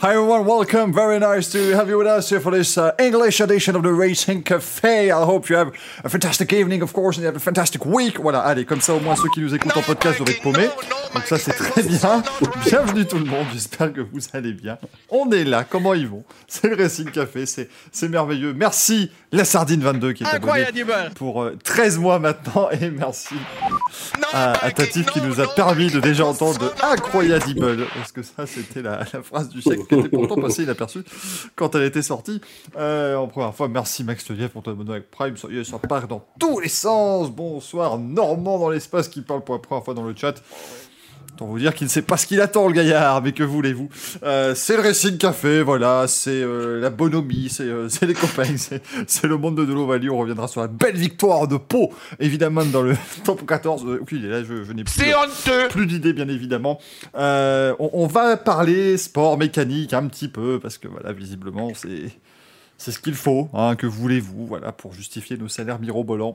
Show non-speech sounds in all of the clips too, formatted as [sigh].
Hi everyone, welcome. Very nice to have you with us here for this uh, English edition of the Racing Café. I hope you have a fantastic evening, of course, and you have a fantastic week. Voilà, allez, comme ça au moins ceux qui nous écoutent en podcast doivent être paumés. Donc ça c'est très bien. Bienvenue tout le monde, j'espère que vous allez bien. On est là, comment ils vont? C'est le Racing Café, c'est c'est merveilleux. Merci la Sardine 22 qui est abonnée pour euh, 13 mois maintenant et merci à, à Tatif qui nous a permis de déjà entendre Incroyable parce que ça c'était la, la phrase du siècle qui était pourtant passée inaperçue quand elle était sortie euh, en première fois. Merci Max Teliev pour ton abonnement avec Prime. Ça, ça part dans tous les sens. Bonsoir Normand dans l'espace qui parle pour la première fois dans le chat. Autant vous dire qu'il ne sait pas ce qu'il attend, le gaillard, mais que voulez-vous Euh, C'est le Racing Café, voilà, c'est euh, la bonhomie, c'est euh, [laughs] c'est les copains, c'est le monde de Delo Valley. On reviendra sur la belle victoire de Pau, évidemment, dans le [laughs] top 14. Euh, ok, là, je, je n'ai plus, C'est honteux plus d'idées, bien évidemment. On, on va parler sport mécanique un petit peu, parce que, voilà, visiblement, c'est c'est ce qu'il faut, hein, que voulez-vous, voilà, pour justifier nos salaires mirobolants.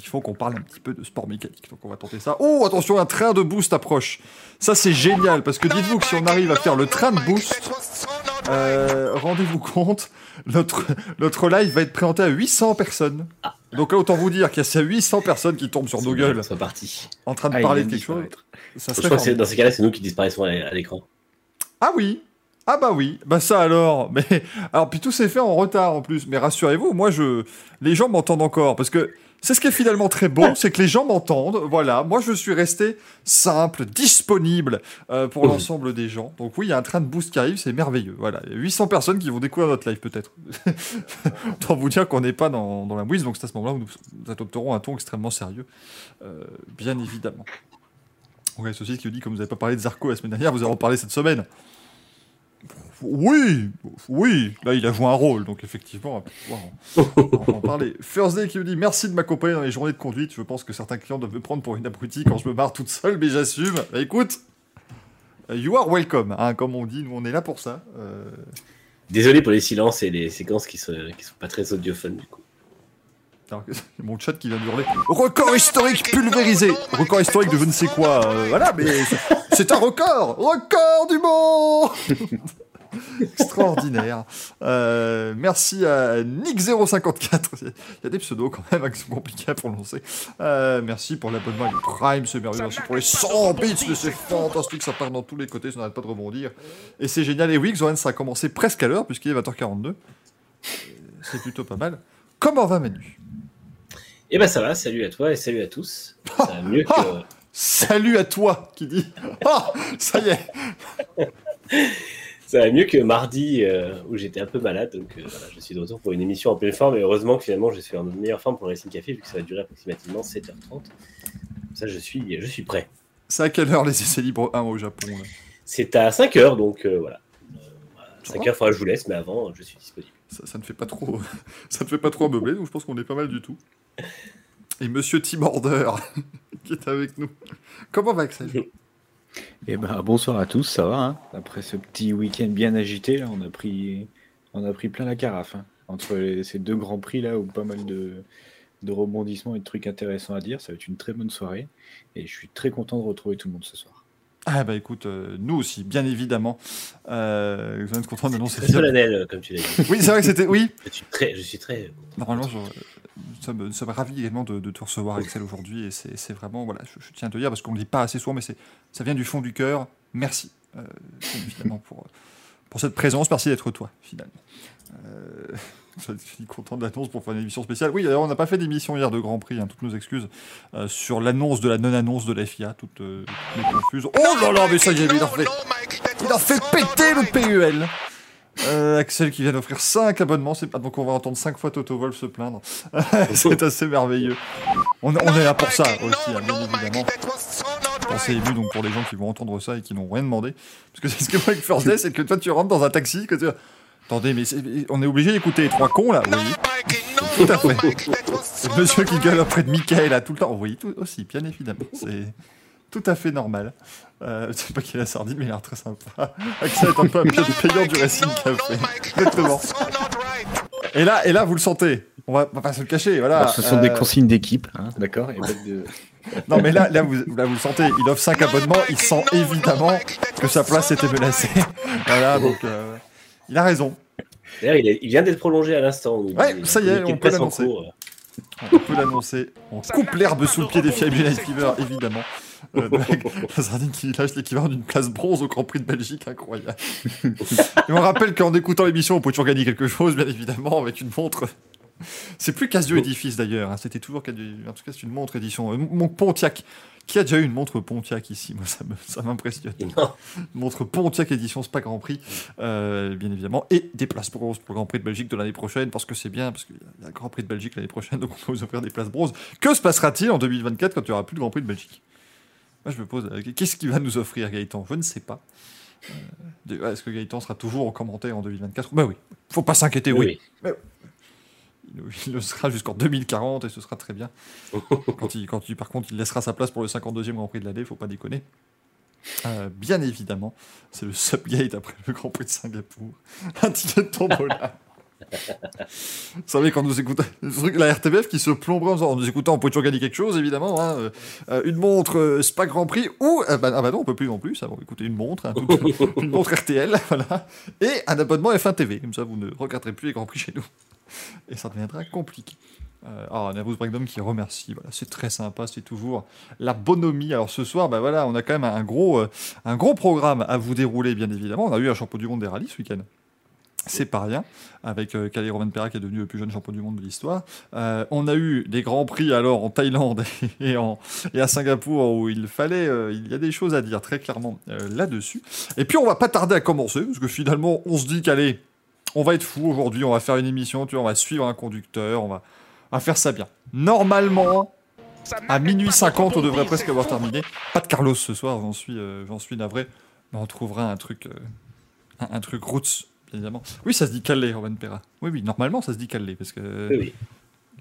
Il faut qu'on parle un petit peu de sport mécanique, donc on va tenter ça. Oh, attention, un train de boost approche. Ça, c'est génial, parce que dites-vous que si on arrive à faire le train de boost, euh, rendez-vous compte, notre, notre live va être présenté à 800 personnes. Donc là, autant vous dire qu'il y a ces 800 personnes qui tombent sur nos gueules C'est parti. en train de Ah, parler de quelque chose. disparaître. Ça Je serait crois que dans ces cas-là, c'est nous qui disparaissons à, à l'écran. Ah oui ah bah oui, bah ça alors, mais alors puis tout s'est fait en retard en plus, mais rassurez-vous, moi je, les gens m'entendent encore parce que c'est ce qui est finalement très beau, c'est que les gens m'entendent, voilà, moi je suis resté simple, disponible euh, pour l'ensemble des gens, donc oui il y a un train de boost qui arrive, c'est merveilleux, voilà, Il y a 800 personnes qui vont découvrir notre live peut-être, [laughs] autant vous dire qu'on n'est pas dans, dans la mouise, donc c'est à ce moment-là où nous, adopterons un ton extrêmement sérieux, euh, bien évidemment. Ouais, ceci qui dit, comme vous n'avez pas parlé de Zarco la semaine dernière, vous allez en parler cette semaine. Oui, oui, là il a joué un rôle, donc effectivement, on va pouvoir en, en parler. First Day qui me dit merci de m'accompagner dans les journées de conduite. Je pense que certains clients doivent me prendre pour une abrutie quand je me marre toute seule, mais j'assume. Bah, écoute, you are welcome, hein, comme on dit, nous on est là pour ça. Euh, Désolé pour les silences et les séquences qui sont, qui sont pas très audiophones du coup. [laughs] mon chat qui vient d'hurler. Record historique pulvérisé Record historique de je ne sais quoi. euh, voilà, mais c'est un record Record du monde [laughs] Extraordinaire. Euh, merci à Nick054. Il y a des pseudos quand même hein, qui sont compliqués à prononcer. Euh, merci pour l'abonnement avec Prime, c'est merveilleux. Merci pour les 100 bits, c'est fantastique, ça part dans tous les côtés, ça n'arrête pas de rebondir. Et c'est génial. Et oui, Xoran, ça a commencé presque à l'heure, puisqu'il est 20h42. Euh, C'est plutôt pas mal. Comment va Manu? Et bah ça va, salut à toi et salut à tous. Ça va mieux que, [laughs] Salut à toi qui dit. Ah, ça y est. ça va mieux que mardi euh, où j'étais un peu malade. Donc euh, voilà, je suis de retour pour une émission en pleine forme et heureusement que finalement je suis en meilleure forme pour le Racing Café vu que ça va durer approximativement 7h30. Ça je suis, je suis prêt. C'est à quelle heure les essais libres 1 au Japon C'est à 5h donc euh, voilà. Voilà. Ça 5h, il faudra que je vous laisse, mais avant je suis disponible. ça, ça ne fait pas trop. [laughs] Ça ne fait pas trop donc je pense qu'on est pas mal du tout. Et Monsieur Tim Order [laughs] [laughs] qui est avec nous. Comment va Axel? Eh ben, bonsoir à tous, ça va hein Après ce petit week-end bien agité, là, on a pris, on a pris plein la carafe. hein. Entre les- ces deux grands prix là, où pas mal de, de rebondissements et de trucs intéressants à dire, ça va être une très bonne soirée. Et je suis très content de retrouver tout le monde ce soir. Ah bah écoute, euh, nous aussi, bien évidemment. Euh, vous êtes content d'annoncer Très solennel, comme tu l'as dit. Oui, c'est vrai que c'était. Oui, Je suis très, je suis très. Normalement, je- sommes, nous sommes ravis également de, te recevoir, Axel, aujourd'hui. Et c'est vraiment, voilà, je, tiens à te dire, parce qu'on ne le dit pas assez souvent, mais ça vient du fond du cœur. Merci, euh, finalement, pour, pour cette présence. Merci d'être toi, finalement. Euh, [laughs] je suis content de l'annonce pour faire une émission spéciale. Oui, d'ailleurs, on n'a pas fait d'émission hier de Grand Prix, hein, toutes nos excuses, euh, sur l'annonce de la non-annonce de la FIA, toutes, euh, confuses. Oh là là, mais ça y est, il a fait, il a fait péter le PUL euh, Axel qui vient d'offrir 5 abonnements, c'est pas donc on va entendre 5 fois Toto Wolf se plaindre. [laughs] c'est assez merveilleux. On, on est là pour ça aussi, hein, bien évidemment. Pensez ému donc pour les gens qui vont entendre ça et qui n'ont rien demandé. Parce que c'est ce que moi avec First Day, c'est que toi tu rentres dans un taxi, que tu Attendez, mais c'est- on est obligé d'écouter les trois cons là Oui. Tout à fait. [laughs] Monsieur qui gueule auprès de Michael là tout le temps. Oui, tout aussi, bien évidemment. C'est tout à fait normal. Euh, je sais pas qui est la sardine, mais il a l'air très sympa. [laughs] Axel est un peu un pilote payant du Racing Café. Exactement. Et là, et là, vous le sentez. On va, on va pas se le cacher, voilà. Alors, ce sont des Euh, consignes d'équipe, hein, d'accord de- Non, mais là, là, vous, là, vous le sentez. Il offre 5 abonnements. Il sent évidemment que sa place était menacée. [laughs] voilà, donc euh, il a raison. D'ailleurs, il, est- il vient d'être prolongé à l'instant. Ouais, il ça y est, on peut l'annoncer. On peut l'annoncer. On coupe l'herbe sous le pied des Night Fever, évidemment. Euh, la sardine qui lâche l'équivalent d'une place bronze au Grand Prix de Belgique, incroyable. Et on rappelle qu'en écoutant l'émission, on peut toujours gagner quelque chose, bien évidemment, avec une montre. C'est plus Casio Edifice d'ailleurs, hein, c'était toujours Casio. En tout cas, c'est une montre édition. Euh, Mon Pontiac. Qui a déjà eu une montre Pontiac ici? Moi, ça m'impressionne. Montre Pontiac édition Spa Grand Prix, euh, bien évidemment, et des places bronzes pour le Grand Prix de Belgique de l'année prochaine, parce que c'est bien, parce qu'il y a le Grand Prix de Belgique l'année prochaine, [laughs] donc on peut vous offrir des places bronzes. Que se passera-t-il en 2024 quand il n'y aura plus de Grand Prix de Belgique? Moi, je me pose, euh, qu'est-ce qu'il va nous offrir Gaëtan? Je ne sais pas. Euh, Est-ce que Gaëtan sera toujours en commentaire en 2024 Bah oui, faut pas s'inquiéter, oui. Il, il le sera jusqu'en 2040 et ce sera très bien. [laughs] quand il, quand il, par contre, il laissera sa place pour le 52e Grand Prix de l'année, faut pas déconner. Euh, bien évidemment, c'est le Subgate après le Grand Prix de Singapour. [laughs] Un ticket de tombola. Vous savez, quand nous écoutons la RTBF qui se plomberait en nous écoutant, on peut toujours gagner quelque chose, évidemment. hein, euh, euh, une montre euh, Spa Grand Prix ou. euh, bah, ah bah non, on peut plus non plus. Écoutez, une montre, hein, toute- [laughs] une montre RTL, [laughs] voilà. Et un abonnement F1 TV. Comme ça, vous ne regarderez plus les Grands Prix chez nous. Et ça deviendra compliqué. Euh, ah, Nervous Breakdown qui remercie. Voilà, c'est très sympa, c'est toujours la bonhomie. Alors ce soir, bah voilà, on a quand même un gros, un gros programme à vous dérouler, bien évidemment. On a eu un champion du monde des rallyes ce week-end. C'est pas rien, avec euh, Roman Perra qui est devenu le plus jeune champion du monde de l'histoire. Euh, on a eu des grands prix alors en Thaïlande [laughs] et, à Singapour où il fallait, euh, il y a des choses à dire très clairement euh, là-dessus. Et puis on va pas tarder à commencer parce que finalement on se dit qu'allez, on va être fou aujourd'hui, on va faire une émission, tu vois, on va suivre un conducteur, on va, on faire ça bien. Normalement, à minuit 50, on devrait presque avoir terminé. Pas de Carlos ce soir, j'en suis, j'en suis navré. On trouvera un truc, un truc roots, bien évidemment. Oui, ça se dit Calais, Roman Perra. Oui, oui, normalement ça se dit Calais, parce que Oui,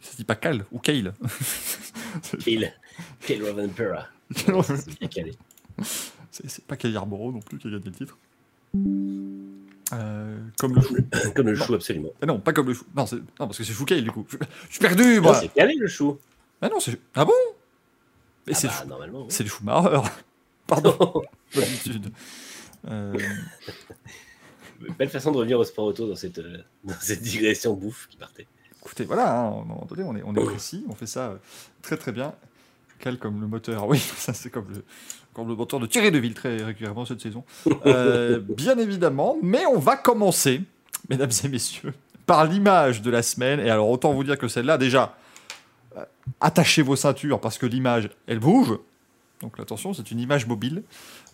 ça se dit pas Cal ou Kale. Kale. Kale bien calé. c'est pas Kale Yarborough non plus qui a gagné le titre. Euh, comme le chou. [coughs] Comme le chou, absolument. Ah non, pas comme le chou. Non, parce que c'est Foucault du coup. Je, je suis perdu, moi. C'est calé le chou. Ah non, c'est. Ah bon? Mais Ah c'est bah, le chou- normalement. oui. c'est le Schumacher. [laughs] Pardon, [laughs] d'habitude. Euh, Belle façon de revenir au sport auto dans cette, euh, dans cette digression bouffe qui partait. écoutez, voilà, hein, donné, on est, on est précis, on fait ça euh, très très bien. Quel comme le moteur, [laughs] oui, ça c'est comme le, comme le moteur de Thierry Deville très régulièrement cette saison. Euh, [laughs] bien évidemment, mais on va commencer, mesdames et messieurs, par l'image de la semaine. Et alors, autant vous dire que celle-là, déjà, attachez vos ceintures parce que l'image, elle bouge. Donc attention, c'est une image mobile.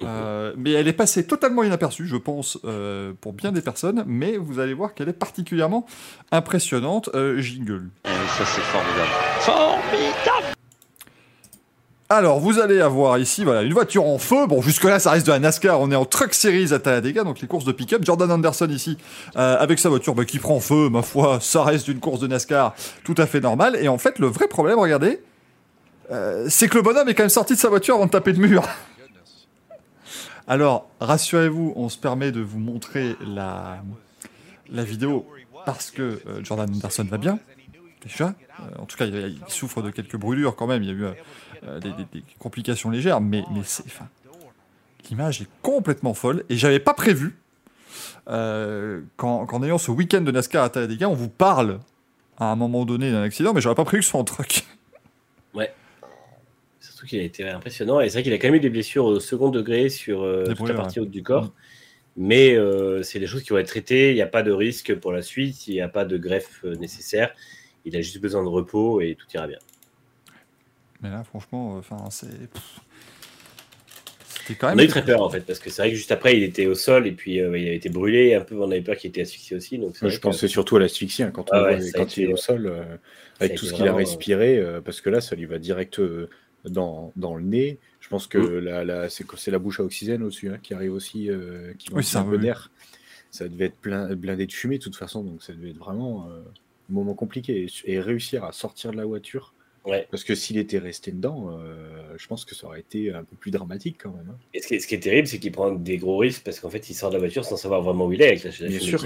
Euh, mais elle est passée totalement inaperçue, je pense, euh, pour bien des personnes. Mais vous allez voir qu'elle est particulièrement impressionnante. Euh, jingle. Ça c'est formidable. Formidable Alors, vous allez avoir ici voilà, une voiture en feu. Bon, jusque-là, ça reste de la NASCAR. On est en Truck Series à Talladega, donc les courses de pick-up. Jordan Anderson ici, euh, avec sa voiture bah, qui prend feu, ma foi, ça reste une course de NASCAR tout à fait normale. Et en fait, le vrai problème, regardez, euh, c'est que le bonhomme est quand même sorti de sa voiture avant de taper le mur. Alors, rassurez-vous, on se permet de vous montrer la, la vidéo parce que euh, Jordan Anderson va bien, déjà. Euh, en tout cas, il, il souffre de quelques brûlures quand même. Il y a eu euh, des, des- des complications légères, mais, mais c'est, enfin, l'image est complètement folle. Et j'avais pas prévu euh, qu'en, ayant ce week-end de NASCAR à Talladega, on vous parle à un moment donné d'un accident, mais j'aurais pas prévu que ce soit en truck. Surtout qu'il a été impressionnant. Et c'est vrai qu'il a quand même eu des blessures au second degré sur euh, toute la partie haute du corps. Mm. Mais euh, c'est des choses qui vont être traitées. Il n'y a pas de risque pour la suite. Il n'y a pas de greffe euh, nécessaire. Il a juste besoin de repos et tout ira bien. Mais là, franchement, enfin, c'est. quand On même. a eu très peur en fait, parce que c'est vrai que juste après, il était au sol et puis euh, il a été brûlé. Un peu, on avait peur qu'il était asphyxié aussi. Donc je que- pensais surtout à l'asphyxie hein, quand, on Ah ouais, voit- a quand été- il est au sol, euh, a avec tout ce qu'il a respiré, euh, parce que là, ça lui va direct euh, dans, dans le nez. Je pense que Mm. la, la- c'est la bouche à oxygène au-dessus hein, qui arrive aussi, euh, qui Oui, aussi ça, un peu oui. d'air. Ça devait être plein, blindé de fumée de toute façon, donc ça devait être vraiment euh, un moment compliqué. Et, et réussir à sortir de la voiture Ouais. Parce que s'il était resté dedans, euh, je pense que ça aurait été un peu plus dramatique quand même. hein. Et ce qui est, ce qui est terrible, c'est qu'il prend des gros risques parce qu'en fait, il sort de la voiture sans savoir vraiment où il est avec la, la Bien sûr.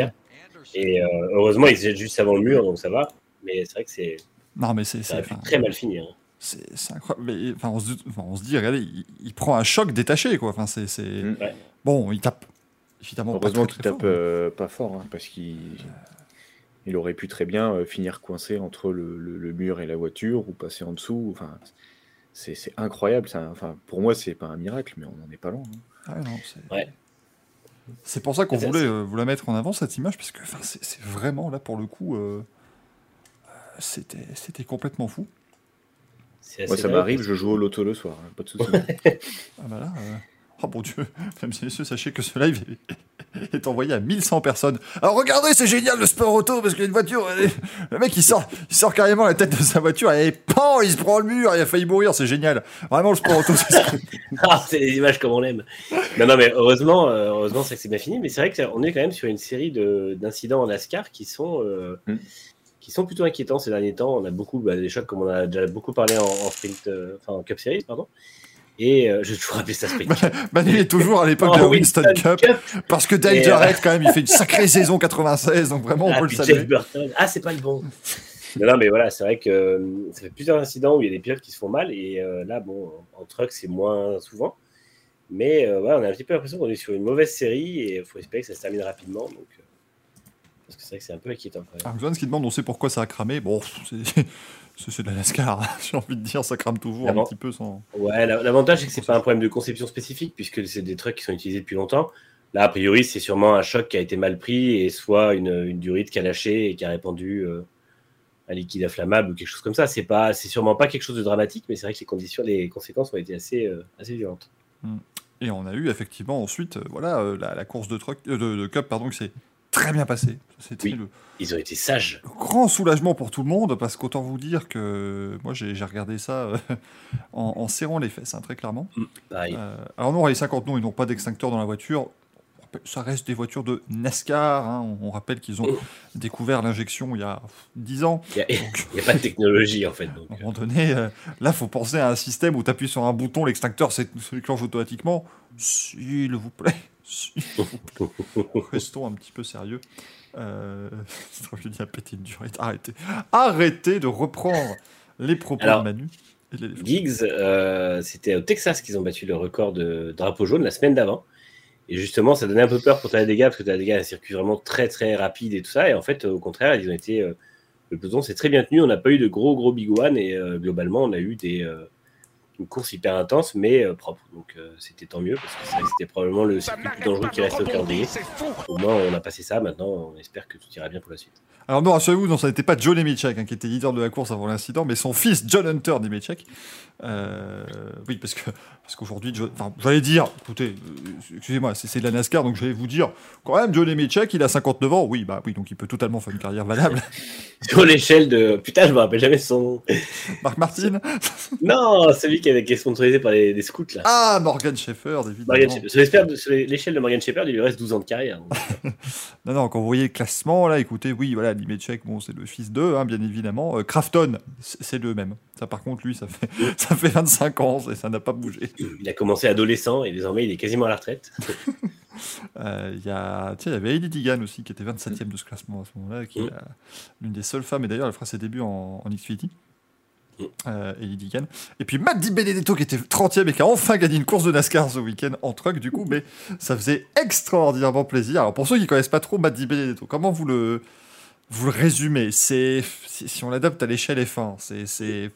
Et heureusement, il se jette juste avant le mur, donc ça va. Mais c'est vrai que c'est Non, mais c'est ça c'est- aurait pu enfin, très mal finir. c'est- c'est incroyable. Mais, enfin, on, se, dit- enfin, on se dit, regardez, il, il prend un choc détaché, quoi. Enfin, c'est. Mm. Ouais. Bon, il tape. Évidemment, pas Heureusement qu'il tape fort. euh, pas fort, hein, parce qu'il il aurait pu très bien euh, finir coincé entre le, le- le mur et la voiture ou passer en dessous. Enfin, c'est incroyable. ça. Enfin, pour moi, c'est pas un miracle, mais on n'en est pas loin. hein. Ah c'est... Ouais. Pour ça qu'on voulait euh, vous la mettre en avant, cette image, parce que enfin, c'est, vraiment, là, pour le coup, c'était, c'était complètement fou. Moi, ça m'arrive, je joue au loto le soir, hein, pas de souci. [laughs] Ah bah là, euh, oh mon dieu, [laughs] mesdames et messieurs, sachez que ce live est, est envoyé à 1100 personnes. Alors regardez, c'est génial le sport auto, parce qu'il y a une voiture, elle est- le mec il sort, il sort carrément la tête de sa voiture, et pan, il se prend le mur, il a failli mourir, c'est génial. Vraiment, le sport auto, c'est ça. [laughs] Ah, c'est des images comme on l'aime. Non, non, mais heureusement, euh, heureusement, c'est que c'est bien fini. Mais c'est vrai qu'on est quand même sur une série de- d'incidents en NASCAR qui sont, euh, Mm. Qui sont plutôt inquiétants ces derniers temps. On a beaucoup bah, des chocs, comme on a déjà beaucoup parlé en, en sprint, euh, enfin en Cup Series, pardon. Et euh, je vais toujours rappeler ça sprint. [laughs] Manu est toujours à l'époque de Oh, la Winston Cup, parce que Dale euh, Jarrett, quand même, il fait une sacrée [laughs] saison 96, donc vraiment, on Ah, peut le saluer. Ah, c'est pas le bon. non, non, mais voilà, c'est vrai que ça fait plusieurs incidents où il y a des pilotes qui se font mal. Et là, bon, en truck, c'est moins souvent. Mais euh, ouais, on a un petit peu l'impression qu'on est sur une mauvaise série et il faut espérer que ça se termine rapidement. Donc, c'est vrai que c'est un peu inquiétant quand même. Jones qui demande, on sait pourquoi ça a cramé. Bon, [laughs] c'est, de la NASCAR, hein. [laughs] j'ai envie de dire, ça crame toujours un petit peu sans. Ouais, la- l'avantage, c'est que c'est pas un problème de conception spécifique puisque c'est des trucks qui sont utilisés depuis longtemps. Là, a priori, c'est sûrement un choc qui a été mal pris et soit une, une durite qui a lâché et qui a répandu euh, un liquide inflammable ou quelque chose comme ça. C'est pas, c'est sûrement pas quelque chose de dramatique, mais c'est vrai que les conditions, les conséquences ont été assez, euh, assez violentes. Et on a eu effectivement ensuite, euh, voilà, la, la course de, truck, de, de Cup, pardon, qui s'est très bien passée. C'était Oui. le Ils ont été sages. grand soulagement pour tout le monde, parce qu'autant vous dire que moi j'ai, regardé ça euh, [laughs] en, en serrant les fesses, hein, très clairement. Pareil. Euh, alors non, les 50 non, ils n'ont pas d'extincteur dans la voiture. Ça reste des voitures de NASCAR. hein. On, on rappelle qu'ils ont découvert l'injection il y a 10 ans. Il n'y a, Donc, [laughs] pas de technologie en fait. Donc, à un moment donné, euh, là, faut penser à un système où tu appuies sur un bouton, l'extincteur se déclenche automatiquement. S'il vous plaît. [laughs] Restons un petit peu sérieux. Euh... [laughs] Je dis à péter une durite. Arrêtez. Arrêtez de reprendre les propos Alors, de Manu. les. Giggs, euh, c'était au Texas qu'ils ont battu le record de drapeau jaune la semaine d'avant. Et justement, ça donnait un peu peur pour Talladega parce que Talladega a un circuit vraiment très très rapide et tout ça. Et en fait, au contraire, ils ont été. euh, le peloton s'est très bien tenu. On n'a pas eu de gros gros big one et globalement, on a eu des, une course hyper intense mais euh, propre. Donc euh, c'était tant mieux parce que c'était probablement le circuit plus dangereux qui reste au calendrier. Au moins, on a passé ça. Maintenant, on espère que tout ira bien pour la suite. Alors non, rassurez-vous, non, ça n'était pas Joe Nemechek hein, qui était leader de la course avant l'incident, mais son fils John Hunter Nemechek. Euh, oui, parce que parce qu'aujourd'hui, enfin, j'allais dire, écoutez, euh, excusez-moi, c'est de la NASCAR, donc je vais vous dire, quand même, Joe Nemechek, il a 59 ans, oui, bah oui, donc il peut totalement faire une carrière valable. [laughs] Sur l'échelle de. Putain, je me rappelle jamais son nom. [laughs] Marc Martin, [laughs] Non, celui qui, avait, qui est sponsorisé par les, les scouts là. ah Morgan Sheffer, évidemment. Morgan Shepard. Sur l'échelle de Morgan Shepard, il lui reste 12 ans de carrière. donc. Non, non, quand vous voyez le classement, là, écoutez, oui, voilà, Nemechek, bon, c'est le fils d'eux, hein, bien évidemment. Euh, Crafton, c'est c'est le même. Ça, par contre, lui, ça fait, ça fait 25 ans et ça n'a pas bougé. Il a commencé adolescent et désormais il est quasiment à la retraite. [laughs] Euh, Il y avait Hailey Digan aussi, qui était 27e de ce classement à ce moment-là, qui est Mm. la- l'une des seules femmes, et d'ailleurs, elle fera ses débuts en, en Xfinity. Mm. Euh, Hailey Digan. Et puis Matt Di Benedetto, qui était 30e et qui a enfin gagné une course de NASCAR ce week-end en truck, du coup, mais ça faisait extraordinairement plaisir. Alors, pour ceux qui connaissent pas trop Matt Di Benedetto, comment vous le, vous le résumez? C'est, si on l'adapte à l'échelle F1, c'est,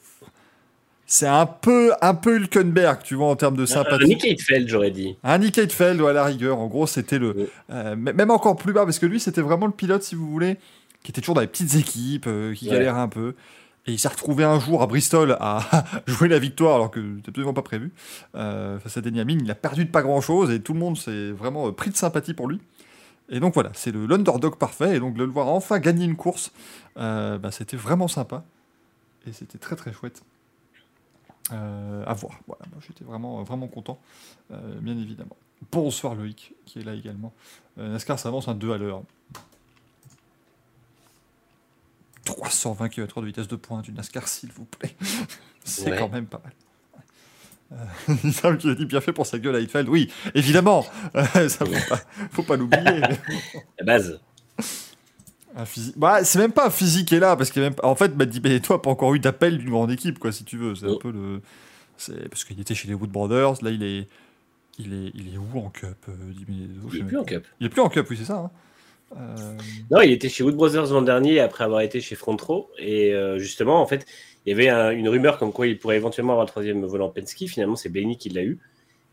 c'est, un peu, un peu Hülkenberg, tu vois, en termes de Un sympathie. Nick Heidfeld, j'aurais dit. Un Nick Heidfeld, ou à la rigueur. En gros, c'était le. Oui. euh, même encore plus bas, parce que lui, c'était vraiment le pilote, si vous voulez, qui était toujours dans les petites équipes, euh, qui Ouais. galérait un peu. Et il s'est retrouvé un jour à Bristol à [laughs] jouer la victoire, alors que c'était absolument pas prévu. Euh, face à Denny Hamlin, il a perdu de pas grand chose, et tout le monde s'est vraiment pris de sympathie pour lui. Et donc voilà, c'est le l'underdog parfait, et donc de le voir enfin gagner une course, bah, c'était vraiment sympa. Et c'était très très chouette. Euh, à voir. Voilà, j'étais vraiment, vraiment content, euh, bien évidemment. Bonsoir Loïc, qui est là également. Euh, NASCAR s'avance un 2 à l'heure. 320 km de vitesse de pointe, une NASCAR, s'il vous plaît. [laughs] C'est Ouais. quand même pas mal. Euh, [laughs] Sam qui a dit bien fait pour sa gueule à Hitfeld. Oui, évidemment, euh, ça faut pas, faut pas l'oublier. [laughs] La base. Un physique. Bah, c'est même pas un physique qui est là, parce qu'il même... en fait, Benetton n'a pas encore eu d'appel d'une grande équipe, quoi, si tu veux. C'est un peu le. C'est parce qu'il était chez les Wood Brothers, là il est. Il est, il est où en Cup euh, Il est plus en. Cup. Il est plus en Cup, oui, c'est ça. hein. Euh, Non, il était chez Wood Brothers l'an dernier après avoir été chez Front Row. Et euh, justement, en fait, il y avait un- une rumeur comme quoi il pourrait éventuellement avoir le troisième volant Penske. Finalement, c'est Blaney qui l'a eu.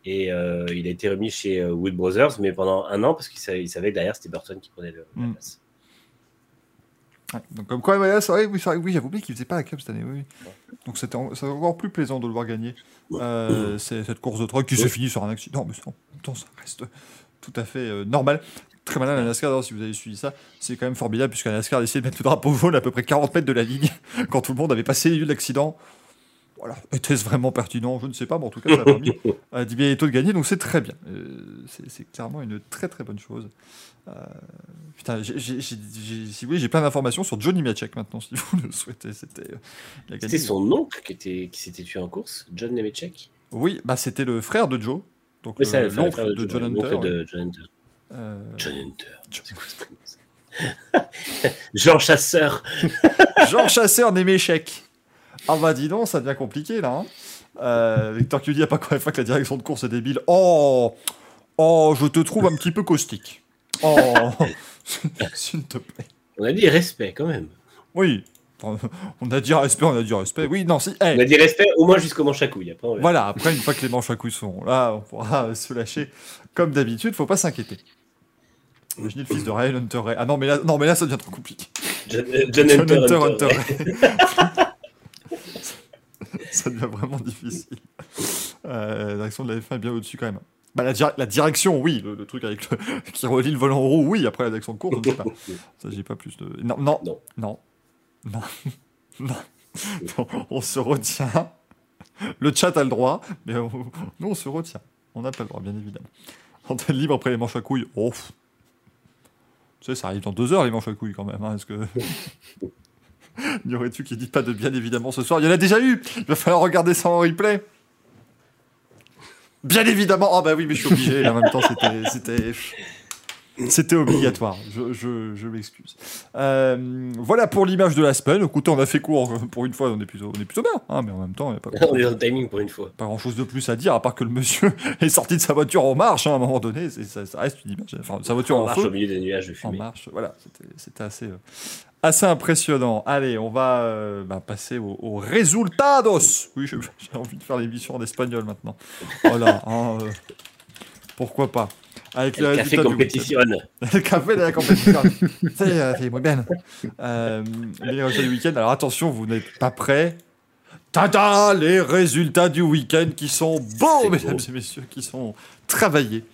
Et euh, il a été remis chez Wood Brothers, mais pendant un an, parce qu'il savait, que derrière, c'était Burton qui prenait le, la Mm. place. Ouais, Donc, comme quoi, ouais, c'est vrai, oui, oui j'avais oublié qu'il faisait pas la Cup cette année. Oui. Donc, c'était en- encore plus plaisant de le voir gagner. Euh, c'est cette course de truck qui s'est finie sur un accident, mais ça, en même temps, ça reste tout à fait euh, normal. Très malin la NASCAR, si vous avez suivi ça, c'est quand même formidable puisque la NASCAR a essayé de mettre le drapeau jaune à peu près 40 mètres de la ligne [laughs] quand tout le monde avait passé les lieux de l'accident. Voilà, [laughs] était-ce vraiment pertinent? Je ne sais pas, mais en tout cas, ça a permis à Di Benedetto de gagner, donc c'est très bien. Euh, c'est clairement une très très bonne chose. Euh, putain, si vous voulez, j'ai plein d'informations sur Johnny Miachek maintenant, si vous le souhaitez. C'était euh, son oncle qui, était, qui s'était tué en course, John Nemechek. Oui, bah c'était le frère de Joe, donc Oui, l'oncle de John- Hunter. de John Hunter. John Hunter. [laughs] Jean Chasseur. Jean Chasseur Néméchek. Ah bah dis donc, ça devient compliqué là. hein. Euh, Victor qui dit, a pas même fois que la direction de course est débile. Oh, oh, je te trouve un petit peu caustique. Oh, [laughs] s'il te plaît. On a dit respect quand même. Oui, on a dit respect, on a dit respect. Oui, non, si. On a dit respect au moins jusqu'au manche à couilles. Après, on. Voilà, après, une fois que les manches à couilles sont là, on pourra [laughs] se lâcher comme d'habitude, faut pas s'inquiéter. Imaginez le fils de Ryan Hunter Ray. Ah non, mais là, non, mais là ça devient trop compliqué. John, euh, John John Hunter, Hunter, Hunter, Hunter. Ray. [laughs] [laughs] ça devient vraiment difficile. Euh, la direction de la F1 est bien au-dessus quand même. Bah, la, dir- la direction, oui, le, le truc avec le, [laughs] qui relie le volant en roue, oui, après la direction de course, je ne sais pas. [laughs] Ça, j'ai pas plus de. Non, non, Non. non, non, non. Non, on se retient. Le chat a le droit, mais on- nous, on se retient. On n'a pas le droit, bien évidemment. Antenne libre après les manches à couilles. Oh. Tu sais, ça arrive dans deux heures, les manches à couilles, quand même. hein, Est-ce que. [laughs] N'y aurait-tu qui dit pas de bien évidemment ce soir? Il y en a déjà eu Il va falloir regarder ça en replay. Bien évidemment Oh bah oui, mais je suis obligé. En même temps, c'était. C'était. Obligatoire, je, je, je m'excuse. Euh, voilà pour l'image de la semaine. Écoutez, on a fait court pour une fois, on est plutôt, on est plutôt bien, hein, mais en même temps, il n'y a pas, [laughs] On est dans le timing pour une fois. pas grand chose de plus à dire, à part que le monsieur [laughs] est sorti de sa voiture en marche hein, à un moment donné. Ça, ça reste une image. Enfin, sa voiture en, marche feu, au milieu des nuages de en fumée. marche. Voilà, c'était- c'était assez, euh, assez impressionnant. Allez, on va euh, bah, passer aux au resultados. Oui, [laughs] j'ai envie de faire l'émission en espagnol maintenant. Voilà. hein, euh, pourquoi pas Avec les café compétition. [laughs] le café de la compétition. c'est euh, muy bien. Euh, les résultats du week-end. Alors attention, vous n'êtes pas prêts. Tada Les résultats du week-end qui sont beaux, mesdames beau. et messieurs, qui sont travaillés.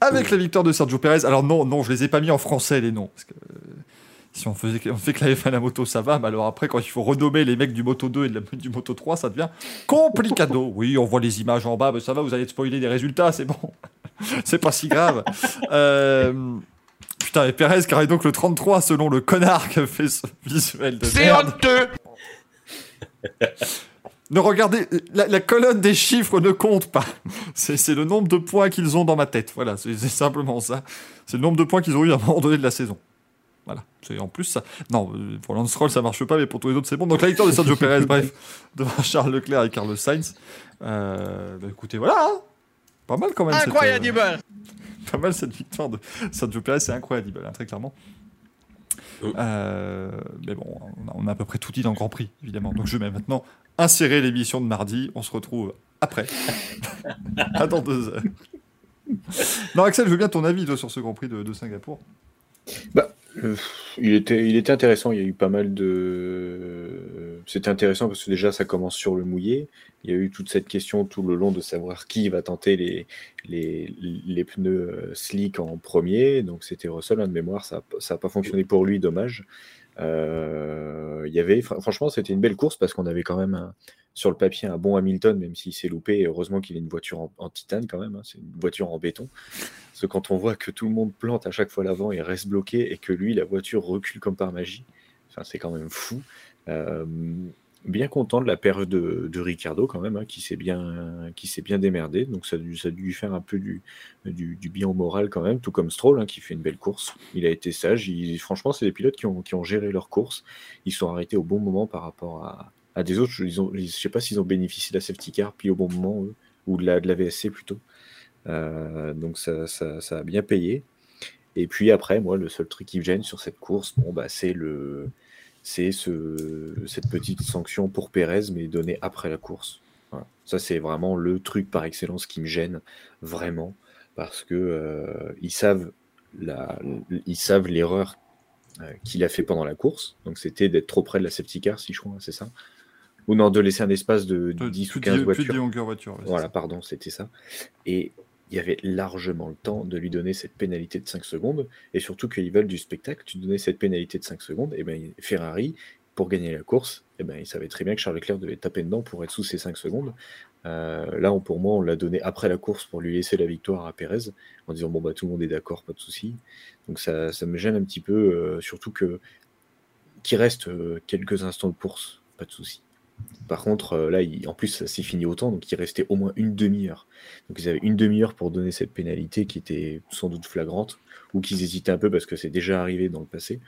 Avec la victoire de Sergio Perez. Alors non, non, je les ai pas mis en français les noms. Parce que si on, faisait, on fait que la F1 la moto, ça va. Mais alors après, quand il faut renommer les mecs du Moto 2 et de la- du Moto 3, ça devient complicado. [laughs] Oui, on voit les images en bas, mais ça va, vous allez spoiler des résultats, c'est bon. [laughs] c'est pas si grave. Euh, Putain, et Perez qui arrive donc le 33 selon le connard qui a fait ce visuel de merde. honteux [laughs] Ne regardez, la, la colonne des chiffres ne compte pas. C'est c'est le nombre de points qu'ils ont dans ma tête. Voilà, c'est c'est simplement ça. C'est le nombre de points qu'ils ont eu à un moment donné de la saison. Voilà. C'est en plus ça. Non, euh, pour Lance Stroll ça marche pas, mais pour tous les autres c'est bon. Donc la victoire de Sergio Perez, [laughs] bref, devant Charles Leclerc et Carlos Sainz. Euh, bah, écoutez, voilà. hein. Pas mal quand même. cette, euh, [laughs] pas mal cette victoire de Sergio Perez, c'est incroyable, hein, très clairement. Mm. Euh, mais bon, on a, on a à peu près tout dit dans le Grand Prix, évidemment. Donc je vais maintenant insérer l'émission de mardi. On se retrouve après. [laughs] à dans deux heures. Non, Axel, je veux bien ton avis toi, sur ce Grand Prix de, de Singapour. Euh, il, était, il était intéressant, il y a eu pas mal de... C'était intéressant parce que déjà ça commence sur le mouillé, il y a eu toute cette question tout le long de savoir qui va tenter les, les, les pneus euh, slick en premier, donc c'était Russell, hein, de mémoire, ça n'a pas fonctionné pour lui, dommage. Euh, il y avait, fr- franchement, c'était une belle course parce qu'on avait quand même sur le papier un bon Hamilton, même s'il s'est loupé. Heureusement qu'il a une voiture en, titane quand même, hein, c'est une voiture en béton. Parce que quand on voit que tout le monde plante à chaque fois l'avant et reste bloqué et que lui, la voiture recule comme par magie, c'est quand même fou. Euh, bien content de la période de, Ricardo quand même, hein, qui s'est bien, qui s'est bien démerdé. Donc ça, a dû- lui faire un peu du, du, bien au moral quand même, tout comme Stroll hein, qui fait une belle course. Il a été sage. Franchement, c'est des pilotes qui ont, qui ont géré leur course. Ils sont arrêtés au bon moment par rapport à, à des autres. Ils ont, je sais pas s'ils ont bénéficié de la safety car puis au bon moment eux, ou de la, de la VSC plutôt. Euh, donc ça, ça, ça a bien payé. Et puis après, moi, le seul truc qui me gêne sur cette course, bon, bah, c'est le, c'est ce, cette petite sanction pour Pérez, mais donnée après la course. Voilà. Ça, c'est vraiment le truc par excellence qui me gêne vraiment, parce que euh, ils savent la, ils savent l'erreur euh, qu'il a fait pendant la course. Donc, c'était d'être trop près de la safety car, si je crois, c'est ça? Ou non, de laisser un espace de De- 10 ou plus de- 15 plus de voitures. ouais, Voilà, ça. pardon, c'était ça. Et il y avait largement le temps de lui donner cette pénalité de 5 secondes. Et surtout qu'ils veulent du spectacle, tu donnais cette pénalité de 5 secondes. Et ben Ferrari, pour gagner la course, et ben, il savait très bien que Charles Leclerc devait taper dedans pour être sous ces 5 secondes. Euh, là, pour moi, on l'a donné après la course pour lui laisser la victoire à Pérez, en disant bon bah tout le monde est d'accord, pas de souci. Donc ça, ça me gêne un petit peu, euh, surtout que qu'il reste euh, quelques instants de course, pas de souci. Par contre, euh, là, en plus, ça s'est fini autant, donc il restait au moins une demi-heure. Donc ils avaient une demi-heure pour donner cette pénalité qui était sans doute flagrante, ou qu'ils hésitaient un peu parce que c'est déjà arrivé dans le passé.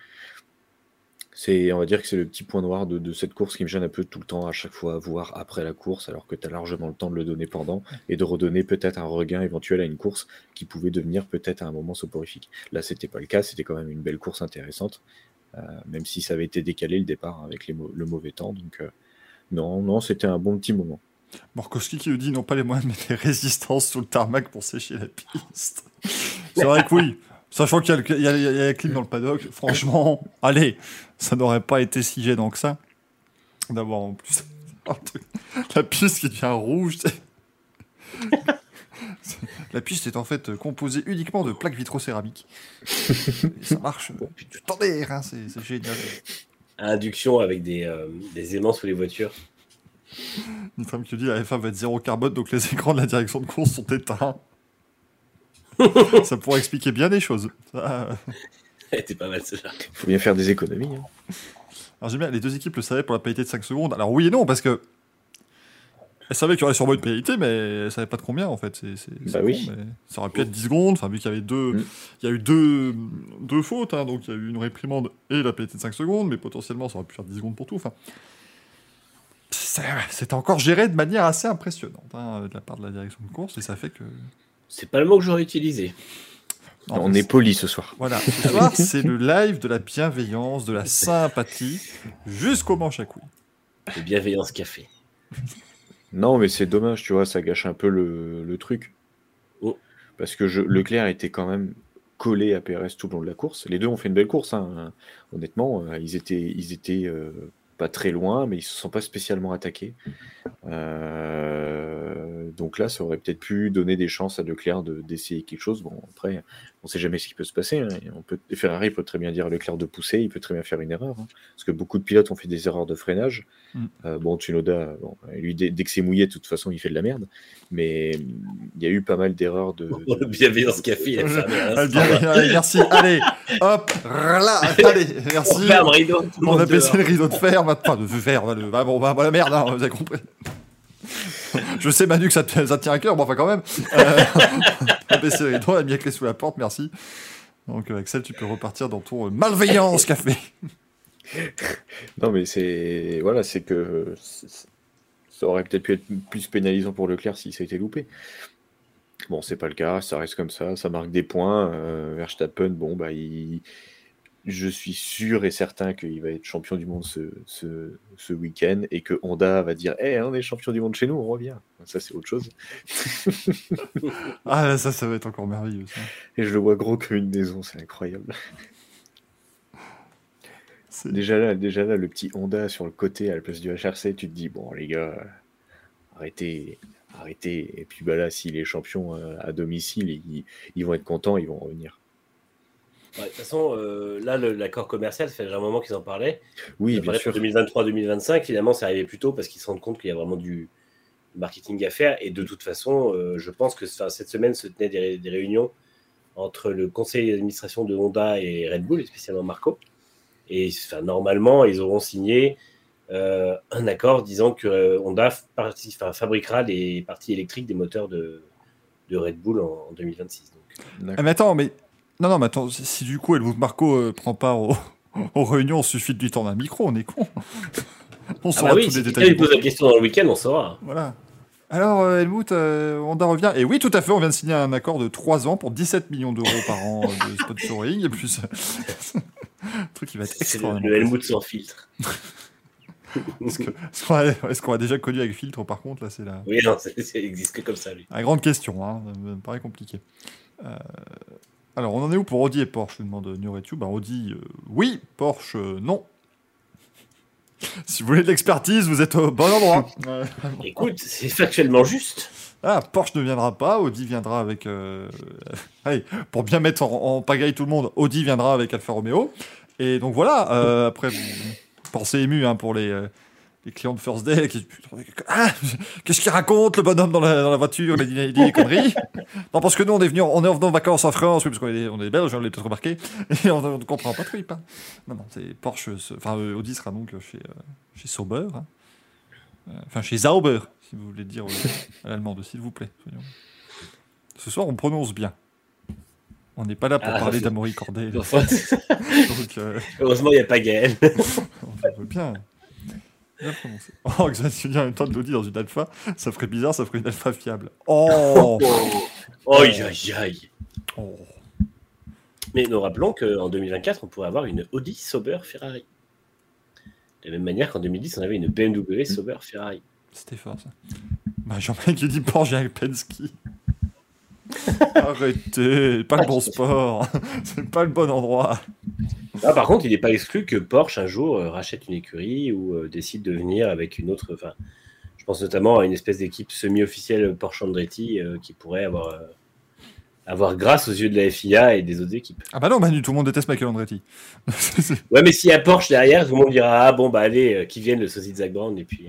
C'est, on va dire que c'est le petit point noir de, cette course qui me gêne un peu tout le temps, à chaque fois, voir après la course, alors que tu as largement le temps de le donner pendant, et de redonner peut-être un regain éventuel à une course qui pouvait devenir peut-être à un moment soporifique. Là, c'était pas le cas, c'était quand même une belle course intéressante, euh, même si ça avait été décalé le départ avec le mauvais temps. Euh, non, non, c'était un bon petit moment. Morkowski qui nous dit n'ont pas les moyens de mettre des résistances sous le tarmac pour sécher la piste. C'est vrai que oui. Sachant qu'il y a, y y la clim dans le paddock, franchement, allez, ça n'aurait pas été si gênant que ça. D'avoir en plus [laughs] la piste qui devient rouge. [laughs] La piste est en fait composée uniquement de plaques vitrocéramiques. Ça marche. Tu t'en hein, c'est génial. À induction avec des, euh, des aimants sous les voitures. Une femme qui dit la F1 va être zéro carbone, donc les [laughs] écrans de la direction de course sont éteints. [laughs] ça pourrait expliquer bien des choses. Ça, euh, était pas mal. Il faut bien faire des économies. hein. Alors j'aime bien, les deux équipes le savaient pour la pénalité de 5 secondes. Alors oui et non, parce que elles savaient qu'il y aurait sûrement une pénalité, mais elles savaient pas de combien en fait. C'est, Bah oui. ça aurait pu être 10 secondes, enfin vu qu'il y avait deux, Mm. il y a eu deux, deux fautes, hein, donc il y a eu une réprimande et la pénalité de 5 secondes, mais potentiellement ça aurait pu faire 10 secondes pour tout. Enfin, c'est- c'était encore géré de manière assez impressionnante hein, de la part de la direction de course, et ça fait que. C'est pas le mot que j'aurais utilisé. Non, on est poli ce soir. Voilà, ce soir, [laughs] c'est le live de la bienveillance, de la sympathie, jusqu'au manche à couilles. Le bienveillance café. Non, mais c'est dommage, tu vois, ça gâche un peu le, le truc. Oh. Parce que je- Leclerc était quand même collé à PRS tout le long de la course. Les deux ont fait une belle course, hein. honnêtement. euh, Ils étaient, ils étaient euh, pas très loin, mais ils se sont pas spécialement attaqués. Euh, donc là, ça aurait peut-être pu donner des chances à Leclerc de- d'essayer quelque chose. Bon, après, on sait jamais ce qui peut se passer. hein. On peut, Ferrari peut très bien dire à Leclerc de pousser, il peut très bien faire une erreur. hein. Parce que beaucoup de pilotes ont fait des erreurs de freinage. Mm. Euh, bon, Tsunoda, bon, lui, dès, dès que c'est mouillé, de toute façon, il fait de la merde. Mais il y a eu pas mal d'erreurs de. Oh, le bienveillance café, Ah, allez, merci, allez, hop, là, allez, On merci. ferme rideau. tout le On a baissé dehors. le rideau de fer, maintenant, de fer, va le, va, bon, la merde, hein, vous avez compris. Je sais, Manu, que ça te, ça te tient à cœur, mais enfin, quand même. Euh, on a baissé le rideau, on a mis clé sous la porte, merci. Donc, euh, Axel, tu peux repartir dans ton euh, malveillance café. [laughs] Non, mais c'est. Voilà, c'est que. Ça aurait peut-être pu être plus pénalisant pour Leclerc si ça a été loupé. Bon, c'est pas le cas, ça reste comme ça, ça marque des points. Euh, Verstappen, bon, bah, il- je suis sûr et certain qu'il va être champion du monde ce, ce, ce week-end et que Honda va dire Eh, on est champion du monde chez nous, on revient. Ça, c'est autre chose. [laughs] Ah, là, ça, ça va être encore merveilleux, ça. Et je le vois gros comme une maison, c'est incroyable. Déjà là, déjà là, le petit Honda sur le côté à la place du HRC, tu te dis, bon, les gars, arrêtez, arrêtez. Et puis bah là, s'il est champion euh, à domicile, ils, ils vont être contents, ils vont revenir. Ouais, De toute façon, euh, là, l'accord commercial, ça fait déjà un moment qu'ils en parlaient. Oui, Ça bien sûr. pour 2023-2025, finalement, c'est arrivé plus tôt parce qu'ils se rendent compte qu'il y a vraiment du marketing à faire. Et de toute façon, euh, je pense que enfin, cette semaine se tenaient des, ré- des réunions entre le conseil d'administration de Honda et Red Bull, et spécialement Marco. Et enfin, normalement, ils auront signé euh, un accord disant que euh, Honda enfin, fabriquera les parties électriques des moteurs de, de Red Bull en, en 2026. Donc, Ah, mais attends, mais. Non, non, mais attends, si, si du coup Helmut Marco euh, prend part aux, [laughs] aux réunions, il suffit de lui tendre un micro, on est con. [laughs] on ah saura bah oui, tous si les détails. lui pose la question dans le week-end, on saura. Voilà. Alors, euh, Helmut, euh, Honda revient. Et oui, tout à fait, on vient de signer un accord de 3 ans pour 17 millions d'euros par an euh, de sponsoring. Et plus. [laughs] un truc qui va être C'est le, le Helmut sans filtre. Est-ce que- est-ce qu'on a, est-ce qu'on a déjà connu avec filtre, par contre Là, c'est la, Oui, non, c'est- il existe que comme ça, lui. la grande question. Hein. Ça me paraît compliqué. Euh, alors, on en est où pour Audi et Porsche Je demande Nuretu. Ben, Audi, euh, oui. Porsche, euh, non. [laughs] Si vous voulez de l'expertise, vous êtes au bon endroit. [laughs] Ouais. Écoute, c'est factuellement juste. Ah, Porsche ne viendra pas, Audi viendra avec. euh, [laughs] Allez, pour bien mettre en, en pagaille tout le monde, Audi viendra avec Alfa Romeo. Et donc voilà, euh, après, vous pensez ému hein, pour les, euh, les clients de First Day. Qui... Ah, qu'est-ce qu'il raconte le bonhomme dans la, dans la voiture Il dit, il dit des conneries. [laughs] Non, parce que nous, on est venu, on est en vacances en France, oui, parce qu'on est, on est belges, on l'a peut-être remarqué, [laughs] et on ne comprend pas trop, il parle. Non, non, c'est Porsche, enfin, euh, Audi sera donc chez, euh, chez Sauber, hein. Euh, enfin, chez Sauber, si vous voulez dire [laughs] à l'allemande, s'il vous plaît. soyons- Ce soir, on prononce bien. On n'est pas là pour Ah, parler d'Amaury Corday, heureusement, il n'y a pas Gaël. on veut bien. Bien prononcé. [laughs] Oh, Xavier tu dis en même temps de l'Audi dans une alpha, ça ferait bizarre, ça ferait une alpha fiable. Oh, Oh, aïe, aïe, aïe. Oh. Mais nous rappelons qu'en 2024, on pourrait avoir une Audi Sauber Ferrari. De la même manière qu'en 2010, on avait une BMW Sauber Ferrari. C'était fort ça. Bah, Jean-Marc qui dit Porsche avec Penske. [laughs] Arrêtez, pas le bon sport, [laughs] c'est pas le bon endroit. Ah, par contre, il n'est pas exclu que Porsche un jour euh, rachète une écurie ou euh, décide de venir avec une autre. Enfin, je pense notamment à une espèce d'équipe semi-officielle Porsche Andretti euh, qui pourrait avoir, avoir grâce aux yeux de la FIA et des autres équipes. Ah bah non, Manu, tout le monde déteste Michael Andretti. [laughs] Ouais, mais s'il y a Porsche derrière, tout le monde dira Ah bon, bah allez, qui viennent le sosie de Zach Brown et puis.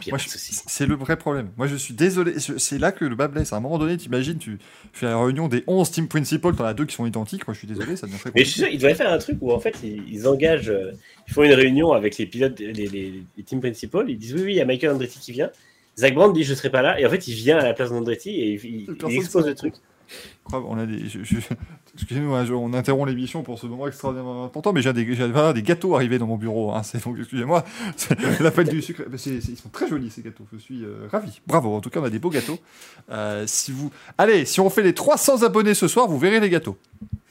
Puis il y a Moi, pas je- de souci. c'est le vrai problème. Moi, je suis désolé. C'est là que le bas blesse. À un moment donné, t'imagines, tu fais la réunion des 11 team principals, t'en as deux qui sont identiques. Moi, je suis désolé, ça devient très Mais je suis sûr, ils devraient faire un truc où en fait ils, ils engagent, euh, ils font une réunion avec les pilotes, les, les, les team principals, ils disent oui, oui, il y a Michael Andretti qui vient. Zach Brown dit je serai pas là, et en fait il vient à la place d'Andretti et il, il- Personne il expose le truc. On a des. je- je- Excusez-nous, je- on interrompt l'émission pour ce moment extraordinairement important, mais j'ai des, des gâteaux arrivés dans mon bureau. Hein, c'est excusez-moi, [laughs] l'appel du sucre. ils sont très jolis ces gâteaux. Je suis euh, ravi. Bravo. En tout cas, on a des beaux gâteaux. Euh, si vous, allez, si on fait les 300 abonnés ce soir, vous verrez les gâteaux.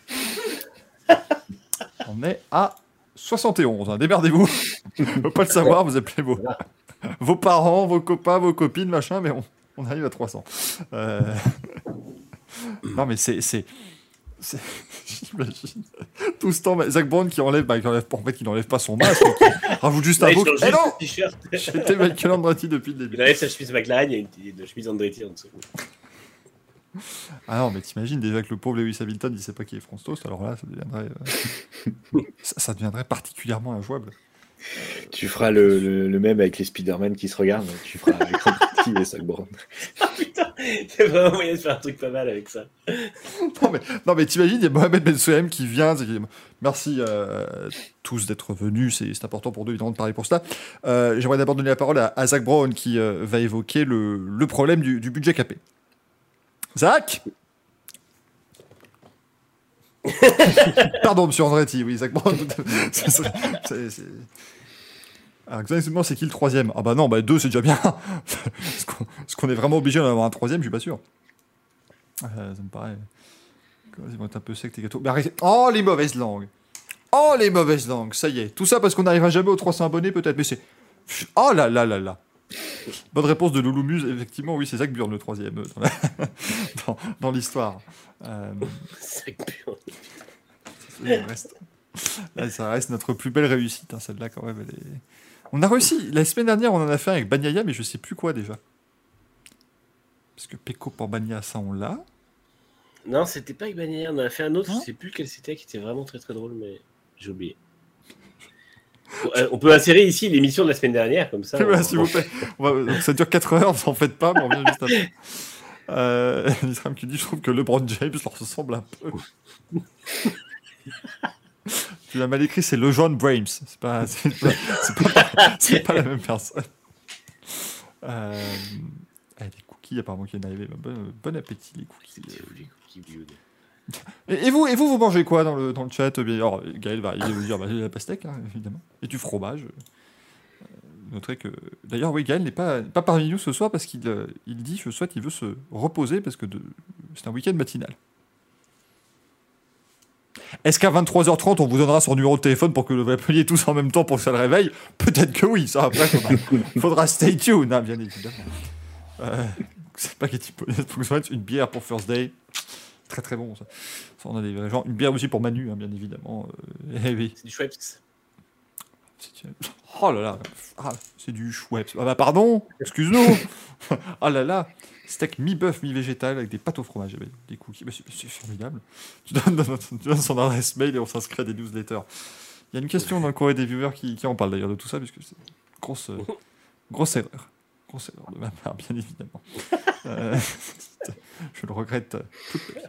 [laughs] on est à 71. Hein, Démerdez-vous. [laughs] Peut pas le savoir. Vous appelez vos, parents, vos copains, vos copines, machin, mais on, on arrive à 300. Euh, Non, mais c'est. [laughs] J'imagine. Tout ce temps, mais Zach Brown qui enlève, bah, qui enlève, en fait, il n'enlève pas son masque, qui [laughs] rajoute juste un il change Eh non. [laughs] J'étais Michael Andretti depuis le Il début. enlève sa chemise McLaren, il y a une, une chemise Andretti en dessous. Ah non, mais t'imagines déjà que le pauvre Lewis Hamilton, il sait pas qui est France Toast, alors là, ça deviendrait, euh, ça, ça deviendrait particulièrement injouable. Tu feras le, le, le même avec les Spider-Man qui se regardent. Tu feras avec Andretti et Zach Brown. Ah putain, a vraiment moyen de faire un truc pas mal avec ça. Non, mais, non, mais t'imagines, il y a Mohamed Ben qui vient. c'est Merci euh, tous d'être venus, c'est c'est important pour nous évidemment de parler pour cela. Euh, J'aimerais d'abord donner la parole à, à Zach Brown qui euh, va évoquer le, le problème du, du budget capé. Zach [laughs] Pardon, monsieur Andretti, oui, Zach Brown. [laughs] C'est- c'est- c'est- c'est- Alors, exactement, c'est qui le troisième? Ah bah non, bah deux, c'est déjà bien. [laughs] Est-ce qu'on est vraiment obligé d'en avoir un troisième Je suis pas sûr. Euh, ça me paraît. Ils vont être un peu secs tes gâteaux. Mais arrêtez. Oh, les mauvaises langues Oh, les mauvaises langues Ça y est. Tout ça parce qu'on n'arrivera jamais aux 300 abonnés, peut-être. Mais c'est. Oh là là là là Bonne réponse de Loulou Muse. Effectivement, oui, c'est Zach Burn, le troisième, euh, dans la- [laughs] dans- dans l'histoire. Euh, C'est pur. ça reste... là, ça reste notre plus belle réussite, hein, celle-là, quand même. Elle est... On a réussi. La semaine dernière, on en a fait un avec Banyaya, mais je sais plus quoi déjà. Parce que Peko pour Banya, ça, on l'a. Non, c'était pas avec Bannière, on en a fait un autre, je sais plus quel c'était, qui était vraiment très très drôle, mais j'ai oublié. [laughs] Euh, On peut insérer ici l'émission de la semaine dernière, comme ça. [laughs] Voilà, on- s'il vous plaît. Donc, ça dure 4 heures, [laughs] vous en faites pas, mais on revient juste après. Euh, Nisram qui dit Je trouve que LeBron James leur ressemble un peu. Tu l'as mal écrit, c'est le John Brames. [laughs] C'est pas, c'est pas, la même personne. Euh, ah, des cookies, apparemment, qui viennent d'arriver. Bon, bon appétit, les cookies. Les. Et, et vous, et vous, vous mangez quoi dans le, dans le chat? Alors, Gaël va arriver vous dire bah, la pastèque, hein, évidemment, et du fromage. Euh, noterez que. D'ailleurs, oui, Gaël n'est pas, pas parmi nous ce soir parce qu'il euh, il dit je souhaite, il veut se reposer parce que de- c'est un week-end matinal. Est-ce qu'à 23h30, on vous donnera son numéro de téléphone pour que vous l'appeliez tous en même temps pour que ça le réveille Peut-être que oui, ça après, faudra, [laughs] faudra stay tuned, hein, bien évidemment. Euh, c'est pas qu'il faut que ça soit une bière pour First Day. Très très bon ça. Ça, on a des gens. Une bière aussi pour Manu, hein, bien évidemment. Euh, eh oui. C'est du Schweppes. Oh là là, ah, c'est du Schweppes. Ah bah pardon, excuse-nous. [laughs] ah là là, steak mi-bœuf, mi-végétal avec des pâtes au fromage, avec des cookies. Bah, c'est formidable. Tu donnes, tu donnes son adresse mail et on s'inscrit à des newsletters. Il y a une question dans le courrier des viewers qui, qui en parle d'ailleurs de tout ça, puisque c'est une grosse, euh, [laughs] grosse erreur. Grosse erreur de ma part, bien évidemment. [laughs] Euh, [laughs] je le regrette euh, toute ma vie.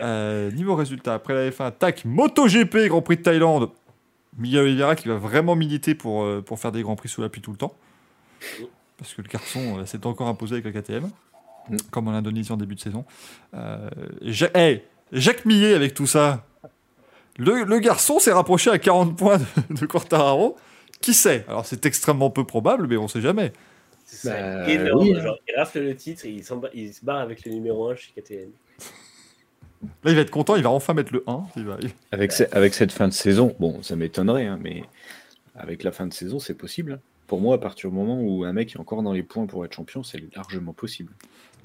Euh, niveau résultat, après la F1, tac, MotoGP, Grand Prix de Thaïlande. Miguel Oliveira qui va vraiment militer pour, euh, pour faire des grands prix sous la pluie tout le temps. Parce que le garçon euh, s'est encore imposé avec la KTM, Mm. comme en Indonésie en début de saison. Euh, Ja- hey, Jacques Millet avec tout ça. Le, le garçon s'est rapproché à 40 points de, de Quartararo. Qui sait? Alors c'est extrêmement peu probable, mais on sait jamais. C'est Bah, énorme. oui, hein. genre, il rafle le titre et il, se barre avec le numéro 1 chez KTM. Là, il va être content, il va enfin mettre le 1. Il va- il- Avec, ce- avec cette fin de saison, bon, ça m'étonnerait, hein, mais avec la fin de saison, c'est possible. hein. Pour moi, à partir du moment où un mec est encore dans les points pour être champion, c'est largement possible.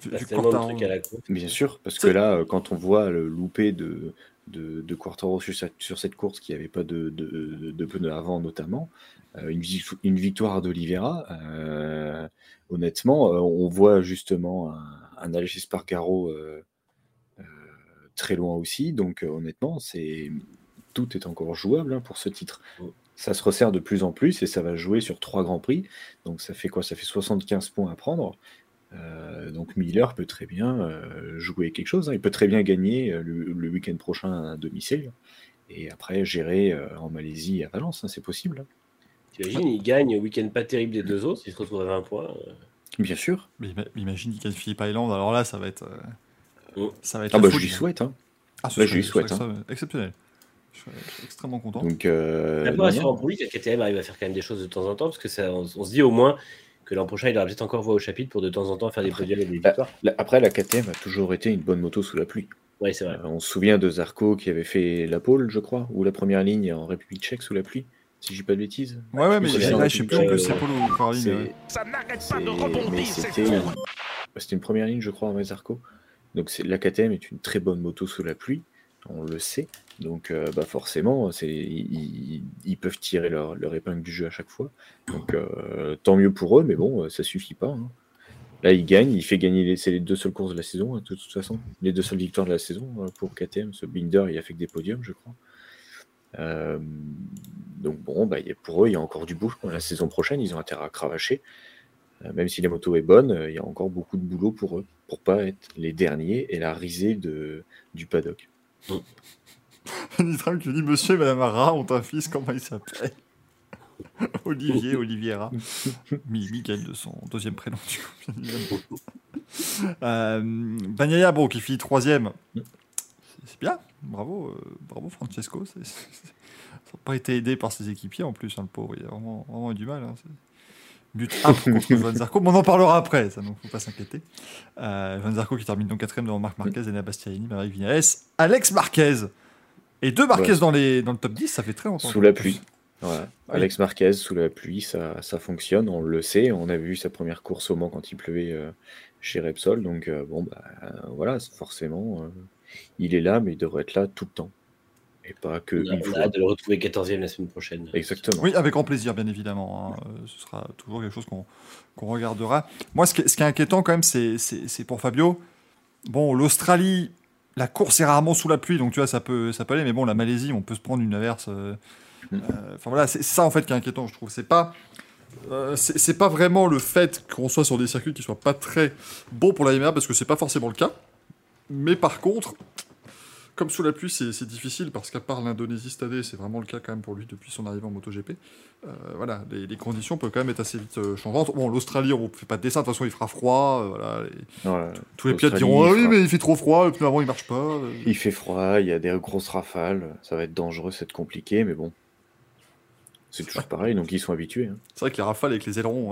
Bah, tellement de trucs à la con. Bien sûr, parce que là, euh, quand on voit le loupé de, de, de Quartaro sur, cette- sur cette course qui n'avait pas de, de, de pneus avant notamment, euh, une, vic- une victoire d'Olivera, euh, honnêtement, on voit justement un, un euh, euh, très loin aussi, donc honnêtement, c'est tout est encore jouable hein, pour ce titre. Ça se resserre de plus en plus et ça va jouer sur trois grands prix. Donc ça fait quoi? Ça fait 75 points à prendre. Euh, donc Miller peut très bien euh, jouer quelque chose. hein. Il peut très bien gagner euh, le, le week-end prochain à domicile et après gérer euh, en Malaisie et à Valence. hein, c'est possible. hein. T'imagines, il gagne au week-end pas terrible des deux autres, il se retrouve à 20 points. euh, Bien sûr. Mais ima- imagine, il qualifie Philippe Island. Alors là, ça va être. euh, Mm. ça va être Ah la bah je lui souhaite. hein. Ah, ce Bah, je lui ce souhaite, Exceptionnel. Je serais extrêmement content. Donc euh, Un peu non, rassurant non. pour lui que KTM arrive à faire quand même des choses de temps en temps, parce que ça, on, on se dit au moins que l'an prochain, il aura peut-être encore voix au chapitre pour de temps en temps faire des podiums et des Bah, victoires. la- après la KTM a toujours été une bonne moto sous la pluie. Oui, c'est vrai. Euh, on se souvient de Zarco qui avait fait la pole, je crois, ou la première ligne en République tchèque sous la pluie, si je dis pas de bêtises. Ouais, ouais, mais C'est là, je sais plus en plus, c'est Polo ou Caroline. C'est- ouais. Ça n'arrête pas de rebondir, c'est c'était une... c'était une première ligne, je crois, avec Zarco. Donc c'est- la KTM est une très bonne moto sous la pluie, on le sait. Donc euh, bah forcément, ils, peuvent tirer leur, épingle du jeu à chaque fois. Donc euh, tant mieux pour eux, mais bon, euh, ça suffit pas. hein. Là, il gagne, il fait gagner les, les deux seules courses de la saison, hein, de toute façon. Les deux seules victoires de la saison pour KTM. Ce Binder, il a fait que des podiums, je crois. Donc bon, bah, pour eux, il y a encore du boulot. La saison prochaine, ils ont intérêt à cravacher. Même si la moto est bonne, il y a encore beaucoup de boulot pour eux, pour pas être les derniers et la risée du paddock. Nitram qui dit Monsieur et Madame Ara ont un fils, comment il s'appelle [laughs] Olivier, Oliviera. Mi- Miguel de son deuxième prénom, du coup. [laughs] Euh, Bagnaia, bon, qui finit troisième. C'est- bien, bravo, euh, bravo Francesco. c'est- c'est- Ça n'a pas été aidé par ses équipiers en plus, hein, le pauvre. Il a vraiment, vraiment eu du mal. hein, But âpre contre Johan Zarco, mais on en parlera après, ça, donc faut pas s'inquiéter. Euh, Johan Zarco qui termine donc quatrième devant Marc Marquez, Enea Bastianini, Maverick Vinales, Alex Marquez. Et deux Marquez Ouais. dans, les, dans le top 10, ça fait très longtemps. Sous la pluie. Voilà. Oui. Alex Marquez sous la pluie, ça, ça fonctionne, on le sait. On a vu sa première course au Mans quand il pleuvait euh, chez Repsol. Donc euh, bon, bah, euh, voilà, forcément, il est là, mais il devrait être là tout le temps. Et pas que On a, une on a fois. hâte de le retrouver 14e la semaine prochaine. Exactement. Oui, avec grand plaisir, bien évidemment. hein. Euh, Ce sera toujours quelque chose qu'on qu'on regardera. Moi, ce qui, est, ce qui est inquiétant quand même, c'est pour Fabio. Bon, l'Australie, la course est rarement sous la pluie, donc tu vois, ça peut, ça peut aller. Mais bon, la Malaisie, on peut se prendre une averse. euh, Mm. euh, Enfin voilà, c'est ça en fait qui est inquiétant, je trouve. C'est pas. euh, c'est pas vraiment le fait qu'on soit sur des circuits qui soient pas très bons pour la Yamaha parce que c'est pas forcément le cas. Mais par contre, comme sous la pluie, c'est difficile parce qu'à part l'Indonésie cette année, c'est vraiment le cas quand même pour lui depuis son arrivée en MotoGP. Euh, voilà, les, les conditions peuvent quand même être assez vite euh, changeantes. Bon, l'Australie, on ne fait pas de dessin, de toute façon, il fera froid. euh, voilà, tous les pilotes diront Ah il oui, fera- mais il fait trop froid, le pneu avant il marche pas. euh. Il fait froid, il y a des grosses rafales, ça va être dangereux, ça va être compliqué, mais bon. C'est toujours pareil, donc ils sont habitués. hein. C'est vrai que les rafales avec les ailerons,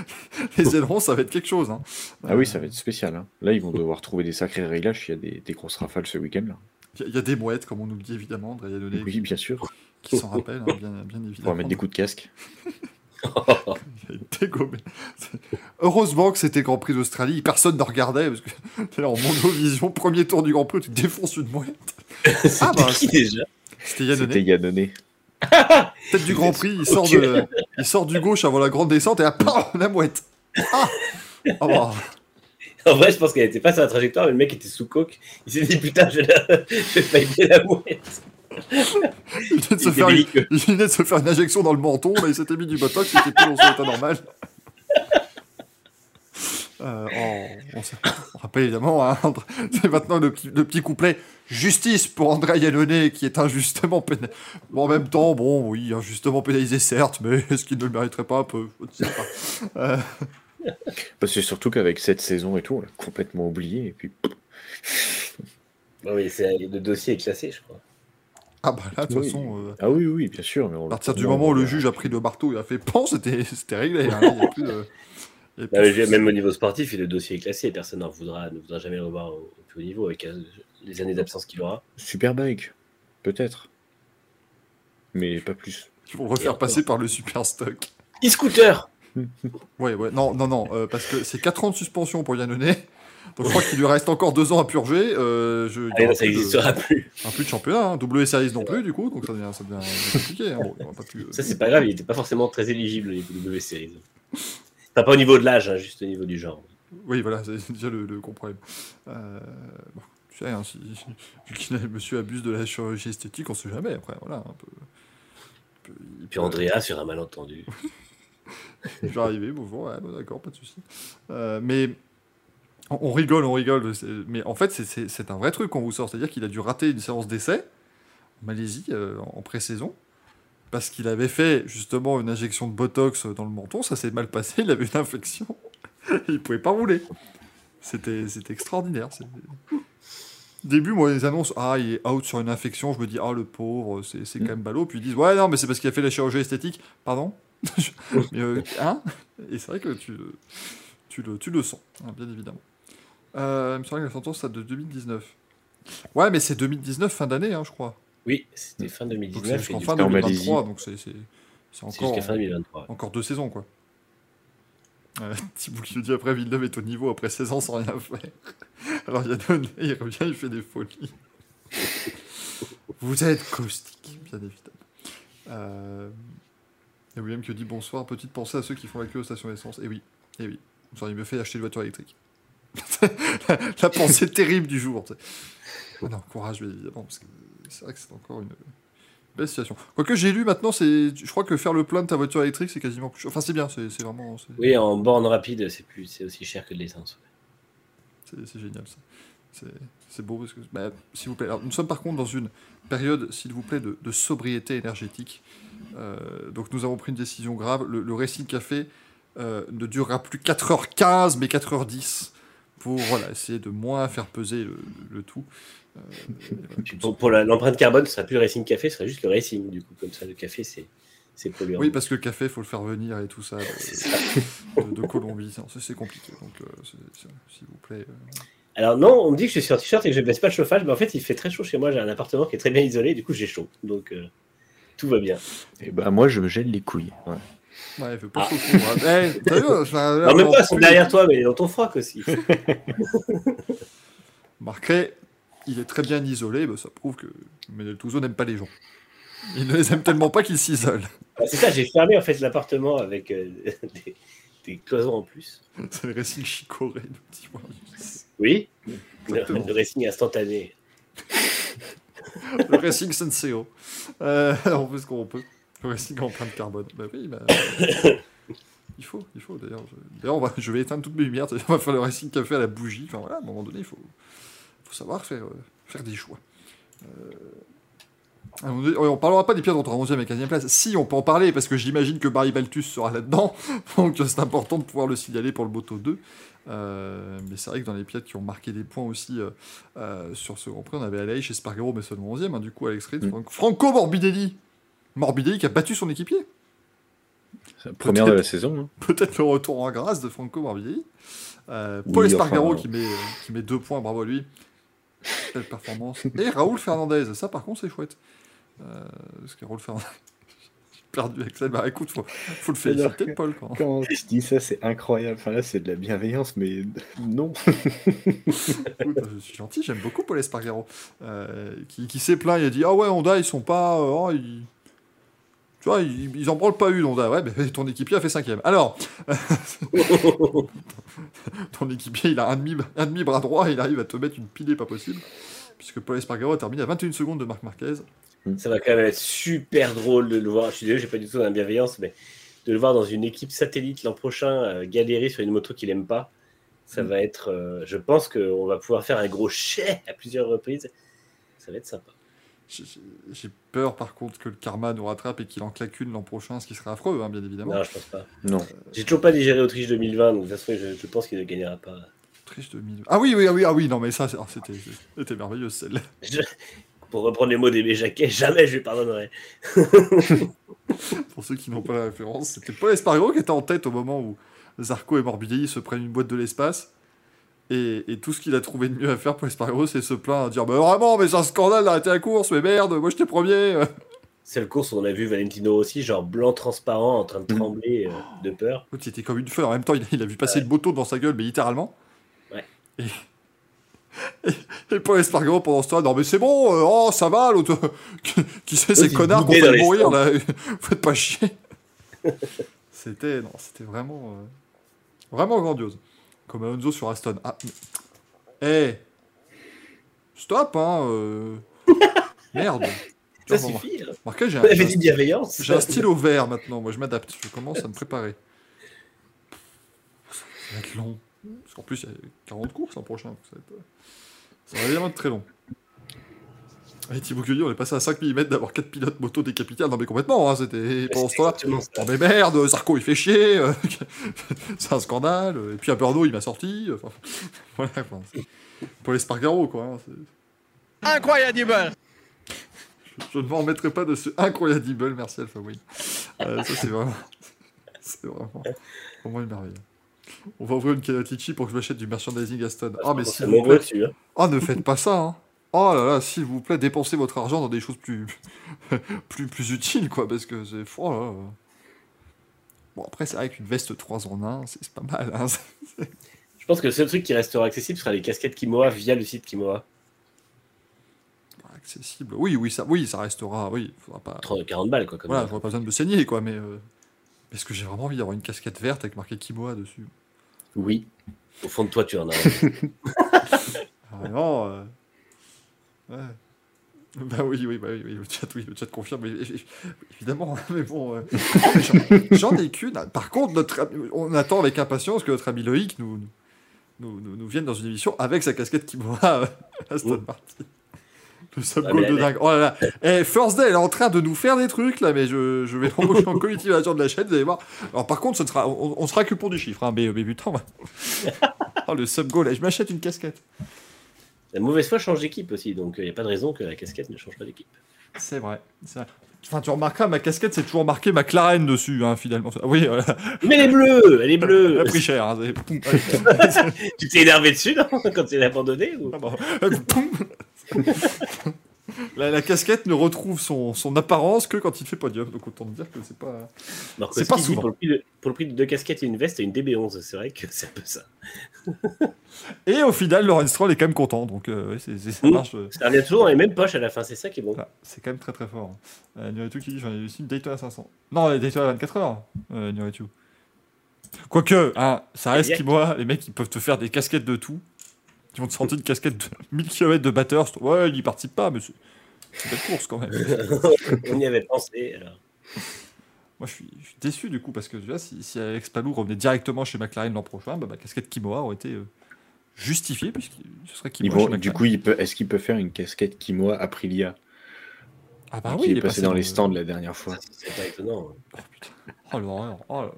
[laughs] les ailerons, ça va être quelque chose. hein. Ah oui, ça va être spécial. hein. Là, ils vont devoir trouver des sacrés réglages s'il y a des, des grosses rafales ce week-end-là. Il y, a- il y a des mouettes, comme on nous le dit évidemment, Iannone, Oui, bien sûr. qui s'en rappelle, hein, bien, bien On va évidemment. mettre des coups de casque. [laughs] Il a été gommé. Heureusement que c'était Grand Prix d'Australie, personne ne regardait, parce que [laughs] là en monovision, premier tour du Grand Prix, tu défonces une mouette. [laughs] C'était bah, qui déjà? C'était Yannone. C'était Yannone. Tête du Grand Prix, il sort, de, il sort du gauche avant la grande descente et là, la mouette. Ah, Ah bah, [laughs] En vrai, je pense qu'elle était pas sur la trajectoire, mais le mec était sous coke. Il s'est dit putain, je vais, faillir [laughs] la mouette. il venait, de se faire une, belliqueux. il venait de se faire une injection dans le menton, là il s'était mis du botox, il était plus dans son état normal. Euh, on, on se- rappelle évidemment, hein, c'est maintenant le, petit- le petit couplet justice pour André Yannone qui est injustement pénalisé. Bon, en même temps, bon, oui, injustement pénalisé certes, mais est-ce qu'il ne le mériterait pas? Un peu Je ne sais pas. Euh, [laughs] Parce que surtout qu'avec cette saison et tout, on l'a complètement oublié. Et puis, Bah [laughs] oui, c'est- le dossier est classé, je crois. ah bah là, de toute Oui. façon, euh, ah oui, oui, bien sûr. Mais on à partir du moment où le juge a pris le marteau et a fait pan, c'était c'était réglé. hein, il y a plus de- il y a plus de je- soucis. même au niveau sportif, le dossier est classé. Personne n'en voudra, ne voudra jamais le revoir au, au plus haut niveau avec euh, les années d'absence qu'il aura. Superbike, peut-être. Mais pas plus. Ils vont refaire passer par le super stock. E-scooter Ouais, ouais, non, non, non, euh, parce que c'est 4 ans de suspension pour Yannone. Donc je crois qu'il lui reste encore 2 ans à purger. Euh, je, il y Allez, aura Ah, ça n'existera plus. un plus de championnat, hein. W Series non plus, du coup, donc ça devient, ça devient compliqué. hein. Bon, pas plus, euh, Ça, c'est pas grave, il était pas forcément très éligible au niveau de W Series. Enfin, pas au niveau de l'âge, hein, juste au niveau du genre. Oui, voilà, c'est [laughs] déjà le, le gros problème. Euh, bon, tu sais, hein, si, vu qu'il monsieur abuse de la chirurgie esthétique, on sait jamais, après, voilà. Un peu, un peu- puis Andrea sur un malentendu. [laughs] [laughs] Il va arriver, bonjour, ouais, bon, d'accord, pas de souci. Euh, mais on, on rigole, on rigole, mais en fait, c'est- un vrai truc qu'on vous sort. C'est-à-dire qu'il a dû rater une séance d'essai en Malaisie euh, en pré-saison parce qu'il avait fait justement une injection de botox dans le menton. Ça s'est mal passé, il avait une infection. [laughs] il pouvait pas rouler. C'était extraordinaire. Début, moi, les annonces, ah, il est out sur une infection, je me dis, ah, le pauvre, c'est c'est quand même ballot. Puis ils disent, ouais, non, mais c'est parce qu'il a fait la chirurgie esthétique. Pardon? Mais, euh, hein? Et c'est vrai que tu, le- tu, le, tu le sens, hein, bien évidemment. Euh, il me semble que la sentence date de 2019. Ouais, mais c'est 2019, fin d'année, hein, je crois. Oui, c'était fin Donc c'est 2019 et jusqu'en fin en 2023, Malaisie. donc c'est encore, fin 2023. encore deux saisons, quoi. Euh, [laughs] Thibaut qui nous dit après Villeneuve est au niveau après 16 ans sans rien faire. [laughs] Alors Yann, il revient, il fait des folies. [laughs] Vous êtes caustique, bien évidemment. Euh... Il y a William qui dit bonsoir, petite pensée à ceux qui font la queue aux stations d'essence. Et oui, et oui. Ça, il me fait acheter une voiture électrique. la, [laughs] la pensée terrible du jour. Ah non, courage, bien évidemment, parce que c'est vrai que c'est encore une belle situation. Quoique j'ai lu maintenant, c'est, je crois que faire le plein de ta voiture électrique, c'est quasiment plus cher. Enfin, c'est bien, c'est c'est vraiment. c'est- Oui, en borne rapide, c'est plus, c'est aussi cher que de l'essence. C'est c'est génial ça. C'est- beau parce que, bah, s'il vous plaît. Alors, nous sommes par contre dans une période, s'il vous plaît, de, de sobriété énergétique. Euh, donc nous avons pris une décision grave. Le, le Racing Café euh, ne durera plus 4h15 mais 4h10 pour voilà, essayer de moins faire peser le, le tout. Euh, voilà. Pour, l'empreinte carbone, ce serait plus le Racing Café, ce serait juste le Racing, du coup. Comme ça, le café, c'est, c'est polluant. Oui, parce que le café, il faut le faire venir et tout ça [laughs] de, de- de Colombie. C'est- compliqué. Donc, euh, s'il vous plaît. Alors non, on me dit que je suis sur t-shirt et que je ne baisse pas le chauffage, mais en fait, il fait très chaud chez moi. J'ai un appartement qui est très bien isolé, du coup, j'ai chaud. Donc, euh, tout va bien. Et bah, moi, je me gèle les couilles. Ouais. Ouais, il fait pas Ah. chaud. hein. Eh, vu, Non, même pas, ils sont plus. derrière toi, mais dans ton froc aussi. [laughs] [laughs] Marqué, il est très bien isolé, bah, ça prouve que Menel Touzo n'aime pas les gens. Il ne les aime tellement pas qu'il s'isole. Ah, [laughs] c'est ça, j'ai fermé en fait l'appartement avec euh, des, des cloisons en plus. C'est le Racing Chicoré, nous. Oui, le, Exactement. le racing instantané. Le Racing Senseo. Euh, on fait ce qu'on peut. Le Racing empreinte carbone. Bah oui, bah. [coughs] Il faut, il faut d'ailleurs. Je... D'ailleurs, va- je vais éteindre toutes mes lumières. On va faire le Racing Café à la bougie. Enfin voilà, à un moment donné, il faut, faut savoir faire, euh, faire des choix. Euh, on on parlera pas des pièces entre 11e et 15e place. Si, on peut en parler, parce que j'imagine que Barry Baltus sera là-dedans. [laughs] Donc c'est important de pouvoir le signaler pour le Moto 2. Euh, mais c'est vrai que dans les pièces qui ont marqué des points aussi euh, euh, sur ce Grand Prix, on avait Alaïch et Spargaro, mais seulement 11e. hein, du coup, Alex Reed, Mm. Fran- Franco Morbidelli. Morbidelli qui a battu son équipier. La première de la saison. hein. Peut-être le retour en grâce de Franco Morbidelli. Euh, Paul Oui, Espargaro enfin, qui, met, qui met deux points, bravo à lui. Quelle performance. Et Raoul Fernandez, ça par contre c'est chouette. Euh, parce que Raoul Fernandez. Perdu Axel. Bah écoute, faut, faut le féliciter, Paul. Quand... Quand je dis ça, c'est incroyable. Enfin là, c'est de la bienveillance, mais non. [laughs] Écoute, je suis gentil, j'aime beaucoup Paul Espargaro. Euh, qui qui s'est plaint, il a dit Ah ouais, Honda, ils sont pas. euh, oh, ils... Tu vois, ils, ils en branlent pas une, Honda. Ouais, mais ton équipier a fait cinquième. Alors, [laughs] ton équipier, il a un demi, un demi bras droit et il arrive à te mettre une pilée pas possible. Puisque Paul Espargaro a terminé à 21 secondes de Marc Marquez. Ça va quand même être super drôle de le voir. Je suis désolé, j'ai pas du tout dans la bienveillance, mais de le voir dans une équipe satellite l'an prochain euh, galérer sur une moto qu'il aime pas. Ça Mm. va être. euh, je pense qu'on va pouvoir faire un gros chais à plusieurs reprises. Ça va être sympa. J'ai- peur par contre que le karma nous rattrape et qu'il en claque une l'an prochain, ce qui serait affreux, hein, bien évidemment. Non, je pense pas. Non. J'ai toujours pas digéré Autriche 2020, donc de toute façon, je, je pense qu'il ne gagnera pas. Triche de mille. Ah oui, oui, ah oui, ah oui, non, mais ça, ah, c'était c'était merveilleux celle-là. Je- Pour reprendre les mots d'Aimé Jacquet, jamais je lui pardonnerai. [laughs] Pour ceux qui n'ont pas la référence, c'était Paul Espargaro qui était en tête au moment où Zarco et Morbidelli se prennent une boîte de l'espace. Et, et tout ce qu'il a trouvé de mieux à faire, Paul Espargaro, c'est se plaindre, dire bah, vraiment, mais c'est un scandale d'arrêter la course, mais merde, moi j'étais premier. [laughs] C'est le course où on a vu Valentino aussi, genre blanc transparent, en train de Mm. trembler euh, de peur. L'autre, il était comme une feu. En même temps, il, il a vu passer une moto dans sa gueule, mais littéralement. Ouais. Et, et, Paul Espargaro, pendant ce temps, non, mais c'est bon, euh, oh, ça va, l'autre. [laughs] qui, qui c'est ces connards qu'on fait mourir, là [laughs] Faites pas chier. [laughs] c'était, non, c'était vraiment. euh, vraiment grandiose. Comme Alonso sur Aston. Ah, mais- Eh Stop, hein euh, Merde Ça suffit. hein. remarquez, j'ai On un, j'ai un stylo vert maintenant, moi je m'adapte, je commence à me préparer. Ça va être long. Parce qu'en plus, il y a 40 courses l'an prochain. donc Ça va, être... euh, ça va évidemment être très long. Et Thibaut Cueilly, on est passé à 5 mm d'avoir 4 pilotes moto décapités. Non, mais complètement, hein, c'était pendant ce temps-là. Oh, mais merde, Zarco il fait chier, euh, [laughs] c'est un scandale. Et puis à Bordeaux, il m'a sorti. Enfin, [laughs] voilà, enfin, c'est- pour les Spargaro, quoi. hein, Incroyable Je ne m'en remettrai pas de ce incroyable, merci Alpha Win. Euh, ça, c'est vraiment. [laughs] C'est vraiment, vraiment une merveille. On va ouvrir une litchi pour que je m'achète du merchandising Aston. Ah, mais s'il vous plaît. dessus. hein. Oh, ne faites pas ça, hein. Oh là là, s'il vous plaît, dépensez votre argent dans des choses plus. [laughs] plus, plus utiles, quoi, parce que c'est. Oh là là. Bon, après, c'est vrai qu'une veste 3 en 1, c'est pas mal, hein. [laughs] Je pense que le seul truc qui restera accessible sera les casquettes Kimoa via le site Kimoa. Accessible. Oui, oui, ça, oui, ça restera. Oui, faudra pas. 30, 40 balles, quoi. Comme Voilà, j'aurais pas besoin de me saigner, quoi, mais. euh, Est-ce que j'ai vraiment envie d'avoir une casquette verte avec marqué Kimoa dessus Oui. Au fond de toi, tu en as. un. [laughs] Ah, Vraiment. euh, Ouais. Bah oui, oui, bah oui, oui, le chat, oui, le chat confirme, évidemment, mais bon, euh, [laughs] j'en- ai qu'une. Par contre, notre, ami- on attend avec impatience que notre ami Loïc nous, nous, nous, nous vienne dans une émission avec sa casquette Kimoa euh, Aston Oh. Martin. Le sub goal de dingue. Oh là là. Eh, First Day, elle est en train de nous faire des trucs là, mais je, je vais l'embaucher en community manager de la chaîne, vous allez voir. Alors par contre, ce ne sera, on, on sera que pour du chiffre, hein, mais, mais putain. [laughs] oh, le sub goal, eh, je m'achète une casquette. La mauvaise foi change d'équipe aussi, donc il n'y a pas de raison que la casquette ne change pas d'équipe. C'est vrai, c'est vrai. Enfin, tu remarqueras, ma casquette, c'est toujours marqué McLaren dessus, hein, finalement. Oui, voilà. Mais elle est bleue Elle est elle bleue a pris cher. hein. [laughs] Tu t'es énervé dessus, non Quand tu l'as abandonné ou... Ah. [laughs] [laughs] La, la casquette ne retrouve son, son apparence que quand il fait podium, donc autant dire que c'est pas. C'est pas souvent. pour le, prix de, pour le prix de deux casquettes et une veste et une DB11, c'est vrai que c'est un peu ça. Et au final, Laurent Stroll est quand même content, donc euh, ça Mmh. marche. euh, Ça revient toujours dans les mêmes poches à la fin, c'est ça qui est bon. voilà, c'est quand même très très fort. Euh, Nuretu qui dit j'en ai aussi une Daytona 500. Non, Daytona 24 heures, euh, Nuretu. Quoique, hein, ça reste qui moi, les mecs ils peuvent te faire des casquettes de tout. Ils vont te sortir une casquette de [laughs] 1000 km de batteur. Ouais, il y participe pas, mais c'est une belle course quand même. [laughs] On y avait pensé. Alors. Moi, je suis, je suis déçu du coup parce que tu vois, si, si Alex Palou revenait directement chez McLaren l'an prochain, bah, ma casquette Kimoa aurait été, euh, justifié, puisque ce serait Kimoa vont- chez du coup, il peut, est-ce qu'il peut faire une casquette Kimoa Aprilia? Ah bah qui oui, est il est passé dans les le- stands la dernière fois C'est pas étonnant. hein. Oh putain, oh l'horreur, oh là là.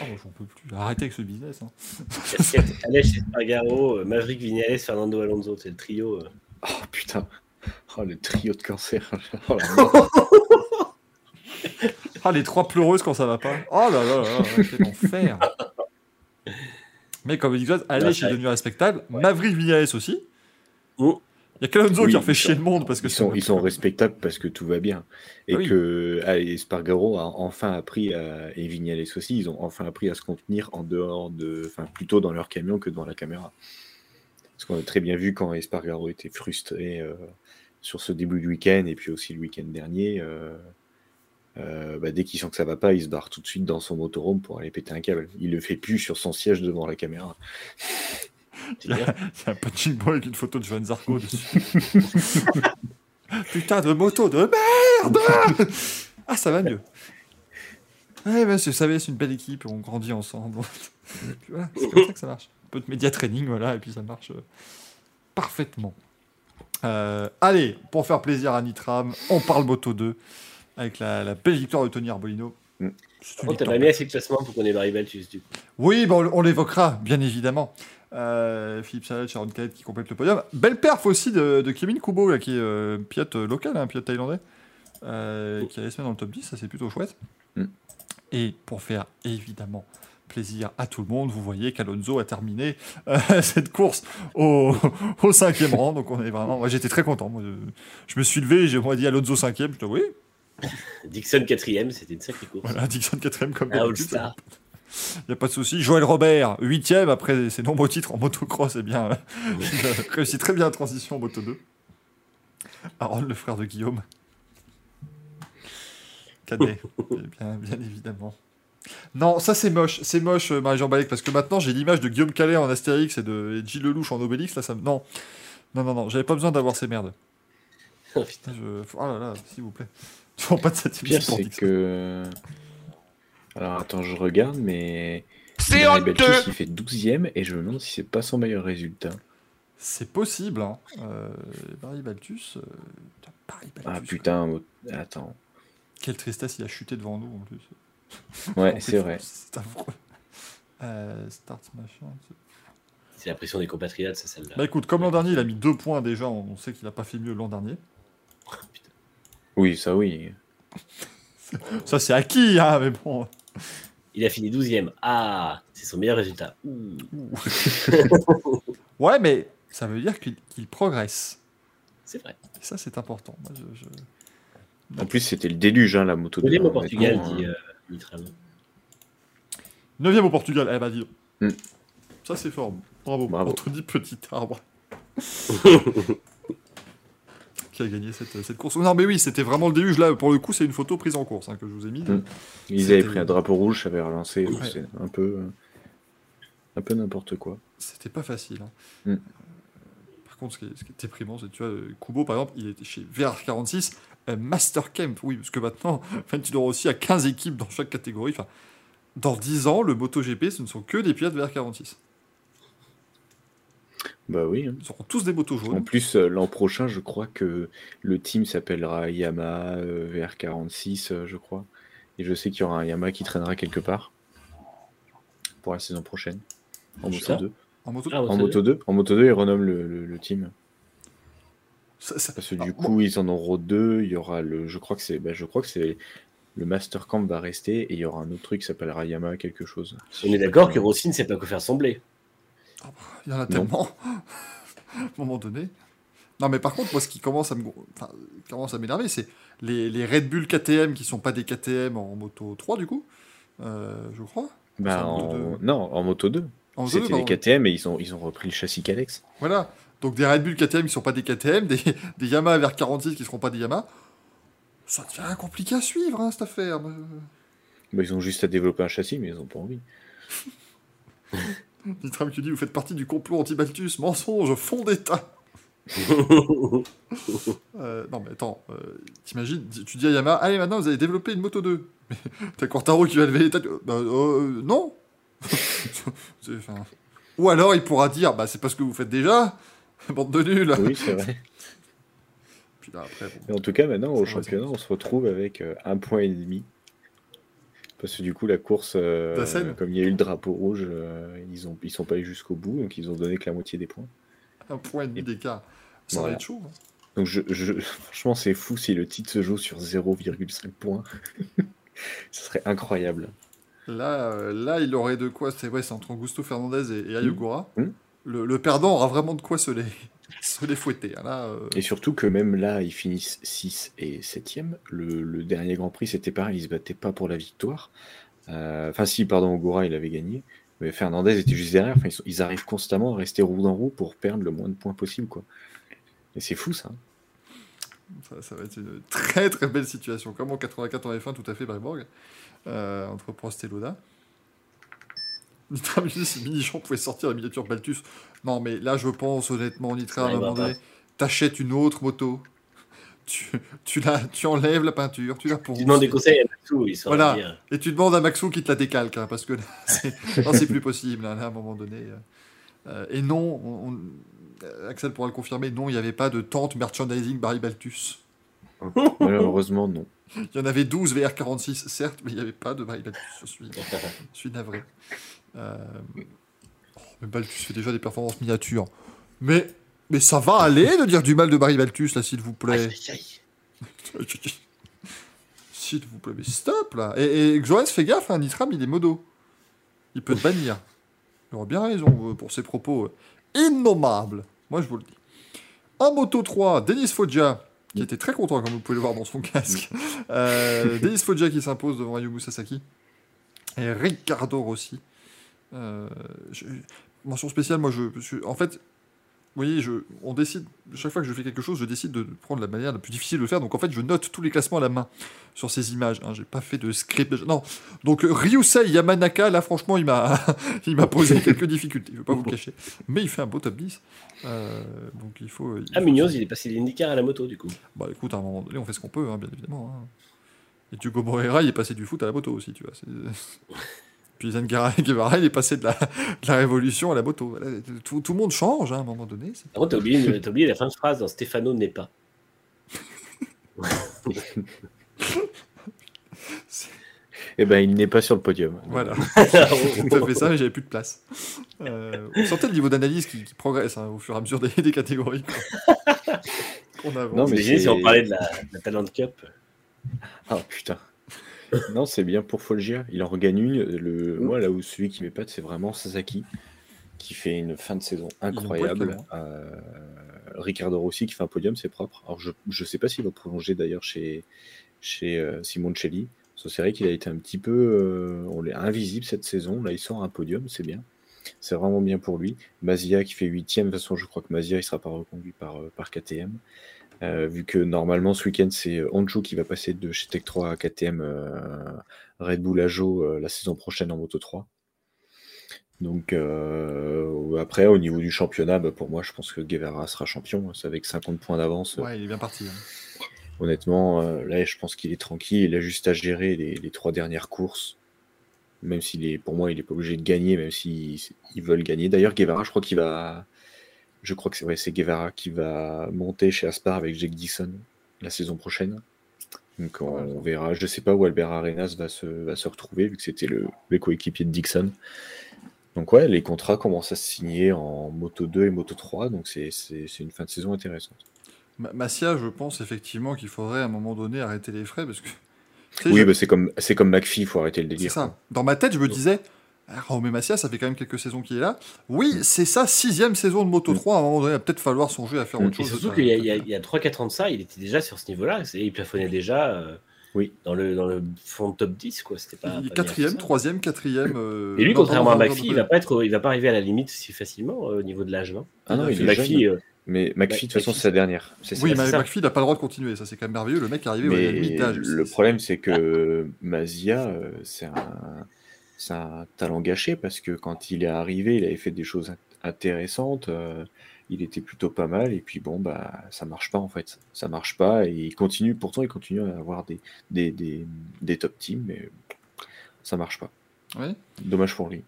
Oh, moi, j'en peux plus. Arrêtez avec ce business. hein. Aleix Espargaro, euh, Maverick Vignales, Fernando Alonso, c'est le trio. euh. Oh putain Oh le trio de cancer [laughs] Oh, la. Ah, les trois pleureuses quand ça va pas. Oh là là là là, quel enfer. Mais comme dit c'est est devenu respectable. Maverick Vignales aussi. Oh. Il y a Calonso Oui, qui a fait chier sont- le monde parce que ils c'est- sont, ils sont respectables parce que tout va bien. Et Ah oui. que ah, et Espargaro a enfin appris, à, et Vignales aussi, ils ont enfin appris à se contenir en dehors de. Enfin, plutôt dans leur camion que devant la caméra. Parce qu'on a très bien vu quand Espargaro était frustré euh, sur ce début de week-end et puis aussi le week-end dernier. euh, euh, bah, dès qu'il sent que ça va pas, il se barre tout de suite dans son motorhome pour aller péter un câble. Il le fait plus sur son siège devant la caméra. [laughs] A [laughs] un punching ball avec une photo de Johan Zarco [laughs] dessus. Putain de moto de merde Ah, ça va mieux. Ouais, bah, vous savez, c'est une belle équipe, on grandit ensemble. Voilà, c'est comme ça que ça marche. Un peu de média training, voilà, et puis ça marche euh, parfaitement. Euh, allez, pour faire plaisir à Nitram, on parle Moto 2 avec la, la belle victoire de Tony Arbolino. Mm. C'est contre, t'as pas mis assez de classement pour qu'on ait Barry Baltus. Du coup. Oui, bon, on l'évoquera, bien évidemment. Euh, Philippe Salet, Sharon Khaled qui complète le podium. Belle perf aussi de, de Kevin Kubo, là, qui est euh, pilote euh, local, un pilote thaïlandais, euh, qui allait se mettre dans le top 10, ça c'est plutôt chouette. Mm. Et pour faire évidemment plaisir à tout le monde, vous voyez qu'Alonso a terminé euh, [laughs] cette course au, [laughs] au cinquième rang, donc on est vraiment... Moi j'étais très content, moi, je, je me suis levé, j'ai moi dit Alonso cinquième, je dis oui, Dixon quatrième, c'était une sacrée course. voilà, Dixon quatrième comme Un d'habitude. [laughs] Il n'y a pas de souci. Joël Robert, 8 après ses nombreux titres en motocross, eh bien, [laughs] il a réussi très bien la transition en moto 2. Aaron, le frère de Guillaume. Cadet, [laughs] eh bien, bien évidemment. Non, ça c'est moche, c'est moche, euh, Marie-Jean Balek, parce que maintenant j'ai l'image de Guillaume Calais en Astérix et de Gilles Lelouch en Obélix, là ça me... Non, non, non, non, j'avais pas besoin d'avoir ces merdes. Oh, putain. Je... Oh là là, s'il vous plaît. Je pas de cette pire, c'est que. Alors attends, je regarde, mais. C'est Barry honteux Baltus, il fait 12ème et je me demande si c'est pas son meilleur résultat. C'est possible, hein. Euh, Barry Baltus... euh, Ah putain, attends. Quelle tristesse, il a chuté devant nous en plus. Ouais, [laughs] c'est vrai. C'est affreux. Euh, start machin. c'est- la pression des compatriotes, c'est celle-là. Bah écoute, comme l'an dernier, il a mis deux points déjà, on sait qu'il a pas fait mieux l'an dernier. Putain. Oui, ça oui. Ça c'est acquis, hein, mais bon. Il a fini 12ème. Ah, c'est son meilleur résultat. Ouh. [laughs] Ouais, mais ça veut dire qu'il progresse. C'est vrai. Et ça c'est important. Moi, je- je- En plus, c'était le déluge, hein, la moto de Deuxième au honnêtement, Portugal, hein. dit euh, Nitram. Neuvième au Portugal, eh bah dis donc. Hmm. Ça c'est fort. Bravo. Bravo. Anthony Petit Arbre. [laughs] qui a gagné cette, cette course. Non mais oui, c'était vraiment le déluge. Là, pour le coup, c'est une photo prise en course hein, que je vous ai mis. Hmm. Ils avaient pris un drapeau rouge, ça avait relancé. Ouais. C'est un peu. euh, Un peu n'importe quoi. C'était pas facile. hein. Mm. Euh, Par contre, ce qui est, ce qui est déprimant, c'est tu vois, Kubo, par exemple, il était chez VR46, euh, Master Camp. Oui, parce que maintenant, Valentino Rossi a 15 équipes dans chaque catégorie. Enfin, dans 10 ans, le MotoGP, ce ne sont que des pilotes VR46. Bah oui. hein. Ils auront tous des motos En jaunes. plus, euh, l'an prochain, je crois que le team s'appellera Yamaha euh, VR46, euh, je crois. Et je sais qu'il y aura un Yamaha qui traînera quelque part pour la saison prochaine. En moto Ça 2. En moto. Ah, En moto 2, en moto 2 ils renomment le, le- le team. Ça- ça- Parce que Ah, du bon. coup, ils en auront deux. Il y aura le. Je crois que c'est. bah, je crois que c'est. Le Master Camp va rester et il y aura un autre truc qui s'appellera Yamaha quelque chose. On est d'accord que Rossi ne sait pas quoi faire sembler. Il y en a tellement. [laughs] à un moment donné. Non, mais par contre, moi, ce qui commence à me, enfin, commence à m'énerver, c'est les, les Red Bull KTM qui sont pas des KTM en moto 3, du coup. Euh, je crois. Bah, en moto en- 2. Non, en moto 2. En moto 2, C'était des. KTM et ils ont, ils ont repris le châssis Calex. Voilà. Donc des Red Bull KTM qui sont pas des KTM, [laughs] des, des Yamaha vers 46 qui seront pas des Yamaha. Ça devient compliqué à suivre, hein, cette affaire. Euh, Bah, ils ont juste à développer un châssis, mais ils ont pas envie. [laughs] Nitram qui dit Vous faites partie du complot anti-Baltus, mensonge, fond d'État. [laughs] Euh, non, mais attends, euh, t'imagines, tu- dis à Yamaha Allez, maintenant vous allez développer une moto 2. [laughs] Mais T'as Quartaro qui va lever les têtes. Bah, euh, non [laughs] enfin, Ou alors il pourra dire, bah c'est parce que vous faites déjà, bande de nuls. Oui, c'est vrai. Puis là, après, bon. Et en tout cas, maintenant, au championnat, on se retrouve avec euh, un point et demi. Parce que du coup, la course, euh, comme il y a eu le drapeau rouge, euh, ils ont ils sont pas allés jusqu'au bout, donc ils ont donné que la moitié des points. un point et demi d'écart. Ça va être chaud. hein. Donc je, je- [laughs] franchement, c'est fou si le titre se joue sur 0,5 points. [laughs] Ce serait incroyable. Là, euh, là, il aurait de quoi. C'est vrai, c'est entre Augusto Fernandez et, et Ayogura. Mm. Le, le perdant aura vraiment de quoi se les, [laughs] se les fouetter. hein. Là, euh, Et surtout que même là, ils finissent 6 et 7e. Le, le dernier Grand Prix, c'était pareil, ils se battaient pas pour la victoire. Euh, Enfin, si, pardon, Ogura, il avait gagné. Mais Fernandez était juste derrière. Enfin, ils, sont- ils arrivent constamment à rester roue dans roue pour perdre le moins de points possible. Quoi. Et c'est fou ça. ça, ça va être une très très belle situation. Comme en 84 en F1, tout à fait, Barborg. Euh, entre Prost et Loda. Nitra me dit si Minichon pouvait sortir la miniature Baltus. Non, mais là, je pense honnêtement, Nitra, à un moment pas. donné, t'achètes une autre moto. Tu, tu, la, tu enlèves la peinture, tu la ponces. Tu demandes des conseils à Matsu, il Voilà. dire. Et tu demandes à Maxou qui te la décalque, hein, parce que là, c'est plus possible, hein, là, à un moment donné. euh. Euh, et non, on- on- Axel pourra le confirmer, non, il n'y avait pas de tente merchandising Barry Baltus. [laughs] Malheureusement, non. Il y en avait 12 VR46, certes, mais il n'y avait pas de Barry Baltus. Je suis, je suis navré. Euh, oh, mais Baltus fait déjà des performances miniatures. Mais, mais ça va aller de dire du mal de Barry Baltus, là, s'il vous plaît. [laughs] S'il vous plaît, mais stop là Et, et Johannes, fais gaffe, hein, Nitram, il est modo. Il peut te bannir. Il aura bien raison euh, pour ses propos euh, innommables. Moi, je vous le dis. En moto 3, Denis Foggia, qui était très content, comme vous pouvez le voir dans son casque. Euh, Denis Foggia qui s'impose devant Ayumu Sasaki. Et Ricardo Rossi. Euh, je- mention spéciale, moi, je, je- en fait, vous voyez, je, on décide, chaque fois que je fais quelque chose, je décide de prendre la manière la plus difficile de le faire. Donc en fait, je note tous les classements à la main sur ces images. Hein. J'ai pas fait de script. Non. Donc Ryusei Yamanaka, là, franchement, il m'a, [laughs] il m'a posé [laughs] quelques difficultés. Je vais pas vous le cacher. Mais il fait un beau top 10. Euh, donc il faut. il Ah, faut- Munoz, il est passé l'IndyCar à la moto, du coup. Bah écoute, à un moment donné, on fait ce qu'on peut, hein, bien évidemment. hein. Et Hugo Moreira, il est passé du foot à la moto aussi, tu vois. [laughs] Puis Zen Guevara, il est passé de la, de la révolution à la moto. Voilà, tout, tout le monde change hein, à un moment donné. Par contre, t'as oublié, une- t'as oublié la fin de phrase dans Stefano n'est pas. [laughs] Eh ben, il n'est pas sur le podium. Voilà. [laughs] tout à fait ça, mais j'avais plus de place. Euh, on sentait le niveau d'analyse qui, qui progresse hein, au fur et à mesure des, des catégories. quoi. [laughs] Qu'on avance. Non, mais si on parlait de la, de la Talent Cup? Ah putain. Non, c'est bien pour Folgia. Il en regagne une. Le... Moi, là où celui qui m'épate, c'est vraiment Sasaki, qui fait une fin de saison incroyable. poil, Euh, Ricardo Rossi qui fait un podium, c'est propre. Alors, je ne sais pas s'il va prolonger d'ailleurs chez, chez euh, Simoncelli. C'est vrai qu'il a été un petit peu euh, on l'est invisible cette saison. Là, il sort un podium, c'est bien. C'est vraiment bien pour lui. Mazia qui fait huitième. De toute façon, je crois que Mazia, il sera pas reconduit par, euh, par KTM. Euh, vu que normalement ce week-end c'est euh, Honjo qui va passer de chez Tech 3 à KTM euh, Red Bull Ajo euh, la saison prochaine en Moto 3. Donc euh, après au niveau du championnat, bah, pour moi je pense que Guevara sera champion. C'est avec 50 points d'avance. Ouais, il est bien parti. hein. Honnêtement, euh, là je pense qu'il est tranquille. Il a juste à gérer les, les trois dernières courses. Même s'il est, pour moi, il est pas obligé de gagner, même s'ils ils veulent gagner. D'ailleurs, Guevara, je crois qu'il va, je crois que c'est ouais, c'est Guevara qui va monter chez Aspar avec Jake Dixon la saison prochaine. Donc on, on verra. Je sais pas où Albert Arenas va se, va se retrouver vu que c'était le, le coéquipier de Dixon. Donc ouais, les contrats commencent à se signer en Moto 2 et Moto 3, donc c'est c'est- c'est une fin de saison intéressante. Ma- Massia, je pense effectivement qu'il faudrait à un moment donné arrêter les frais parce que. Oui, je- bah, c'est comme c'est comme McPhee, il faut arrêter le C'est délire. ça. Dans ma tête, je me disais, ah, Raoumé Massia, ça fait quand même quelques saisons qu'il est là. Oui, c'est sa sixième saison de Moto Mm. 3. À un moment donné, il va peut-être falloir songer à faire autre Et chose. surtout qu'il y a, il y a- il y a 3-4 ans de ça, il était déjà sur ce niveau-là. Il plafonnait déjà euh, Oui. dans, le, dans le fond de top 10. quoi. C'était pas, quatrième, troisième, quatrième. euh, Et lui, contrairement à McPhee, il va pas être, il va pas arriver à la limite si facilement euh, au niveau de l'âge, non? Ah non, il est McPhee, jeune. euh, Mais McPhee, de toute façon, c'est sa dernière. Oui, ça. mais. McPhee n'a pas le droit de continuer. Ça, c'est quand même merveilleux. Le mec est arrivé ouais, à la Mais limite d'âge. le problème, c'est que Mazia, c'est un, c'est un talent gâché parce que quand il est arrivé, il avait fait des choses int- intéressantes. euh, il était plutôt pas mal. Et puis bon, bah, ça marche pas en fait. Ça marche pas. Et il continue, pourtant, il continue à avoir des, des, des, des top teams, mais ça marche pas. Ouais. Dommage pour lui.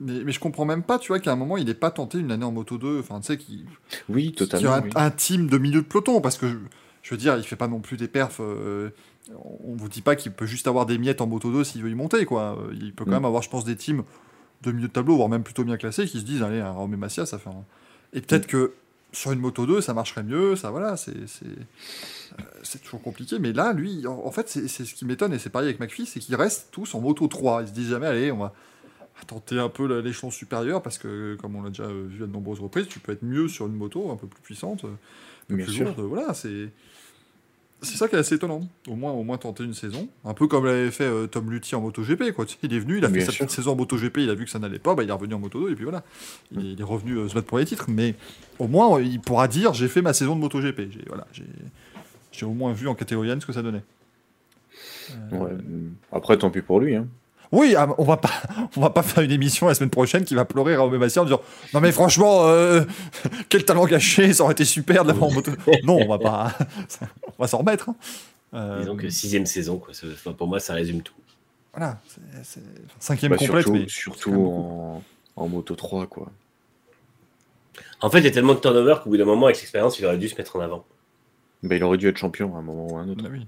Mais, mais je comprends même pas, tu vois, qu'à un moment, il n'ait pas tenté une année en Moto 2. Enfin, tu sais, qui, Oui, qui totalement. a un, oui. un team de milieu de peloton. Parce que, je, je veux dire, il fait pas non plus des perfs. euh, on vous dit pas qu'il peut juste avoir des miettes en Moto 2 s'il veut y monter, quoi. Euh, Il peut quand Mm. même avoir, je pense, des teams de milieu de tableau, voire même plutôt bien classés, qui se disent, allez, un Romé Massia, ça fait un... Et peut-être que sur une Moto 2, ça marcherait mieux, ça, voilà, c'est... c'est- euh, C'est toujours compliqué, mais là, lui, en, en fait, c'est ce qui m'étonne, et c'est pareil avec McPhee, c'est qu'ils restent tous en moto 3. Ils se disent jamais, allez, on va tenter un peu l'échelon supérieur, parce que, comme on l'a déjà euh, vu à de nombreuses reprises, tu peux être mieux sur une moto un peu plus puissante, euh, peu Bien plus sûr. lourde. Voilà, c'est. C'est ça qui est assez étonnant. Au moins, au moins tenter une saison. Un peu comme l'avait fait euh, Tom Lutti en MotoGP. Quoi. Il est venu, il a fait sa petite saison en MotoGP, il a vu que ça n'allait pas, bah, il est revenu en Moto 2 et puis voilà. Il, est, il est revenu euh, se battre pour les titres. Mais au moins, il pourra dire j'ai fait ma saison de MotoGP. J'ai voilà, au moins vu en catégorie N ce que ça donnait. Euh, Ouais. Après, tant pis pour lui. Hein. Oui, ah, on va pas, [laughs] on va pas faire une émission la semaine prochaine qui va pleurer Raoul Massia en disant non mais franchement, euh, [laughs] quel talent gâché, ça aurait été super de l'avoir en moto. [laughs] Non, on va pas, on va s'en remettre. hein. Euh, Disons que sixième saison, quoi. Enfin, pour moi, ça résume tout. Voilà, c'est- c'est cinquième Bah, complète, surtout mais en, en moto 3, quoi. En fait, il y a tellement de turnover qu'au bout d'un moment, avec l'expérience, il aurait dû se mettre en avant. Bah, il aurait dû être champion à un moment ou à un autre. Ah oui.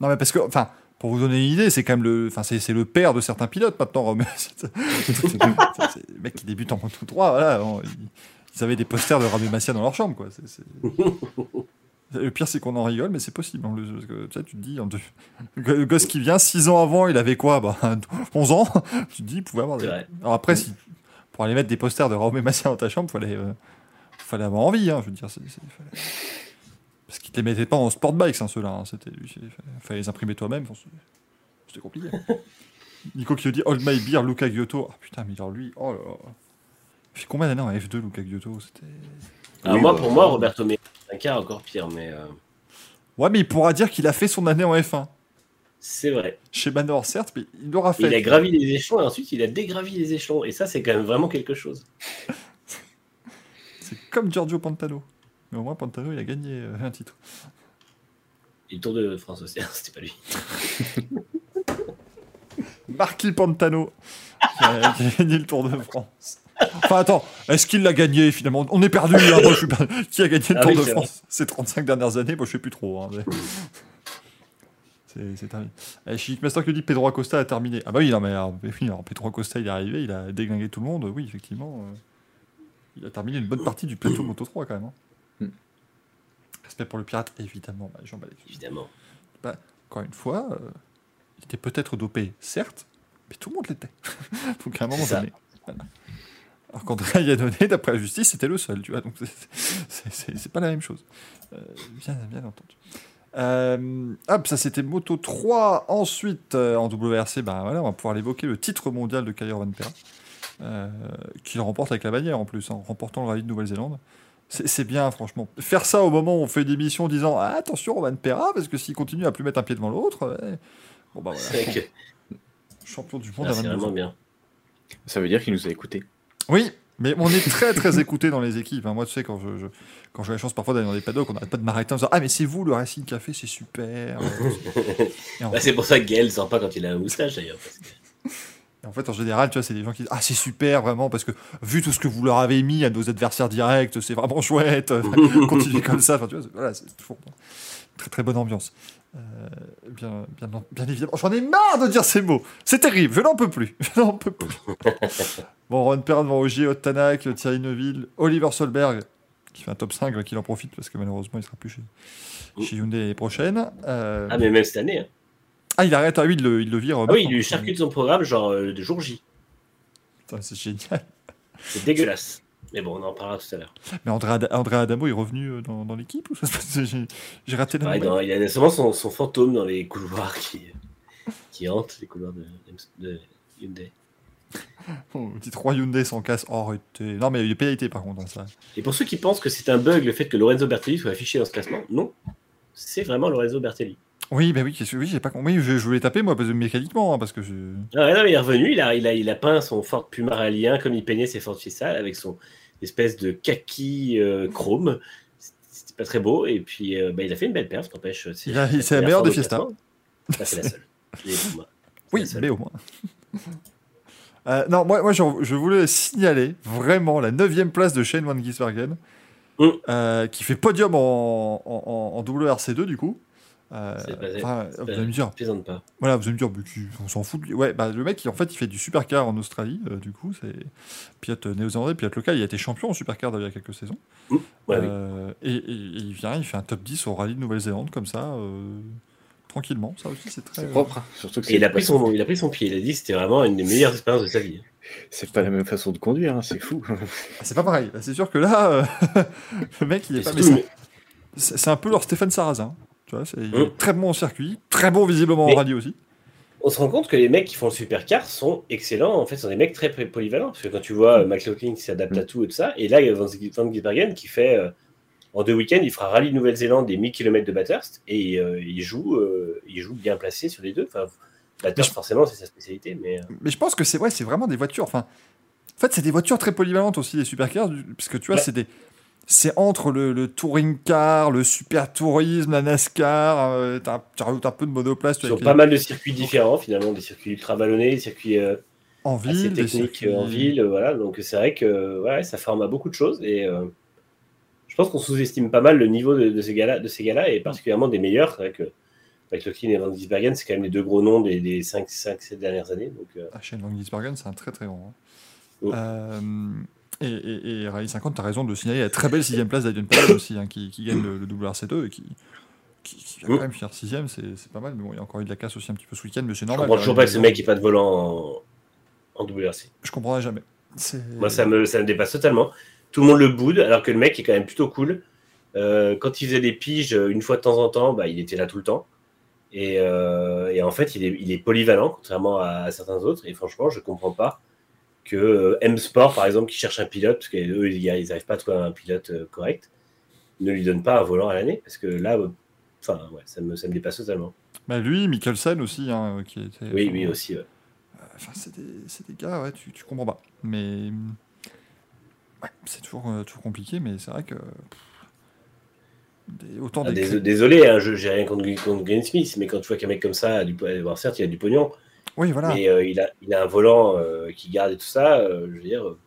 Non mais parce que, enfin, pour vous donner une idée, c'est quand même le, enfin c'est c'est le père de certains pilotes maintenant. Massia. [laughs] C'est c'est le mec qui débute en moto 3, voilà. ils, ils avaient des posters de Raoul Massia dans leur chambre, quoi. Le pire, c'est qu'on en rigole, mais c'est possible. le- tu, sais, tu te dis, le gosse qui vient, 6 ans avant, il avait quoi? Bah, 11 ans. Tu te dis, il pouvait avoir. Des... Alors après, si, pour aller mettre des posters de Raoul Massia dans ta chambre, fallait, euh, fallait avoir envie. Hein, je veux dire, c'est- c'est- fallait- parce qu'ils te les mettaient pas en sport bikes, hein, ceux-là. hein, C'était, il fallait, fallait les imprimer toi-même. C'était compliqué. [laughs] Nico qui nous dit Hold my beer, Luca Giotto. Ah putain, mais alors lui, oh là là. Il fait combien d'années en F2, Luca Giotto? C'était. Oui, moi, bah, pour moi, Roberto Meri, un cas encore pire, mais euh, Ouais, mais il pourra dire qu'il a fait son année en F1. c'est vrai. Chez Manor, certes, mais il l'aura fait. Il a gravi les échelons et ensuite il a dégravi les échelons. Et ça, c'est quand même vraiment quelque chose. [laughs] C'est comme Giorgio Pantano. Mais au moins, Pantano, il a gagné euh, un titre. Et le Tour de France aussi, [laughs] c'était pas lui. [laughs] Marquis Pantano, qui a, gagné le Tour de France. Enfin, attends, est-ce qu'il l'a gagné finalement? On est perdu, hein, moi, je suis perdu. Qui a gagné le Ah Tour oui, de France ces 35 dernières années? Moi, je sais plus trop. hein, mais- [laughs] C'est terminé. Eh, Chic Master qui dit Pedro Acosta a terminé. Ah bah oui, non, mais alors, alors, Pedro Acosta, il est arrivé, il a déglingué tout le monde. Oui, effectivement. euh, il a terminé une bonne partie du plateau Moto 3 quand même. hein. Respect pour le pirate, évidemment. Bah, Jean Balek. Évidemment. Encore une fois, euh, il était peut-être dopé, certes, mais tout le monde l'était. [laughs] Donc à un moment donné. voilà. Alors qu'André Iannone, d'après la justice, c'était le seul, tu vois. Donc c'est- pas la même chose. Euh, bien, bien entendu. Euh, hop, ça c'était Moto 3. Ensuite, euh, en WRC, bah, voilà, on va pouvoir l'évoquer, le titre mondial de Kayer Van Pera, euh, qu'il remporte avec la bannière en plus, en remportant le rallye de Nouvelle-Zélande. C'est c'est bien, franchement. Faire ça au moment où on fait une émission en disant ah, attention, Van Pera, parce que s'il continue à plus mettre un pied devant l'autre, ouais. bon bah C'est voilà, champion du monde là, à c'est 22 vraiment ans. bien. Ça veut dire qu'il nous a écoutés. Oui, mais on est très très [laughs] écouté dans les équipes. hein. Moi, tu sais, quand je, je- quand j'ai la chance parfois d'aller dans des paddocks, on n'arrête pas de m'arrêter en disant Ah, mais c'est vous le Racing Café, c'est super. [laughs] Bah, c'est pour ça que Gaël sent pas quand il a un moustache d'ailleurs. parce que- et en fait, en général, tu vois, c'est des gens qui disent Ah, c'est super, vraiment, parce que vu tout ce que vous leur avez mis à nos adversaires directs, c'est vraiment chouette. [laughs] Continuez comme ça. Enfin, tu vois, c'est- voilà, c'est toujours très très bonne ambiance. Euh, bien, bien, bien évidemment. J'en ai marre de dire ces mots. C'est terrible, je n'en peux plus. [laughs] Je n'en peux plus. [laughs] bon, Ron Perrin Ogier, Ottanak, Thierry Neuville, Oliver Solberg, qui fait un top 5, qu'il en profite parce que malheureusement il sera plus chez, chez Hyundai l'année prochaine. Euh, Ah, mais même cette année. hein. Ah, il arrête, ah oui, il le, il le vire. Ah oui, il lui charcute son programme, genre euh, de jour J. Putain, C'est génial. C'est dégueulasse. Mais bon, on en parlera tout à l'heure. Mais André, Ad- André Adamo est revenu euh, dans, dans l'équipe ou ça [laughs] J'ai raté la dans- il y a sûrement son, son fantôme dans les couloirs qui, qui hante les couloirs de, de Hyundai. Oh, petit 3 Hyundai sans casse. Oh. Non, mais il y a eu pénalité par contre dans ça. Et pour ceux qui pensent que c'est un bug le fait que Lorenzo Bertelli soit affiché dans ce classement, non. C'est vraiment Lorenzo Bertelli. Oui, bah oui, oui j'ai pas compris. Je, je voulais taper moi parce que mécaniquement, hein, parce que je. Ah non, mais il est revenu, il a, il, a, il a peint son Ford Puma Rallye comme il peignait ses Ford Fiesta avec son espèce de kaki euh, chrome. C'était pas très beau. Et puis, euh, bah, il a fait une belle perf, n'empêche. C'est la première meilleure au Fiesta. classement. Ah, c'est la seule. Puma. Oui, la seule. mais au moins. Euh, non, moi, moi je, je voulais signaler vraiment la 9 place de Shane Van Gisbergen, Mm. euh, qui fait podium en- en WRC2 du coup. Euh, enfin, vous allez me dire, Plaisante pas. voilà, vous allez me dire, on s'en fout. de lui. Ouais, bah, le mec, il- en fait, il fait du supercar en Australie, euh, du coup, c'est pilote néo-zélandais, pilote local. Il a été champion en supercar il y a quelques saisons. Ouais, oui. Euh, et, et- et il vient, il fait un top 10 au rallye de Nouvelle-Zélande, comme ça, euh, tranquillement. Ça aussi, c'est très. Propre. hein. Surtout que Et il a, pris son, il a pris son pied. Il a dit que c'était vraiment une des meilleures expériences de sa vie. C'est pas la même façon de conduire, hein, c'est fou. Ah, C'est pas pareil. Là, C'est sûr que là, euh, [laughs] le mec, il est Et pas. c'est un peu leur Stéphane Sarrazin. Tu vois, c'est Mm. très bon en circuit, très bon visiblement Mais- en rallye aussi. on se rend compte que les mecs qui font le supercar sont excellents. En fait, ce sont des mecs très poly- polyvalents. Parce que quand tu vois euh, McLaughlin qui s'adapte à tout et tout ça, et là, il y a Van Van Gisbergen qui fait. euh, en deux week-ends, il fera rallye de Nouvelle-Zélande et 1000 km de Bathurst. Et euh, il, joue, euh, il joue bien placé sur les deux. Enfin, Bathurst, je- forcément, c'est sa spécialité. Mais Mais je pense que c'est ouais, c'est vraiment des voitures. Enfin, en fait, c'est des voitures très polyvalentes aussi, les supercars, parce que tu vois, Ouais. c'est des. C'est entre le, le touring car, le super tourisme, la NASCAR, euh, tu rajoutes un peu de monoplace sur pas les- mal de circuits différents, finalement, des circuits ultra ballonnés, des circuits euh, en assez ville, techniques circuits- euh, en ville. Voilà. Donc, c'est vrai que ouais, ça forme à beaucoup de choses. Et euh, je pense qu'on sous-estime pas mal le niveau de, de ces gars-là, de ces gars-là, et particulièrement des meilleurs. C'est vrai que McLaughlin et Van Gisbergen, c'est quand même les deux gros noms des, des 5-7 dernières années. Donc, Ah, Shane Van Gisbergen, c'est un très très grand. hein. Oh. Et, et, et Rallye 50, tu as raison de signaler la très belle sixième place d'Adrian Palmer aussi, hein, qui, qui gagne le, le WRC2 et qui, qui, qui va Mm. quand même finir sixième, c'est pas mal. Mais bon, il y a encore eu de la casse aussi un petit peu ce week-end, mais c'est je normal. comprends toujours pas que ce mec n'ait pas de volant en, en WRC. Je comprendrai jamais. Moi, ça me, ça me dépasse totalement. Tout le monde le boude, alors que le mec est quand même plutôt cool. Euh, quand il faisait des piges euh, une fois de temps en temps, bah, il était là tout le temps. Et, euh, et en fait, il est, il est polyvalent, contrairement à, à certains autres. Et franchement, je comprends pas que euh, M-Sport, par exemple, qui cherche un pilote, parce qu'eux, ils n'arrivent pas à trouver un pilote euh, correct, ne lui donne pas un volant à l'année. Parce que là, euh, enfin, ouais, ça, me, ça me dépasse totalement. Bah, lui, Mikkelsen aussi, hein, qui était. Oui, oui, aussi. ouais. Enfin, c'est des, gars, ouais, tu, tu comprends pas. Mais. ouais, c'est toujours, euh, toujours compliqué, mais c'est vrai que. des- autant Ah, des. dés- désolé, hein, je j'ai rien contre, contre Glenn Smith, mais quand tu vois qu'un mec comme ça a du, certes, il a du pognon, Oui, voilà. mais euh, il, a, il a un volant euh, qui garde et tout ça, euh, je veux dire, euh,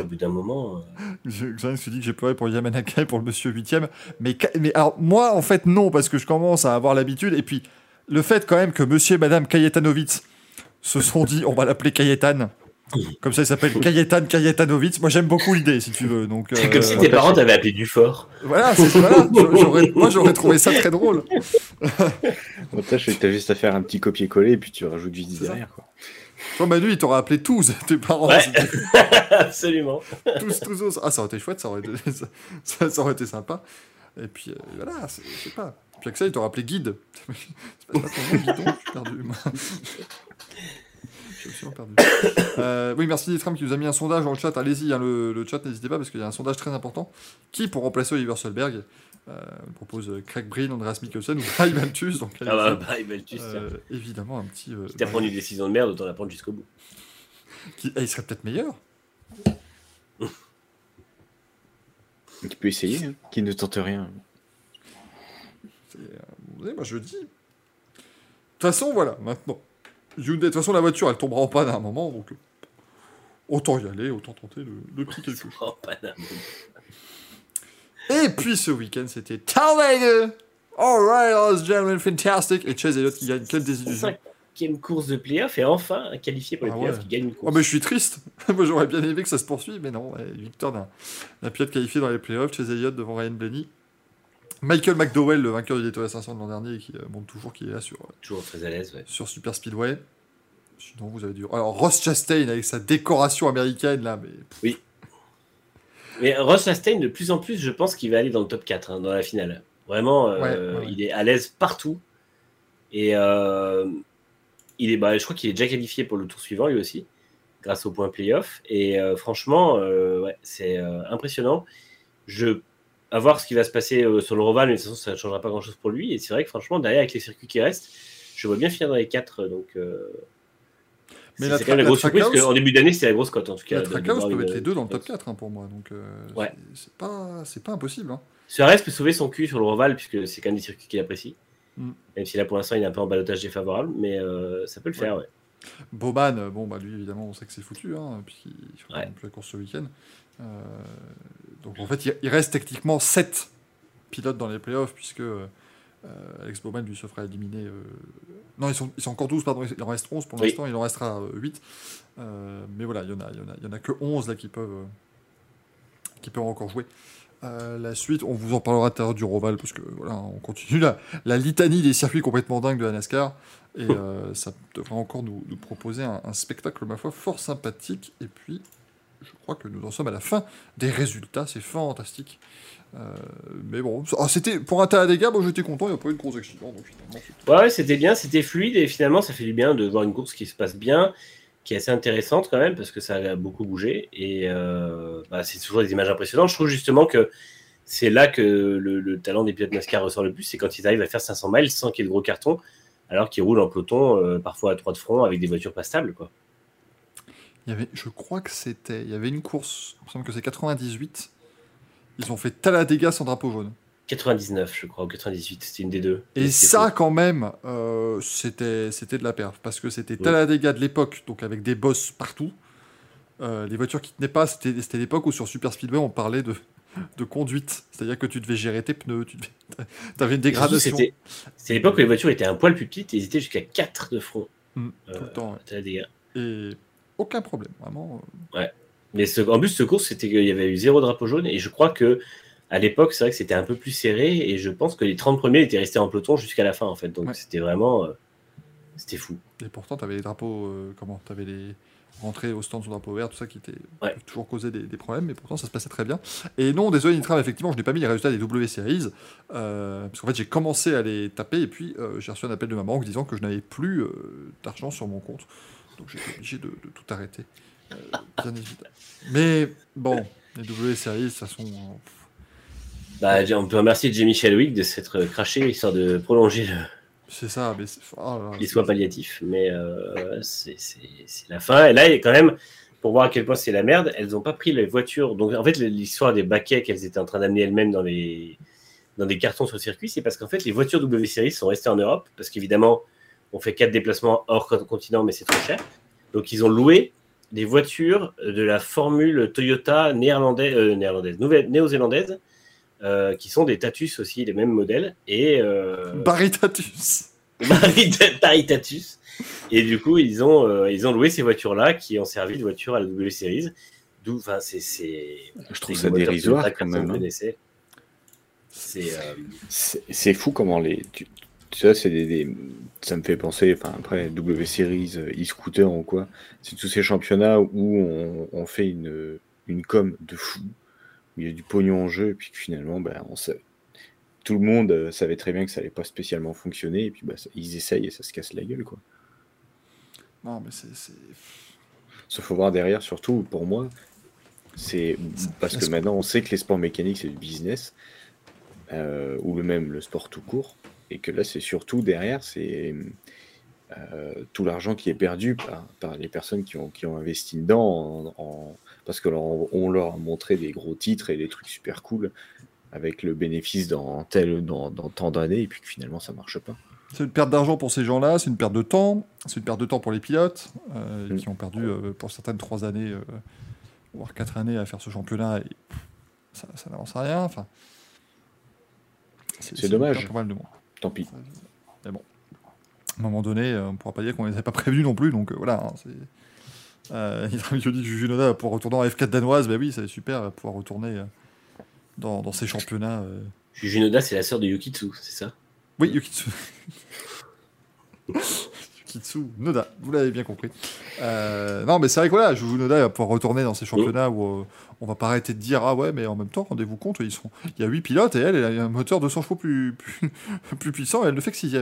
au bout d'un moment, Je, je se dit que j'ai pleuré pour Yamanaka et pour le monsieur 8 mais, mais alors, moi, en fait, non, parce que je commence à avoir l'habitude. Et puis, le fait quand même que monsieur et madame Kajetanovic se sont dit, on va l'appeler Kajetan. Comme ça, il s'appelle Kajetan Kajetanovic. Moi, j'aime beaucoup l'idée, si tu veux. Donc, c'est euh, comme si tes parents t'avaient appelé du fort. Voilà, c'est voilà, [laughs] moi, j'aurais trouvé ça très drôle. Montage, t'as juste à faire un petit copier-coller et puis tu rajoutes ça. derrière. Quoi. Toi, Manu, il t'aurait appelé tous, [laughs] tes parents. Ouais. [laughs] Absolument. tous, tous, tous. Ah, ça aurait été chouette, ça aurait été, ça, ça- ça aurait été sympa. Et puis, euh, voilà, je sais pas. Puis Axel, il t'aurait appelé guide. c'est pas ça ton nom, guidon? Je suis perdu, suis absolument perdu. [coughs] Euh, oui, merci Ditram qui nous a mis un sondage dans le chat. Allez-y, hein, le, le chat, n'hésitez pas, parce qu'il y a un sondage très important. Qui pour remplacer Oliver Solberg euh, On propose Craig Breen, Andreas Mikkelsen ou Guy Malthus. Donc, Ah bah, bah, tiens. Euh, évidemment, un petit. euh, Si t'as pris une décision de merde, autant la prendre jusqu'au bout. qui- eh, il serait peut-être meilleur. [laughs] Tu peux essayer, hein, qui ne tente rien. Euh, vous savez, moi je dis. De toute façon, voilà, maintenant. Hyundai, de toute façon, la voiture, elle tombera en panne à un moment, donc euh, autant y aller, autant tenter le, le petit quelque chose. Oh, Paname. Et puis ce week-end, c'était Talladega Alright, ladies and gentlemen, fantastic Et Chase Elliott qui gagne, quelle désillusion Cinquième course de playoff et enfin qualifié pour les Ah playoffs ouais. qui gagne une Oh, course. mais je suis triste [laughs] Moi j'aurais bien aimé que ça se poursuive, mais non, victoire d'un d'un pilote qualifié dans les playoffs, Chase Elliott devant Ryan Blaney. Michael McDowell, le vainqueur du Daytona 500 de l'an dernier, qui euh, montre toujours qu'il est là sur, euh, Toujours très à l'aise, ouais. sur Super Speedway. Sinon, vous avez dû. Alors, Ross Chastain avec sa décoration américaine, là, mais. Mais Ross Chastain, de plus en plus, je pense qu'il va aller dans le top 4 hein, dans la finale. Vraiment, euh, Ouais, ouais, ouais. il est à l'aise partout. Et euh, il est, bah, je crois qu'il est déjà qualifié pour le tour suivant, lui aussi, grâce au point playoff. Et euh, franchement, c'est impressionnant. Je, à voir ce qui va se passer euh, sur le Roval, mais de toute façon, ça ne changera pas grand-chose pour lui. Et c'est vrai que franchement, derrière, avec les circuits qui restent, je vois bien finir dans les 4. Donc, euh, Mais c'est quand même la grosse surprise, parce qu'en début d'année, c'était la grosse cote, en tout cas. La Trackhouse peut mettre les deux dans le top 4 hein, pour moi, donc euh, Ouais. c'est- pas, pas impossible. Hein. Suarez peut sauver son cul sur le Roval, puisque c'est quand même des circuits qu'il apprécie. Mm. Même si là, pour l'instant, il est un peu en balotage défavorable, mais euh, ça peut le faire, ouais. Euh, bon, bah lui, évidemment, on sait que c'est foutu, hein, puis il fera Ouais. plus la course ce week-end. Euh, donc en fait, il, reste techniquement 7 pilotes dans les playoffs, puisque euh, Alex Bowman, lui, se fera éliminer. euh, Non, ils sont, ils sont encore 12, pardon, il en reste 11 pour Oui. l'instant, il en restera euh, 8. Euh, mais voilà, il y en a, il y en a, il y en a que 11 là qui peuvent, qui peuvent encore jouer. Euh, la suite, on vous en parlera tout à l'heure du Roval, parce que voilà, on continue la, la litanie des circuits complètement dingues de la NASCAR. Et euh, ça devrait encore nous, nous proposer un, un spectacle, ma foi, fort sympathique. Et puis, je crois que nous en sommes à la fin des résultats. C'est fantastique. Euh, mais bon, ah, c'était pour un tas à dégâts, moi j'étais content, il n'y a pas eu de gros accidents. Ouais, c'était bien, c'était fluide et finalement ça fait du bien de voir une course qui se passe bien, qui est assez intéressante quand même parce que ça a beaucoup bougé et euh, bah, c'est toujours des images impressionnantes. Je trouve justement que c'est là que le, le talent des pilotes NASCAR ressort le plus, c'est quand ils arrivent à faire 500 miles sans qu'il y ait de gros cartons, alors qu'ils roulent en peloton euh, parfois à trois de front avec des voitures pas stables. Quoi. Il y avait, je crois que c'était. Il y avait une course, il me semble que c'est 98. Ils ont fait Talladega sans drapeau jaune. 99, je crois, ou 98, c'était une des deux. Et ça, quand même, euh, c'était c'était de la perf. Parce que c'était Oui. Talladega de l'époque, donc avec des bosses partout. Euh, les voitures qui tenaient pas, c'était c'était l'époque où sur Super Speedway, on parlait de, de conduite. C'est-à-dire que tu devais gérer tes pneus, tu [laughs] avais une dégradation. C'était l'époque où les voitures étaient un poil plus petites et ils étaient jusqu'à 4 de front. Euh, tout le temps. ouais. Et aucun problème, vraiment. euh. Mais ce- en plus, ce course, c'était qu'il y avait eu zéro drapeau jaune. Et je crois que à l'époque, c'est vrai que c'était un peu plus serré. Et je pense que les 30 premiers étaient restés en peloton jusqu'à la fin, en fait. Donc Ouais. c'était vraiment. euh, c'était fou. Et pourtant, tu avais les drapeaux, euh, comment Tu avais les rentrées au stand sous drapeau vert, tout ça qui était Ouais. toujours causé des, des problèmes, mais pourtant ça se passait très bien. Et non, désolé Nitram, effectivement, je n'ai pas mis les résultats des W Series, euh, parce qu'en fait j'ai commencé à les taper, et puis euh, j'ai reçu un appel de ma banque disant que je n'avais plus euh, d'argent sur mon compte. Donc j'étais obligé de, de tout arrêter. euh, bien évidemment. Mais bon, les W Series, ça sont. euh, Bah, on peut remercier Jamie Chadwick de s'être craché histoire de prolonger le- c'est ça, mais c'est. oh les soins palliatifs. Mais euh, c'est la fin. Et là, il y a quand même. Pour voir à quel point c'est la merde, elles n'ont pas pris les voitures. Donc, en fait, l'histoire des baquets qu'elles étaient en train d'amener elles-mêmes dans les, dans des cartons sur le circuit, c'est parce qu'en fait, les voitures W Series sont restées en Europe, parce qu'évidemment, on fait quatre déplacements hors continent, mais c'est trop cher. Donc, ils ont loué des voitures de la formule Toyota néerlandaise, euh, néerlandaise nouvelle, néo-zélandaise, euh, qui sont des Tatus aussi, les mêmes modèles. Et euh, Baritatus. Paris- [laughs] Paris Tatus. Et du coup, ils ont, euh, ils ont loué ces voitures-là qui ont servi de voiture à la W Series. D'où, enfin, c'est. c'est- Je trouve ça dérisoire quand même. hein. C'est. euh, C'est c'est fou comment les. Tu, sais, c'est des, des- Ça me fait penser, enfin après, W Series, euh, e-scooter ou quoi, c'est tous ces championnats où on, on fait une, une com de fou, où il y a du pognon en jeu, et puis que finalement, ben, on sait- tout le monde euh, savait très bien que ça allait pas spécialement fonctionner, et puis ça- ils essayent et ça se casse la gueule, quoi. Non, mais c'est. Sauf faut voir derrière, surtout pour moi, c'est parce que- maintenant on sait que les sports mécaniques c'est du business, euh, ou le même le sport tout court, et que là c'est surtout derrière, c'est euh, tout l'argent qui est perdu par, par les personnes qui ont, qui ont investi dedans, en, en- parce que leur- on leur a montré des gros titres et des trucs super cool avec le bénéfice dans tel dans, dans tant d'années, et puis que finalement ça marche pas. C'est une perte d'argent pour ces gens-là, c'est une perte de temps, c'est une perte de temps pour les pilotes, euh, Mm. qui ont perdu euh, pour certaines trois années, euh, voire quatre années à faire ce championnat, et ça, ça n'avance à rien. Enfin, C'est dommage. Pas mal de. Tant pis. À un moment donné, euh, on ne pourra pas dire qu'on ne les avait pas prévenus non plus, donc euh, voilà. hein, c'est... Euh, [laughs] il dit que Juju Noda va pouvoir retourner en F4 danoise, bah oui, c'est super, va pouvoir retourner euh, dans, dans ces championnats. euh. Juju Noda, c'est la sœur de Yukitsu, c'est ça? Oui, Yukitsu. [laughs] Yukitsu Noda, vous l'avez bien compris. Euh, non, mais c'est vrai que voilà, Juju Noda va pouvoir retourner dans ces championnats où euh, on va pas arrêter de dire Ah ouais, mais en même temps, rendez-vous compte, ils sont... il y a 8 pilotes et elle, elle a un moteur 200 chevaux plus, plus, [laughs] plus puissant et elle ne fait que 6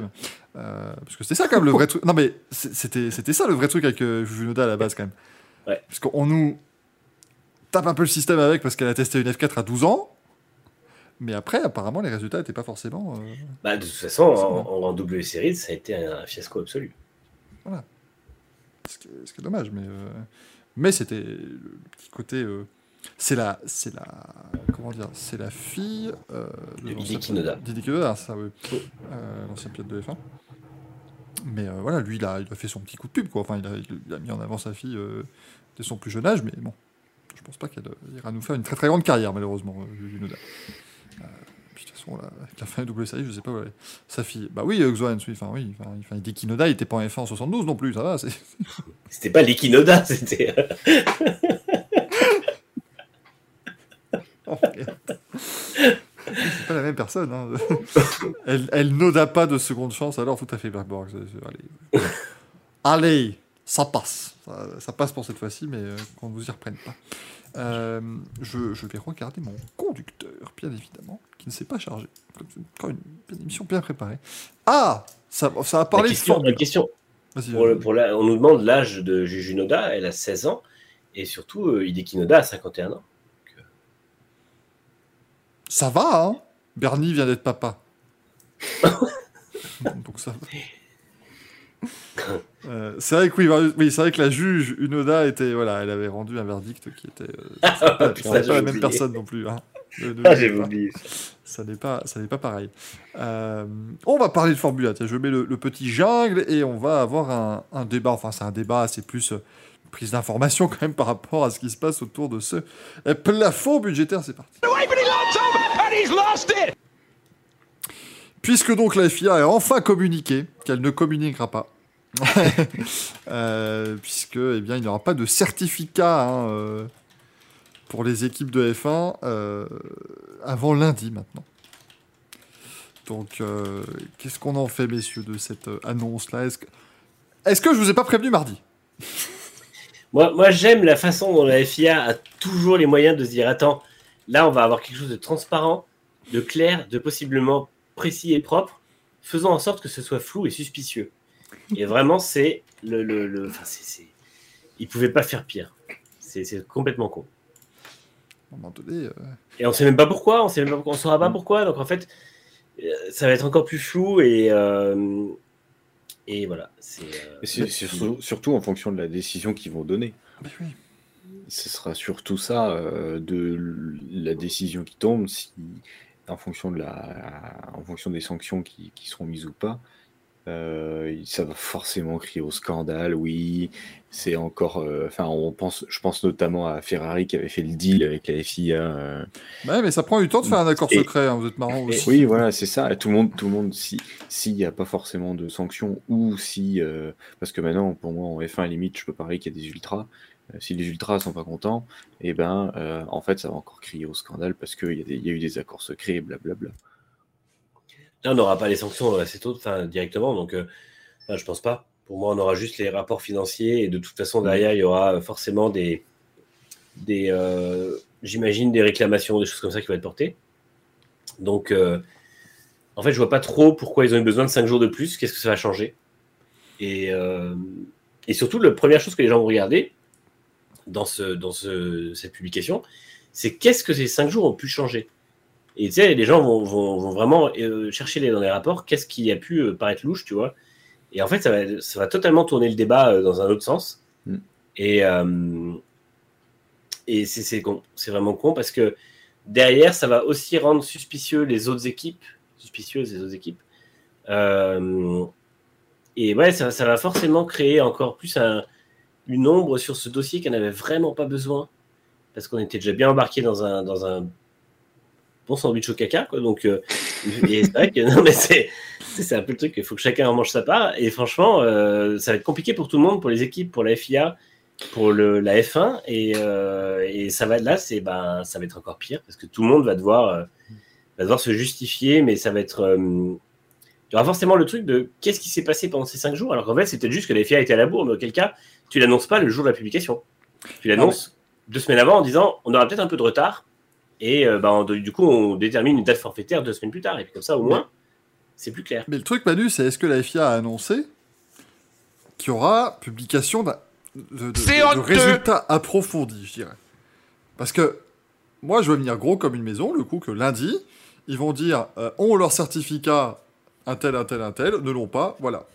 Parce que c'était ça quand même le vrai truc. Non, mais c'était c'était ça le vrai truc avec euh, à la base quand même. Ouais. Parce qu'on nous tape un peu le système avec parce qu'elle a testé une F4 à 12 ans. Mais après, apparemment, les résultats n'étaient pas forcément. euh, bah, De toute façon, en, en W Series, ça a été un fiasco absolu. Ce qui est, ce qui est dommage, mais, euh, mais c'était le, le petit côté. C'est la, c'est la, comment dire, c'est la fille euh, De l'ancien Hideki Noda. pilote- d'Hideki Noda, c'est ça, oui. Euh, l'ancien pilote de F1. Mais euh, voilà, lui, il a, il a fait son petit coup de pub, quoi. Enfin, il a, il a mis en avant sa fille euh, dès son plus jeune âge, mais bon, je pense pas qu'elle euh, ira nous faire une très très grande carrière, malheureusement, Juju Noda. Euh, puis, de toute façon, là, avec la fin de double série, je sais pas où elle est. Sa fille. Bah oui, Xoan, oui, enfin, oui. Enfin, il dit qu'Inoda, il était pas en F1 en 72 non plus, ça va. C'était pas l'Equinoda, c'était. C'est pas la même personne. Hein. [laughs] elle, elle n'oda pas de seconde chance, alors tout à fait, Bergborg. Allez. Allez, ça passe. Ça, ça passe pour cette fois-ci, mais euh, qu'on ne vous y reprenne pas. Euh, je, je vais regarder mon conducteur, bien évidemment, qui ne s'est pas chargé. Encore une, une émission bien préparée. Ah Ça, ça a parlé de question, Formule. la question. Vas-y, Pour le- pour la- on nous demande l'âge de Juju Noda, elle a 16 ans, et surtout euh, Hideki Noda a 51 ans. Ça va, hein? Bernie vient d'être papa. [laughs] Donc ça va. Euh, c'est vrai que oui, bah, oui, c'est vrai que la juge Unoda était voilà, elle avait rendu un verdict qui était euh, c'est pas, putain, pas la même personne non plus. Hein. Ne- ne Ah, j'ai pas. oublié. Ça n'est pas, ça n'est pas pareil. Euh, on va parler de Formule 1. Tiens, je mets le, le petit jungle et on va avoir un, un débat. Enfin, c'est un débat, c'est plus euh, une prise d'information quand même par rapport à ce qui se passe autour de ce euh, plafond budgétaire. C'est parti. Puisque donc la FIA a enfin communiqué qu'elle ne communiquera pas. [laughs] Euh, puisque eh bien, il n'y aura pas de certificat hein, euh, pour les équipes de F1 euh, avant lundi maintenant. Donc, euh, qu'est-ce qu'on en fait, messieurs, de cette euh, annonce-là? Est-ce que... Est-ce que je vous ai pas prévenu mardi? [laughs] Moi, moi j'aime la façon dont la FIA a toujours les moyens de se dire attends, là, on va avoir quelque chose de transparent, de clair, de possiblement précis et propre, faisant en sorte que ce soit flou et suspicieux. Et vraiment, c'est le. le, le enfin, c'est, c'est... Ils pouvaient pas faire pire. C'est, c'est complètement con. Euh, Et on sait même pas pourquoi, on sait même pas, on saura pas pourquoi. Donc en fait, euh, ça va être encore plus flou et euh, et voilà. C'est, euh, Et c'est c'est surtout, surtout en fonction de la décision qu'ils vont donner. mais oui. Ce sera surtout ça, euh, de la décision qui tombe, si, en, fonction de la, en fonction des sanctions qui, qui seront mises ou pas. euh, ça va forcément crier au scandale, oui. C'est encore. euh, Enfin, on pense, je pense notamment à Ferrari qui avait fait le deal avec la FIA. euh, Ouais, mais ça prend du temps de faire un accord Et- secret, hein, vous êtes marrant aussi. oui, voilà, c'est ça. Et Tout le monde, tout le monde, si s'il n'y a pas forcément de sanctions ou si, euh, parce que maintenant, pour moi, en F1 limite, je peux parler qu'il y a des ultras. Euh, si les ultras sont pas contents, et ben, euh, en fait, ça va encore crier au scandale parce qu'il y, a eu des accords secrets, et blablabla. Là, on n'aura pas les sanctions assez tôt, directement. Donc, euh, je pense pas. Pour moi, on aura juste les rapports financiers et de toute façon derrière, il y aura euh, forcément des, des, euh, j'imagine des réclamations, des choses comme ça qui vont être portées. Donc, euh, en fait, je vois pas trop pourquoi ils ont eu besoin de 5 jours de plus. Qu'est-ce que ça va changer et, euh, et surtout, la première chose que les gens vont regarder dans, ce, dans ce, cette publication, c'est qu'est-ce que ces 5 jours ont pu changer? Et tu sais, les gens vont, vont, vont vraiment euh, chercher les- dans les rapports qu'est-ce qui a pu euh, paraître louche, tu vois? Et en fait, ça va, ça va totalement tourner le débat euh, dans un autre sens. Mm. Et, et c'est con. C'est vraiment con parce que derrière, ça va aussi rendre suspicieux les autres équipes, suspicieuses les autres équipes. Et ouais, ça, ça va forcément créer encore plus un- une ombre sur ce dossier qui n'avait vraiment pas besoin. Parce qu'on était déjà bien embarqué dans un, dans un bon sandwich au caca, quoi. Donc, euh, [laughs] c'est c'est, un peu le truc. Il faut que chacun en mange sa part. Et franchement, euh, ça va être compliqué pour tout le monde, pour les équipes, pour la FIA, pour le, la F1. Et, euh, et ça va là, c'est ben, ça va être encore pire parce que tout le monde va devoir, va devoir se justifier, mais ça va être. Euh, il y aura forcément le truc de qu'est-ce qui s'est passé pendant ces cinq jours, alors qu'en fait, c'est peut-être juste que la FIA était à la bourre, mais auquel cas, tu l'annonces pas le jour de la publication. Tu l'annonces deux semaines avant en disant on aura peut-être un peu de retard, et euh, bah, on- du coup, on détermine une date forfaitaire deux semaines plus tard, et puis comme ça, au moins, c'est plus clair. Mais le truc, Manu, c'est est-ce que la FIA a annoncé qu'il y aura publication d'un- de, résultats approfondis, je dirais. Parce que moi, je vois venir gros comme une maison, le coup que lundi, ils vont dire euh, ont leur certificat, un tel, un tel, un tel, ne l'ont pas, voilà.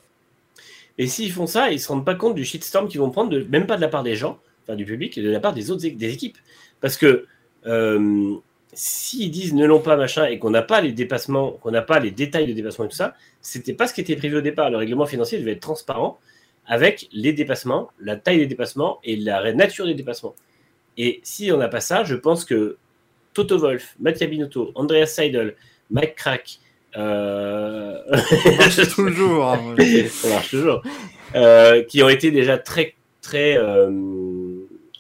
Et s'ils font ça, ils se rendent pas compte du shitstorm qu'ils vont prendre, de, même pas de la part des gens, enfin du public, et de la part des autres des équipes. Parce que euh, s'ils disent ne l'ont pas, machin, et qu'on n'a pas les dépassements, qu'on n'a pas les détails de dépassement et tout ça, c'était pas ce qui était prévu au départ. Le règlement financier devait être transparent avec les dépassements, la taille des dépassements et la nature des dépassements. Et si on n'a pas ça, je pense que Toto Wolf, Mattia Binotto, Andreas Seidel, Mike Crack, euh... Ça marche toujours. hein, moi. [laughs] ça marche toujours, euh, qui ont été déjà très, très, euh,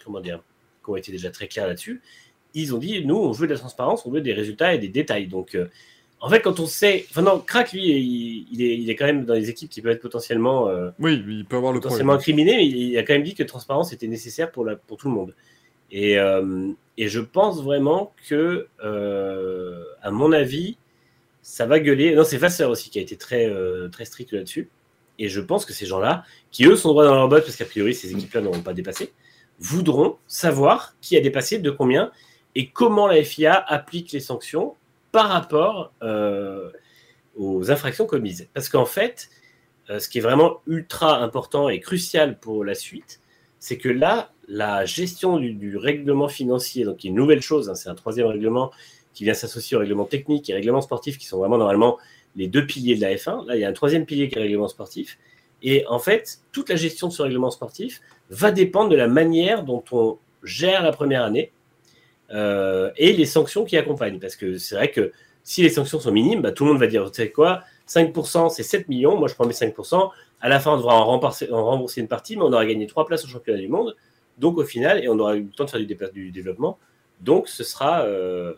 comment dire, qui ont été déjà très clairs là-dessus. Ils ont dit, nous, on veut de la transparence, on veut des résultats et des détails. Donc, euh, en fait, quand on sait, enfin non, Crack, lui, il, il est, il est quand même dans les équipes qui peuvent être potentiellement, Oui, il peut avoir le potentiellement incriminées, mais il a quand même dit que transparence était nécessaire pour, la, pour tout le monde. Et, et je pense vraiment que, à mon avis, ça va gueuler. Non, c'est Vasseur aussi qui a été très, euh, très strict là-dessus. Et je pense que ces gens-là, qui eux sont droits dans leur botte, parce qu'a priori ces équipes-là n'auront pas dépassé, voudront savoir qui a dépassé, de combien, et comment la FIA applique les sanctions par rapport euh, aux infractions commises. Parce qu'en fait, euh, ce qui est vraiment ultra important et crucial pour la suite, c'est que là, la gestion du, règlement financier, donc qui est une nouvelle chose, hein, c'est un troisième règlement qui vient s'associer au règlement technique et règlement sportif, qui sont vraiment normalement les deux piliers de la F1. Là, il y a un troisième pilier qui est le règlement sportif. Et en fait, toute la gestion de ce règlement sportif va dépendre de la manière dont on gère la première année euh, et les sanctions qui accompagnent. Parce que c'est vrai que si les sanctions sont minimes, bah, tout le monde va dire, tu sais quoi, 5% c'est 7 millions, moi je prends mes 5%, à la fin on devra en rembourser, une partie, mais on aura gagné 3 places au championnat du monde, donc au final, et on aura eu le temps de faire du développement, donc ce sera, euh,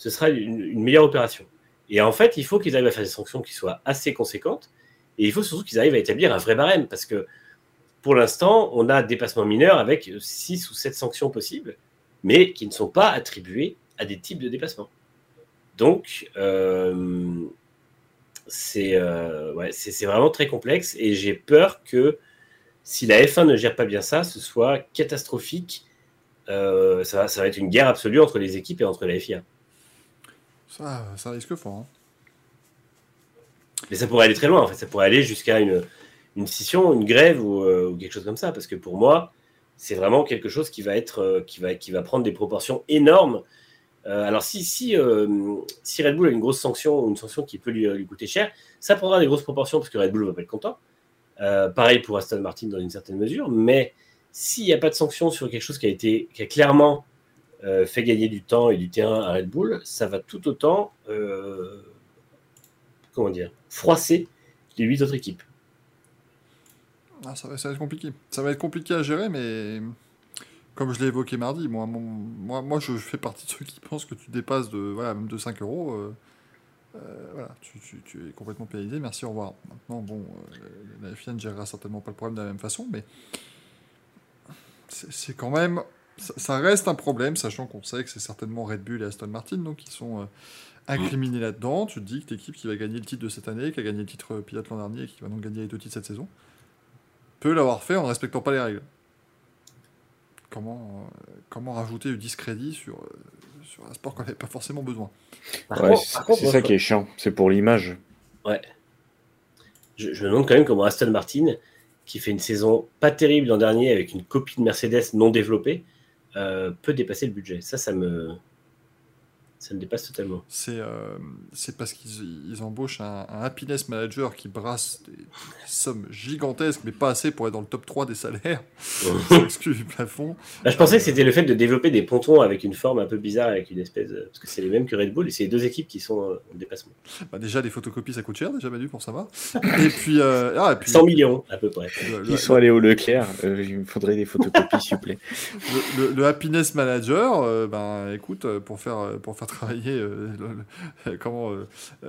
ce sera une, meilleure opération. Et en fait, il faut qu'ils arrivent à faire des sanctions qui soient assez conséquentes, et il faut surtout qu'ils arrivent à établir un vrai barème, parce que pour l'instant, on a dépassement mineur avec 6 ou 7 sanctions possibles, mais qui ne sont pas attribuées à des types de dépassement. Donc, euh, c'est euh, c'est- vraiment très complexe et j'ai peur que si la F1 ne gère pas bien ça, ce soit catastrophique. Euh, ça va être une guerre absolue entre les équipes et entre la FIA. Ça, risque fort. hein. Mais ça pourrait aller très loin, en fait. Ça pourrait aller jusqu'à une, une scission, une grève ou, euh, quelque chose comme ça. Parce que pour moi, c'est vraiment quelque chose qui va, être, euh, qui va, qui va prendre des proportions énormes. Euh, alors, si, si, si Red Bull a une grosse sanction ou une sanction qui peut lui, lui coûter cher, ça prendra des grosses proportions parce que Red Bull va pas être content. Pareil pour Aston Martin dans une certaine mesure. Mais s'il n'y a pas de sanction sur quelque chose qui a, été, qui a clairement euh, fait gagner du temps et du terrain à Red Bull, ça va tout autant. euh, comment dire froisser les huit autres équipes. Ah, ça, va, être compliqué. Ça va être compliqué à gérer, mais comme je l'ai évoqué mardi, moi, moi, moi je fais partie de ceux qui pensent que tu dépasses de, voilà, même de 5 euros. euh, voilà, tu, es complètement pénalisé. Merci, au revoir. Maintenant, bon, euh, la FIA ne gérera certainement pas le problème de la même façon, mais c'est quand même. Ça, ça reste un problème, sachant qu'on sait que c'est certainement Red Bull et Aston Martin donc, qui sont euh, incriminés là-dedans. Tu te dis que l'équipe qui va gagner le titre de cette année, qui a gagné le titre euh, pilote l'an dernier et qui va donc gagner les deux titres cette saison, peut l'avoir fait en ne respectant pas les règles. Comment, euh, comment rajouter du discrédit sur, euh, sur un sport qu'on n'avait pas forcément besoin? Ouais, c'est ça je- qui est chiant, c'est pour l'image. Je, je me demande quand même comment Aston Martin, qui fait une saison pas terrible l'an dernier avec une copie de Mercedes non développée, peut dépasser le budget. Ça, ça me, ça me dépasse totalement. C'est euh, c'est parce qu'ils ils embauchent un, un happiness manager qui brasse des, des sommes gigantesques, mais pas assez pour être dans le top 3 des salaires, exclu du plafond. Là, je pensais que c'était le fait de développer des pontons avec une forme un peu bizarre, avec une espèce. de- Parce que c'est les mêmes que Red Bull et c'est les deux équipes qui sont euh, en dépassement. Bah, déjà, les photocopies, ça coûte cher, déjà, Manu, pour savoir. Et puis, euh, ah, et puis 100 millions, à peu près. le, le- Ils sont allés au Leclerc, euh, il me faudrait des photocopies, s'il vous plaît. le- le- le happiness manager, euh, ben, écoute, pour faire, pour faire travailler, euh, le- le- comment, euh,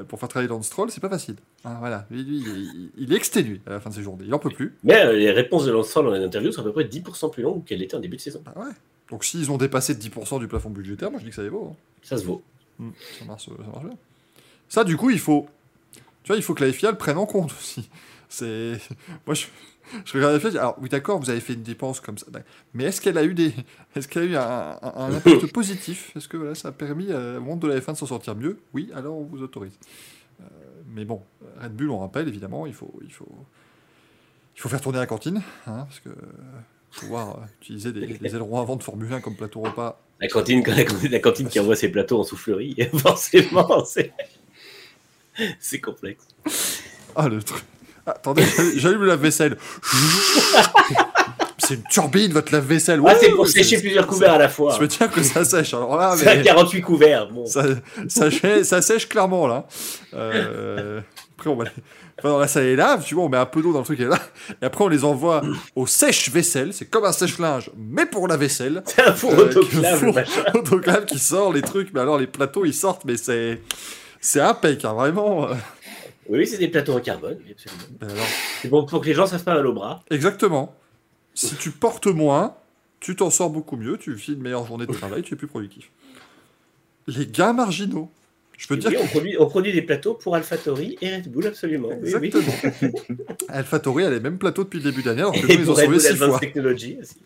pour faire travailler Lance Stroll, c'est pas facile. Hein, voilà, lui, lui, il, il est exténué à la fin de ses journées, il en peut plus. Mais euh, les réponses de Lance dans les interviews sont à peu près 10% plus longues qu'elles l'étaient en début de saison. Bah ouais. Donc, s'ils ont dépassé de 10% du plafond budgétaire, moi je dis que ça est beau. hein. Ça se vaut. Mm, Ça marche, ça marche bien. Ça, du coup, il faut. Tu vois, il faut que la FIA le prenne en compte aussi. C'est. Moi, je, [laughs] je regarde la dis, alors, oui, d'accord, vous avez fait une dépense comme ça. Mais est-ce qu'elle a eu des. [laughs] Est-ce qu'elle a eu un, un- un impact [laughs] positif? Est-ce que voilà, ça a permis euh, au monde de la F1 de s'en sortir mieux? Oui, alors on vous autorise. Euh, mais bon, Red Bull, on rappelle, évidemment, il faut. Il faut il faut faire tourner la cantine, hein, parce que pouvoir euh, utiliser des, des ailerons avant de Formule 1 comme plateau repas. La cantine, la, cantine- la cantine qui envoie ses plateaux en soufflerie, forcément, c'est complexe. Ah, le truc. Attendez, [laughs] j'allume- la vaisselle. C'est une turbine, votre lave-vaisselle. Ah, c'est pour sécher plusieurs couverts à la fois. Je me tiens que ça sèche. Alors là, C'est à mais 48 couverts. Bon. ça, ça, sèche, ça sèche clairement là. Euh, après, on va les... enfin, dans la salle les lave, tu vois, on met un peu d'eau dans le truc et là. Et après, on les envoie au sèche-vaisselle. C'est comme un sèche-linge, mais pour la vaisselle. [laughs] C'est un four Euh, autoclave, four autoclave qui sort les trucs. Mais alors, les plateaux, ils sortent, mais c'est. C'est impec, hein, vraiment. Oui, c'est des plateaux en carbone, absolument. Ben alors, C'est bon pour que les gens savent pas mal au bras. Exactement. Si tu portes moins, tu t'en sors beaucoup mieux, tu vis une meilleure journée de travail, tu es plus productif. Les gars marginaux. Je peux dire oui, on, produit, on produit des plateaux pour AlphaTauri et Red Bull, absolument. Oui, oui. Exactement. [laughs] AlphaTauri a les mêmes plateaux depuis le début d'année, alors que nous, ils ont sauvé six fois. Technology aussi.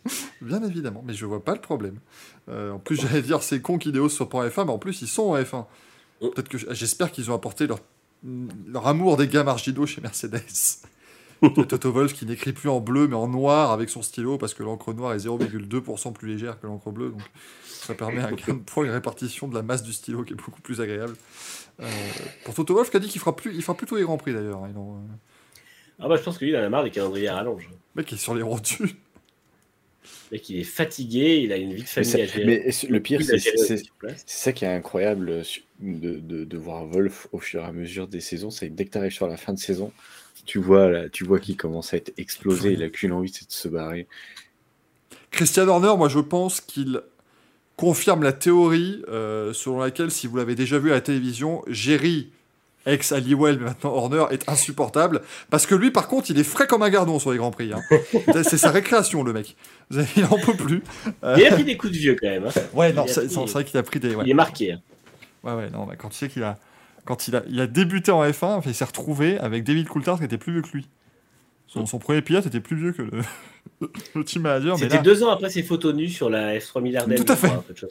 Bien évidemment, mais je vois pas le problème. Euh, en plus, j'allais dire, c'est con qu'Ideos soit pas en F1, mais en plus, ils sont en F1. Oh. Peut-être que j'espère qu'ils ont apporté leur, leur amour des gars marginaux chez Mercedes. [laughs] Toto Wolff qui n'écrit plus en bleu mais en noir avec son stylo parce que l'encre noire est 0,2% plus légère que l'encre bleue. Donc ça permet un de poids et une répartition de la masse du stylo qui est beaucoup plus agréable. Euh, pour Toto Wolff qui a dit qu'il fera, plus, il fera plutôt les Grands Prix d'ailleurs. hein. Euh, Ah bah, je pense que lui, il en a marre des calendriers à rallonge. Le mec est sur les rotules. Le mec, il est fatigué, il a une vie de Mais, famille ça- gérer. mais le pire, c'est ça qui est incroyable euh, de, de, de voir Wolf au fur et à mesure des saisons, c'est que dès que tu arrives sur la fin de saison, tu vois, là, tu vois qu'il commence à être explosé, il a qu'une envie, c'est de se barrer. Christian Horner, moi je pense qu'il confirme la théorie euh, selon laquelle, si vous l'avez déjà vu à la télévision, Jerry, ex Halliwell, mais maintenant Horner, est insupportable. Parce que lui, par contre, il est frais comme un gardon sur les Grands Prix. hein. [laughs] c'est sa récréation, le mec. [laughs] Il en peut plus. Euh, Il a pris des coups de vieux quand même. hein. ouais, non, il c'est pris- vrai qu'il a pris des. Ouais, Il est marqué. hein. ouais, ouais, non, bah, quand tu sais qu'il a. Quand il a, il a débuté en F1, enfin, il s'est retrouvé avec David Coulthard qui était plus vieux que lui. Son, son premier pilote était plus vieux que le, [laughs] le team manager. mais C'était là- deux ans après ses photos nues sur la F3000 Ardennes. Tout à crois, fait.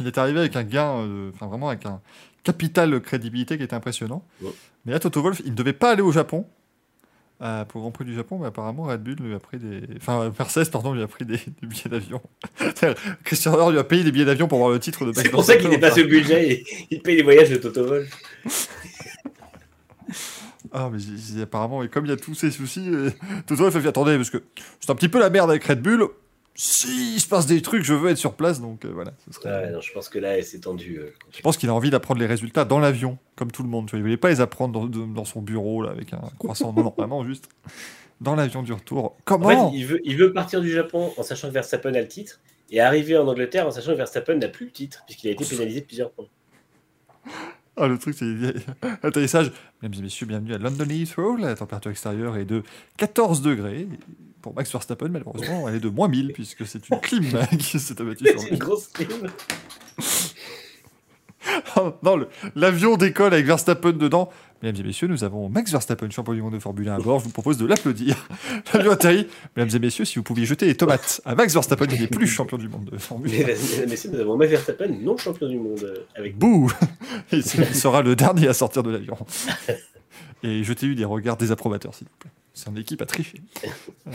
Il est arrivé avec un gain, euh, enfin vraiment avec un capital crédibilité qui était impressionnant. Ouais. Mais là, Toto Wolff, il ne devait pas aller au Japon euh, pour le Grand Prix du Japon, mais apparemment Red Bull lui a pris des. Enfin, Mercedes, pardon, lui a pris des, des billets d'avion. [laughs] Christian Horner lui a payé des billets d'avion pour voir le titre de C'est pour ça qu'il Verstappen, dépasse le budget et il paye les voyages de Toto Wolff. [laughs] Ah, mais apparemment, et comme il y a tous ces soucis, euh, Toto Wolff a fait attendez, parce que c'est un petit peu la merde avec Red Bull. S'il se passe des trucs, je veux être sur place, donc euh, voilà. ce serait- Ah ouais, non, je pense que là, tendue. euh, Je pense qu'il a envie d'apprendre les résultats dans l'avion, comme tout le monde. Tu vois. Il voulait pas les apprendre dans, de- dans son bureau là, avec un croissant. non, non, [laughs] vraiment juste dans l'avion du retour. En Comment fait, il veut, il veut partir du Japon en sachant que Verstappen a le titre et arriver en Angleterre en sachant que Verstappen n'a plus le titre puisqu'il a été pénalisé de plusieurs points. [laughs] Ah, le truc, c'est [laughs] atterrissage. Mesdames et messieurs, bienvenue à London Heathrow. La température extérieure est de 14 degrés. Pour Max Verstappen, malheureusement, elle est de moins 1000 puisque c'est une clim [laughs] qui s'est abattue sur une grosse crime. Ah, [laughs] non, l'avion décolle avec Verstappen dedans. Mesdames et messieurs, nous avons Max Verstappen, champion du monde de Formule 1 à bord. Je vous propose de l'applaudir. [laughs] L'avion atterrit. Mesdames et messieurs, si vous pouviez jeter les tomates à Max Verstappen, il n'est plus champion du monde de Formule 1. Mesdames et messieurs, nous avons Max Verstappen, non champion du monde, euh, avec Bouh il sera le dernier à sortir de l'avion. Et jetez-lui des regards désapprobateurs, s'il vous plaît. [laughs] C'est une équipe à tricher. Euh,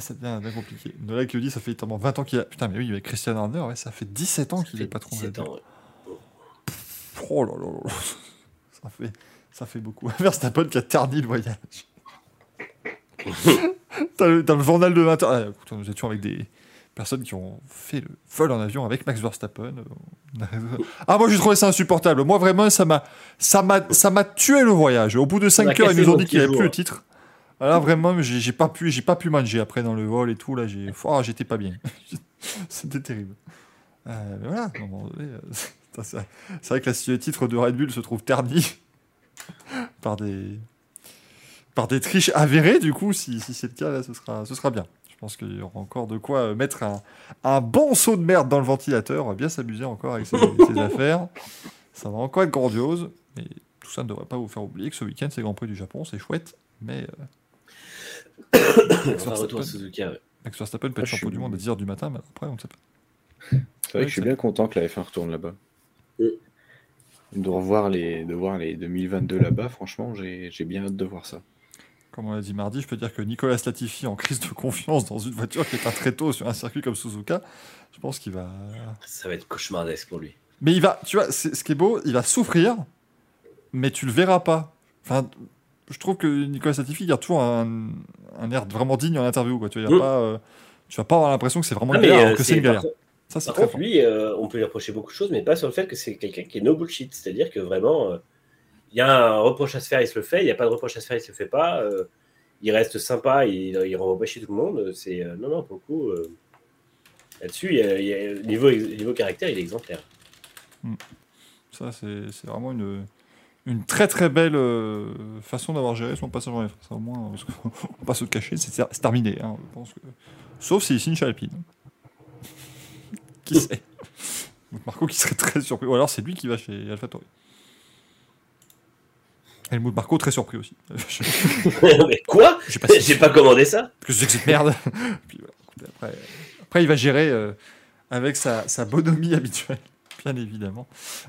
Ça devient bien compliqué. Nola qui dit, ça fait tellement 20 ans qu'il a. Putain, mais oui, avec Christian Horner, ouais, ça fait 17 ans qu'il est patron de 17 Red Bull. ans. ouais. Oh là là là. [laughs] Ça fait, ça fait beaucoup. [laughs] Verstappen qui a terni le voyage. T'as le, le journal de 20 h Ah, écoute, nous étions avec des personnes qui ont fait le vol en avion avec Max Verstappen. Ah, moi j'ai trouvé ça insupportable. Moi vraiment, ça m'a, ça m'a, ça m'a tué le voyage. Au bout de 5 m'a heures, ils nous ont dit qu'il n'y avait plus le titre. Alors vraiment, j'ai pas pu, j'ai pas pu manger après dans le vol et tout. Là, j'ai, oh, j'étais pas bien. [laughs] C'était terrible. Euh, mais voilà, euh, [laughs] c'est vrai que la- le titre de Red Bull se trouve terni [laughs] par des par des triches avérées. Du coup, si, si c'est le cas, là, ce sera, ce sera bien. Je pense qu'il y aura encore de quoi euh, mettre un, un bon saut de merde dans le ventilateur, bien s'amuser encore avec ses, ses [laughs] affaires. Ça va encore être grandiose. Mais tout ça ne devrait pas vous faire oublier que ce week-end, c'est Grand Prix du Japon, c'est chouette. Mais euh, [coughs] Max Enfin, retour à Verstappen- Suzuka. ouais. Max Verstappen peut Ah, être champion suis- du monde à 10h du matin, mais après, on ne sait pas. C'est vrai Ouais, que je suis bien content que la F1 retourne là-bas. De revoir les, de voir les 2022 là-bas, franchement, j'ai bien hâte de voir ça. Comme on l'a dit mardi, je peux dire que Nicolas Latifi en crise de confiance dans une voiture qui est un très tôt sur un circuit comme Suzuka, je pense qu'il va. Ça va être cauchemardesque pour lui. Mais il va, tu vois, ce qui est beau, il va souffrir, mais tu le verras pas. Enfin, je trouve que Nicolas Latifi garde toujours un, un air vraiment digne en interview. Quoi. Tu, vois, il y a pas, euh, tu vas pas avoir l'impression que c'est vraiment une galère, euh, alors que c'est une galère. contre- Ça, c'est Par très contre, fort. lui, euh, on peut lui reprocher beaucoup de choses, mais pas sur le fait que c'est quelqu'un qui est no bullshit. C'est-à-dire que vraiment, euh, il y a un reproche à se faire, il se le fait. Il n'y a pas de reproche à se faire, il se le fait pas. euh, il reste sympa, il, il renvoie chier tout le monde. C'est euh, non, non, pour le coup, euh, là-dessus, niveau, caractère, il est exemplaire. Ça, c'est vraiment une, très très belle euh, façon d'avoir géré son passage en F1. Ça, au moins, parce qu'on [laughs] va pas se cacher, c'est terminé. hein, je pense que... Sauf s'il signe chez Alpine. [laughs] qui sait? Marco qui serait très surpris. Ou alors c'est lui qui va chez AlphaTauri. Helmut Marco très surpris aussi. [laughs] [laughs] mais quoi J'ai pas commandé ça que c'est que cette merde. [laughs] Puis voilà, écoutez, après, après, il va gérer euh, avec sa, sa bonhomie habituelle, bien évidemment.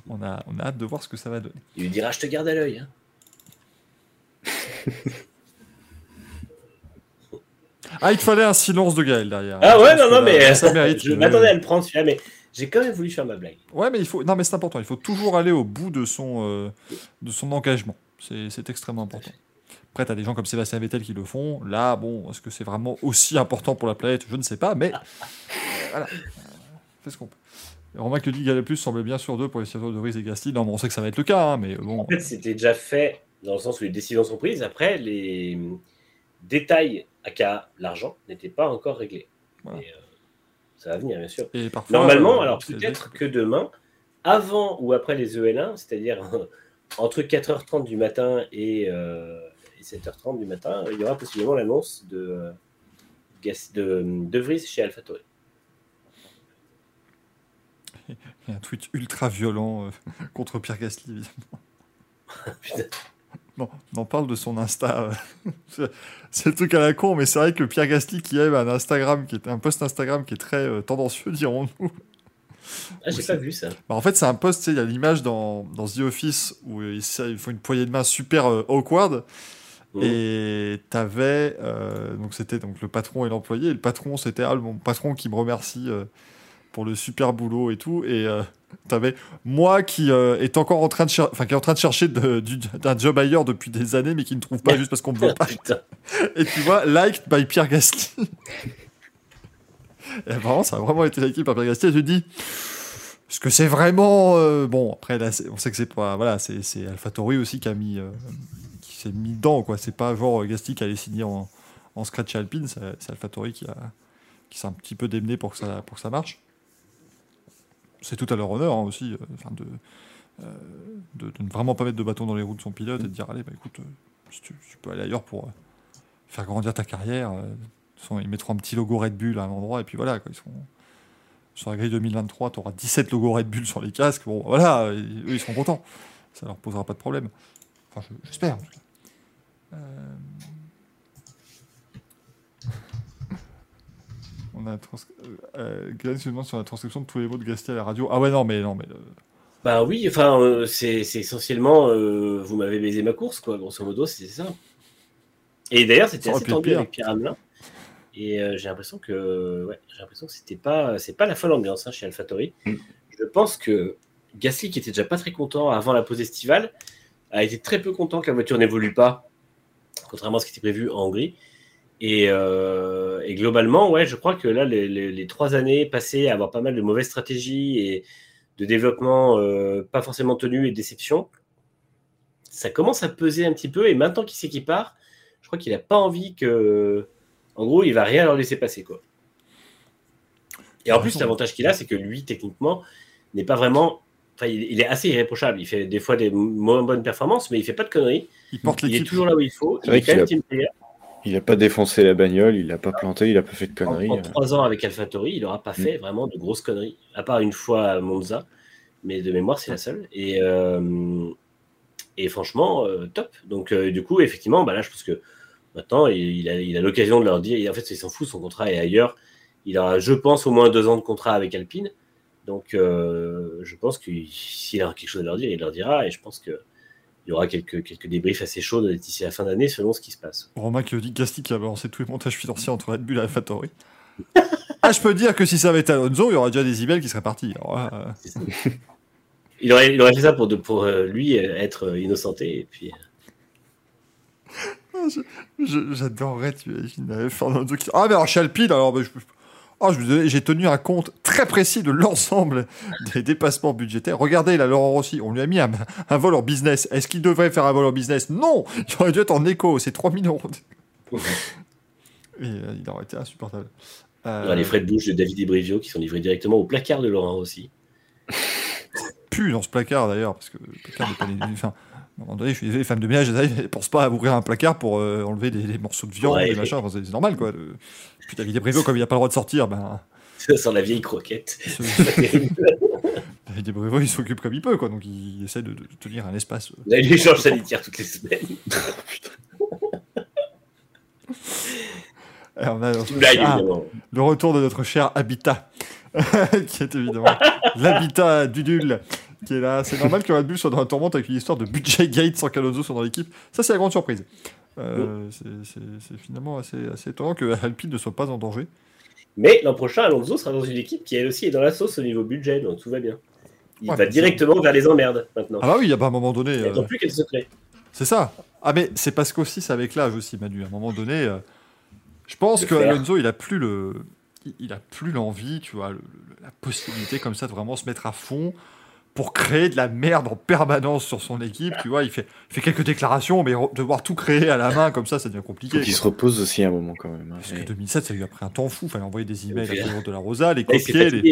On a, on a hâte de voir ce que ça va donner. Il lui dira Je te garde à l'œil. hein. Ah, il te fallait un silence de Gaël derrière. Ah ouais, non, non, mais ça mérite. je m'attendais à le prendre celui-là, mais j'ai quand même voulu faire ma blague. Ouais, mais il faut. Non, mais c'est important. Il faut toujours aller au bout de son, euh, de son engagement. C'est c'est extrêmement important. Après, t'as des gens comme Sébastien Vettel qui le font. Là, bon, est-ce que c'est vraiment aussi important pour la planète? Je ne sais pas, mais euh, voilà. Euh, Fais ce qu'on peut. Et Romain que dit Gallet Plus semble bien sûr d'eux pour les situations de Riz et Gasly. Non, mais on sait que ça va être le cas, hein, mais bon. En fait, c'était déjà fait dans le sens où les décisions sont prises. Après, les détails, aka l'argent, n'étaient pas encore réglés. Voilà. Et, euh, ça va venir, bien sûr. Et parfois, Normalement, euh, alors peut-être que demain, avant ou après les EL1, c'est-à-dire entre 4h30 du matin et, euh, et 7h30 du matin, il y aura possiblement l'annonce de, euh, de, de Vries chez AlphaTauri. Il y a un tweet ultra violent euh, [laughs] contre Pierre Gasly, évidemment. [laughs] Putain. Non, on en parle de son Insta. euh. [laughs] C'est- c'est le truc à la con, mais c'est vrai que Pierre Gasly qui aime un Instagram, qui est un post Instagram qui est très euh, tendancieux, dirons-nous. Ah, j'ai pas vu ça. Bah, en fait, c'est un post, tu sais, il y a l'image dans, dans The Office où ils, ils font une poignée de main super euh, awkward. Mhm. Et t'avais, euh, donc c'était donc le patron et l'employé. Et le patron, c'était ah, mon patron qui me remercie euh, pour le super boulot et tout. Et euh, t'avais moi qui est encore en train de cher- qui est en train de chercher du- d'un job ailleurs depuis des années, mais qui ne trouve pas [laughs] juste parce qu'on me veut pas. Et tu vois, liked by Pierre Gasly. [laughs] [laughs] Et apparemment, ça a vraiment été liké par Pierre Gasly. Et je dis, est-ce que c'est vraiment euh, bon Après, on sait que c'est pas. Voilà, c'est aussi qui a mis, euh, qui s'est mis dedans, quoi. C'est pas genre Gasly qui allait signer en, en scratch Alpine. C'est AlphaTauri qui qui s'est un petit peu démené pour que ça, pour que ça marche. C'est tout à leur honneur hein, aussi, euh, enfin de, de, ne vraiment pas mettre de bâton dans les roues de son pilote et de dire allez, bah écoute, tu, peux aller ailleurs pour faire grandir ta carrière. Euh, ils mettront un petit logo Red Bull à un endroit et puis voilà, quoi, ils seront sur la grille 2023, tu auras 17 logos Red Bull sur les casques. Bon, voilà, euh, eux, ils seront contents. Ça leur posera pas de problème. Enfin, je- j'espère. en tout cas. Euh, On a trans... euh, Glenn se demande sur la transcription de tous les mots de Gasly à la radio. Ah ouais, non, mais non, mais euh, Bah oui, enfin, euh, c'est essentiellement euh, vous m'avez baisé ma course, quoi. Grosso modo, c'est ça. Et d'ailleurs, c'était assez tendu pire. avec Pierre Hamelin. Et euh, j'ai l'impression que, ouais, j'ai l'impression que c'était pas, c'est pas la folle ambiance hein, chez AlphaTauri. Mm. Je pense que Gasly, qui était déjà pas très content avant la pause estivale, a été très peu content que la voiture n'évolue pas, contrairement à ce qui était prévu en Hongrie. Et, euh, et globalement, ouais, je crois que là, les, les- les trois années passées à avoir pas mal de mauvaises stratégies et de développement euh, pas forcément tenu et déception, ça commence à peser un petit peu. Et maintenant qu'il sait qu'il part, je crois qu'il n'a pas envie que. En gros, il va rien leur laisser passer. quoi. Et en plus, l'avantage qu'il a, c'est que lui, techniquement, n'est pas vraiment. Enfin, il, est assez irréprochable. Il fait des fois des moins bonnes performances, mais il fait pas de conneries. il porte Il est toujours là où il faut. Il est quand qu'il même a- team player. Il a pas défoncé la bagnole, il a pas planté, il a pas fait de conneries. en euh. trois ans avec AlphaTauri, il n'aura pas fait vraiment de grosses conneries, à part une fois à Monza, mais de mémoire, c'est la seule. Et, euh, et franchement, euh, top. Donc, euh, du coup, effectivement, bah là, je pense que maintenant, il, il a l'occasion de leur dire, et en fait, il s'en fout, son contrat est ailleurs. Il aura, je pense, au moins deux ans de contrat avec Alpine. Donc, euh, je pense que s'il a quelque chose à leur dire, il leur dira. Et je pense que il y aura quelques, quelques débriefs assez chauds d'ici la fin d'année selon ce qui se passe. Romain qui dit Gasti qui a balancé tous les montages financiers entre Red Bull et AlphaTauri. [laughs] ah, je peux dire que si ça avait été Alonso, il y aurait déjà des emails qui seraient partis. Alors, euh, il, aurait, il aurait fait ça pour, de- pour euh, lui être innocenté. Et puis, J'adorerais, tu imagines, euh, Fernando qui. Ah, mais alors chez Alpine, alors. bah, je- Ah, j'ai tenu un compte très précis de l'ensemble des dépassements budgétaires. Regardez, là, Laurent Rossi, on lui a mis un, un vol en business. Est-ce qu'il devrait faire un vol en business? Non Il aurait dû être en éco, c'est 3000 euros. Et euh, il aurait été insupportable. il y Euh, aura les frais de bouche de David et Brivio qui sont livrés directement au placard de Laurent aussi. pue dans ce placard d'ailleurs, parce que le placard n'est pas les- enfin, à un moment donné, je suis désolé, les femmes de ménage, elles ne pensent pas à ouvrir un placard pour euh, enlever des, des morceaux de viande, Ouais. des machins, enfin, c'est normal quoi. Le... Puis David comme il n'a pas le droit de sortir, ben, [laughs] Ça sent la vieille croquette. se- David [laughs] Brévo, il s'occupe comme il peut, quoi, donc il essaie de, de tenir un espace. euh. Là, il échange sanitaire toutes les semaines. [laughs] Et on a blague, Ah, le retour de notre cher Habitat, qui est évidemment l'Habitat d'Udul, qui est là. C'est normal que Red Bull soit dans la tourmente avec une histoire de budget gate sans qu'Alonso soit dans l'équipe. Ça, c'est la grande surprise. Euh, c'est- finalement assez, assez étonnant que Alpine ne soit pas en danger. Mais l'an prochain, Alonso sera dans une équipe qui, elle aussi, est dans la sauce au niveau budget, donc tout va bien. Il Ouais, va directement vers les emmerdes maintenant. Ah bah oui, il y a pas un moment donné. Il euh, plus quel secret. c'est ça. Ah mais c'est parce qu'aussi c'est avec l'âge aussi, Manu. À un moment donné, euh, je pense Le que faire. Alonso, il a plus le, il- il a plus l'envie, tu vois, le- le- la possibilité comme ça de vraiment se mettre à fond pour créer de la merde en permanence sur son équipe. Tu vois, il fait, il fait quelques déclarations, mais devoir tout créer à la main comme ça, ça devient compliqué. Quoi. se repose aussi un moment quand même. hein. Parce que Et- 2007, ça lui a pris un temps fou. Fallait envoyer des emails à Pedro de la Rosa, les [laughs] il copier. les-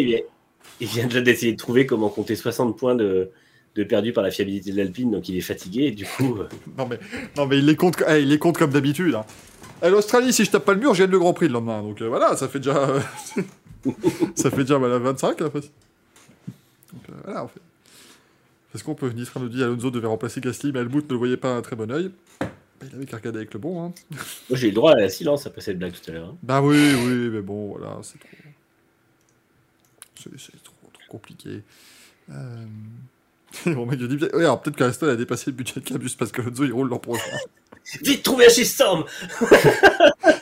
il vient- Il déjà d'essayer de trouver comment compter 60 points de, de perdu par la fiabilité de l'Alpine, donc il est fatigué. Et du coup, euh, [laughs] Non mais, non mais il les compte, eh, il les compte comme d'habitude. Hein. Eh, L'Australie, si je tape pas le mur, je gagne le Grand Prix le lendemain. Donc euh, voilà, ça fait déjà, euh, [laughs] ça fait déjà voilà, 25 là. facile. Donc euh, voilà, en fait. Est-ce qu'on peut Nitra nous dit Alonso devait remplacer Gasly, mais Helmut ne le voyait pas un très bon oeil. Bah, il avait qu'à regarder avec le bon. Hein. [laughs] moi j'ai eu le droit à la silence après cette blague tout à l'heure. hein. Bah oui, oui, mais bon, voilà, c'est trop, c'est trop, trop compliqué. Euh... [laughs] Mon mec il dit, ouais, alors peut-être qu'Aston a dépassé le budget de Cab juste parce qu'Alonso il roule l'an prochain. [laughs] Vite, trouvez un Storm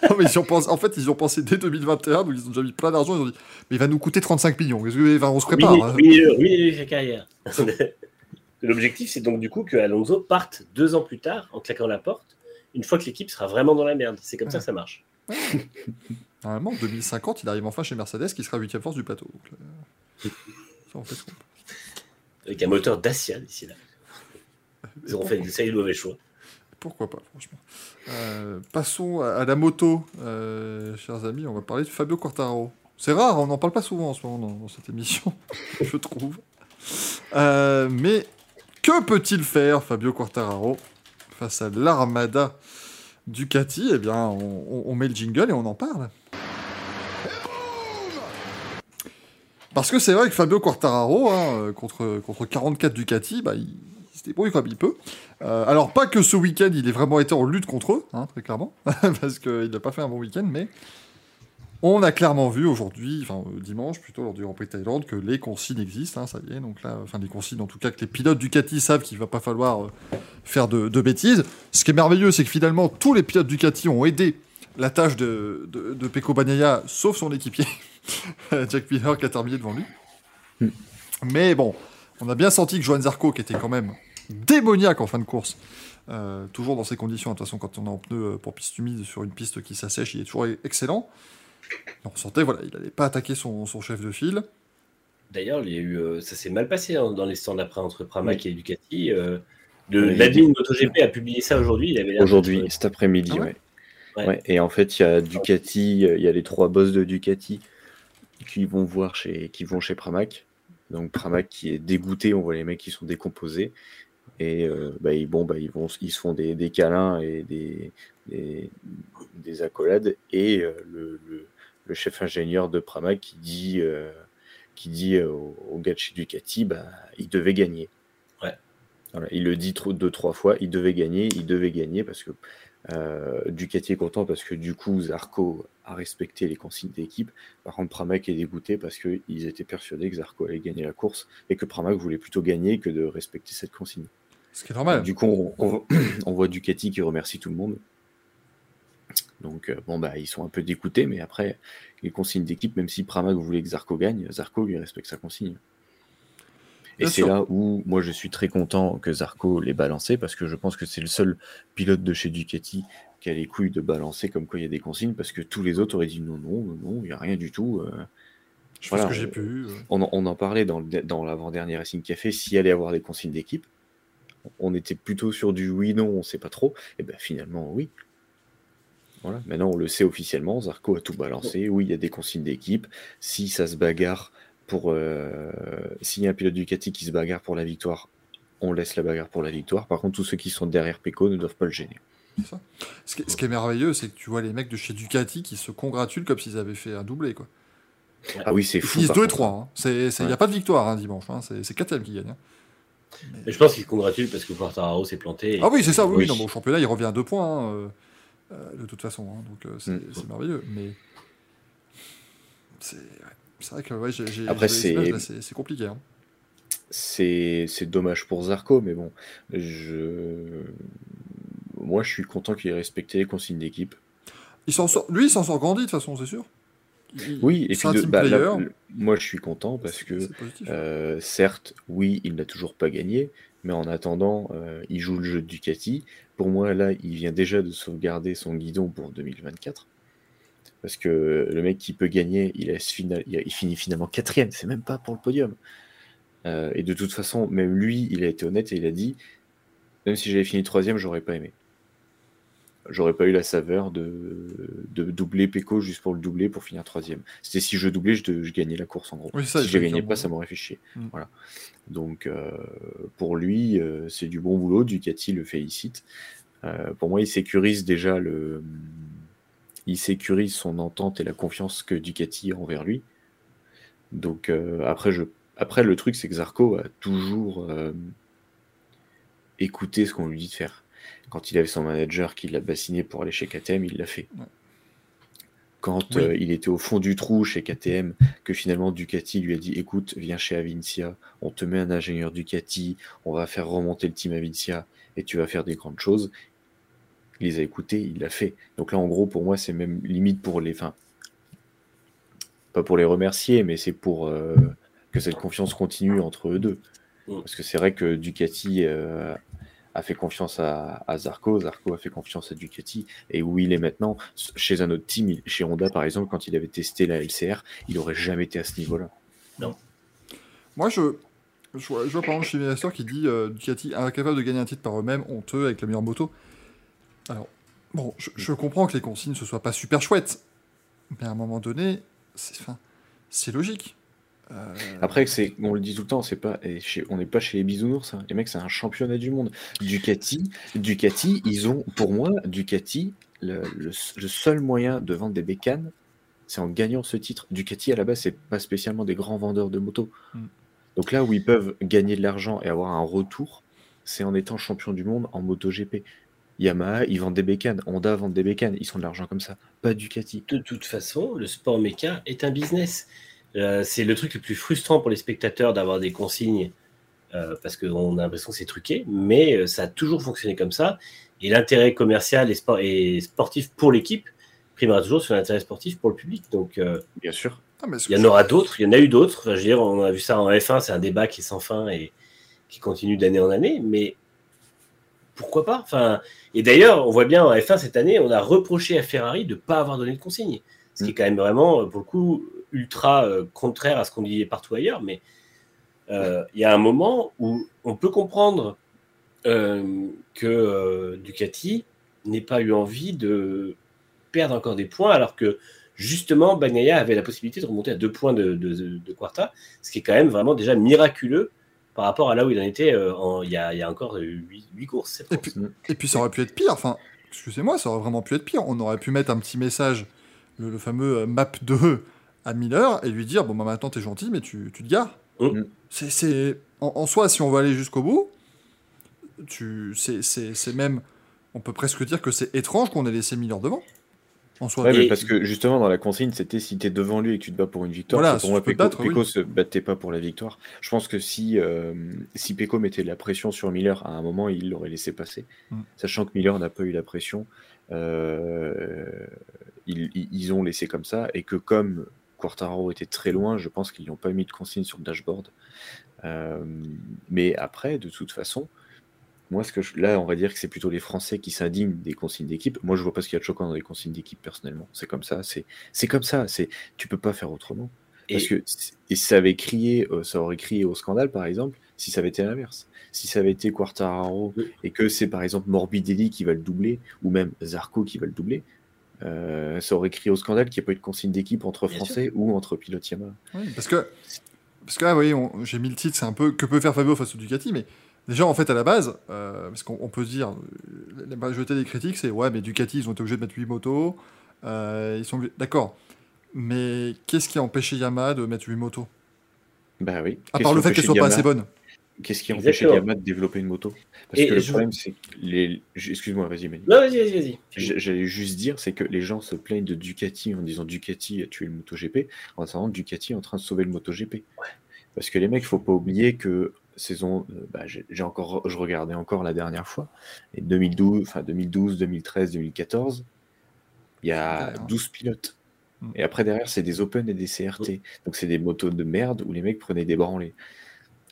Non, mais ils ont pensé, en fait, ils ont pensé dès 2021, donc ils ont déjà mis plein d'argent. Ils ont dit, mais il va nous coûter 35 millions. Que- on se prépare. hein. Ruinez-le, ruinez-le sa carrière. L'objectif, c'est donc du coup que Alonso parte deux ans plus tard en claquant la porte, une fois que l'équipe sera vraiment dans la merde. C'est comme ça que ça marche. [laughs] Normalement, en 2050, il arrive enfin chez Mercedes, qui sera 8 force du plateau. Donc, euh, ça, on fait ce qu'on peut. Avec un moteur Dacia d'ici là. Ils auront fait des mauvais choix. Pourquoi pas, franchement. Euh, passons à, à la moto, euh, chers amis. On va parler de Fabio Quartararo. C'est rare, on n'en parle pas souvent en ce moment dans, dans cette émission, [laughs] je trouve. Euh, mais que peut-il faire, Fabio Quartararo, face à l'armada Ducati? Eh bien, on, met le jingle et on en parle. Parce que c'est vrai que Fabio Quartararo, hein, contre, contre 44 Ducati, bah, il, il se débrouille comme il peut. Euh, alors, pas que ce week-end, il ait vraiment été en lutte contre eux, hein, très clairement, [laughs] parce qu'il n'a pas fait un bon week-end, mais on a clairement vu aujourd'hui, enfin euh, dimanche plutôt, lors du Grand Prix de Thaïlande, que les consignes existent, hein, ça y est, donc là, enfin les consignes en tout cas, que les pilotes Ducati savent qu'il va pas falloir euh, faire de, de bêtises. Ce qui est merveilleux, c'est que finalement, tous les pilotes Ducati ont aidé la tâche de, de, de Pecco Bagnaia, sauf son équipier, [laughs] Jack Miller, qui a terminé devant lui. Mais bon, on a bien senti que Johan Zarco, qui était quand même démoniaque en fin de course, euh, toujours dans ces conditions, de toute façon, quand on est en pneu pour piste humide sur une piste qui s'assèche, il est toujours excellent. On sentait, voilà, il n'allait pas attaquer son, son chef de file. D'ailleurs, il y a eu, euh, ça s'est mal passé hein, dans les stands d'après entre Pramac et Ducati. Euh, Oui, le, il L'admin MotoGP a publié ça aujourd'hui. Il avait l'air Aujourd'hui, d'être- cet après-midi, Ah ouais ouais. Ouais. Ouais, Et en fait, il y a Ducati, euh, il y a les trois boss de Ducati qui vont voir chez, qui vont chez Pramac. Donc Pramac qui est dégoûté, on voit les mecs qui sont décomposés. Et euh, bah, ils, bon, bah, ils, vont, ils se font des, des câlins et des, des, des accolades. Et euh, le, le- le chef ingénieur de Pramac qui dit, euh, qui dit euh, au, au gars de chez Ducati, bah, il devait gagner. Ouais. Voilà, il le dit trop, deux, trois fois, il devait gagner, il devait gagner parce que euh, Ducati est content parce que du coup Zarco a respecté les consignes d'équipe. Par contre, Pramac est dégoûté parce qu'ils étaient persuadés que Zarco allait gagner la course et que Pramac voulait plutôt gagner que de respecter cette consigne. Ce qui est normal. Du coup, on, on- [coughs] on voit Ducati qui remercie tout le monde. Donc, euh, bon, bah, ils sont un peu dégoûtés, mais après, les consignes d'équipe, même si Pramac voulait que Zarco gagne, Zarco lui respecte sa consigne. Et Bien c'est là où moi je suis très content que Zarco l'ait balancé parce que je pense que c'est le seul pilote de chez Ducati qui a les couilles de balancer comme quoi il y a des consignes parce que tous les autres auraient dit non, non, non, non, il n'y a rien du tout. euh. Je Voilà, ce que j'ai pu. On, en- on en parlait dans, dans l'avant-dernier Racing Café, s'il allait avoir des consignes d'équipe. On était plutôt sur du oui, non, on ne sait pas trop. Et ben finalement, oui. Voilà. Maintenant, on le sait officiellement. Zarco a tout balancé. Oui, il y a des consignes d'équipe. Si ça se bagarre pour. euh, S'il y a un pilote Ducati qui se bagarre pour la victoire, on laisse la bagarre pour la victoire. Par contre, tous ceux qui sont derrière Pecco ne doivent pas le gêner. Ce qui, ce qui est merveilleux, c'est que tu vois les mecs de chez Ducati qui se congratulent comme s'ils avaient fait un doublé. Quoi. Ah oui, c'est Ils fou. par 2 et contre. 3. hein. Il n'y a pas de victoire hein, dimanche. hein. C'est KTM qui gagne. hein. Mais je pense qu'il se congratule parce que Quartararo s'est planté. et- Ah oui, c'est ça. Oui, Oui. oui, non, bon, au championnat, il revient à 2 points. hein, euh, de toute façon. hein. Donc euh, c'est Mm. c'est merveilleux. Mais c'est ouais. Vrai que ouais, j'ai j'ai- Après, c'est- compliqué. hein. C'est dommage pour Zarco, mais bon, je... moi je suis content qu'il ait respecté les consignes d'équipe. Il s'en sort... Lui, il s'en sort grandi de toute façon, c'est sûr. Il- Oui, et puis un de- bah, là, moi je suis content parce que euh, certes, oui, il n'a toujours pas gagné, mais en attendant, euh, il joue le jeu de Ducati. Pour moi, là, il vient déjà de sauvegarder son guidon pour 2024. Parce que le mec qui peut gagner, il, finit finalement quatrième, c'est même pas pour le podium. Euh, et de toute façon, même lui, il a été honnête et il a dit, même si j'avais fini troisième, j'aurais pas aimé. J'aurais pas eu la saveur de, de doubler Pecco juste pour le doubler pour finir troisième. C'était si je doublais, je, je gagnais la course en gros. Oui, c'est ça, si je gagnais pas, ça m'aurait fait chier. Mm. Voilà. Donc euh, pour lui, euh, c'est du bon boulot. Ducati le félicite. Euh, pour moi, il sécurise déjà le, il sécurise son entente et la confiance que Ducati a envers lui. Donc après, je, après le truc, c'est que Zarco a toujours écouté ce qu'on lui dit de faire. Quand il avait son manager qui l'a bassiné pour aller chez KTM, il l'a fait. Ouais. Quand Oui. euh, il était au fond du trou chez KTM, que finalement Ducati lui a dit écoute, viens chez Avincia, on te met un ingénieur Ducati, on va faire remonter le team Avincia et tu vas faire des grandes choses. Il les a écoutés, il l'a fait. Donc là, en gros, pour moi, c'est même limite pour les. Enfin, pas pour les remercier, mais c'est pour euh, que cette confiance continue entre eux deux. Parce que c'est vrai que Ducati euh, a fait confiance à, à Zarco, Zarco a fait confiance à Ducati, et où il est maintenant, chez un autre team, chez Honda par exemple, quand il avait testé la LCR, il aurait jamais été à ce niveau-là. Moi, je, je, vois, je vois par exemple chez Master qui dit euh, Ducati incapable de gagner un titre par eux-mêmes, honteux avec la meilleure moto. Alors, bon, je, je comprends que les consignes ce soit pas super chouette, mais à un moment donné, c'est logique. Euh, Après, c'est, on le dit tout le temps, c'est pas, et chez- on n'est pas chez les bisounours. hein. Les mecs, c'est un championnat du monde. Ducati, Ducati, ils ont, pour moi, Ducati, le, le- le seul moyen de vendre des bécanes, c'est en gagnant ce titre. Ducati, à la base, c'est pas spécialement des grands vendeurs de motos. Mm. Donc là où ils peuvent gagner de l'argent et avoir un retour, c'est en étant champion du monde en MotoGP. Yamaha, ils vendent des bécanes. Honda vend des bécanes. Ils sont de l'argent comme ça. Pas Ducati. De toute façon, le sport méca est un business. Euh, c'est le truc le plus frustrant pour les spectateurs d'avoir des consignes euh, parce qu'on a l'impression que c'est truqué, mais euh, ça a toujours fonctionné comme ça. Et l'intérêt commercial et, sport- et sportif pour l'équipe primera toujours sur l'intérêt sportif pour le public. Donc euh, Bien sûr. ah, il y en aura d'autres, il y en a eu d'autres. Enfin, je veux dire, on a vu ça en F1, c'est un débat qui est sans fin et qui continue d'année en année, mais pourquoi pas? Enfin, Et d'ailleurs, on voit bien en F1 cette année, on a reproché à Ferrari de ne pas avoir donné de consigne. Ce qui est quand même vraiment, euh, pour le coup, ultra euh, contraire à ce qu'on disait partout ailleurs. Mais euh, il y a un moment où on peut comprendre euh, que Ducati n'ait pas eu envie de perdre encore des points, alors que justement, Bagnaia avait la possibilité de remonter à deux points de, de, de Quarta, ce qui est quand même vraiment déjà miraculeux par rapport à là où il en était en- il, y a, il y a encore huit huit courses. Et puis, et puis ça aurait pu être pire. Enfin, excusez-moi, ça aurait vraiment pu être pire. On aurait pu mettre un petit message, le, le fameux map 2 à Miller, et lui dire bon bah maintenant t'es gentil, mais tu, tu te gares. Mm. C'est, c'est- en, en soi, si on veut aller jusqu'au bout, tu, c'est, c'est, c'est même, on peut presque dire que c'est étrange qu'on ait laissé Miller devant. en soi. Ouais, mais parce que justement, dans la consigne, c'était si tu es devant lui et que tu te bats pour une victoire, Voilà, c'est pour si moi, Peko, oui. Se battait pas pour la victoire. Je pense que si, euh, si Peko mettait de la pression sur Miller, à un moment, il l'aurait laissé passer. Mm. Sachant que Miller n'a pas eu la pression, euh, ils- ils ont laissé comme ça, et que comme Quartararo était très loin, je pense qu'ils n'ont pas mis de consigne sur le dashboard. Euh, mais après, de toute façon, moi, ce que je- là, on va dire que c'est plutôt les Français qui s'indignent des consignes d'équipe. Moi, je vois pas ce qu'il y a de choquant dans les consignes d'équipe personnellement. C'est comme ça, c'est c'est comme ça. C'est tu peux pas faire autrement. Parce Et- que c- et ça avait crié, euh, ça aurait crié au scandale, par exemple, si ça avait été l'inverse. Si ça avait été Quartararo et que c'est par exemple Morbidelli qui va le doubler, ou même Zarco qui va le doubler, euh, ça aurait crié au scandale qu'il n'y a pas eu de consigne d'équipe entre Bien Français ou entre pilotes Yamaha. Oui, parce que, parce que là, vous voyez, j'ai mis le titre, c'est un peu que peut faire Fabio face au Ducati, mais déjà, en fait, à la base, euh, parce qu'on on peut se dire, euh, la majorité des critiques, c'est ouais, mais Ducati, ils ont été obligés de mettre 8 motos, euh, ils sont obligés- D'accord. Mais qu'est-ce qui a empêché Yamaha de mettre 8 motos? Bah oui. À part le fait qu'elles soient pas Yamaha- assez bonnes. Qu'est-ce qui a empêché Exactement. Yamaha de développer une moto? Parce Et que le je- problème, c'est que les. Excuse-moi, vas-y, Manu. Non, vas-y, vas-y, vas-y. J'allais juste dire, c'est que les gens se plaignent de Ducati en disant Ducati a tué le MotoGP, en disant Ducati est en train de sauver le MotoGP. Parce que les mecs, faut pas oublier que saison, euh, bah, j'ai encore, je regardais encore la dernière fois, et 2012, enfin 2012, 2013, 2014, il y a Ouais, hein. 12 pilotes. Mm. Et après derrière, c'est des Open et des CRT. Donc c'est des motos de merde où les mecs prenaient des branlés.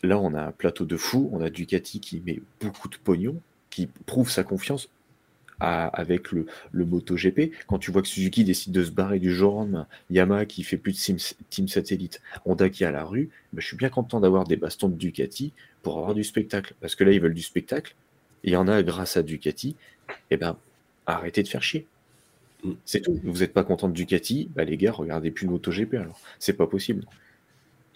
Là, on a un plateau de fou, on a Ducati qui met beaucoup de pognon, qui prouve sa confiance à- avec le, le MotoGP. Quand tu vois que Suzuki décide de se barrer du jour au lendemain, Yamaha qui fait plus de team satellite, Honda qui est à la rue, ben, je suis bien content d'avoir des bastons de Ducati pour avoir du spectacle. Parce que là, ils veulent du spectacle. Et il y en a grâce à Ducati. Et ben, arrêtez de faire chier. Mm. C'est tout. Vous n'êtes pas content de Ducati, bah les gars, regardez plus le MotoGP alors. C'est pas possible.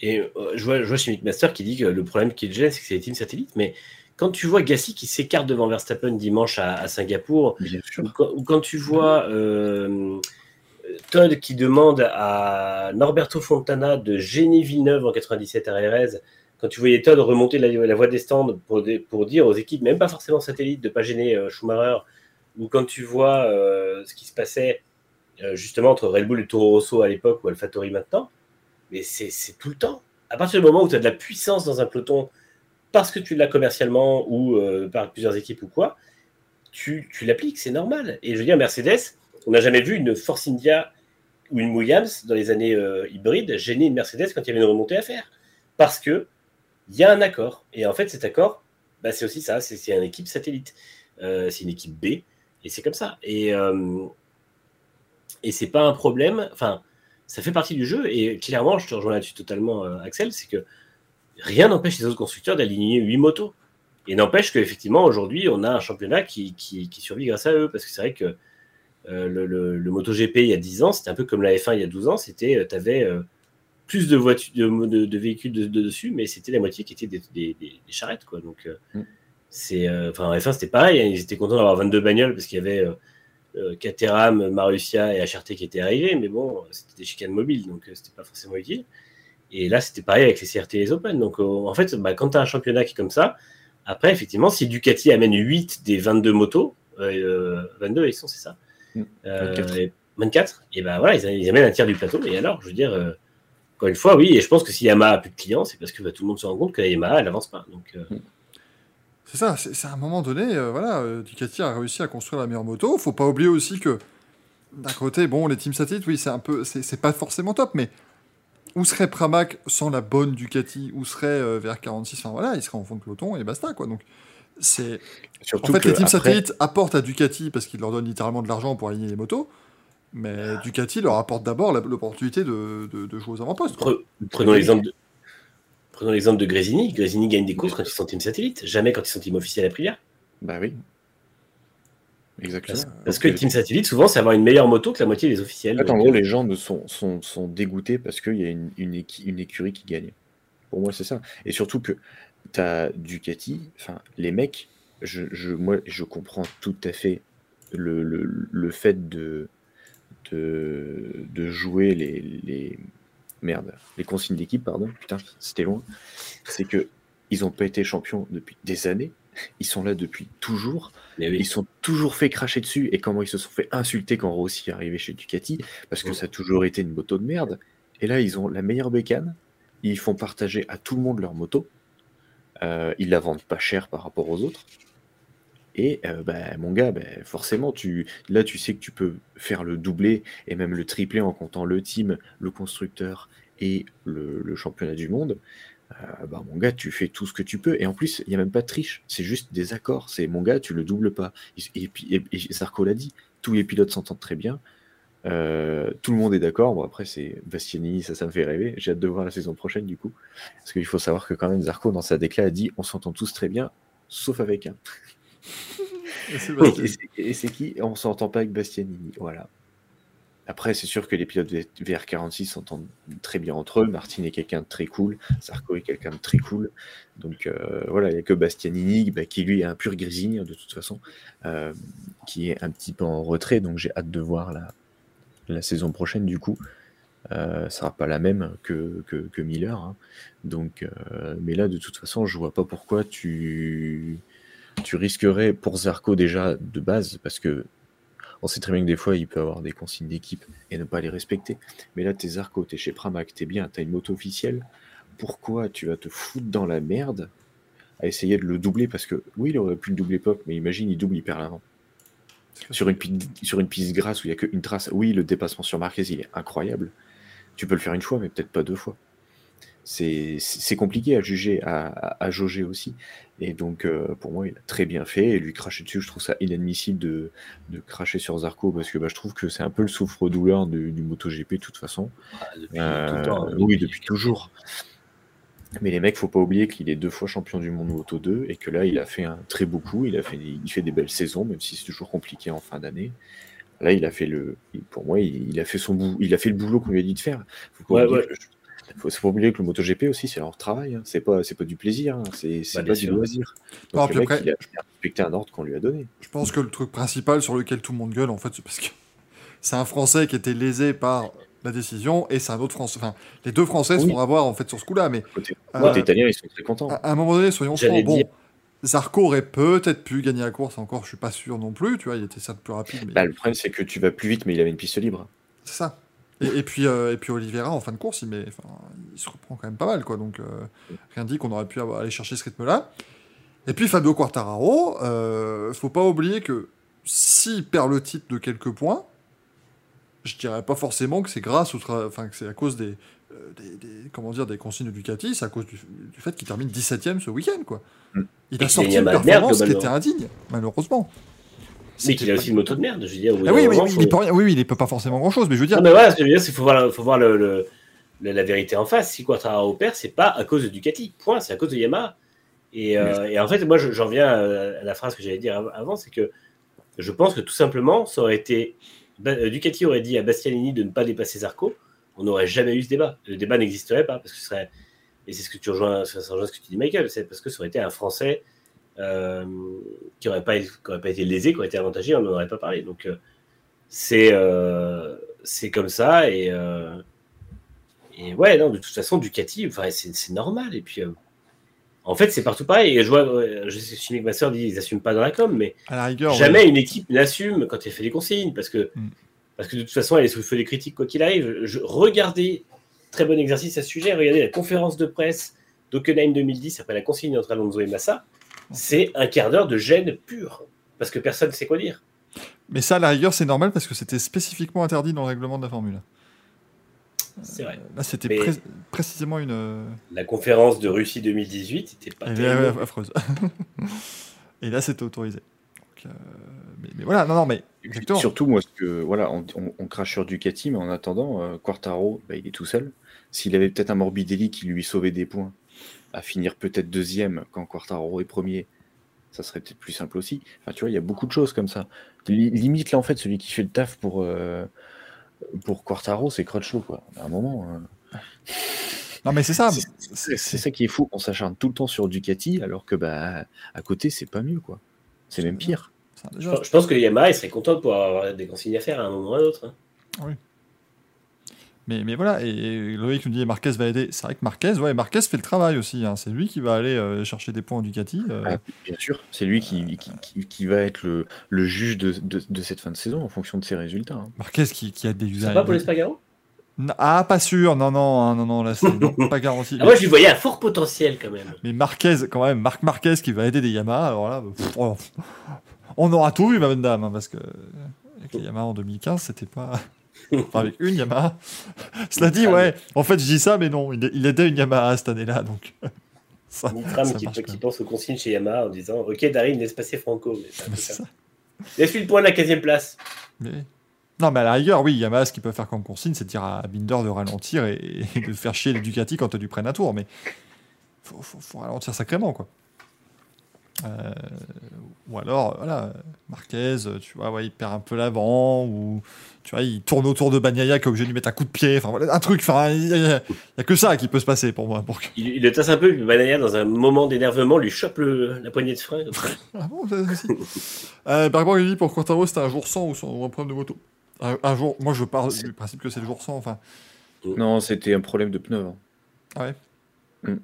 Et euh, je, vois, je vois chez Mick Master qui dit que le problème qui est gêne, c'est que c'est les teams satellites. Mais quand tu vois Gasly qui s'écarte devant Verstappen dimanche à, à Singapour, ou quand, ou quand tu vois euh, Todd qui demande à Norberto Fontana de gêner Villeneuve en 97 à RS, quand tu voyais Todd remonter la, la voie des stands pour, des- pour dire aux équipes, même pas forcément satellites, de pas gêner euh, Schumacher, ou quand tu vois ce qui se passait justement entre Red Bull et Toro Rosso à l'époque ou AlphaTauri maintenant, mais c'est tout le temps. À partir du moment où tu as de la puissance dans un peloton, parce que tu l'as commercialement ou euh, par plusieurs équipes ou quoi, tu, l'appliques, c'est normal. Et je veux dire, Mercedes, on n'a jamais vu une Force India ou une Williams dans les années euh, hybrides gêner une Mercedes quand il y avait une remontée à faire. Parce que il y a un accord. Et en fait, cet accord, bah, c'est aussi ça, c'est une équipe satellite. Euh, c'est une équipe B, et c'est comme ça. Et, et c'est pas un problème. Enfin, ça fait partie du jeu. Et clairement, je te rejoins là-dessus totalement, euh, Axel, c'est que rien n'empêche les autres constructeurs d'aligner 8 motos. Et n'empêche qu'effectivement, aujourd'hui, on a un championnat qui, qui, qui survit grâce à eux. Parce que c'est vrai que euh, le, le, le MotoGP, il y a 10 ans, c'était un peu comme la F1 il y a 12 ans. C'était, tu avais plus de, voitures, de, de, de véhicules de, de dessus, mais c'était la moitié qui était des, des, des, des charrettes. Quoi. Donc, euh, Mm. c'est, euh, enfin, en F1, c'était pareil. hein. ils étaient contents d'avoir 22 bagnoles parce qu'il y avait euh, euh, Caterham, Marussia et HRT qui étaient arrivés. Mais bon, c'était des chicanes mobiles, donc euh, c'était pas forcément utile. Et là, c'était pareil avec les CRT et les Open. Donc, euh, en fait, bah, quand tu as un championnat qui est comme ça, après, effectivement, si Ducati amène 8 des 22 motos, euh, 22 ils sont, c'est ça Mm. Euh, 24. et 24, et ben voilà, ils, amènent un tiers du plateau. Et alors, je veux dire, euh, encore une fois, oui, et je pense que si Yamaha a plus de clients, c'est parce que bah, tout le monde se rend compte que la Yamaha, elle avance pas. Donc, euh, C'est ça, c'est à un moment donné, euh, voilà, euh, Ducati a réussi à construire la meilleure moto. Faut pas oublier aussi que, d'un côté, bon, les teams satellites, oui, c'est un peu, c'est pas forcément top, mais où serait Pramac sans la bonne Ducati? Où serait euh, VR46 Enfin voilà, il serait en fond de peloton et basta, quoi. Donc, c'est. En Surtout fait, que les teams après- satellites apportent à Ducati parce qu'ils leur donnent littéralement de l'argent pour aligner les motos, mais Ducati leur apporte d'abord l'opportunité de, de, de jouer aux avant-postes. prenons l'exemple de. Prenons l'exemple de Grésini. Grésini gagne des courses quand ils sont team satellite, jamais quand ils sont team officiel à Aprilia. Bah oui. Exactement. Parce, parce que team satellite, souvent, c'est avoir une meilleure moto que la moitié des officiels. En fait, en Donc, gros, euh, les gens ne sont, sont, sont dégoûtés parce qu'il y a une, une, équi- une écurie qui gagne. Pour moi, c'est ça. Et surtout que tu as Ducati, enfin, les mecs, je, je, moi, je comprends tout à fait le, le, le fait de, de, de jouer les, les. Merde, les consignes d'équipe, pardon. Putain, c'était loin. C'est que ils n'ont pas été champions depuis des années. ils sont là depuis toujours. Oui. Ils sont toujours fait cracher dessus et comment ils se sont fait insulter quand Rossi est arrivé chez Ducati? Parce que ça a toujours été une moto de merde. Et là, ils ont la meilleure bécane. Ils font partager à tout le monde leur moto. Euh, ils la vendent pas cher par rapport aux autres. Et euh, bah, mon gars, bah, forcément, tu, là, tu sais que tu peux faire le doublé et même le triplé en comptant le team, le constructeur et le, championnat du monde. Euh, bah, mon gars, tu fais tout ce que tu peux. Et en plus, il n'y a même pas de triche. C'est juste des accords. C'est mon gars, tu le doubles pas. Et, et et, l'a dit, tous les pilotes s'entendent très bien. Euh, tout le monde est d'accord. Bon, après, c'est Bastiani, ça, ça me fait rêver. J'ai hâte de voir la saison prochaine, du coup. Parce qu'il faut savoir que, quand même, Zarco, dans sa déclat, a dit on s'entend tous très bien, sauf avec un. Et c'est qui? On s'entend pas avec Bastianini. Voilà. Après, c'est sûr que les pilotes V- VR46 s'entendent très bien entre eux. Martin est quelqu'un de très cool. Zarco est quelqu'un de très cool. Donc euh, voilà, il n'y a que Bastianini bah, qui lui est un pur grisigne de toute façon, euh, qui est un petit peu en retrait. Donc j'ai hâte de voir la, la saison prochaine du coup. Euh, ça sera pas la même que, que, que Miller. hein. Donc, euh, mais là, de toute façon, je vois pas pourquoi tu, tu risquerais pour Zarco déjà de base, parce que on sait très bien que des fois, il peut avoir des consignes d'équipe et ne pas les respecter. Mais là, t'es Zarco, t'es chez Pramac, t'es bien, t'as une moto officielle. Pourquoi tu vas te foutre dans la merde à essayer de le doubler? Parce que oui, il aurait pu le doubler pop, mais imagine, il double, il perd l'avant. Sur une, sur une piste grasse où il n'y a qu'une trace, oui, le dépassement sur Marquez, il est incroyable. Tu peux le faire une fois, mais peut-être pas deux fois. C'est compliqué à juger, à, à, à jauger aussi. Et donc, euh, pour moi, il a très bien fait. Et lui cracher dessus, je trouve ça inadmissible de, de cracher sur Zarco parce que bah, je trouve que c'est un peu le souffre-douleur du, du MotoGP de toute façon. Ah, depuis Euh, tout le temps. hein. oui, depuis toujours. Mais les mecs, faut pas oublier qu'il est deux fois champion du monde Moto 2 et que là, il a fait un très beau coup. Il a fait, il fait des belles saisons, même si c'est toujours compliqué en fin d'année. Là, il a fait le, pour moi, il, a fait son il a fait le boulot qu'on lui a dit de faire. Faut Ouais, ouais. Que- faut, faut pas oublier que le MotoGP aussi, c'est leur travail. hein. C'est pas, c'est pas du plaisir. hein. C'est, c'est Bah, pas du loisir. Donc, puis le mec, après- il a respecté un ordre qu'on lui a donné. Je pense que le truc principal sur lequel tout le monde gueule, en fait, c'est parce que c'est un Français qui était lésé par la décision et c'est un autre Français. Enfin, les deux Français se Oui. font avoir, en fait, sur ce coup-là. Mais Côté, Euh, côté italien, ils sont très contents. à à un moment donné, soyons francs, bon, dire. Zarco aurait peut-être pu gagner la course, encore, je suis pas sûr non plus. Tu vois, il était certes plus rapide, mais Bah, le problème, c'est que tu vas plus vite, mais il avait une piste libre. c'est ça. Et, et puis, euh, et puis Oliveira, en fin de course, il, met, il se reprend quand même pas mal, quoi. Donc, euh, rien dit qu'on aurait pu avoir- aller chercher ce rythme-là. Et puis Fabio Quartararo, euh, faut pas oublier que s'il perd le titre de quelques points, je dirais pas forcément que c'est grâce au enfin que c'est à cause des, euh, des, des- comment dire des consignes Ducati, c'est à cause du, du fait qu'il termine 17ème ce week-end quoi. Mm. Il a sorti une performance qui était indigne, malheureusement. Mais qu'il a aussi une moto de merde, je veux dire. Ah oui, oui, moment, oui, faut- il peut oui, il peut pas forcément grand chose, mais je veux dire, Non, mais voilà, ce que je veux dire, qu'il faut voir, faut voir le, le- le- la vérité en face. Si Quartararo perd, c'est pas à cause de Ducati. Point, c'est à cause de Yamaha. Et, euh, et en fait, moi, je- j'en viens à, la phrase que j'allais dire av- avant, c'est que je pense que tout simplement, ça aurait été. Euh, Ducati aurait dit à Bastianini de ne pas dépasser Zarco, on n'aurait jamais eu ce débat. Le débat n'existerait pas, parce que ce serait. Et c'est ce que tu rejoins, ça rejoint ce que tu dis, Michael, c'est parce que ça aurait été un Français euh, qui n'aurait pas, été lésé, qui aurait été avantagé, on n'en aurait pas parlé. Donc, euh, c'est euh, comme ça, et. euh, et ouais, non, de toute façon, Ducati, enfin, c'est normal. Et puis, en fait, c'est partout pareil. Je vois, je sais, que ma soeur dit ils n'assument pas dans la com, mais à la rigueur, jamais ouais. une équipe n'assume quand elle fait des consignes, parce que, Mm. parce que de toute façon, elle est sous le feu des critiques quoi qu'il arrive. Je, regardez, très bon exercice à ce sujet, regardez la conférence de presse d'Ockenheim 2010 après la consigne entre Alonso et Massa. C'est un quart d'heure de gêne pure, parce que personne ne sait quoi dire. Mais ça, à la rigueur, c'est normal parce que c'était spécifiquement interdit dans le règlement de la Formule. C'est vrai. Là, c'était pré- précisément une. euh, La conférence de Russie 2018 n'était pas Elle est affreuse. [laughs] Et là, c'était autorisé. Donc, euh, mais, mais voilà, non, non, mais exactement. Surtout, moi, que, voilà, on, on- on crache sur Ducati, mais en attendant, euh, Quartaro, bah, il est tout seul. S'il avait peut-être un Morbidelli qui lui sauvait des points, à finir peut-être deuxième quand Quartaro est premier, ça serait peut-être plus simple aussi. Enfin, tu vois, il y a beaucoup de choses comme ça. Li- Limite, là, en fait, celui qui fait le taf pour, euh, pour Quartaro, c'est Crutchlow, quoi. À un moment, euh, Non, mais c'est ça. c'est- ça qui est fou. On s'acharne tout le temps sur Ducati, alors que, bah, à côté, c'est pas mieux, quoi. C'est même pire. Je pense- je pense que Yamaha il serait content de pouvoir avoir des consignes à faire à un moment ou à un autre. hein. Mais, mais voilà, et Loïc nous dit Marquez va aider. C'est vrai que Marquez, ouais, Marquez fait le travail aussi. hein. C'est lui qui va aller euh, chercher des points en Ducati. euh. Ah, bien sûr, c'est lui qui, qui, qui- qui va être le, le juge de, de- de cette fin de saison en fonction de ses résultats. hein. Marquez qui, qui a des Ça va pour l'Espargaro Ah, pas sûr, non, non, hein, non, non, là, c'est non, [laughs] pas garanti. ah, Moi, je lui voyais un fort potentiel quand même. Mais Marquez, quand même, Marc Marquez qui va aider des Yamaha, alors là, pff, oh, on aura tout vu, ma bonne dame, hein, parce que avec les Yamaha en 2015, c'était pas. Enfin, avec une Yamaha. [laughs] Cela dit, Ah, ouais, en fait, je dis ça, mais non, il, il aidait une Yamaha cette année-là, donc. [laughs] ça, Nitram ça qui, qui pense aux consignes chez Yamaha en disant Ok, Darim, laisse passer Franco. Mais [laughs] ça. ça. Laisse-lui le point de la 15 place. Mais... Non, mais à la rigueur, oui, Yamaha, ce qu'ils peuvent faire comme consigne, c'est de dire à Binder de ralentir et, et de faire chier les Ducati quand tu lui prennent un tour. Mais faut, faut, faut ralentir sacrément, quoi. Euh, ou alors, voilà, Marquez, tu vois, ouais, il perd un peu l'avant, ou tu vois, il tourne autour de Bagnaia qui est obligé de lui mettre un coup de pied. Enfin, voilà, un truc, enfin, il y, a- que ça qui peut se passer pour moi. Pour que- Il, il le tasse un peu, Banaya, dans un moment d'énervement, lui chope le- la poignée de frein. ça. [laughs] Ah bon, ça aussi. euh, Barbara il dit pour Quartaro, c'était un jour sans ou, sans- ou un problème de moto un, un jour, moi je pars du principe que c'est le jour sans, enfin. Non, c'était un problème de pneus avant. Ah ouais? Mm.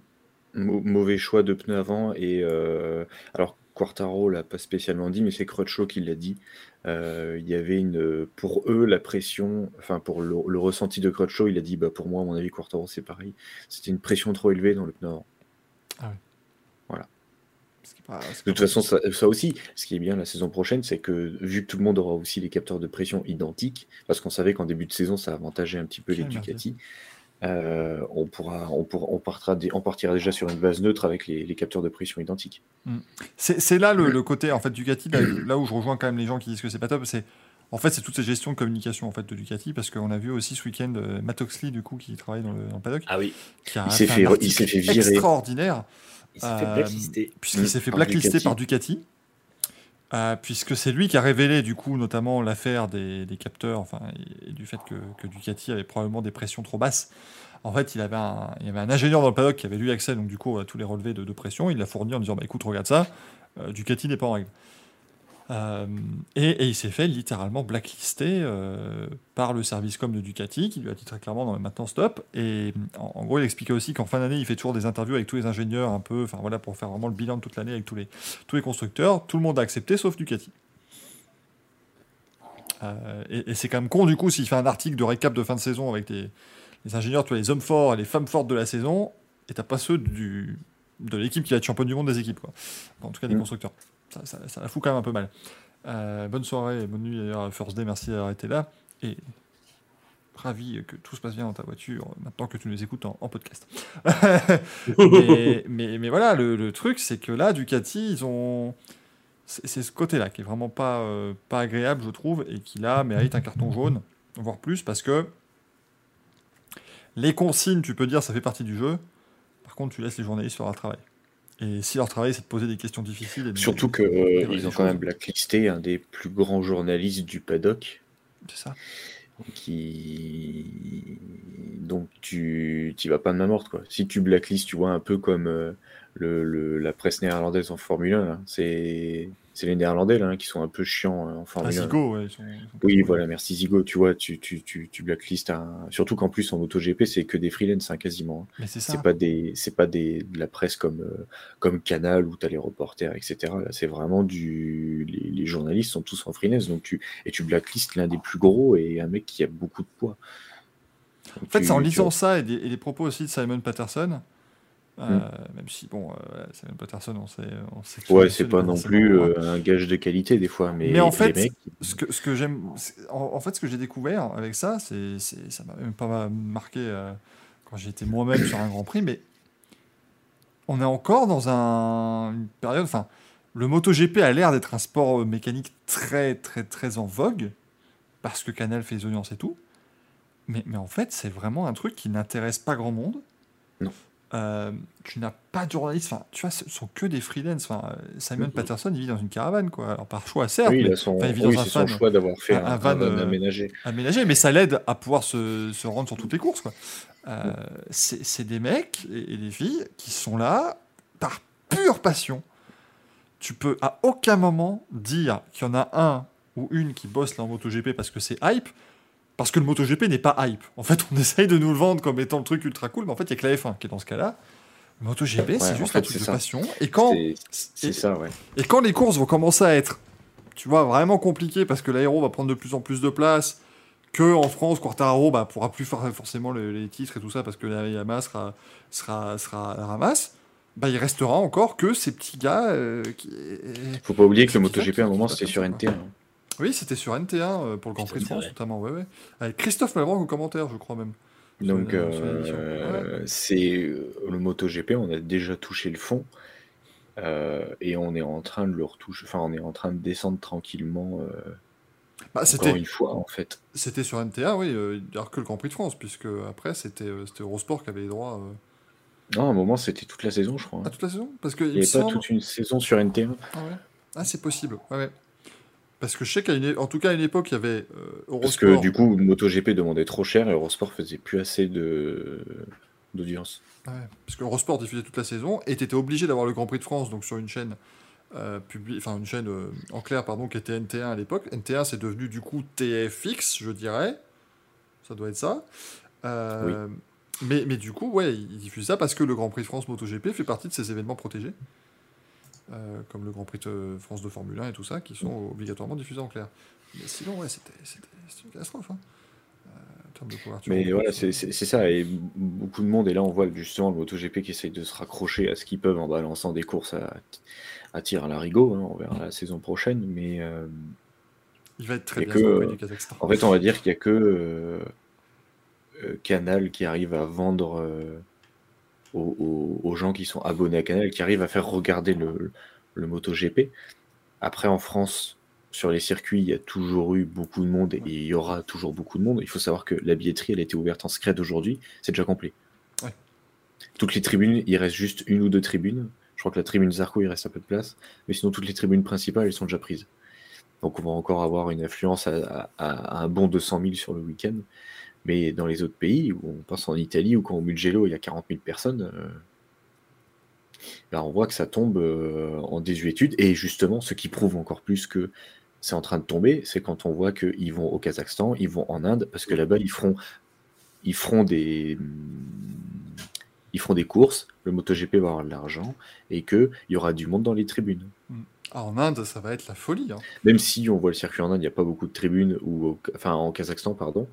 Mau- mauvais choix de pneus avant. Et euh, alors, Quartaro l'a pas spécialement dit, mais c'est Crutchlow qui l'a dit. Euh, Il y avait une, pour eux, la pression, enfin pour le, le ressenti de Crutchlow, il a dit, bah pour moi, à mon avis, Quartaro, c'est pareil. C'était une pression trop élevée dans le pneu avant. Ce qui est pas- c'est De toute façon, ça, ça aussi, ce qui est bien la saison prochaine, c'est que vu que tout le monde aura aussi les capteurs de pression identiques, parce qu'on savait qu'en début de saison, ça avantageait un petit peu les. Ducati, euh, on, pourra, on, pourra, on, partira, dé- on partira déjà sur une base neutre avec les, les capteurs de pression identiques. C'est c'est là le, le côté en fait Ducati, là, [clears throat] là où je rejoins quand même les gens qui disent que c'est pas top, c'est en fait c'est toute cette gestion de communication en fait de Ducati parce qu'on a vu aussi ce week-end euh, Matt Oxley du coup qui travaille dans le, dans le paddock Ah oui, qui a Il s'est fait, fait- virer. extraordinaire il s'est fait Euh, blacklister. puisqu'il Mm, s'est fait par blacklister Ducati. par Ducati. Euh, puisque c'est lui qui a révélé du coup notamment l'affaire des, capteurs enfin, et, du fait que, que Ducati avait probablement des pressions trop basses. En fait, il avait un, il y avait un ingénieur dans le paddock qui avait lu accès donc du coup à tous les relevés de, de pression. Il l'a fourni en disant bah écoute regarde ça, euh, Ducati n'est pas en règle. Euh, et, et il s'est fait littéralement blacklister euh, par le service com de Ducati, qui lui a dit très clairement non, mais maintenant stop. Et en, en gros, il expliquait aussi qu'en fin d'année, il fait toujours des interviews avec tous les ingénieurs, un peu, enfin voilà, pour faire vraiment le bilan de toute l'année avec tous les, tous les constructeurs. Tout le monde a accepté, sauf Ducati. Euh, et et c'est quand même con, du coup, s'il fait un article de récap de fin de saison avec les, les ingénieurs, tu vois, les hommes forts et les femmes fortes de la saison, et t'as pas ceux du, de l'équipe qui va être championne du monde des équipes, quoi. En tout cas, des Mm. constructeurs. Ça, la fout quand même un peu mal. Euh, bonne soirée bonne nuit d'ailleurs, First Day, merci d'avoir été là. Et ravi que tout se passe bien dans ta voiture maintenant que tu nous écoutes en, podcast. [laughs] mais, voilà, le, truc, c'est que là, Ducati, ils ont. C'est c'est ce côté-là qui est vraiment pas, euh, pas agréable, je trouve, et qui là mérite un carton jaune, voire plus, parce que les consignes, tu peux dire, ça fait partie du jeu. Par contre, tu laisses les journalistes faire leur travail. Et si leur travail, c'est de poser des questions difficiles. et de- Surtout qu'ils des ont choses. quand même blacklisté un des plus grands journalistes du paddock. C'est ça. qui donc tu tu vas pas de main morte quoi. Si tu blacklistes, tu vois un peu comme euh, le, le- la presse néerlandaise en Formule 1, là. c'est c'est les Néerlandais là hein, qui sont un peu chiants euh, en Ah, Formule 1. Zigo, ouais, ils sont- Oui, voilà, merci Zigo. Tu vois, tu, tu, tu, tu blacklistes un... Surtout qu'en plus en MotoGP, c'est que des freelance hein, quasiment. hein. Mais c'est ça. C'est pas des, c'est pas des de la presse comme euh, comme Canal où t'as les reporters, etc. Là, c'est vraiment du, les, les journalistes sont tous en freelance, donc tu et tu blacklistes l'un des plus gros et un mec qui a beaucoup de poids. Donc, En fait, tu- c'est en tu- lisant ça et, des- et les propos aussi de Simon Patterson, Mm. même si, bon, euh, Simon Patterson, on sait, on sait Ouais, ce c'est pas non plus euh, euh, un gage de qualité des fois, mais, Mais en fait, mecs, ce que, ce que j'aime, en, en fait, ce que j'ai découvert avec ça, c'est, ça m'a même pas marqué euh, quand j'étais moi-même sur un Grand Prix, mais on est encore dans un- une période, enfin, le MotoGP a l'air d'être un sport mécanique très, très, très en vogue, parce que Canal fait les audiences et tout, mais, mais en fait, c'est vraiment un truc qui n'intéresse pas grand monde. Euh, tu n'as pas de journaliste, enfin, tu vois, ce sont que des freelance. Enfin, Simon Mhm. Patterson, il vit dans une caravane, quoi. Alors, par choix, certes, oui, il mais- a son, enfin, il vit oui, dans un son choix d'avoir fait un- van, euh, aménagé. aménagé, mais ça l'aide à pouvoir se, se rendre sur toutes les courses. quoi. Euh, c'est c'est des mecs et, et des filles qui sont là par pure passion. Tu peux à aucun moment dire qu'il y en a un ou une qui bosse là en MotoGP parce que c'est hype, Parce que le MotoGP n'est pas hype. En fait, on [laughs] essaye de nous le vendre comme étant le truc ultra cool, mais en fait, il n'y a que la F1 qui est dans ce cas-là. Le MotoGP, Ouais, c'est juste un truc c'est de ça. passion. Et quand, C'est- et- ça, ouais. et quand les courses vont commencer à être, tu vois, vraiment compliquées parce que l'aéro va prendre de plus en plus de place, que en France, Quartararo bah, pourra plus faire forcément le- les titres et tout ça parce que la Yamaha sera, sera, sera à la ramasse, bah, il restera encore que ces petits gars euh, qui. Faut pas oublier que le MotoGP à un moment c'était sur NT1. hein. Oui, c'était sur NT1 euh, pour le Grand Prix de France, notamment, ouais, ouais. Avec Christophe Malbranc au commentaire, je crois même. Donc euh, c'est euh, le MotoGP, on a déjà touché le fond euh, et on est en train de le retoucher. Enfin, on est en train de descendre tranquillement. euh, Bah, encore c'était une fois, en fait. c'était sur NT1, oui, alors que le Grand Prix de France, puisque après, c'était c'était Eurosport qui avait les droits. Non, à un moment, c'était toute la saison, je crois. hein. à toute la saison? Parce que Il n'y avait pas semble- toute une saison sur NT1. Ah, ouais. Ah, c'est possible, ouais, ouais. Parce que je sais qu'à une, tout cas à une époque, il y avait euh, Eurosport. Parce que du coup, MotoGP demandait trop cher et Eurosport faisait plus assez de d'audience. Ouais, parce que Eurosport diffusait toute la saison et tu étais obligé d'avoir le Grand Prix de France donc sur une chaîne euh, publi- enfin une chaîne euh, en clair pardon qui était NT1 à l'époque. NT1 c'est devenu du coup TFX je dirais. Ça doit être ça. Euh, mais, mais du coup ouais ils diffusent ça parce que le Grand Prix de France MotoGP fait partie de ces événements protégés. Euh, comme le Grand Prix de France de Formule 1 et tout ça, qui sont obligatoirement diffusés en clair. Mais sinon, ouais, c'était une catastrophe. Hein. Euh, de couverture. Mais voilà, c'est ça. Et beaucoup de monde, et là on voit justement le MotoGP qui essaye de se raccrocher à ce qu'ils peuvent en balançant des courses à, à tir à l'arigot. hein, on verra la saison prochaine. Mais euh, Il va être très bien que, du Kazakhstan. en fait, on va dire qu'il n'y a que Canal qui arrive à vendre aux, gens qui sont abonnés à Canal, qui arrive à faire regarder le, le MotoGP. Après, en France, sur les circuits, il y a toujours eu beaucoup de monde et il y aura toujours beaucoup de monde. Il faut savoir que la billetterie, elle a été ouverte en scred aujourd'hui, c'est déjà complet. Ouais. Toutes les tribunes, il reste juste une ou deux tribunes. Je crois que la tribune Zarco, il reste un peu de place. Mais sinon, toutes les tribunes principales, elles sont déjà prises. Donc, on va encore avoir une affluence à, à- à un bon 200 000 sur le week-end. Mais dans les autres pays, où on pense en Italie ou quand au Mugello, il y a 40 000 personnes, euh, là, on voit que ça tombe euh, en désuétude. Et justement, ce qui prouve encore plus que c'est en train de tomber, c'est quand on voit qu'ils vont au Kazakhstan, ils vont en Inde, parce que là-bas, ils feront, ils feront des, ils feront des courses, le MotoGP va avoir de l'argent, et qu'il y aura du monde dans les tribunes. Ah, en Inde, ça va être la folie. hein. Même si on voit le circuit en Inde, il n'y a pas beaucoup de tribunes, ou enfin en Kazakhstan, pardon.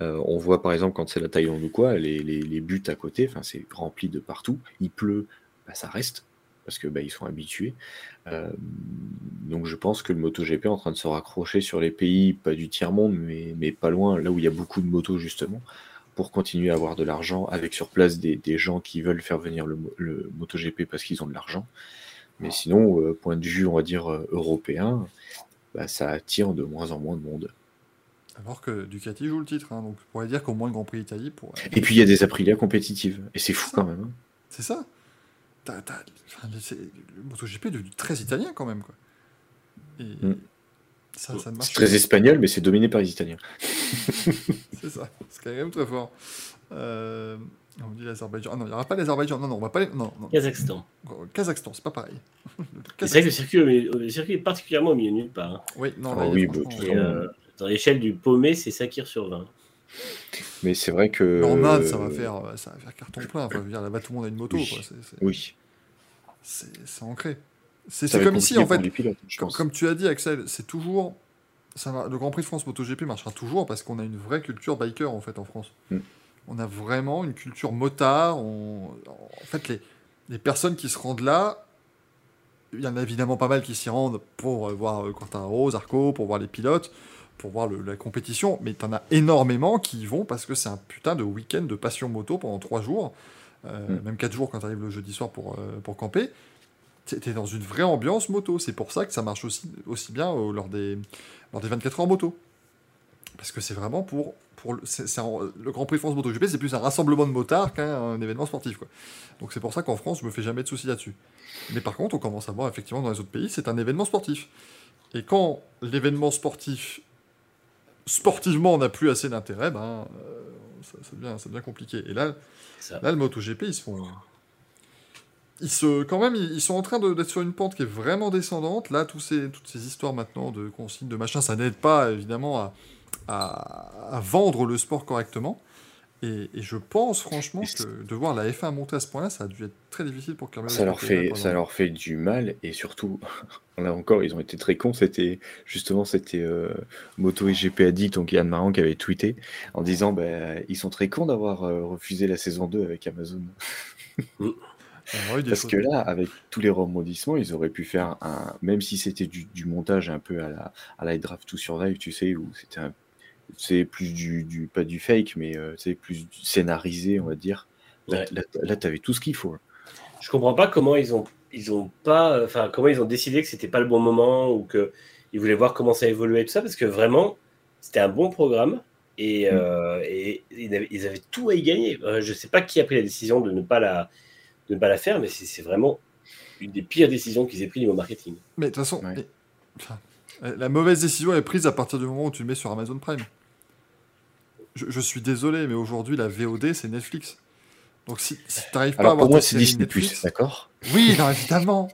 Euh, on voit par exemple quand c'est la Thaïlande ou quoi, les, les, buts à côté, c'est rempli de partout. Il pleut, bah, ça reste parce que bah, sont habitués. Euh, donc je pense que le MotoGP est en train de se raccrocher sur les pays, pas du tiers monde, mais, pas loin, là où il y a beaucoup de motos justement, pour continuer à avoir de l'argent avec sur place des, gens qui veulent faire venir le, mo- le MotoGP parce qu'ils ont de l'argent. Mais sinon, euh, point de vue, on va dire européen, bah, ça attire de moins en moins de monde. Alors que Ducati joue le titre. hein, donc, on pourrait dire qu'au moins le Grand Prix d'Italie pourrait. Et puis il y a des Aprilia compétitives, et c'est fou quand même. hein. C'est ça. Enfin, c'est- le MotoGP est devenu très italien quand même. Quoi. Et Mm. ça, ça ne C'est très espagnol, mais c'est dominé par les Italiens. [laughs] C'est ça. C'est quand même très fort. Euh, on dit l'Azerbaïdjan. Ah non, il n'y aura pas l'Azerbaïdjan. Non, non, on va pas. les- Non, non. Kazakhstan. Kazakhstan, c'est pas pareil. C'est vrai que le circuit, le est particulièrement au milieu de nulle part. hein. Oui, non, Ah là, oui, bah, Et, euh, dans l'échelle du paumé, c'est Sakir sur 20. Mais c'est vrai que. Mais en Inde, ça va faire, euh, ça va faire carton plein. Enfin, je veux dire, là-bas, tout le monde a une moto. Oui. quoi. C'est- c'est- Oui. C'est c'est ancré. C'est comme ici, en fait. pilotes, Comme, tu as dit, Axel, c'est toujours. Ça va- le Grand Prix de France MotoGP marchera toujours parce qu'on a une vraie culture biker en fait en France. Mm. On a vraiment une culture motard. on- En fait, les, les personnes qui se rendent là, il y en a évidemment pas mal qui s'y rendent pour euh, voir euh, Quartararo, Zarco, pour voir les pilotes, pour voir le- la compétition, mais t'en as énormément qui y vont parce que c'est un putain de week-end de passion moto pendant trois jours, euh, Mm. même quatre jours quand t'arrives le jeudi soir pour, euh, pour camper. T'es dans une vraie ambiance moto. C'est pour ça que ça marche aussi, aussi bien euh, lors, des, lors des 24 heures moto. Parce que c'est vraiment pour. pour le, un- Grand Prix France MotoGP, c'est plus un rassemblement de motards qu'un événement sportif. Quoi. Donc c'est pour ça qu'en France, je me fais jamais de soucis là-dessus. Mais par contre, on commence à voir effectivement dans les autres pays, c'est un événement sportif. Et quand l'événement sportif, sportivement, n'a plus assez d'intérêt, ben, euh, ça, ça devient, ça devient compliqué. Et là, ça. Là, le MotoGP, ils se font. Ils se, quand même, ils ils sont en train de- d'être sur une pente qui est vraiment descendante. Là, tous ces, toutes ces histoires maintenant de consignes, de machin, ça n'aide pas évidemment à, à, à vendre le sport correctement. Et, et je pense franchement que de voir la F1 monter à ce point-là, ça a dû être très difficile pour Carmelo. Ça leur, fait, ça leur fait du mal et surtout, [laughs] là encore, ils ont été très cons. C'était justement, c'était euh, Moto et GP Addict, donc Yann Marant qui avait tweeté en disant bah, ils sont très cons d'avoir euh, refusé la saison 2 avec Amazon. [laughs] Eu des Parce que là, avec tous les rebondissements, ils auraient pu faire un. Même si c'était du, du montage un peu à la, à la Draft to Survive, tu sais, où c'était un- c'est plus du, du. Pas du fake, mais euh, c'est plus du scénarisé, on va dire. Là, Ouais. là, là, t'avais tout ce qu'il faut. Je comprends pas comment ils ont, ils ont pas, enfin comment ils ont décidé que c'était pas le bon moment ou que ils voulaient voir comment ça évoluait et tout ça parce que vraiment c'était un bon programme et, euh, et ils, avaient, ils avaient tout à y gagner. Euh, je sais pas qui a pris la décision de ne pas la, de ne pas la faire, mais c'est vraiment une des pires décisions qu'ils aient pris niveau marketing. Mais de toute façon, Ouais. mais- enfin, la mauvaise décision est prise à partir du moment où tu le mets sur Amazon Prime. Je, je suis désolé, mais aujourd'hui, la VOD, c'est Netflix. Donc si, si tu n'arrives pas à avoir pour moi, c'est Disney, Netflix... d'accord Oui, non, évidemment.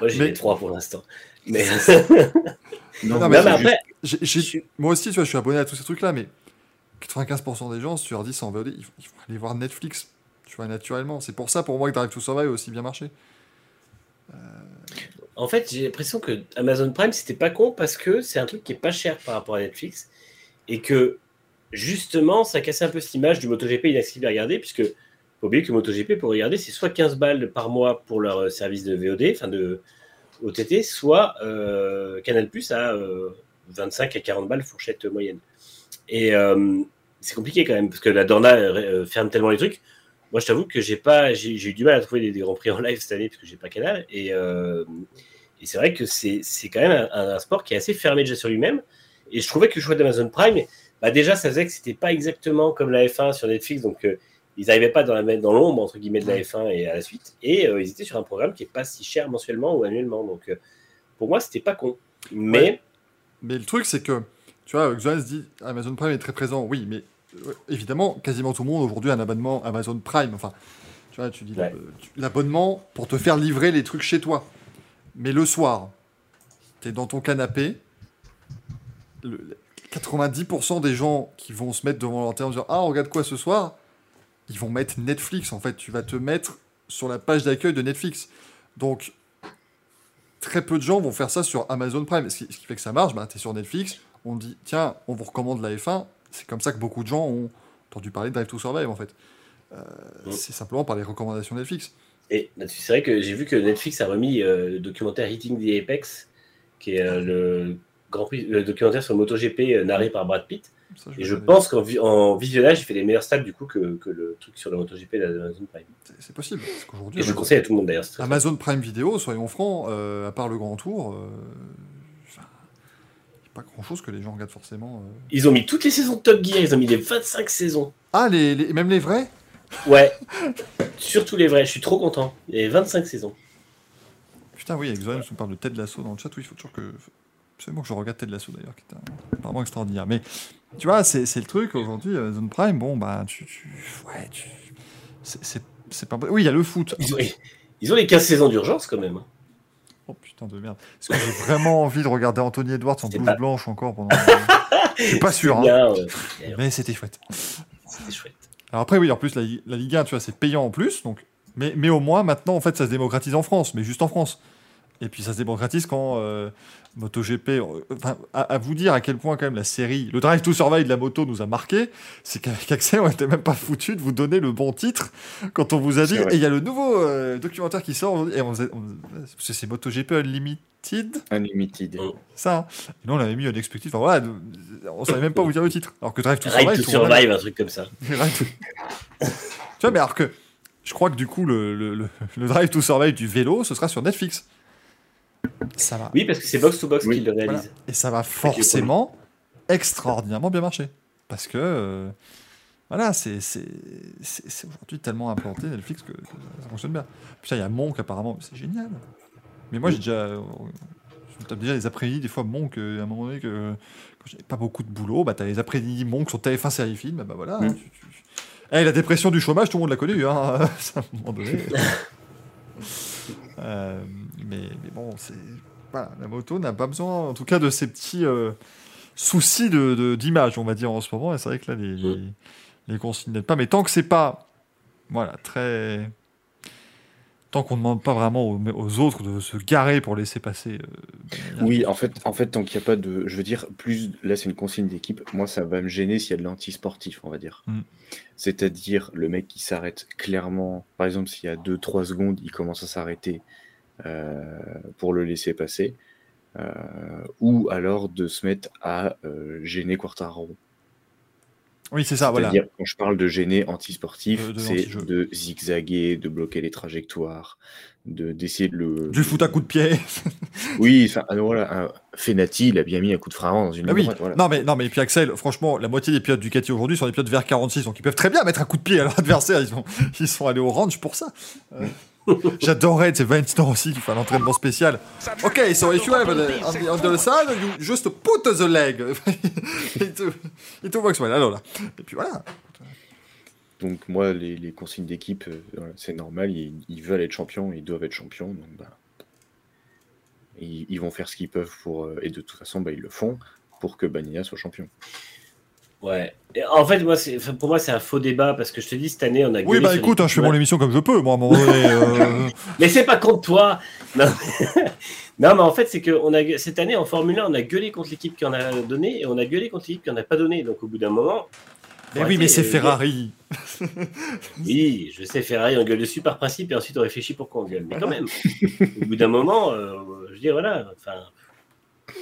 Moi j'ai Mais- les trois pour l'instant. Mais Non, [laughs] Non, mais mais après, Moi aussi, tu vois, je suis abonné à tous ces trucs-là, mais 95% des gens, si tu leur dis c'est en VOD, ils, vont- ils vont aller voir Netflix. Tu vois, naturellement. C'est pour ça, pour moi, que Drive to Survive a aussi bien marché. En fait, j'ai l'impression que Amazon Prime, c'était pas con parce que c'est un truc qui est pas cher par rapport à Netflix et que justement, ça cassait un peu cette image du MotoGP inaccessible à regarder puisque faut oublier que MotoGP pour regarder, c'est soit 15 balles par mois pour leur euh, service de VOD, enfin de OTT, soit euh, Canal Plus à euh, 25 à 40 balles fourchette moyenne. Et c'est compliqué quand même parce que la Dorna ferme tellement les trucs. Moi, je t'avoue que j'ai pas, j'ai eu du mal à trouver des, grands prix en [laughs] live cette année parce que j'ai pas Canal. Et, c'est vrai que c'est c'est quand même un, un sport qui est assez fermé déjà sur lui-même. Et je trouvais que le choix d'Amazon Prime, bah déjà, ça faisait que c'était pas exactement comme la F1 sur Netflix, donc euh, ils n'arrivaient pas dans la dans l'ombre entre guillemets de la F1 et à la suite. Et euh, ils étaient sur un programme qui est pas si cher mensuellement ou annuellement. Donc euh, pour moi, c'était pas con. Mais Ouais. Mais le truc, c'est que, tu vois, Xoan se dit Amazon Prime est très présent. Oui, mais évidemment, quasiment tout le monde aujourd'hui a un abonnement Amazon Prime. Enfin, tu vois, tu dis Ouais. l'abonnement pour te faire livrer les trucs chez toi. Mais le soir, tu es dans ton canapé. le- 90% des gens qui vont se mettre devant leur télé en disant Ah, on regarde quoi ce soir Ils vont mettre Netflix. En fait, tu vas te mettre sur la page d'accueil de Netflix. Donc, très peu de gens vont faire ça sur Amazon Prime. Ce qui, ce qui fait que ça marche, bah, tu es sur Netflix, on dit tiens, on vous recommande la F1. C'est comme ça que beaucoup de gens ont entendu parler de Drive to Survive en fait. Euh, Mm. C'est simplement par les recommandations Netflix. Et là-dessus, c'est vrai que j'ai vu que Netflix a remis euh, le documentaire Hitting the Apex, qui est euh, le, grand prix, le documentaire sur le MotoGP euh, narré par Brad Pitt. Ça, Et je pense qu'en vi- en visionnage, il fait des meilleurs stats du coup que, que le truc sur le MotoGP d'Amazon Prime. C'est- possible. Parce qu'aujourd'hui, Et je le Amazon, conseille à tout le monde d'ailleurs. Amazon Prime Vidéo, soyons francs, euh, à part le Grand Tour, euh, pas grand chose que les gens regardent forcément. euh. Ils ont mis toutes les saisons de Top Gear, ils ont mis les 25 saisons. Ah, les, les- même les vrais? Ouais, surtout les vrais, je suis trop content. Les 25 saisons. Putain, oui, Exoen nous parle de Ted Lasso dans le chat. Oui, il faut toujours que. Absolument que je regarde Ted Lasso d'ailleurs, qui est un- apparemment extraordinaire. Mais tu vois, c'est c'est le truc aujourd'hui, Amazon Prime, bon, bah, tu. tu ouais, tu. c'est- C'est c'est pas. Oui, il y a le foot. Ils ont, ils ont les 15 saisons d'urgence quand même. hein. Oh putain de merde. Est-ce que j'ai vraiment [laughs] envie de regarder Anthony Edwards en blouse pas- blanche encore pendant. [laughs] Je suis pas sûr, hein. Euh, [laughs] Mais c'était chouette. C'était chouette. Alors après, oui, en plus, la, la Ligue 1, tu vois, c'est payant en plus. Donc, mais, mais au moins, maintenant, en fait, ça se démocratise en France, mais juste en France. Et puis, ça se démocratise quand euh, MotoGP. euh, Enfin, à, à vous dire à quel point, quand même, la série, le Drive to Survive de la moto nous a marqué, c'est qu'avec Axel, on n'était même pas foutu de vous donner le bon titre quand on vous a dit. Et il y a le nouveau euh, documentaire qui sort. Et on, on- c'est MotoGP Unlimited, Unlimited. Mm. ça. hein. Et nous, on avait mis Unexpected. Enfin, voilà, on savait même pas vous dire le titre. Alors que Drive to Ride Survive, to un truc comme ça. [laughs] Drive to- tu vois, mais alors que je crois que du coup, le, le, le- le Drive to Survive du vélo, ce sera sur Netflix. Ça va. Oui, parce que c'est Box to Box Oui, qui le réalise. Voilà. Et ça va forcément extraordinairement bien marcher. Parce que, euh, voilà, c'est aujourd'hui tellement implanté Netflix que, que ça fonctionne bien. Putain, il y a Monk apparemment, c'est génial. Mais moi, j'ai déjà. Je me tape déjà les après-midi, des fois Monk, euh, à un moment donné, que quand j'avais pas beaucoup de boulot, bah t'as les après-midi Monk sur TF1 série film, bah voilà. Mm. tu- tu- Eh, la dépression du chômage, tout le monde l'a connu, hein, [laughs] à un moment donné. Euh, [laughs] mais, mais bon, c'est. Voilà, la moto n'a pas besoin, en tout cas, de ces petits. euh, souci de d'image, on va dire en ce moment. Et c'est vrai que là, les, les, les consignes n'aident pas. Mais tant que c'est pas, voilà, très, tant qu'on ne demande pas vraiment aux, aux autres de se garer pour laisser passer. euh, Bagnaia. Oui, en fait, en fait, tant qu'il n'y a pas de. Je veux dire, plus. Là, c'est une consigne d'équipe. Moi, ça va me gêner s'il y a de l'anti-sportif, on va dire. Mm. C'est-à-dire le mec qui s'arrête clairement. Par exemple, s'il y a 2-3 secondes, il commence à s'arrêter pour le laisser passer. euh, ou alors de se mettre à euh, gêner Quartararo. Oui, c'est ça. Voilà. Quand je parle de gêner anti-sportif, c'est de zigzaguer, de bloquer les trajectoires, de d'essayer de le. Du foot à coup de pied. [laughs] Oui, enfin, alors voilà, un- Fenati, il a bien mis un coup de frein dans une Ah ligne oui. droite, voilà. Non mais non mais puis Axel, franchement, la moitié des pilotes Ducati aujourd'hui sont des pilotes vers 46, donc ils peuvent très bien mettre un coup de pied à leur adversaire. Ils sont, ils sont allés au range pour ça. Euh, [laughs] J'adorais, c'est Valentino aussi qui fait un entraînement spécial. Ok, so if you have on, the, on the side, you just put the leg. [laughs] it, it works well. Alors là. Et puis voilà. Donc moi, les, consignes d'équipe, euh, c'est normal, ils, veulent être champions, ils doivent être champions, donc bah, ils, vont faire ce qu'ils peuvent pour, euh, et de toute façon, bah, ils le font pour que Bagnaia soit champion. Ouais. Et en fait, moi, c'est- pour moi, c'est un faux débat parce que je te dis, cette année, on a Oui, bah écoute, hein, je fais mon émission comme je peux, moi à un moment donné. euh, [laughs] Mais c'est pas contre toi. Non, [laughs] non mais en fait, c'est que on a, cette année, en Formule 1, on a gueulé contre l'équipe qui en a donné et on a gueulé contre l'équipe qui en a pas donné. Donc, au bout d'un moment. Mais oui, mais c'est euh, Ferrari. [laughs] Oui, je sais, Ferrari, on gueule dessus par principe et ensuite on réfléchit pourquoi on gueule. Mais quand même, au bout d'un moment, euh, je dire, voilà. Enfin,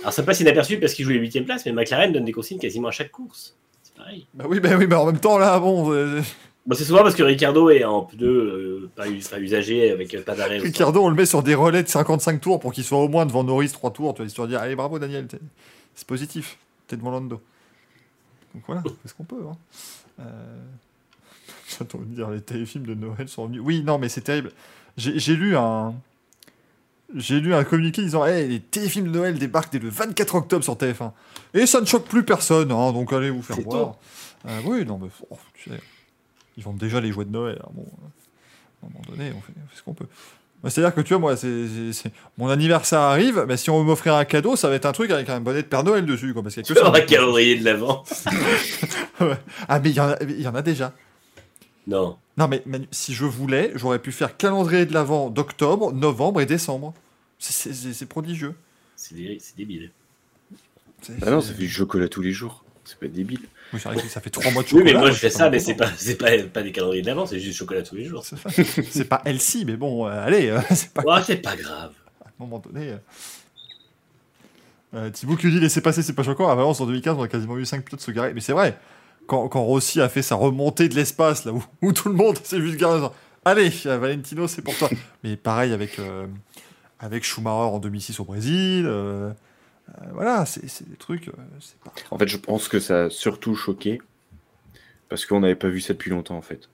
alors ça passe inaperçu parce qu'il joue les 8 place, mais McLaren donne des consignes quasiment à chaque course. Pareil. Bah oui, bah oui, mais en même temps là, bon, euh, Bon, c'est souvent parce que Ricardo est en pneu euh, pas, us- pas usagé avec euh, pas d'arrêt. Ricardo, on le met sur des relais de 55 tours pour qu'il soit au moins devant Norris 3 tours, tu vois, histoire de dire, allez, bravo Daniel, c'est positif, t'es devant Lando. Donc voilà, c'est ce qu'on peut. Hein. Euh... [laughs] J'attends de dire, les téléfilms de Noël sont venus. Oui, non, mais c'est terrible. J'ai j'ai lu un. J'ai lu un communiqué disant hey, les téléfilms de Noël débarquent dès le 24 octobre sur TF1. Et ça ne choque plus personne, hein, donc allez vous faire voir. Euh, oui, non, mais oh, tu sais, ils vendent déjà les jouets de Noël. hein, bon, euh, à un moment donné, on fait, on fait ce qu'on peut. Bah, C'est-à-dire que tu vois, moi, c'est, mon anniversaire arrive, mais si on veut m'offrir un cadeau, ça va être un truc avec un bonnet de Père Noël dessus. Quoi, parce qu'il y a Tu que ça. un calendrier de l'avant. [laughs] Ah, mais y, il y en a déjà. Non. Non, mais Manu, si je voulais, j'aurais pu faire calendrier de l'Avent d'octobre, novembre et décembre. C'est- prodigieux. C'est dé- c'est débile. Ah non, ça fait du chocolat tous les jours. C'est pas débile. Oui, c'est vrai que ça fait trois mois de Oui, chocolat. mais moi je fais ça, mais c'est pas, c'est pas, pas des calendriers de l'avant, c'est juste chocolat tous les jours. C'est pas- Elsie, mais bon, euh, allez, euh, [laughs] c'est pas Ouais, c'est pas grave. à un moment donné. Euh... Euh, Thibaut qui dit laissez passer, c'est pas choquant. À Valence en 2015, on a quasiment eu 5 pilotes se garer. Mais c'est vrai, quand, quand Rossi a fait sa remontée de l'espace, là où, où tout le monde s'est en disant, allez, Valentino, c'est pour toi. [laughs] mais pareil avec, euh, avec Schumacher en 2006 au Brésil. euh, euh, voilà, c'est des trucs. pas... En fait, je pense que ça a surtout choqué parce qu'on n'avait pas vu ça depuis longtemps, en fait.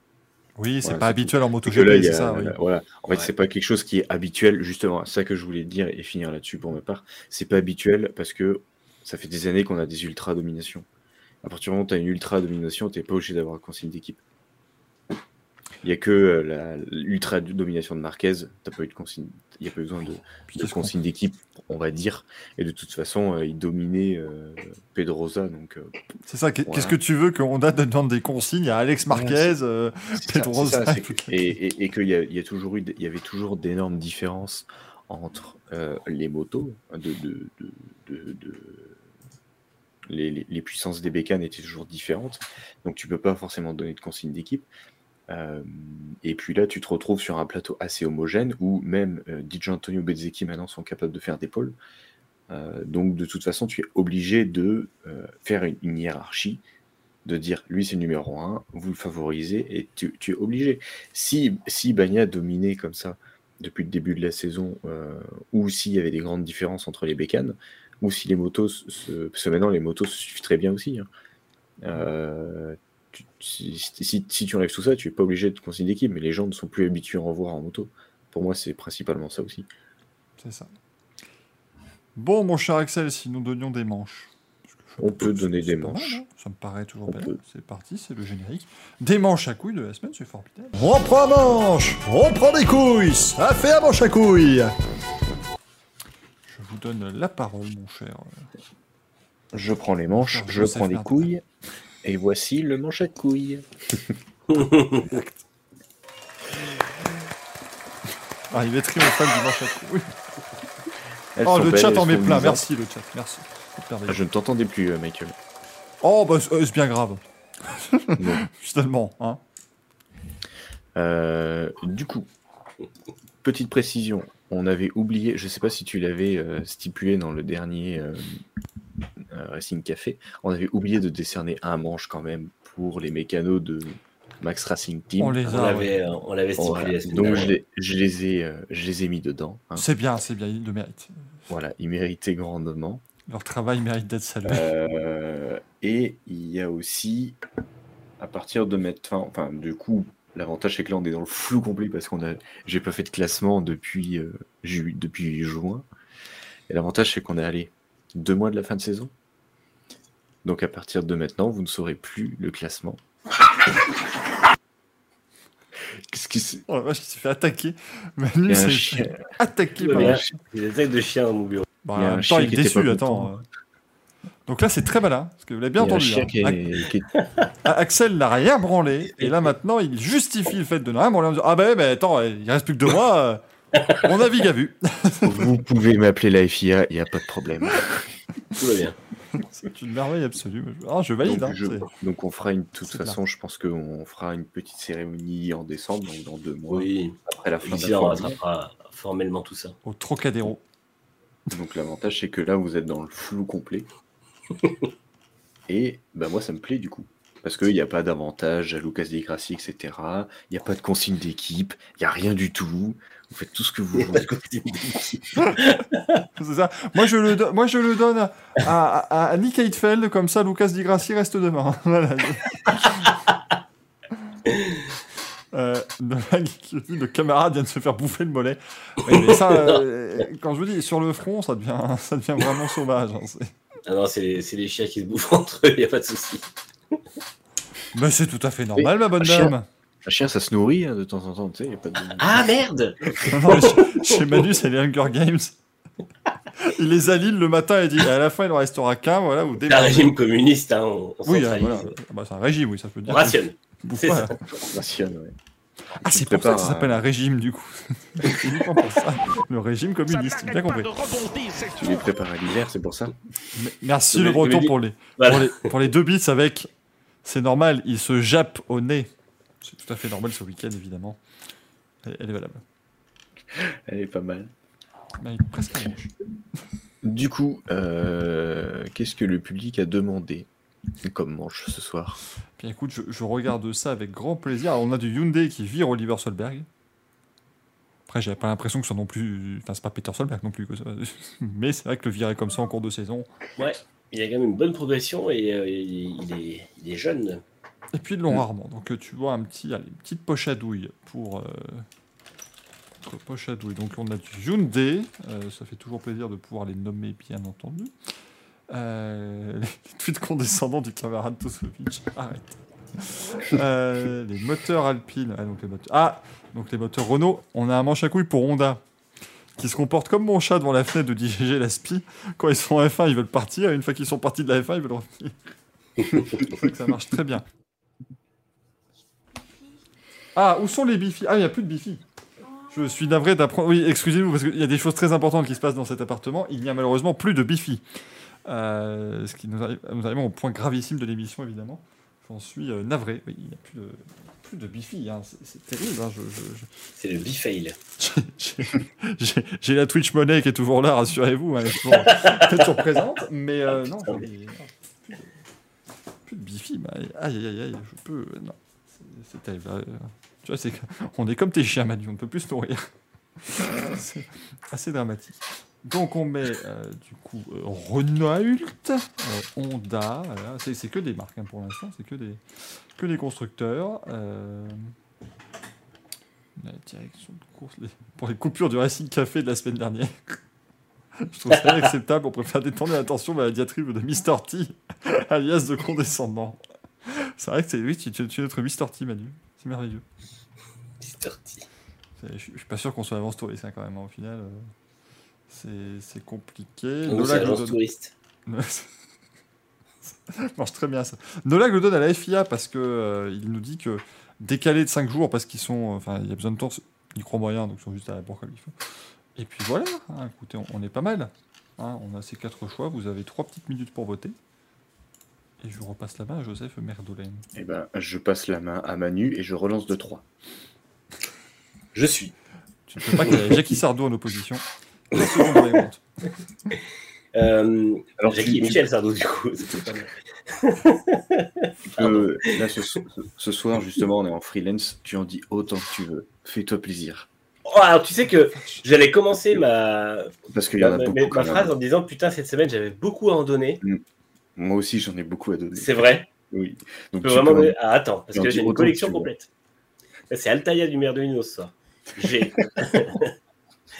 Oui, c'est Voilà, pas habituel en que là, MotoGP, c'est ça. oui. voilà. En fait, Ouais. c'est pas quelque chose qui est habituel, justement. C'est ça que je voulais dire et finir là-dessus pour ma part. C'est pas habituel parce que ça fait des années qu'on a des ultra dominations. À partir du moment où tu as une ultra domination, tu pas obligé d'avoir un consigne d'équipe. Il y a que euh, l'ultra domination de Marquez, t'as pas eu de consigne. Il n'y a pas besoin de, consigne d'équipe, on va dire. Et de toute façon, euh, il dominait euh, Pedrosa, donc euh, C'est ça, Voilà. qu'est-ce que tu veux qu'on demande des consignes? À Alex Marquez, euh, Pedrosa, ça, que- et, et, et qu'il y, a- y a toujours eu, il y avait toujours d'énormes différences entre les motos, de- les, puissances des bécanes étaient toujours différentes, donc tu peux pas forcément donner de consigne d'équipe. Euh, et puis là, tu te retrouves sur un plateau assez homogène où même euh, Di Antonio Bezzecchi maintenant sont capables de faire des pôles. Euh, donc de toute façon, tu es obligé de euh, faire une, hiérarchie de dire lui c'est numéro 1, vous le favorisez et tu, es obligé. Si, si Bagna dominait comme ça depuis le début de la saison, ou s'il y avait des grandes différences entre les bécanes, ou si les motos, se, parce que maintenant les motos se suivent très bien aussi, hein. Euh, tu- si, si- si tu enlèves tout ça, tu n'es pas obligé de consigner d'équipe, mais les gens ne sont plus habitués à en voir en moto. Pour moi, c'est principalement ça aussi. C'est ça. Bon, mon cher Axel, si nous donnions des manches. On peut donner des mal, manches. hein. ça me paraît toujours bien. C'est parti, c'est le générique. Des manches à couilles de la semaine, c'est formidable. On prend manche, on prend des couilles, ça fait un manche à couilles. Je vous donne la parole, mon cher. Je prends les manches, Alors, je prends les couilles, et voici le manche à couilles. Arrivé triomphal du manche à couilles. Elles Oh, sont le belles, chat elles en met sont plein. Merci, le chat. Merci. Ah, je ne t'entendais plus, euh, Michael. Oh, bah, c'est euh, c'est bien grave. [laughs] Finalement, hein. Euh, du coup, petite précision, on avait oublié, je sais pas si tu l'avais euh, stipulé dans le dernier euh, euh, Racing Café, on avait oublié de décerner un manche quand même pour les mécanos de Max Racing Team. On les a. l'avait on l'avait stipulé Donc je les, je les ai, euh, je les ai mis dedans. hein. C'est bien, c'est bien, ils le méritent. Voilà, ils méritaient grandement. Leur travail mérite d'être salué. Euh, et il y a aussi, à partir de mettre fin, enfin, du coup, l'avantage c'est que là on est dans le flou complet parce qu'on a, j'ai pas fait de classement depuis, euh, ju- depuis juin. Et l'avantage c'est qu'on est allé deux mois de la fin de saison. Donc à partir de maintenant, vous ne saurez plus le classement. [laughs] Qu'est-ce qui c'est Oh la vache, il s'est fait attaquer. Il Manu y a un s'est chien. fait attaquer par un chien. Des attaques de chiens dans mon bureau. Bah, il y a un chien il est qui était déçu, pas attends. Euh. Donc là, c'est très malin, parce que vous l'avez bien entendu. hein. qui est- qui est- [laughs] A- Axel n'a rien branlé, et là maintenant, il justifie le fait de ne rien branler en disant Ah ben, ben attends, il reste plus que deux mois, euh, on navigue à vue. Vous pouvez m'appeler la FIA, il n'y a pas de problème. [laughs] Tout va bien. C'est une merveille absolue. Ah, je valide. Donc, hein, je- c'est- donc on fera une, de toute façon, je pense qu'on fera une petite cérémonie en décembre, donc dans deux mois, Oui. après la fin de la on formellement tout ça. Au Trocadéro. Donc l'avantage c'est que là vous êtes dans le flou complet. [laughs] Et bah moi ça me plaît du coup. Parce qu'il n'y a pas d'avantage à Lucas Di Grassi, etc. Il n'y a pas de consigne d'équipe, il n'y a rien du tout. Vous faites tout ce que vous voulez. [laughs] [laughs] C'est ça. Moi, je le, do- moi, je le donne à, à, à Nick Heidfeld, comme ça, Lucas Di Grassi reste demain. Voilà. Euh, le, camarade vient de se faire bouffer le mollet. Oui, mais ça, euh, quand je vous dis sur le front, ça devient, ça devient vraiment sauvage. hein, Ah non, c'est les, c'est les chiens qui se bouffent [laughs] entre eux, il n'y a pas de souci. Mais c'est tout à fait normal, ma bonne un chien. dame. Un chien ça se nourrit hein, de temps en temps, tu sais, il y a pas de... Ah merde [laughs] Non, chez, chez Manu, c'est les Hunger Games. Il les aligne le matin et dit à la fin, il en restera qu'un. Voilà, ou C'est un régime communiste, hein, on, on Oui, voilà. Ah bah, c'est un régime, oui, ça peut On dire. rationne. Bouffe c'est pas. ça. Rationne, ouais. Ah, c'est pour ça que ça s'appelle un régime, du coup. [laughs] Pour ça. Le régime communiste, bien compris. Tu les prépares à l'hiver, c'est pour ça Merci Le- breton pour les, Voilà. pour les, pour les deux bits avec. C'est normal, il se jappe au nez. C'est tout à fait normal ce week-end, évidemment. Elle, elle est valable. Elle est pas mal. Est presque. Du coup, euh, qu'est-ce que le public a demandé? Comme manche ce soir Puis écoute, je, je regarde ça avec grand plaisir. Alors, on a du Hyundai qui vire Oliver Solberg. Après, j'avais pas l'impression que ce soit non plus. Enfin, c'est pas Peter Solberg non plus. [laughs] Mais c'est vrai que le virer comme ça en cours de saison. Ouais, il a quand même une bonne progression et euh, il, est, il est jeune. Et puis ils l'ont rarement. Donc tu vois un petit, allez, une petite poche à douille pour. Euh, poche à douille. Donc on a du Hyundai. euh, ça fait toujours plaisir de pouvoir les nommer, bien entendu. Euh, [laughs] les tweets condescendants du camarade Tosovic. Arrête. Euh, les moteurs Alpine. Ah donc, les moteurs... ah, donc les moteurs Renault. On a un manche à couilles pour Honda. Qui se comporte comme mon chat devant la fenêtre de DGG Laspi. Quand ils sont en F1, ils veulent partir. Une fois qu'ils sont partis de la F1, ils veulent revenir. Que ça marche très bien. Ah, où sont les bifis Ah, il n'y a plus de bifis. Je suis navré d'apprendre. Oui, excusez-nous, parce qu'il y a des choses très importantes qui se passent dans cet appartement. Il n'y a malheureusement plus de bifis. Euh, ce qui nous arrive, nous arrivons au point gravissime de l'émission, évidemment. J'en suis euh, navré. Oui, il n'y a plus de, plus de bifis. hein. C'est, terrible. hein. Je- je- je- C'est le bifail. [laughs] j'ai- la Twitch Money qui est toujours là, rassurez-vous. hein, elle est toujours, [laughs] elle est toujours présente. Mais euh, non, j'ai- non, plus de- bifi. bah, aïe, aïe, aïe, je peux. Non, c'est- terrible. Tu vois, c'est on est comme tes chiens, Manu, on ne peut plus se nourrir. [laughs] c'est assez dramatique. Donc on met euh, du coup euh, Renault, euh, Honda, voilà. c'est que des marques hein, pour l'instant, c'est que des, que des constructeurs. la direction de course les- pour les coupures du Racing Café de la semaine dernière. Je trouve ça inacceptable. On préfère détourner l'attention vers la diatribe de Mr. T, alias de condescendant. C'est vrai que c'est oui, tu, tu, tu es notre Mr. T, Manu. C'est merveilleux. Mr. T. Je suis- je suis pas sûr qu'on soit avance touriste hein, quand même. hein, au final, c'est c'est compliqué. Donc, Nola donne- touriste. [laughs] marche très bien ça. Nola le donne à la FIA parce que euh, il nous dit que décalé de 5 jours parce qu'ils sont. Enfin, il y a besoin de temps, ils croient moyen, donc ils sont juste à la bourre comme il faut. Et puis voilà, hein, écoutez, on, on est pas mal. Hein, on a ces quatre choix, vous avez trois petites minutes pour voter. Et je repasse la main à Joseph Merdolène. Eh ben, je passe la main à Manu et je relance de 3. Je suis. Tu ne peux pas qu'il y ait Jackie Sardou en opposition. [laughs] [laughs] Euh, Alors, Jackie tu- et Michel Sardou, du coup. [laughs] Euh, là, ce, ce soir, justement, on est en freelance. Tu en dis autant que tu veux. Fais-toi plaisir. Oh, alors, tu sais que j'allais commencer ma, Parce y en ma, a beaucoup. phrase en disant Putain, cette semaine, j'avais beaucoup à en donner. Moi aussi, j'en ai beaucoup à donner. C'est vrai. Oui. Je Donc, peux tu vraiment. peux en- donner- Ah, attends, parce que j'ai une que collection complète. C'est Altaïa du Merdolino ce soir. J'ai. [laughs]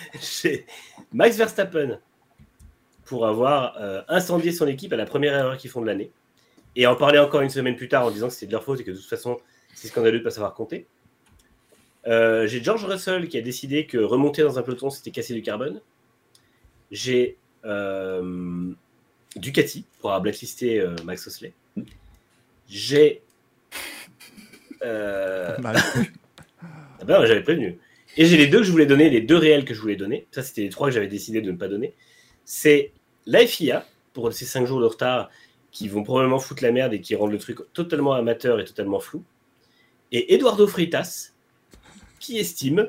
[laughs] j'ai Max Verstappen pour avoir euh, incendié son équipe à la première erreur qu'ils font de l'année. Et en parler encore une semaine plus tard en disant que c'était de leur faute et que de toute façon, c'est scandaleux de ne pas savoir compter. Euh, j'ai George Russell qui a décidé que remonter dans un peloton, c'était casser du carbone. J'ai euh, Ducati pour avoir blacklisté Max Osley. J'ai. [laughs] ah ben, j'avais prévenu. Et j'ai les deux que je voulais donner, les deux réels que je voulais donner. Ça, c'était les trois que j'avais décidé de ne pas donner. C'est la FIA, pour ces 5 jours de retard, qui vont probablement foutre la merde et qui rendent le truc totalement amateur et totalement flou. Et Eduardo Freitas, qui estime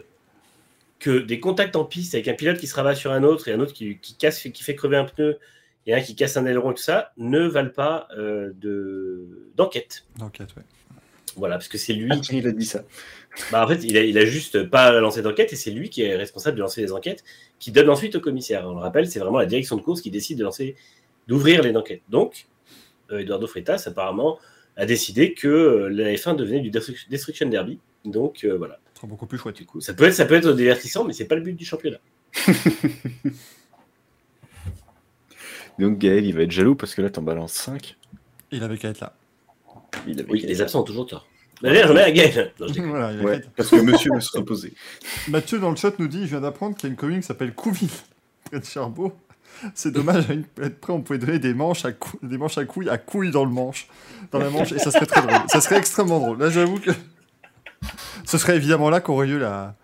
que des contacts en piste avec un pilote qui se rabat sur un autre et un autre qui, qui casse, qui fait crever un pneu et un qui casse un aileron et tout ça, ne valent pas euh, de- d'enquête. D'enquête, ouais. Voilà, parce que c'est lui Ah, il a dit ça. Bah, en fait, il a, il a juste pas lancé d'enquête et c'est lui qui est responsable de lancer les enquêtes, qui donne ensuite au commissaire. On le rappelle, c'est vraiment la direction de course qui décide de lancer, d'ouvrir les enquêtes. Donc, euh, Eduardo Freitas apparemment a décidé que euh, la F1 devenait du Destru- Destruction Derby. Donc euh, voilà. Beaucoup plus chouette. Du coup, ça peut être, ça peut être divertissant, mais c'est pas le but du championnat. [laughs] Donc, Gaël, il va être jaloux parce que là, t'en balances 5. Il avait qu'à être là. Il avait Oui, les absents ont toujours tort. Gaël. Non, je voilà, il Ouais, là. parce que monsieur veut se reposer. [laughs] Mathieu dans le chat nous dit je viens d'apprendre qu'il y a une commune qui s'appelle Couville, près de Cherbourg. C'est dommage, à une- être prêt, on pouvait donner des manches à, cou- des manches à couilles à couilles dans le manche. Dans la manche, et ça serait très drôle. Ça serait extrêmement drôle. Là, j'avoue que. [laughs] Ce serait évidemment là qu'aurait eu la,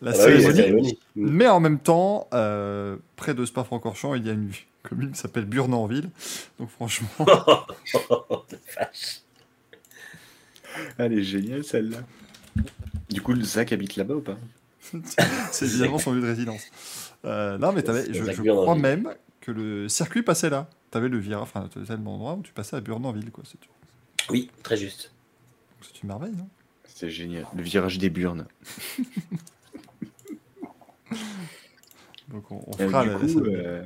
la Ah bah oui, la cérémonie. Mm. Mais en même temps, euh, près de Spa-Francorchamps, il y a une commune qui s'appelle Burnanville. Donc franchement, [laughs] Vache. [laughs] Elle est géniale, celle-là. Du coup, le Zach habite là-bas ou pas? [laughs] C'est évidemment son lieu de résidence. Euh, non, mais t'avais, je, je crois même que le circuit passait là. T'avais le virage, enfin, t'avais tellement d'endroits où tu passais à Burnanville, quoi. C'est, Oui, très juste. c'est une merveille, hein C'est génial. Le virage des burnes. [laughs] Donc on, on fera du la- coup, euh,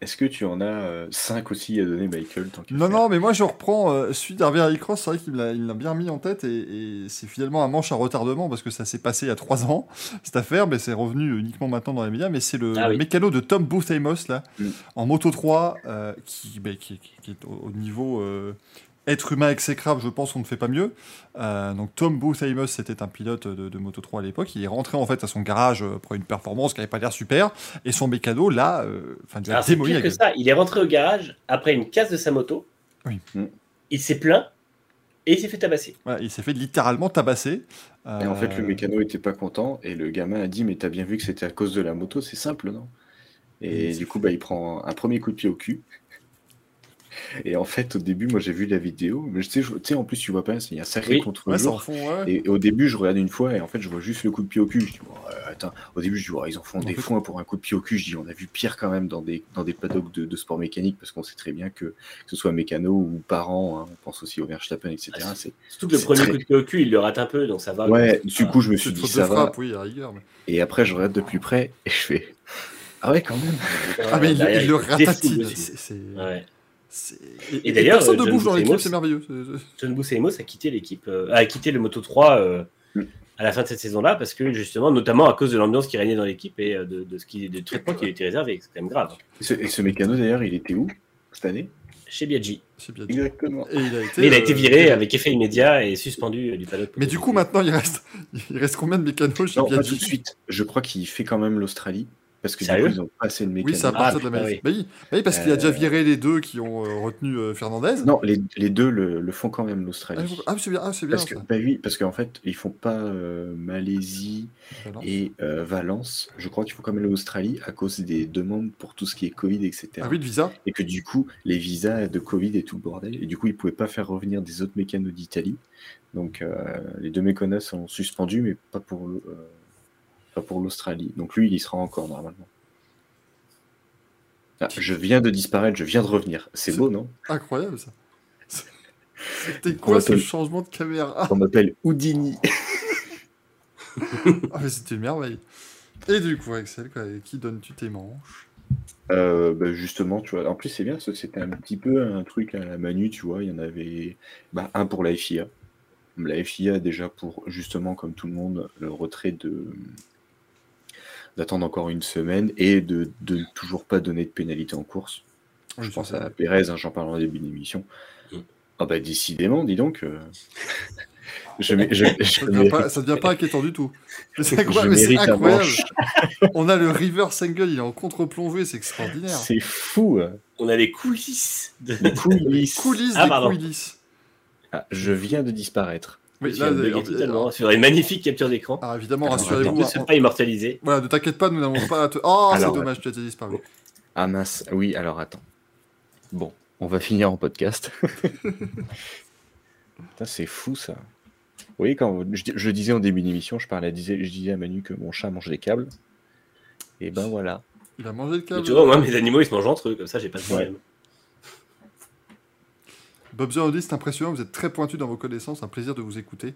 est-ce que tu en as 5 aussi à donner, Michael tant Non, faire non, mais moi je reprends euh, celui d'Hervé Harry-Cross, c'est vrai qu'il l'a- bien mis en tête et, et c'est finalement un manche à retardement parce que ça s'est passé il y a trois ans, [laughs] cette affaire, mais c'est revenu uniquement maintenant dans les médias. Mais c'est le Ah oui. mécano de Tom Booth Amos là, Mm. en Moto 3, euh, qui, bah, qui, qui- qui est au, au niveau euh, être humain exécrable, je pense qu'on ne fait pas mieux. Euh, donc Tom Booth Amos, c'était un pilote de, de Moto 3 à l'époque. Il est rentré en fait à son garage euh, pour une performance qui n'avait pas l'air super et son mécano là, euh, enfin, démoli pire la que ça. Il est rentré au garage après une casse de sa moto. Oui. Mm. Il s'est plaint et il s'est fait tabasser. Voilà, il s'est fait littéralement tabasser. Et en fait, Euh, le mécano était pas content et le gamin a dit Mais t'as bien vu que c'était à cause de la moto, c'est simple, non? Et du coup, bah, il prend un premier coup de pied au cul. Et en fait, au début, moi j'ai vu la vidéo, mais tu sais, en plus, tu vois pas, il y a un sacré Oui. contre Ouais, ça en jour. fond, ouais. Et au début, je regarde une fois et en fait, je vois juste le coup de pied au cul. Je dis, euh, attends, au début, je dis, ouais, ils en font En des fait- foins pour un coup de pied au cul. Je dis, on a vu pire quand même dans des, dans des paddocks de, de sport mécanique parce qu'on sait très bien que, que ce soit mécano ou parents, hein, on pense aussi au Verstappen, etc. Ah, c'est... Surtout que le premier très- coup de pied au cul, il le rate un peu, donc ça va. Ouais, du coup, je me suis dit, ça va. frappe, oui, à la rigueur. mais- Et après, je regarde de plus près et je fais, ah ouais, quand même. Ah, mais il, le ratatine. c'est- c'est- Ouais. Et Et, d'ailleurs, personne ne John bouge dans l'équipe, c'est merveilleux. John Boussaimos a quitté l'équipe, euh, a quitté le Moto 3 euh, Mm. à la fin de cette saison-là parce que justement, notamment à cause de l'ambiance qui régnait dans l'équipe et euh, de, de ce qui, du traitement qui lui était réservé, c'est quand même grave. Et ce, et ce mécano, d'ailleurs, il était où cette année? Chez Biaggi. Exactement. Et il a été, Mais il a été euh, viré avec effet immédiat et suspendu du paddock. Mais du coup, maintenant, il reste, [laughs] il reste combien de mécanos chez Non, pas Piaggi tout de suite. Je crois qu'il fait quand même l'Australie. Parce que du Sérieux coup, ils ont passé le mécano. Oui, c'est à partir de la Ah, Malaisie. oui. Bah oui. Bah oui, parce qu'il a déjà Euh, viré les deux qui ont euh, retenu euh, Fernandez. Non, les, les deux le, le font quand même Ah, l'Australie. vous- ah, c'est bien, ah, c'est bien Parce que, ça. bah oui, parce qu'en fait, ils font pas euh, Malaisie Valence. et euh, Valence. Je crois qu'il faut quand même l'Australie à cause des demandes pour tout ce qui est Covid, etc. Ah oui, le visa. Et que du coup, les visas de Covid et tout le bordel, et du coup, ils pouvaient pas faire revenir des autres mécanos d'Italie. Donc, euh, les deux mécanos sont suspendus, mais pas pour euh, pas pour l'Australie. Donc lui, il y sera encore normalement. Ah, je viens de disparaître, je viens de revenir. C'est beau, non? Incroyable ça. C'était quoi ce changement de caméra? On m'appelle Houdini. Ah, mais c'était une merveille. Et du coup, Axel, quoi, qui donnes-tu tes manches? Euh, bah, justement, tu vois, en plus c'est bien parce que c'était un petit peu un truc à la Manu, tu vois, il y en avait bah, un pour la FIA. La FIA déjà pour justement comme tout le monde le retrait de d'attendre encore une semaine et de, de ne toujours pas donner de pénalité en course. Oui, Je pense à. Pérez, hein, j'en parle en début d'émission. Mm. Ah bah décidément, dis donc. euh, [laughs] je, mé- je- je Ça devient, pas, ça devient pas inquiétant du tout. [laughs] Mais c'est incroyable. [laughs] On a le River Single, il est en contre-plongée, c'est extraordinaire. C'est fou. hein. On a les coulisses de. Les coulisses. Coulisses Ah, des coulisses. Ah, je viens de disparaître. Oui, là, totalement sur une magnifique capture d'écran. alors, évidemment, rassurez-vous. ne on- pas immortalisé. Voilà, ne t'inquiète pas, nous n'avons pas à te. Oh, c'est dommage, tu as disparu. Ah mince, oui, alors attends. Bon, on va finir en podcast. [laughs] Putain, c'est fou ça. Vous voyez, quand je, je disais en début d'émission, je, parlais, disais, je disais à Manu que mon chat mange des câbles. Et ben voilà. Il a mangé le Mais câble. tu vois, moi, mes animaux, ils se mangent entre eux, comme ça, j'ai pas de problème. Bob Zerodi, c'est impressionnant, vous êtes très pointu dans vos connaissances, un plaisir de vous écouter.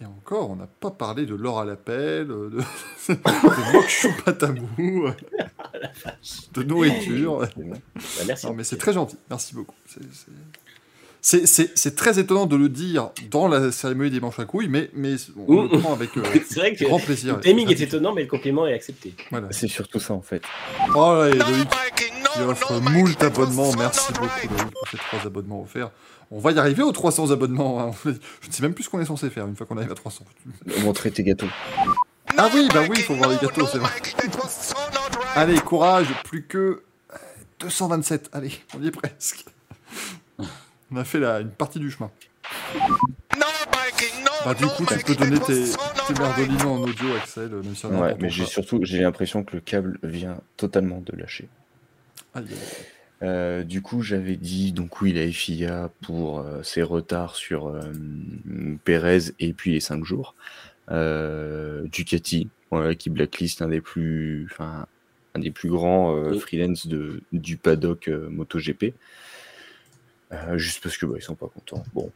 Et encore, on n'a pas parlé de l'or à l'appel, euh, de, [laughs] de Mokshu Patamou, euh, de nourriture. [laughs] Bah, merci. Non, mais c'est très gentil, merci beaucoup. C'est- c'est- C'est c'est- c'est très étonnant de le dire dans la cérémonie des manches à couilles, mais, mais on le Mmh. prend avec euh, [laughs] C'est vrai que grand plaisir. le timing est étonnant, mais le compliment est accepté. Voilà. C'est surtout ça en fait. Oh là, qui offre moult abonnements. Merci beaucoup pour ces trois abonnements offerts. On va y arriver aux 300 abonnements. hein. Je ne sais même plus ce qu'on est censé faire une fois qu'on arrive à 300. Montrer tes gâteaux. Ah oui, bah oui, il faut voir les gâteaux, c'est vrai. Allez, courage, plus que euh, 227. Allez, on y est presque. On a fait la, une partie du chemin. Bah du coup, tu peux donner tes, tes en audio, Axel, même si on en Ouais, mais j'ai surtout j'ai l'impression que le câble vient totalement de lâcher. Euh, du coup, j'avais dit donc oui la FIA pour euh, ses retards sur euh, Pérez et puis les 5 jours. Ducati, voilà, qui blacklist un des plus, enfin, un des plus grands freelance de, du paddock MotoGP. Juste parce que bah, ils sont pas contents. Bon,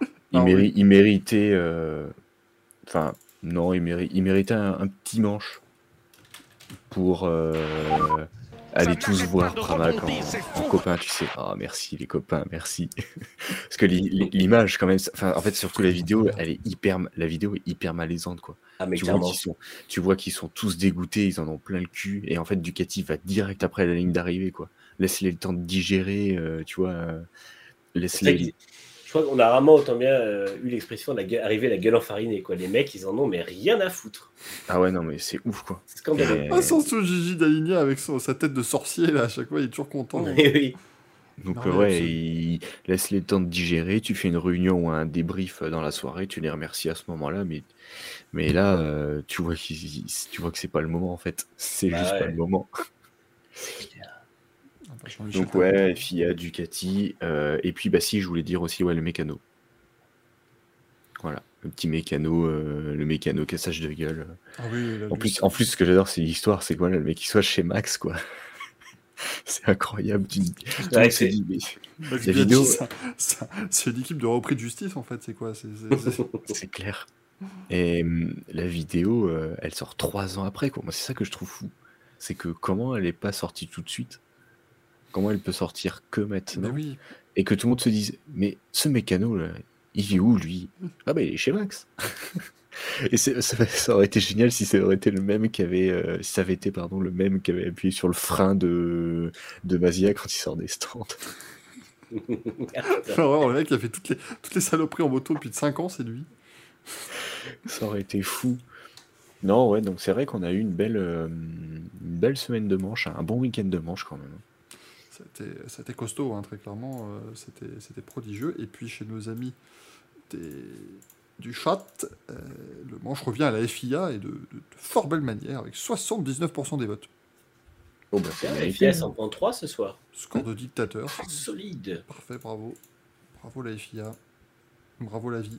[laughs] ils, oui. méri- ils méritaient, euh, enfin non, ils, méri- un, un petit manche pour aller tous voir Pramac en, en copain, tu sais. Ah merci les copains, merci. [laughs] Parce que l'i- l'i- l'image quand même, enfin en fait surtout la vidéo, elle est hyper, la vidéo est hyper malaisante quoi. Ah, mais Tu vois clairement. qu'ils sont, tu vois qu'ils sont tous dégoûtés, ils en ont plein le cul, et en fait Ducati va direct après la ligne d'arrivée quoi. Laisse-les le temps de digérer, euh, tu vois. euh, Laisse-les. Je crois qu'on a rarement autant bien euh, eu l'expression de la la gueule enfarinée. Quoi. Les mecs, ils en ont mais rien à foutre. Ah ouais non mais c'est ouf quoi. C'est scandaleux. Et- Ah, sans ce Gigi d'Aligna avec son- sa tête de sorcier, là, à chaque fois, il est toujours content. [laughs] Oui. Donc Non, euh, ouais, il laisse les temps de digérer, tu fais une réunion ou un débrief dans la soirée, tu les remercies à ce moment-là, mais, mais là, euh, tu, vois tu vois que c'est pas le moment en fait. C'est Bah juste ouais. pas le moment. Donc ouais, FIA, Ducati, euh, et puis bah si, je voulais dire aussi ouais, le mécano. Voilà, le petit mécano, euh, le mécano cassage de gueule. Ah oui, En plus, en plus, ce que j'adore, c'est l'histoire, c'est quoi, le mec qui soit chez Max, quoi. [laughs] c'est incroyable. Ouais, c'est- vidéo- une équipe de repris de justice, en fait, c'est quoi [laughs] [laughs] C'est clair. Et hum, la vidéo, euh, elle sort trois ans après. Quoi. Moi, c'est ça que je trouve fou. C'est que comment elle n'est pas sortie tout de suite? Comment elle peut sortir que maintenant oui, Et que tout le monde se dise Mais ce mécano, là, il vit où lui? Ah, bah il est chez Max [laughs] Et ça, ça aurait été génial si ça aurait été le même qui avait, euh, si ça avait été pardon, le même qui avait appuyé sur le frein de, de Mazia quand il sort des stands. [laughs] Vraiment, le mec qui a fait toutes les, toutes les saloperies en moto depuis 5 ans, c'est lui. Ça aurait été fou. Non, ouais, donc c'est vrai qu'on a eu une belle, euh, une belle semaine de manche, un bon week-end de manche quand même. C'était c'était costaud, hein, très clairement. euh, C'était c'était prodigieux. Et puis chez nos amis des- du chat, euh, le manche revient à la FIA et de, de- de fort belle manière, avec 79% des votes. Bon, bah, c'est La FIA hein. 100.3 ce soir. Score de dictateur. Solide. Parfait, bravo. Bravo la FIA. Bravo la vie.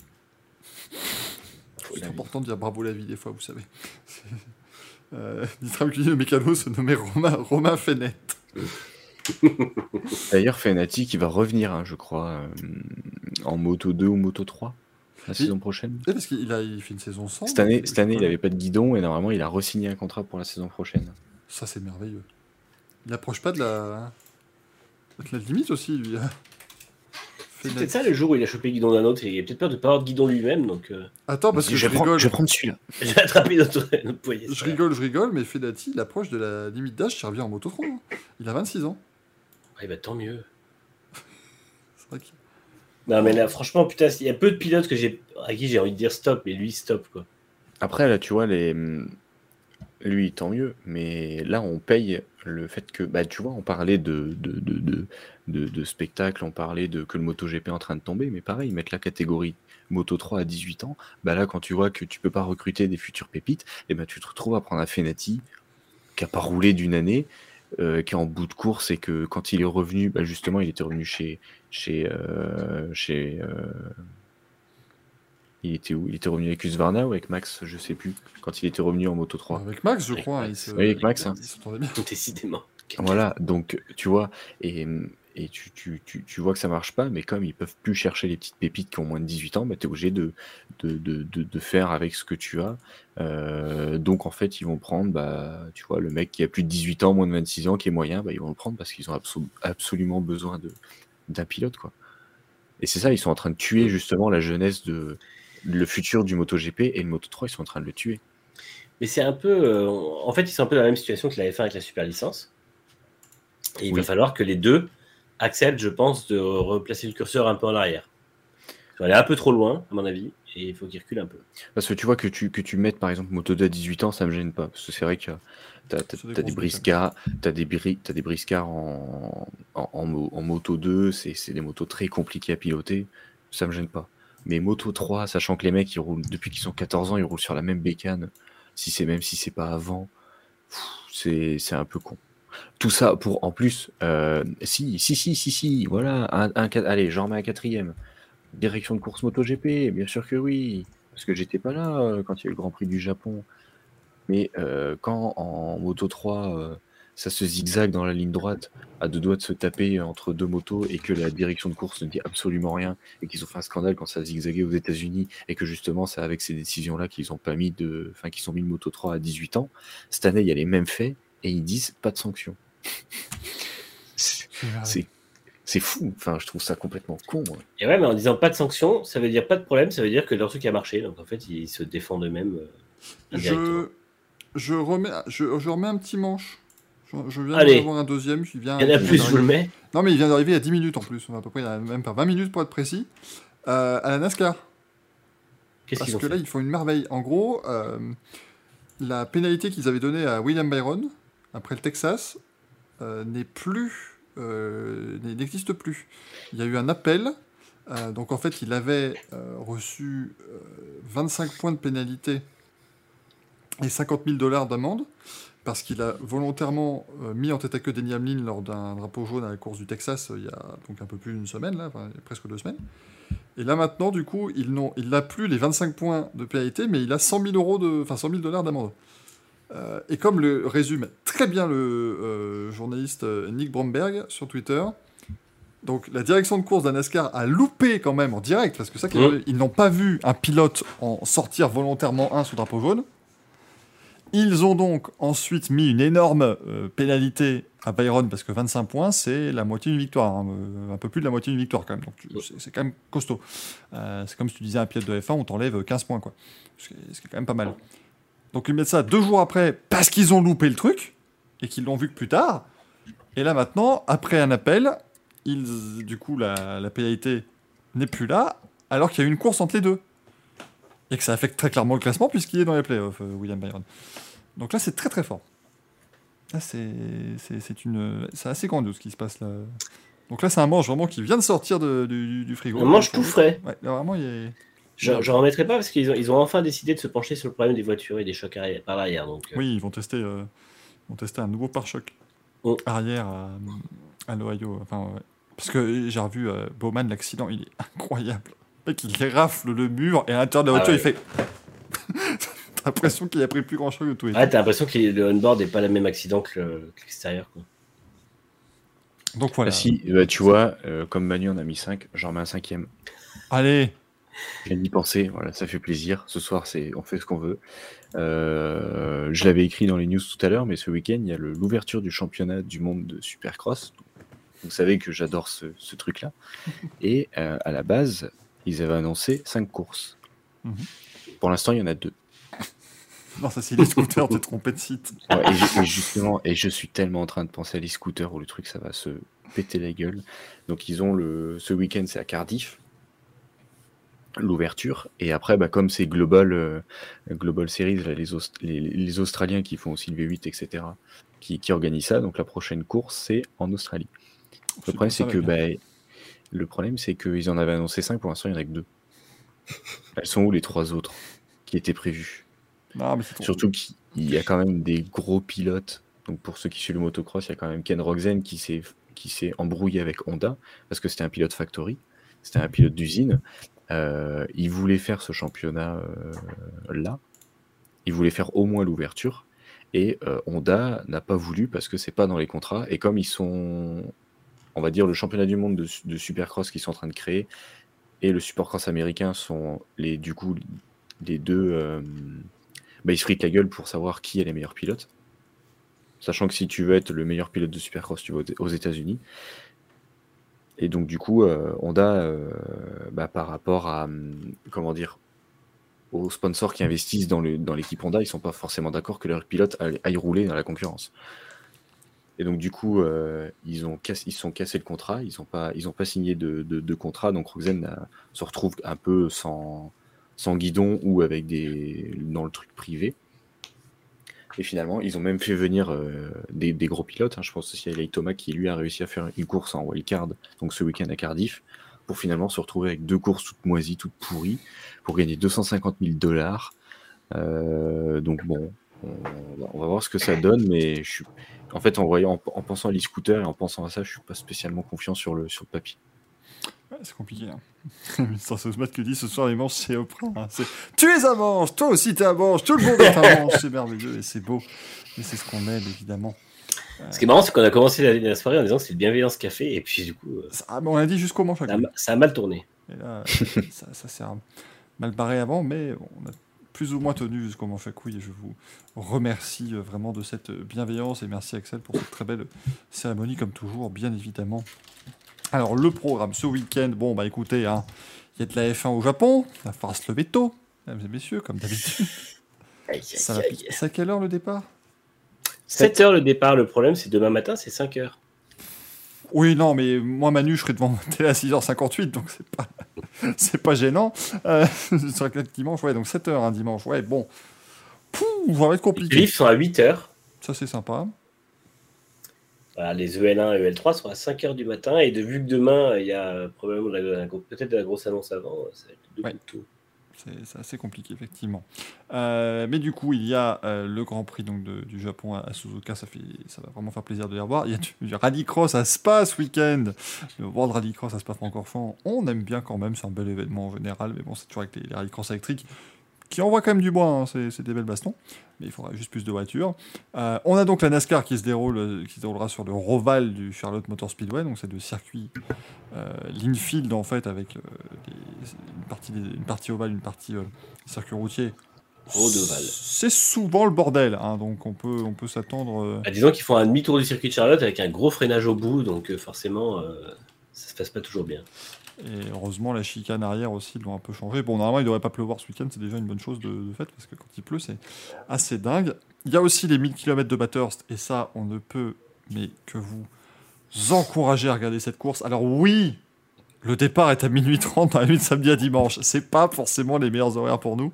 C'est la vie. important de dire bravo la vie des fois, vous savez. [laughs] Euh, Nitram qui dit le mécano se nommait Romain, Romain Fenet. [laughs] D'ailleurs, Fenati qui va revenir, hein, je crois, euh, en moto 2 ou moto 3 la saison prochaine. Eh, parce qu'il a, il fait une saison sans. Cette année, cette année, il je- n'avait pas de guidon et normalement, il a re-signé un contrat pour la saison prochaine. Ça, c'est merveilleux. Il n'approche pas de la... de la limite aussi, lui. C'est peut-être ça le jour où il a chopé le guidon d'un autre et il a peut-être peur de ne pas avoir de guidon lui-même, donc euh, Attends, parce que je, vais prendre, rigole. je vais prendre celui-là. [laughs] j'ai attrapé notre, notre poignet. Je rigole, je rigole, mais Fenati, il approche de la limite d'âge, qui revient en moto 3. hein. Il a 26 ans. Ouais, bah tant mieux. [laughs] Non, mais là, franchement, putain, il y a peu de pilotes que j'ai à qui j'ai envie de dire stop, mais lui, stop, quoi. Après, là, tu vois, les... lui, tant mieux, mais là, on paye le fait que, bah, tu vois, on parlait de, de, de, de, de- de spectacle, on parlait de que le MotoGP est en train de tomber, mais pareil, mettre la catégorie Moto 3 à 18 ans, bah là, quand tu vois que tu peux pas recruter des futures pépites, et ben tu te retrouves à prendre un Fenati qui a pas roulé d'une année, euh, qui est en bout de course et que quand il est revenu, bah justement, il était revenu chez chez euh, chez euh, il était où? Il était revenu avec Husqvarna ou avec Max, je sais plus. Quand il était revenu en Moto 3. Avec Max, je Avec crois. Max. il se- Oui, avec Max, hein. il s'entendait bien. Décidément. Voilà, donc tu vois, et, et tu, tu, tu, tu vois que ça marche pas, mais comme ils peuvent plus chercher les petites pépites qui ont moins de 18 ans, bah, tu es obligé de, de, de, de, de faire avec ce que tu as. Euh, donc en fait, ils vont prendre, bah, tu vois, le mec qui a plus de 18 ans, moins de 26 ans, qui est moyen, bah, ils vont le prendre parce qu'ils ont abso- absolument besoin d'un pilote. quoi. Et c'est ça, ils sont en train de tuer justement la jeunesse de le futur du MotoGP et le Moto 3, ils sont en train de le tuer. Mais c'est un peu. euh, en fait, ils sont un peu dans la même situation que la F1 avec la super licence. Et il Oui. va falloir que les deux acceptent, je pense, de replacer le curseur un peu en arrière. Sont allés un peu trop loin, à mon avis, et il faut qu'ils reculent un peu. Parce que tu vois que tu, que tu mettes par exemple Moto 2 à 18 ans, ça me gêne pas. Parce que c'est vrai que des as, des briscards, t'as des, des briscards en, en, en mo- en Moto 2, c'est c'est des motos très compliquées à piloter, ça me gêne pas. Mais Moto 3, sachant que les mecs ils roulent depuis qu'ils sont 14 ans, ils roulent sur la même bécane, si c'est même si c'est pas avant, c'est un peu con. Tout ça pour en plus, euh, si, si, si, si, si, voilà, un, allez, j'en mets un quatrième. Direction de course MotoGP, bien sûr que oui, parce que j'étais pas là euh, quand il y a eu le Grand Prix du Japon. Mais euh, quand en Moto 3, euh, ça se zigzague dans la ligne droite, à deux doigts de se taper entre deux motos, et que la direction de course ne dit absolument rien, et qu'ils ont fait un scandale quand ça zigzaguait aux États-Unis, et que justement, c'est avec ces décisions-là qu'ils ont pas mis de, enfin, qu'ils ont mis Moto 3 à 18 ans. Cette année, il y a les mêmes faits, et ils disent pas de sanction. C'est- c'est c'est fou, enfin je trouve ça complètement con. moi. Et ouais, mais en disant pas de sanction, ça veut dire pas de problème, ça veut dire que leur truc a marché. Donc en fait, ils se défendent eux-mêmes euh. Je, je, remets, je, je remets un petit manche. Je, je viens Allez. d'avoir un deuxième. Il vient, Il y en a plus, je vous le d'arriver. mets. Non, mais il vient d'arriver il y a 10 minutes en plus. On a à peu près il y a même pas 20 minutes pour être précis. Euh, à la NASCAR. Qu'est-ce Parce que là, ils font une merveille. En gros, euh, la pénalité qu'ils avaient donnée à William Byron, après le Texas, euh, n'est plus, euh, n'existe plus. Il y a eu un appel. euh, donc en fait, il avait reçu euh, 25 points de pénalité et 50 000 dollars d'amende parce qu'il a volontairement mis en tête à queue Denny Hamlin lors d'un drapeau jaune à la course du Texas il y a donc un peu plus d'une semaine, là, presque deux semaines. Et là maintenant, du coup, il n'a plus les 25 points de pénalité, mais il a 100 000 euros de, enfin 100 000 dollars d'amende. Euh, et comme le résume très bien le euh, journaliste euh, Nick Bromberg sur Twitter, donc la direction de course d'un NASCAR a loupé quand même en direct, parce que ça, qu'ils avaient- ils n'ont pas vu un pilote en sortir volontairement un sous drapeau jaune. Ils ont donc ensuite mis une énorme euh, pénalité à Byron parce que 25 points, c'est la moitié d'une victoire, hein, un peu plus de la moitié d'une victoire quand même. Donc c'est- quand même costaud. C'est comme si tu disais à un pilote de F1, on t'enlève 15 points, quoi. Ce qui est quand même pas mal. Donc ils mettent ça deux jours après parce qu'ils ont loupé le truc et qu'ils l'ont vu que plus tard. Et là maintenant, après un appel, ils, du coup la, la pénalité n'est plus là, alors qu'il y a eu une course entre les deux. Et que ça affecte très clairement le classement puisqu'il est dans les playoffs, euh, William Byron. Donc là, c'est très très fort. Là, c'est c'est- c'est une, c'est assez grandiose ce qui se passe là. Donc là, c'est un manche vraiment qui vient de sortir de- du, du frigo. On mange tout frais. Ouais, là, vraiment, il est. Je ne remettrai pas parce qu'ils ont, ils ont enfin décidé de se pencher sur le problème des voitures et des chocs arrière, par l'arrière. Donc, euh, Oui, ils vont tester, euh, ils vont tester un nouveau pare-choc Oh. arrière à, à l'Ohio. Enfin, ouais. Parce que j'ai revu euh, Bowman, l'accident, il est incroyable. Le mec, il rafle le mur et à l'intérieur de la Ah voiture, ouais. il fait. [laughs] T'as l'impression qu'il a pris plus grand choc de tout. Ouais, t'as l'impression que le on-board n'est pas le même accident que le- que l'extérieur. quoi. Donc voilà. Ah, si, bah, tu vois, euh, comme Manu en a mis 5, j'en mets un cinquième. Allez, Je viens d'y penser, voilà, ça fait plaisir. Ce soir, c'est on fait ce qu'on veut. Euh, je l'avais écrit dans les news tout à l'heure, mais ce week-end, il y a l'ouverture du championnat du monde de Supercross. Vous savez que j'adore ce, ce truc-là. [laughs] Et euh, à la base, ils avaient annoncé 5 courses. Mhm. Pour l'instant, il y en a deux. [laughs] non, ça c'est les scooters, t'es trompé de site. [laughs] Ouais, et, je- et justement, et je suis tellement en train de penser à les scooters où le truc, ça va se péter la gueule. Donc, ils ont le, ce week-end, c'est à Cardiff, l'ouverture. Et après, bah, comme c'est Global, euh, Global Series, là, les, Aust- les, les Australiens qui font aussi le V8, etc., qui, qui organisent ça. Donc, la prochaine course, c'est en Australie. Le problème, c'est que, bah, le problème, c'est qu'ils en avaient annoncé 5, pour l'instant, il n'y en a que deux. [laughs] Elles sont où les trois autres qui étaient prévues? Non, mais Surtout qu'il y a quand même des gros pilotes. Donc pour ceux qui suivent le motocross, il y a quand même Ken Roxen qui s'est qui s'est embrouillé avec Honda parce que c'était un pilote factory, c'était un pilote d'usine. Euh, il voulait faire ce championnat euh, là. Il voulait faire au moins l'ouverture et euh, Honda n'a pas voulu parce que c'est pas dans les contrats et comme ils sont on va dire le championnat du monde de, supercross qu'ils sont en train de créer et le supercross américain sont les du coup les deux bah, ils se fritent la gueule pour savoir qui est les meilleurs pilotes. Sachant que si tu veux être le meilleur pilote de Supercross, tu vas aux États-Unis. Et donc, du coup, euh, Honda, euh, bah, par rapport à, hum, comment dire, aux sponsors qui investissent dans le- dans l'équipe Honda, ils sont pas forcément d'accord que leurs pilotes aillent, rouler dans la concurrence. Et donc, du coup, euh, ils ont ils sont cassés le contrat, ils n'ont pas, ils ont pas signé de, de- contrat, donc Roxen euh, se retrouve un peu sans, sans guidon ou avec des dans le truc privé. Et finalement, ils ont même fait venir euh, des, gros pilotes. hein. Je pense aussi à Eli Thomas qui lui a réussi à faire une course en wildcard, donc ce week-end à Cardiff, pour finalement se retrouver avec deux courses toutes moisies, toutes pourries, pour gagner 250 000 dollars. Euh, donc bon, on, va- voir ce que ça donne, mais je suis, en fait, en voyant, en, en pensant à l'e-scooter et en pensant à ça, je suis pas spécialement confiant sur le sur le papier. Ouais, c'est compliqué. Hein. [laughs] Sans battre que dit ce soir les manches c'est Oprah. hein. Tu es un manche, toi aussi t'es un manche, tout le monde est un [laughs] manche, c'est merveilleux et c'est beau. Et c'est ce qu'on aime évidemment. Ce qui est marrant, c'est qu'on a commencé la, la soirée en disant que c'est le bienveillance café, et puis du coup, euh, Ça- ah, on a dit jusqu'au manche ça, ça a mal tourné. Et là, ça, ça s'est mal barré avant, mais bon, on a plus ou moins tenu jusqu'au manche à couilles et je vous remercie euh, vraiment de cette bienveillance et merci Axel pour cette très belle cérémonie comme toujours, bien évidemment. Alors le programme ce week-end, bon bah écoutez, hein, il y a de la F1 au Japon, il va falloir se lever tôt, mesdames et messieurs, comme d'habitude. Ça va. C'est à quelle heure le départ? 7 heures le départ, le problème c'est demain matin, c'est 5 heures. Oui, non, mais moi, Manu, je serai devant ma télé à 6h58, donc c'est pas, [laughs] c'est pas gênant. Euh, ce sera que dimanche, ouais, donc 7h un dimanche, ouais, bon. Pouh, ça va être Les compliqué. qualifs sont à 8 heures. Ça, c'est sympa. Voilà, les E EL1 et EL3 sont à 5 heures du matin, et de vu que demain il y a euh, probablement peut-être de la grosse annonce avant, ça va être deux Ouais. C'est assez compliqué, effectivement. Euh, mais du coup, il y a euh, le Grand Prix donc, de- du Japon à, à Suzuka. Ça, fait, ça va vraiment faire plaisir de les revoir. Il y a du, du rallycross à Spa ce week-end. Le World Rallycross à Spa-Francorchamps. On aime bien quand même. C'est un bel événement en général. Mais bon, c'est toujours avec les, les rallycross électriques qui envoient quand même du bois. hein. C'est des belles bastons. Mais il faudra juste plus de voitures. Euh, on a donc la NASCAR qui se, déroule, qui se déroulera sur le Roval du Charlotte Motor Speedway. Donc, c'est le circuit euh, l'infield en fait avec euh, une, partie des- une partie ovale, une partie euh, circuit routier. C'est souvent le bordel, hein, donc on peut, on peut s'attendre. Bah, disons qu'ils font un demi-tour du circuit de Charlotte avec un gros freinage au bout, donc forcément ça se passe pas toujours bien. Et heureusement, la chicane arrière aussi, ils l'ont un peu changé. Bon, normalement, il ne devrait pas pleuvoir ce week-end, c'est déjà une bonne chose de, de fait, parce que quand il pleut, c'est assez dingue. Il y a aussi les 1000 km de Bathurst, et ça, on ne peut mais que vous encourager à regarder cette course. Alors oui, Le départ est à minuit 30 dans la nuit de samedi à dimanche. C'est pas forcément les meilleurs horaires pour nous.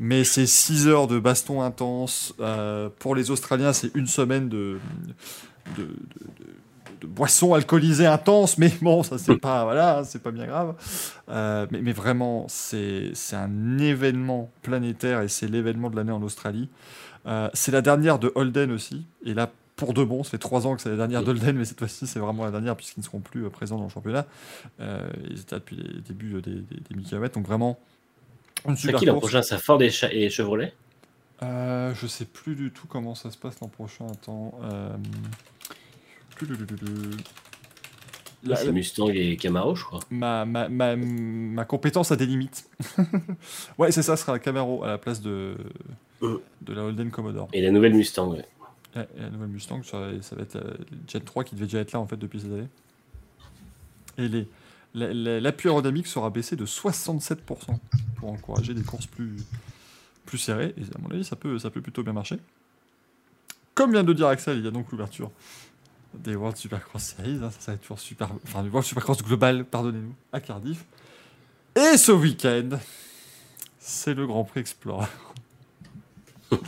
Mais c'est 6 heures de baston intense. Euh, pour les Australiens, c'est une semaine de- de boissons alcoolisées intenses. Mais bon, ça c'est pas, voilà, c'est pas bien grave. Euh, mais, mais vraiment, c'est un événement planétaire et c'est l'événement de l'année en Australie. Euh, c'est la dernière de Holden aussi. Et là, pour de bon, ça fait trois ans que c'est la dernière d'Holden, mais cette fois-ci, c'est vraiment la dernière puisqu'ils ne seront plus euh, présents dans le championnat. Euh, ils étaient depuis les débuts des, des, des 1000 km. Donc vraiment, une super qui l'an prochain? Ça Ford et, Chevrolet? Euh, je sais plus du tout comment ça se passe l'an prochain. Attends. Euh... La- C'est Mustang et Camaro, je crois. ma, ma, ma, ma compétence a des limites. [laughs] ouais, c'est ça, ce sera Camaro à la place de, Euh. de la Holden Commodore. Et la nouvelle Mustang, ouais. Ouais, et la nouvelle Mustang, ça, ça va être la Gen 3 qui devait déjà être là en fait depuis cette année. Et les, la- la- l'appui aérodynamique sera baissé de 67% pour encourager des courses plus, plus serrées. Et à mon avis, ça peut, ça peut plutôt bien marcher. Comme vient de dire Axel, il y a donc l'ouverture des World Supercross Series. hein, ça, va être toujours super. Enfin, du World Supercross Global, pardonnez-nous, à Cardiff. Et ce week-end, c'est le Grand Prix Explorer. [laughs] il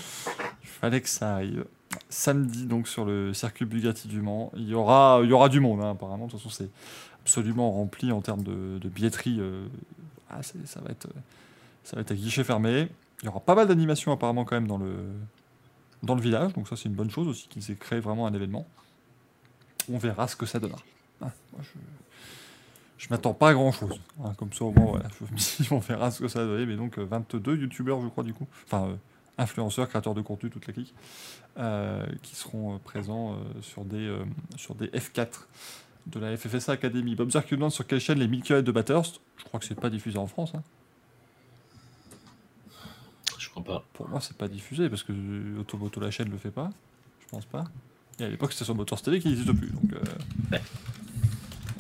fallait que ça arrive samedi donc sur le circuit Bugatti du Mans. Il y aura, il y aura du monde hein, apparemment. De toute façon, c'est absolument rempli en termes de, de billetterie. euh, ah, ça va être, ça va être à guichet fermé. Il y aura pas mal d'animations apparemment quand même dans le dans le village. Donc ça, c'est une bonne chose aussi qu'ils aient créé vraiment un événement. On verra ce que ça donnera. Ah, moi, je je m'attends pas à grand chose. comme ça, au moins, voilà, je me dis, [laughs] on verra ce que ça va donner. Mais donc, euh, 22 youtubeurs, je crois, du coup. Enfin, euh, influenceurs, créateurs de contenu, toute la clique, euh, qui seront euh, présents euh, sur, des, euh, sur des F4 de la FFSA Academy. Bob nous demande sur quelle chaîne les 1000 km de Bathurst. Je crois que c'est pas diffusé en France. hein. Je crois pas. Pour moi, c'est pas diffusé parce que euh, Automoto la chaîne le fait pas. Je pense pas. Et à l'époque, c'était sur Motors TV qui n'existe plus. Donc, euh, Ouais.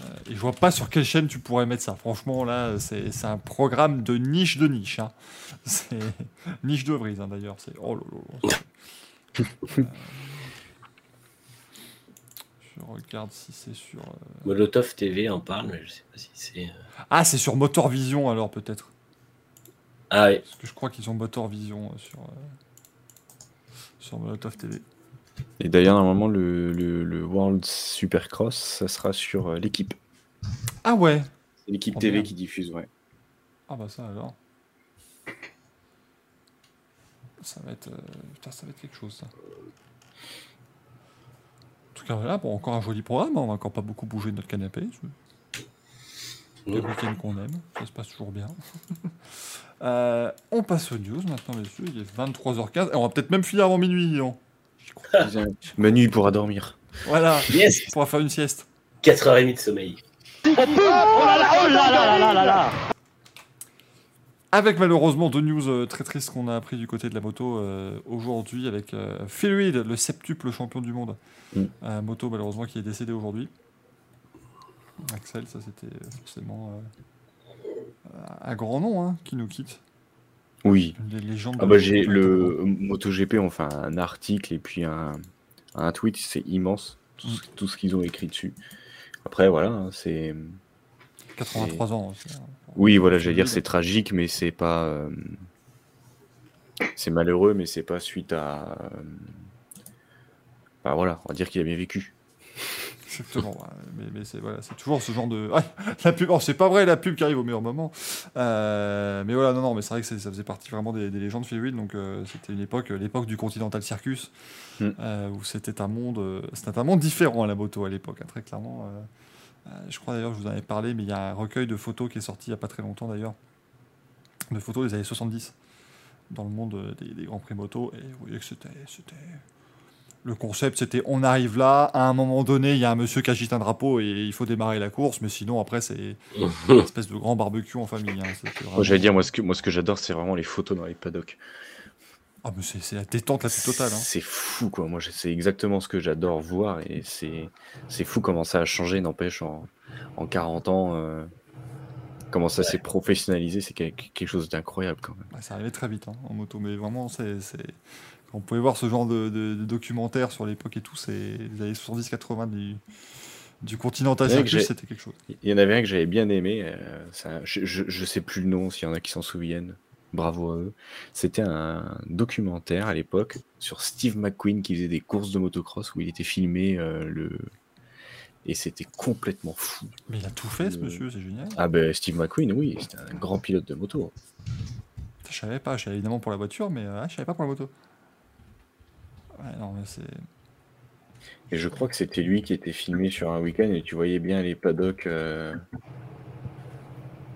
euh, et je vois pas sur quelle chaîne tu pourrais mettre ça. Franchement, là, c'est un programme de niche de niche. hein. [laughs] C'est niche de brise, hein, d'ailleurs. C'est oh là là [laughs] Euh, Je regarde si c'est sur. euh, Molotov TV en parle, mais je sais pas si c'est. euh, Ah, c'est sur Motor Vision alors peut-être. Ah ouais. Parce que je crois qu'ils ont Motor Vision euh, sur euh, sur Molotov TV. Et d'ailleurs, normalement, le, le, le World Supercross, ça sera sur euh, l'équipe. Ah ouais. C'est l'équipe Oh, TV qui diffuse, ouais. Ah bah ça alors. Ça va être, euh, putain, ça va être quelque chose ça. En tout cas voilà, bon, encore un joli programme, hein, on va encore pas beaucoup bouger de notre canapé. Le week-end qu'on aime, ça se passe toujours bien. [laughs] Euh, on passe aux news maintenant messieurs, il est 23h15, et on va peut-être même finir avant minuit. hein. Manu il pourra dormir. Voilà, Yes on pourra faire une sieste. 4h30 de sommeil. Avec malheureusement deux news euh, très tristes qu'on a appris du côté de la moto euh, aujourd'hui avec euh, Phil Reed, le septuple champion du monde. Mm. Euh, moto malheureusement qui est décédé aujourd'hui. Axel, ça c'était forcément euh, un grand nom hein, qui nous quitte. Oui. Légendes. Ah bah j'ai le MotoGP, on fait un article et puis un, un tweet, c'est immense, tout, ce- tout ce qu'ils ont écrit dessus. Après voilà, hein, c'est... 83 ans. aussi. Oui voilà, j'allais dire c'est tragique, mais c'est pas... euh, C'est malheureux, mais c'est pas suite à... euh, Bah voilà, on va dire qu'il a bien vécu. Exactement. Mais, mais c'est voilà, toujours ce genre de. [laughs] Ah, la pub, oh, c'est pas vrai, la pub qui arrive au meilleur moment. Euh, mais voilà, non, non, mais c'est vrai que ça faisait partie vraiment des, des légendes Reed, Donc euh, c'était une époque, l'époque du Continental Circus, Mm. euh, où c'était un monde, c'était un monde différent à la moto à l'époque, hein, très clairement. je crois d'ailleurs, je vous en avais parlé, mais il y a un recueil de photos qui est sorti il y a pas très longtemps d'ailleurs, de photos des années 70 dans le monde des, des grands prix moto, et vous voyez que c'était, le concept, c'était on arrive là, à un moment donné, il y a un monsieur qui agite un drapeau et il faut démarrer la course, mais sinon, après, c'est [laughs] une espèce de grand barbecue en famille. hein. Vraiment- j'allais dire, moi ce que, moi, ce que j'adore, c'est vraiment les photos dans les paddocks. Ah, mais c'est c'est la détente la plus totale. hein. C'est fou, quoi. Moi, c'est exactement ce que j'adore voir. Et c'est c'est fou comment ça a changé, n'empêche, en, en 40 ans. euh, comment ça s'est professionnalisé, c'est quelque, chose d'incroyable, quand même. Ouais, ça arrivait très vite hein, en moto, mais vraiment, c'est. On pouvait voir ce genre de, de, de documentaire sur l'époque et tout, c'est les années 70-80 du, du Continental C'est vrai que c'était quelque chose. Il y en avait un que j'avais bien aimé. euh, ça- je, je, je sais plus le nom, s'il y en a qui s'en souviennent. Bravo à eux. C'était un documentaire à l'époque sur Steve McQueen qui faisait des courses de motocross où il était filmé euh, le. Et c'était complètement fou. Mais il a tout fait, ce Euh, monsieur, c'est génial. Ah ben Steve McQueen, oui, c'était un grand pilote de moto. Je savais pas, je savais évidemment pour la voiture, mais euh, je savais pas pour la moto. Ouais, non, mais c'est. Et je crois que c'était lui qui était filmé sur un week-end et tu voyais bien les paddocks euh,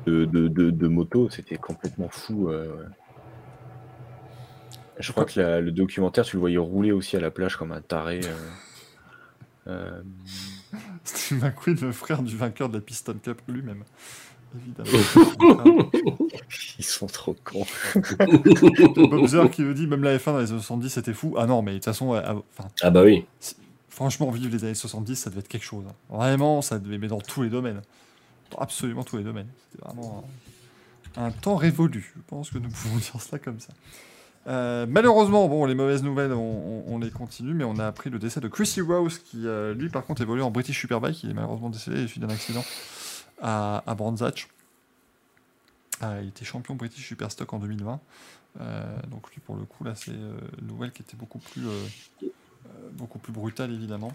de, de, de, de moto, c'était complètement fou. euh. Je crois que la- le documentaire, tu le voyais rouler aussi à la plage comme un taré. euh. Euh, Steve McQueen, le frère du vainqueur de la Piston Cup lui-même. Évidemment. [laughs] ils sont trop cons. Bob Zer qui me dit même la F1 dans les années 70 c'était fou. Ah non, mais de toute façon, euh, ah, Ah bah oui. franchement, vivre les années 70, ça devait être quelque chose. hein. Vraiment, ça devait, mais dans tous les domaines. Dans absolument tous les domaines. C'était vraiment un, un temps révolu. Je pense que nous pouvons [laughs] dire cela comme ça. Euh, malheureusement, bon, les mauvaises nouvelles, on, on- on les continue, mais on a appris le décès de Chrissy Rose, qui euh, lui, par contre, évolue en British Superbike. Il est malheureusement décédé suite d'un accident à, à Brands Hatch. Euh, il était champion British Superstock en 2020. Euh, donc lui, pour le coup, là, c'est euh, une nouvelle qui était beaucoup plus, beaucoup plus brutale, évidemment.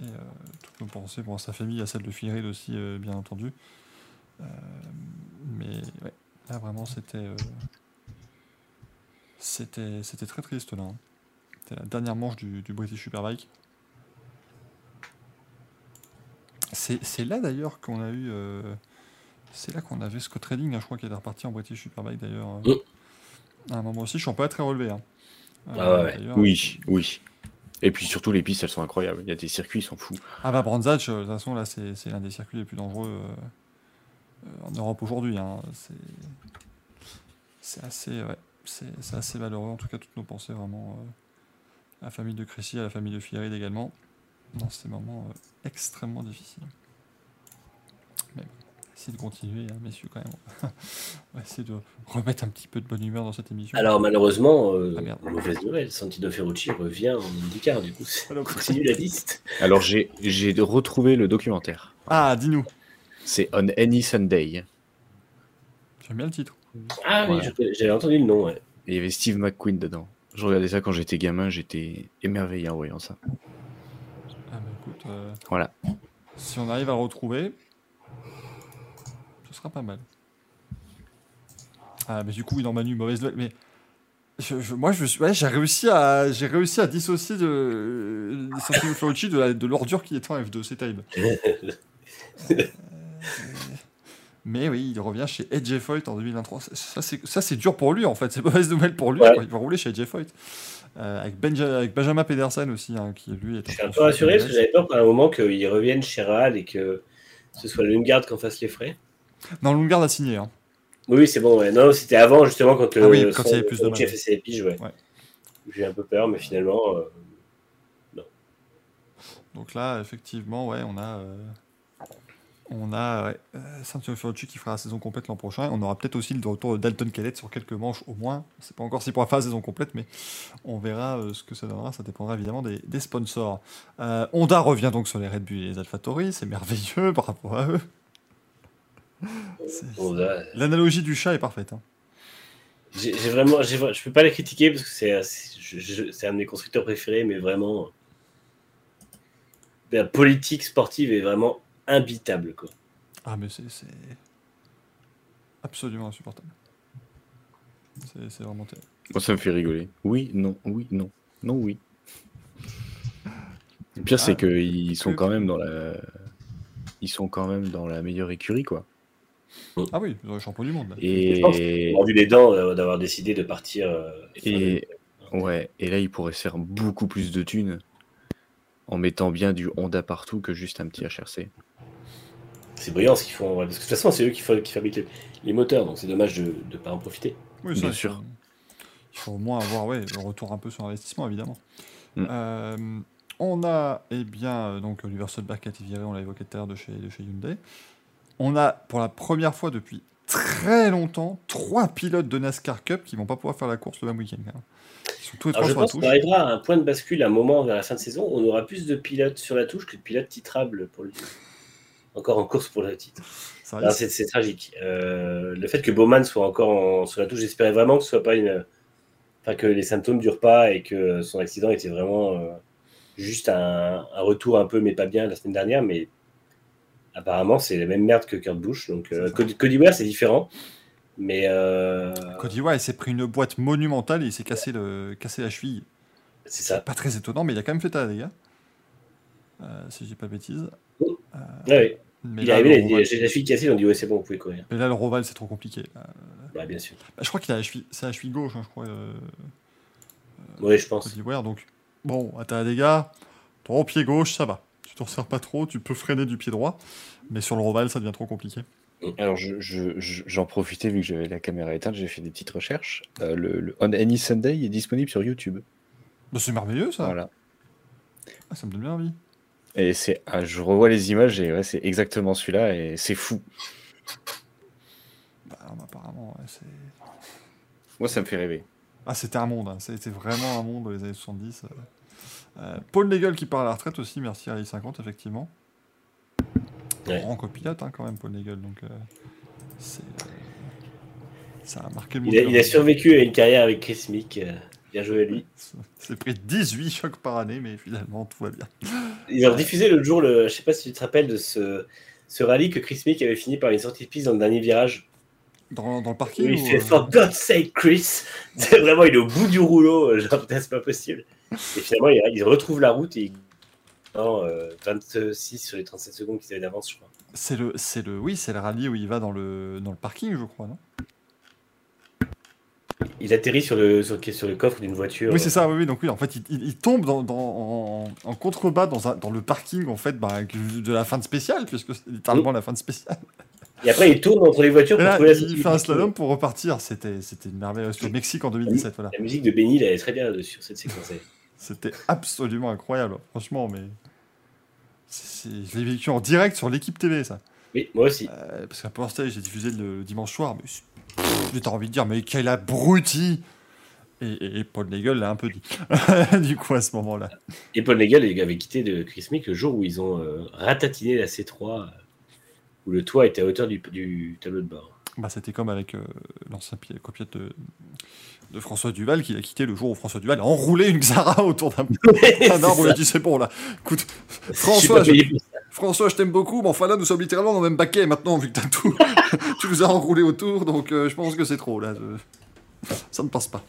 Et euh, toutes nos pensées pour sa famille, à celle de Phil Reed aussi, bien entendu. Mais là, vraiment, c'était... c'était, c'était très triste là. hein. C'était la dernière manche du British Superbike. C'est, là d'ailleurs qu'on a eu. euh, c'est là qu'on avait Scott Redding, hein, je crois, qui est reparti en British Superbike d'ailleurs. euh, À un moment aussi, je suis pas très relevé. hein. Euh, Ah ouais, Oui, oui. Et puis surtout, les pistes, elles sont incroyables. Il y a des circuits, ils sont fous. Ah bah euh, de toute façon, là, c'est, l'un des circuits les plus dangereux en Europe aujourd'hui. hein. C'est, assez, ouais, c'est, assez malheureux. En tout cas, toutes nos pensées vraiment euh, à la famille de Chrissy, à la famille de Reed également, dans ces moments euh, extrêmement difficiles. Mais bon, essayez de continuer, hein, messieurs, quand même. [laughs] On va essayer de remettre un petit peu de bonne humeur dans cette émission. Alors malheureusement, euh, Ah, merde. mauvaise nouvelle, Santino Ferrucci revient en IndyCar, du coup, Alors, continue la liste. Alors, j'ai j'ai retrouvé le documentaire. Ah, dis-nous. C'est On Any Sunday. J'aime bien le titre. Ah oui, Ouais. j'avais entendu le nom, ouais. Et il y avait Steve McQueen dedans. Je regardais ça quand j'étais gamin, j'étais émerveillé en voyant ça. Euh, Voilà. si on arrive à le retrouver, ce sera pas mal. Ah mais du coup, oui, non, Manu, mauvaise nouvelle, mais je- je- moi, je suis, ouais, j'ai réussi à, j'ai réussi à dissocier de, de [laughs] de, la- de l'ordure qui était en F2, c'est terrible. Euh, [laughs] mais oui, il revient chez Edge Foyt en 2023. Ça, ça, c'est, ça, c'est dur pour lui, en fait. C'est mauvaise nouvelle pour lui. Ouais. quoi. Il va rouler chez Edge Foyt. Euh, avec, Benja- avec Benjamin Pedersen aussi, hein, qui lui est Je suis un peu rassuré parce que j'avais peur pendant un moment qu'ils reviennent chez Real et que ce soit le Lundgaard qu'on fasse les frais. Non, Lundgaard a signé. Hein. Oui, c'est bon, ouais. Non, c'était avant, justement, quand Ah oui, quand son- il y avait plus de chef et ses piges, ouais. Ouais. J'ai un peu peur, mais finalement, euh, Donc là, effectivement, ouais, on a, euh, on a euh, Ferrucci qui fera la saison complète l'an prochain. On aura peut-être aussi le retour de Dalton Kellett sur quelques manches au moins. Sait pas encore pourra faire la saison complète, mais on verra euh, ce que ça donnera. Ça dépendra évidemment des, des sponsors. Euh, Honda revient donc sur les Red Bull et les AlphaTauri. C'est merveilleux [laughs] par rapport à eux. C'est- L'analogie du chat est parfaite. hein. j'ai vraiment, je peux pas les critiquer parce que c'est, c'est- c'est un de mes constructeurs préférés, mais vraiment, la politique sportive est vraiment imbitable, quoi. Ah, mais c'est c'est absolument insupportable. C'est c'est vraiment terrible. Moi, ça me fait rigoler. Oui, non, oui, non. Non, oui. Le pire, c'est Ah, qu'ils sont que- quand même dans la. Ils sont quand même dans la meilleure écurie, quoi. Ah oui, ils ont le champion du monde. là. Et, Ils ont vu les dents euh, d'avoir décidé de partir. euh, et ouais, et là, ils pourraient se faire beaucoup plus de thunes en mettant bien du Honda partout que juste un petit HRC. C'est brillant ce qu'ils font, ouais, parce que de toute façon, c'est eux qui, fa- qui fabriquent les, les moteurs, donc c'est dommage de ne pas en profiter. Oui, Bien sûr. Il faut au moins avoir ouais, le retour un peu sur investissement, évidemment. Mm. Euh, on a, eh bien, euh, donc Oliver Soldberg qui a été viré, on l'a évoqué tout à l'heure, de chez, de chez Hyundai. On a, pour la première fois depuis très longtemps trois pilotes de NASCAR Cup qui vont pas pouvoir faire la course le même week-end. même. Ils sont tous les Alors, trois je pense qu'on arrivera à un point de bascule, à un moment vers la fin de saison, on aura plus de pilotes sur la touche que de pilotes titrables pour le titre. Encore en course pour le titre. C'est tragique. Euh, le fait que Bowman soit encore en- sur la touche, j'espérais vraiment que ce soit pas une. Enfin, que les symptômes durent pas et que son accident était vraiment euh, juste un, un retour un peu, mais pas bien la semaine dernière. Mais apparemment, c'est la même merde que Kurt Busch. Donc, euh. Cody, Cody Ware, c'est différent. Mais Cody Ware, il s'est pris une boîte monumentale et il s'est cassé, le... cassé la cheville. c'est ça. pas très étonnant, mais il a quand même fait gars. Euh, si je dis pas de Euh, mais Il est arrivé, il a dit Roval- J'ai la cheville cassée, ils ont dit Ouais, c'est bon, vous pouvez courir. Mais là, le Roval, c'est trop compliqué. Euh, Bah, bien sûr. bah, je crois qu'il a la cheville, c'est la cheville gauche, hein, je crois. Euh, Oui, je pense. Ware, donc bon, à ta dégâts, ton pied gauche, ça va. Tu t'en sers pas trop, tu peux freiner du pied droit, mais sur le Roval, ça devient trop compliqué. Alors, je- je- je- j'en profitais vu que j'avais la caméra éteinte, j'ai fait des petites recherches. Euh, le, le On Any Sunday est disponible sur YouTube. Bah, c'est merveilleux, ça. Voilà. Ah, ça me donne bien envie. Et c'est, ah, je revois les images et ouais, c'est exactement celui-là et c'est fou. Bah, non, apparemment, ouais, c'est. Moi, ça me fait rêver. Ah, c'était un monde, hein. c'était vraiment un monde dans les années 70. euh. Euh, Paul Nagel qui part à la retraite aussi, merci Rallye 50, effectivement. Ouais. Grand copilote, hein, quand même, Paul Nagel, donc euh, c'est. euh, ça a marqué le monde. Il a, il a survécu à une carrière avec Chris Mick. Bien joué à lui. [laughs] C'est pris 18 chocs par année, mais finalement, tout va bien. Ils ont diffusé l'autre jour, le, je sais pas si tu te rappelles de ce, ce rallye que Chris Mick avait fini par une sortie de piste dans le dernier virage. Dans, dans le parking il ou, fait euh, For God's sake, Chris [laughs] C'est vraiment, il est au bout du rouleau. euh, Genre, c'est pas possible. Et finalement, il, il retrouve la route et il. Non, euh, 26 sur les 37 secondes qu'ils avaient d'avance, je crois. C'est le, c'est le, oui, c'est le rallye où il va dans le, dans le parking, je crois, non? Il atterrit sur le, sur, sur le coffre d'une voiture. Oui, c'est ça, oui, oui. Donc, oui, en fait, il, il- il tombe dans, dans- en, en contrebas dans, un- dans le parking, en fait, bah, de la fin de spéciale, puisque c'est littéralement la fin de spéciale. Et après, il tourne entre les voitures pour là, trouver la il fait un slalom pour repartir. C'était, c'était une merveille. C'était au Mexique en 2017, voilà. La musique de Benny, elle est très bien sur cette séquence. [laughs] C'était absolument incroyable, franchement, mais. c'est- Je l'ai vécu en direct sur l'équipe TV, ça. Oui, moi aussi. Euh, parce qu'à Power Stage, j'ai diffusé le dimanche soir, mais j'ai envie de dire, mais quel abruti et, et- et Paul Nagel l'a un peu dit, [laughs] du coup, à ce moment-là. Et Paul Nagel avait quitté de Chris Mick le jour où ils ont euh, ratatiné la C3, euh, où le toit était à hauteur du, du tableau de bord. Bah, C'était comme avec euh, l'ancien pi- copiette de, de François Duval, qui a quitté le jour où François Duval a enroulé une Xara [laughs] autour d'un arbre. Il a dit, c'est bon, là. Écoute, François, je. François, je t'aime beaucoup, mais enfin là, nous sommes littéralement dans le même baquet maintenant, vu que t'as tout. [laughs] tu nous as enroulé autour, donc euh, je pense que c'est trop, là. Ça ne passe pas.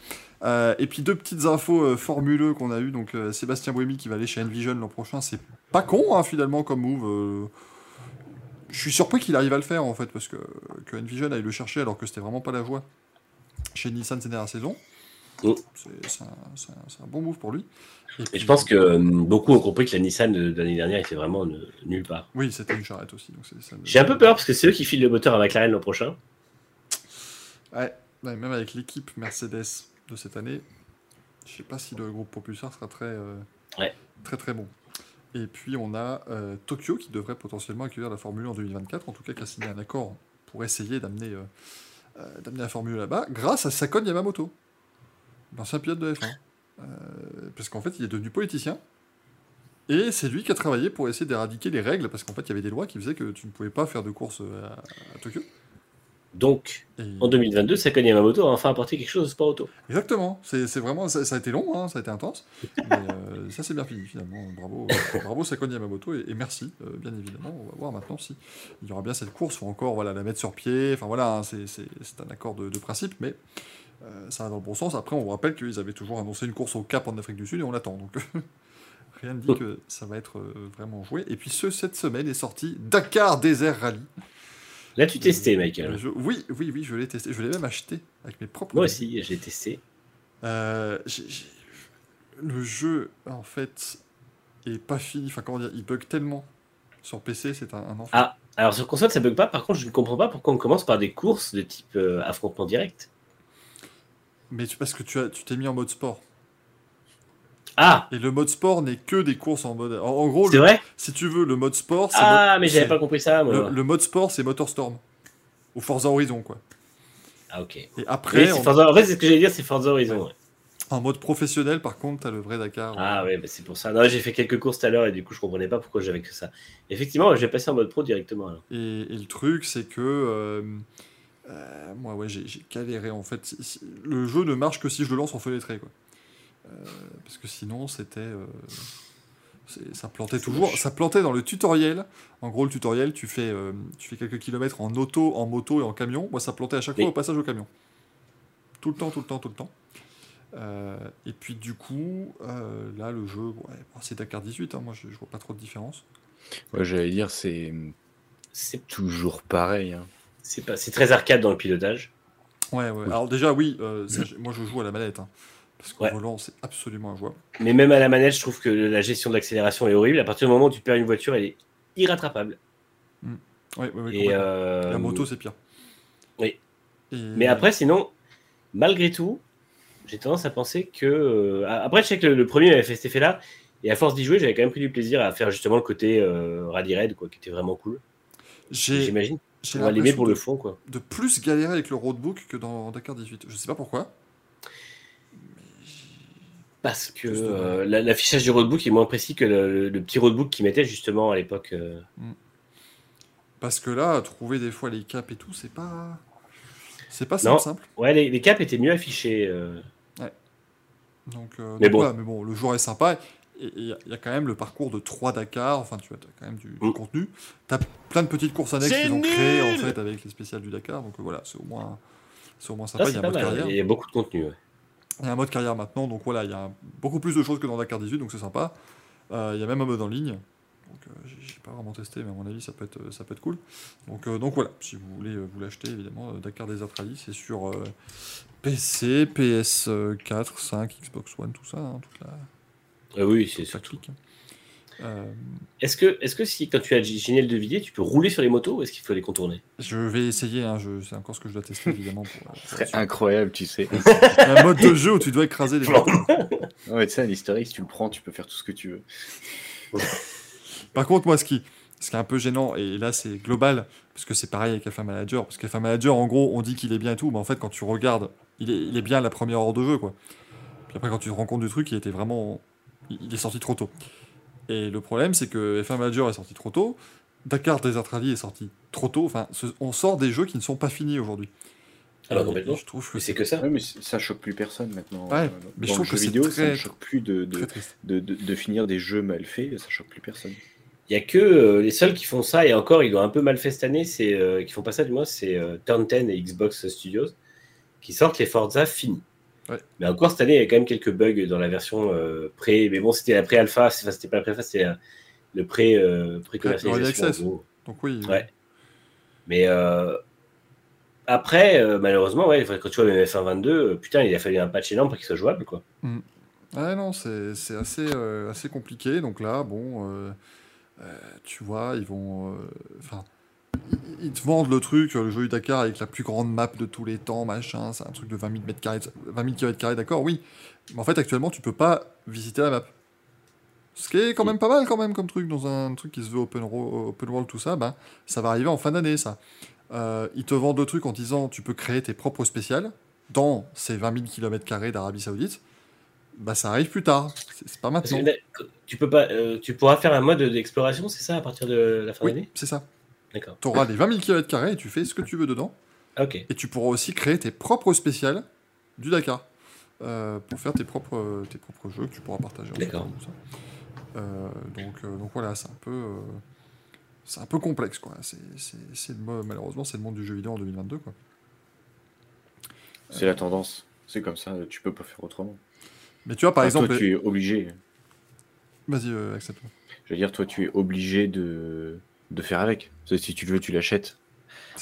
Euh, et puis deux petites infos euh, formuleux qu'on a eues. Donc euh, Sébastien Bohémy qui va aller chez Envision l'an prochain, c'est pas con hein, finalement comme move. Je suis surpris qu'il arrive à le faire en fait, parce que, que Envision aille le chercher alors que c'était vraiment pas la joie chez Nissan ces dernières saisons. Mm. C'est un, bon move pour lui. Et je pense que euh, beaucoup ont compris que la Nissan de, de l'année dernière était vraiment ne- nulle part. Oui, c'était une charrette aussi. J'ai un peu peur parce que c'est eux qui filent le moteur à McLaren l'an prochain. Ouais, ouais, même avec l'équipe Mercedes de cette année, je sais pas si le groupe propulseur sera très, euh, Ouais. très très bon. Et puis on a euh, Tokyo qui devrait potentiellement accueillir la Formule 1 en 2024, en tout cas qui a signé un accord pour essayer d'amener euh, euh, d'amener la Formule 1 là-bas, grâce à Sakon Yamamoto, l'ancien pilote de F1. Euh, parce qu'en fait il est devenu politicien, et c'est lui qui a travaillé pour essayer d'éradiquer les règles, parce qu'en fait il y avait des lois qui faisaient que tu ne pouvais pas faire de course euh, à, à Tokyo. Donc, Et- en 2022, Sakon Yamamoto a enfin apporté quelque chose au sport auto. Exactement, c'est vraiment, ça, ça a été long, hein, ça a été intense, [laughs] mais euh, ça c'est bien fini finalement. Bravo, bravo Sakon Yamamoto et, et merci, euh, bien évidemment. On va voir maintenant si il y aura bien cette course, faut encore voilà, la mettre sur pied, enfin voilà, hein, c'est un accord de, de principe, mais euh, ça va dans le bon sens. Après, on vous rappelle qu'ils avaient toujours annoncé une course au Cap en Afrique du Sud et on l'attend, donc [laughs] rien ne dit que ça va être euh, vraiment joué. Et puis ce, cette semaine est sorti Dakar Desert Rally. L'as-tu testé, Michael oui, oui, oui, je l'ai testé, je l'ai même acheté avec mes propres Moi aussi, j'ai testé. Euh, le jeu, en fait, est pas fini. Enfin, comment dire, il bug tellement sur PC, c'est un, un enfer. Ah, alors sur console, ça bug pas. Par contre, je ne comprends pas pourquoi on commence par des courses de type euh, affrontement direct. Mais tu, parce que tu as, tu t'es mis en mode sport. Ah, Et le mode sport n'est que des courses en mode. En, en gros, c'est le- vrai? si tu veux, le mode sport, c'est. Ah, mo- mais j'avais c'est- pas compris ça, moi. Le, le mode sport, c'est Motorstorm. au Forza Horizon, quoi. Ah, ok. Et après, c'est en, Forza- En fait, c'est ce que j'allais dire, c'est Forza Horizon. ouais. en mode professionnel, par contre, t'as le vrai Dakar. Ah ouais, bah, c'est pour ça. Non, j'ai fait quelques courses tout à l'heure et du coup, je comprenais pas pourquoi j'avais que ça. Effectivement, j'ai passé en mode pro directement. alors. Et, et le truc, c'est que euh, euh, moi, ouais, j'ai galéré en fait. Le jeu ne marche que si je le lance en fenêtré, quoi. Euh, parce que sinon, c'était, euh, ça plantait toujours. Ça plantait dans le tutoriel. En gros, le tutoriel, tu fais, tu fais quelques kilomètres en auto, en moto et en camion. Moi, ça plantait à chaque Oui. fois au passage au camion. Tout le temps, tout le temps, tout le temps. Et puis du coup, là, le jeu, ouais, c'est Dakar 18. hein, moi, je, je vois pas trop de différence. Ouais, j'allais dire, c'est C'est toujours pareil. hein. C'est pas, c'est très arcade dans le pilotage. Ouais, ouais. Alors déjà, oui, euh, [clears throat] ça, moi je joue à la manette. hein, parce qu'au Ouais. volant, c'est absolument injouable. Mais même à la manette, je trouve que la gestion de l'accélération est horrible. À partir du moment où tu perds une voiture, elle est irrattrapable. Ouais, ouais, ouais, Et, complètement. euh, La moto, c'est pire. oui. Et- Mais après, sinon, malgré tout, j'ai tendance à penser que. euh, Après, je sais que le, premier avait fait cet effet-là. Et à force d'y jouer, j'avais quand même pris du plaisir à faire justement le côté euh, rally raid, quoi, qui était vraiment cool. J'imagine j'ai qu'on va l'aimer pour de, le fond, quoi. de plus galérer avec le roadbook que dans Dakar 18. Je sais pas pourquoi. Parce que euh, la- l'affichage du roadbook est moins précis que le, le petit roadbook qu'ils mettaient justement à l'époque. euh. Parce que là, trouver des fois les caps et tout, c'est pas. C'est pas simple, simple. Ouais, les, les caps étaient mieux affichés. euh. Donc, Mais donc bon. voilà, mais bon, le joueur est sympa. Et il y, a- y a quand même le parcours de 3 Dakar. Enfin, tu as quand même du, du Mm. contenu. Tu as plein de petites courses annexes qu'ils ont créées en fait avec les spéciales du Dakar. Donc euh, voilà, c'est au moins, c'est au moins Ah, sympa. Il y a un mode mal. carrière. Il y a beaucoup de contenu. ouais. Il y a un mode carrière maintenant, donc voilà, il y a beaucoup plus de choses que dans Dakar 18, donc c'est sympa. Euh, il y a même un mode en ligne, donc euh, j'ai pas vraiment testé, mais à mon avis ça peut être, ça peut être cool. Donc, euh, donc voilà, si vous voulez euh, vous l'acheter, évidemment, euh, Dakar Desert Rally, c'est sur euh, PC, PS4, 5, Xbox One, tout ça, hein, toute la, Ah oui, c'est clique. Euh, Est-ce que, est que si quand tu as Ginelle de Villiers, tu peux rouler sur les motos ou est-ce qu'il faut les contourner? Je vais essayer, hein, je- c'est encore ce que je dois tester évidemment. Pour, euh, [laughs] Ce pour serait être sûr. incroyable, tu sais. [laughs] un mode de jeu où tu dois écraser les gens. [laughs] Ouais, tu sais, un si tu le prends, tu peux faire tout ce que tu veux. Par contre, moi, ce qui, ce qui est un peu gênant, et là, c'est global, parce que c'est pareil avec F1 Manager, parce qu'F1 Manager, en gros, on dit qu'il est bien et tout, mais en fait, quand tu regardes, il est, il est bien à la première heure de jeu, quoi. Puis après, quand tu te rends compte du truc, il était vraiment. Il est sorti trop tôt. Et le problème, c'est que F1 Manager est sorti trop tôt, Dakar Desert Rally est sorti trop tôt, enfin, ce- on sort des jeux qui ne sont pas finis aujourd'hui. Bah, Et complètement. Je trouve que Mais c'est que ça. Ouais, mais ça choque plus personne maintenant. Ouais, Euh, mais je trouve que vidéo, ça très- ne choque plus de, de- de finir des jeux mal faits, ça choque plus personne. Il y a que euh, les seuls qui font ça, et encore, ils l'ont un peu mal fait cette année, c'est euh, qui font pas ça du moins, c'est euh, Turn 10 et Xbox Studios qui sortent les Forza finis. Ouais. Mais encore cette année, il y a quand même quelques bugs dans la version euh, pré. Mais bon, c'était la pré-alpha, enfin, c'était pas la pré-alpha, c'était euh, le pré, euh, en gros. Donc, oui. Ouais. Mais euh, après, malheureusement, ouais, quand tu vois le F1 22, euh, putain, il a fallu un patch énorme pour qu'il soit jouable, quoi. Ah non, c'est assez, assez compliqué. Donc là, bon, tu vois, ils vont. Enfin, ils, te vendent le truc, le jeu du Dakar avec la plus grande map de tous les temps, machin. C'est un truc de 20 000 mètres carrés, 20 000 kilomètres carrés, d'accord, oui. Mais en fait, actuellement, tu peux pas visiter la map. Ce qui est quand même pas mal, quand même, comme truc, dans un truc qui se veut open, open world, tout ça, ben, ça va arriver en fin d'année, ça. Euh, ils te vendent le truc en disant tu peux créer tes propres spéciales dans ces 20 000 km d'Arabie Saoudite. Bah, ça arrive plus tard. C'est pas maintenant. tu peux pas, euh, tu pourras faire un mode d'exploration, c'est ça, à partir de la fin Oui, d'année? c'est ça. Tu auras les 20 000 km et tu fais ce que tu veux dedans. Ah. Et tu pourras aussi créer tes propres spéciales du Dakar. euh, pour faire tes propres, tes propres jeux que tu pourras partager. D'accord. Euh, donc, euh, donc voilà, c'est un peu, euh, c'est un peu complexe quoi. C'est, c'est, c'est le mo- malheureusement, c'est le monde du jeu vidéo en 2022 quoi. C'est la tendance. C'est comme ça, tu peux pas faire autrement. Mais tu vois, par exemple, toi, tu es obligé. vas-y, euh, accepte. Je veux dire, toi, tu es obligé de, de faire avec. Si tu le veux, tu l'achètes.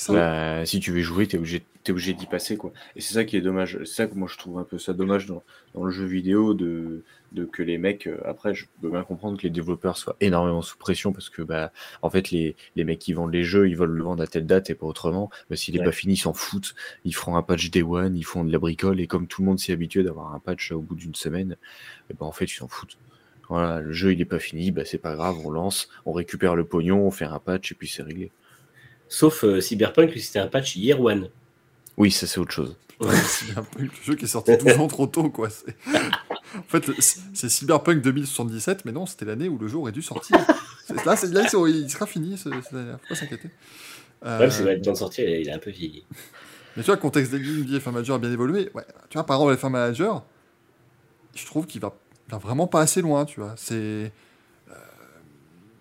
Bah, si tu veux jouer, t'es obligé, t'es obligé d'y passer, quoi. Et c'est ça qui est dommage. C'est ça que moi je trouve un peu ça dommage dans, dans le jeu vidéo de, de que les mecs. euh, après, je peux bien comprendre que les développeurs soient énormément sous pression parce que, bah, en fait, les, les mecs qui vendent les jeux, ils veulent le vendre à telle date et pas autrement. Mais s'il est Ouais. pas fini, ils s'en foutent. Ils feront un patch day one, ils font de la bricole et comme tout le monde s'est habitué d'avoir un patch au bout d'une semaine, et ben en fait, ils s'en foutent. Voilà, le jeu il est pas fini, bah c'est pas grave, on lance, on récupère le pognon, on fait un patch et puis c'est réglé. Sauf euh, Cyberpunk, c'était un patch Year One. Oui, ça c'est autre chose. Ouais, [laughs] Cyberpunk, le jeu qui est sorti 12 ans trop tôt, quoi. C'est- [laughs] en fait, c'est Cyberpunk 2077, mais non, c'était l'année où le jeu aurait dû sortir. C'est- Là, c'est- là, il sera fini, ce- cette année, faut pas s'inquiéter. Euh, Ouais, c'est le temps de sortir, il a un peu vieilli. mais tu vois, le contexte des games F1 Manager a bien évolué. Ouais, tu vois, par exemple, F1 Manager, je trouve qu'il va, va vraiment pas assez loin, tu vois. C'est. euh,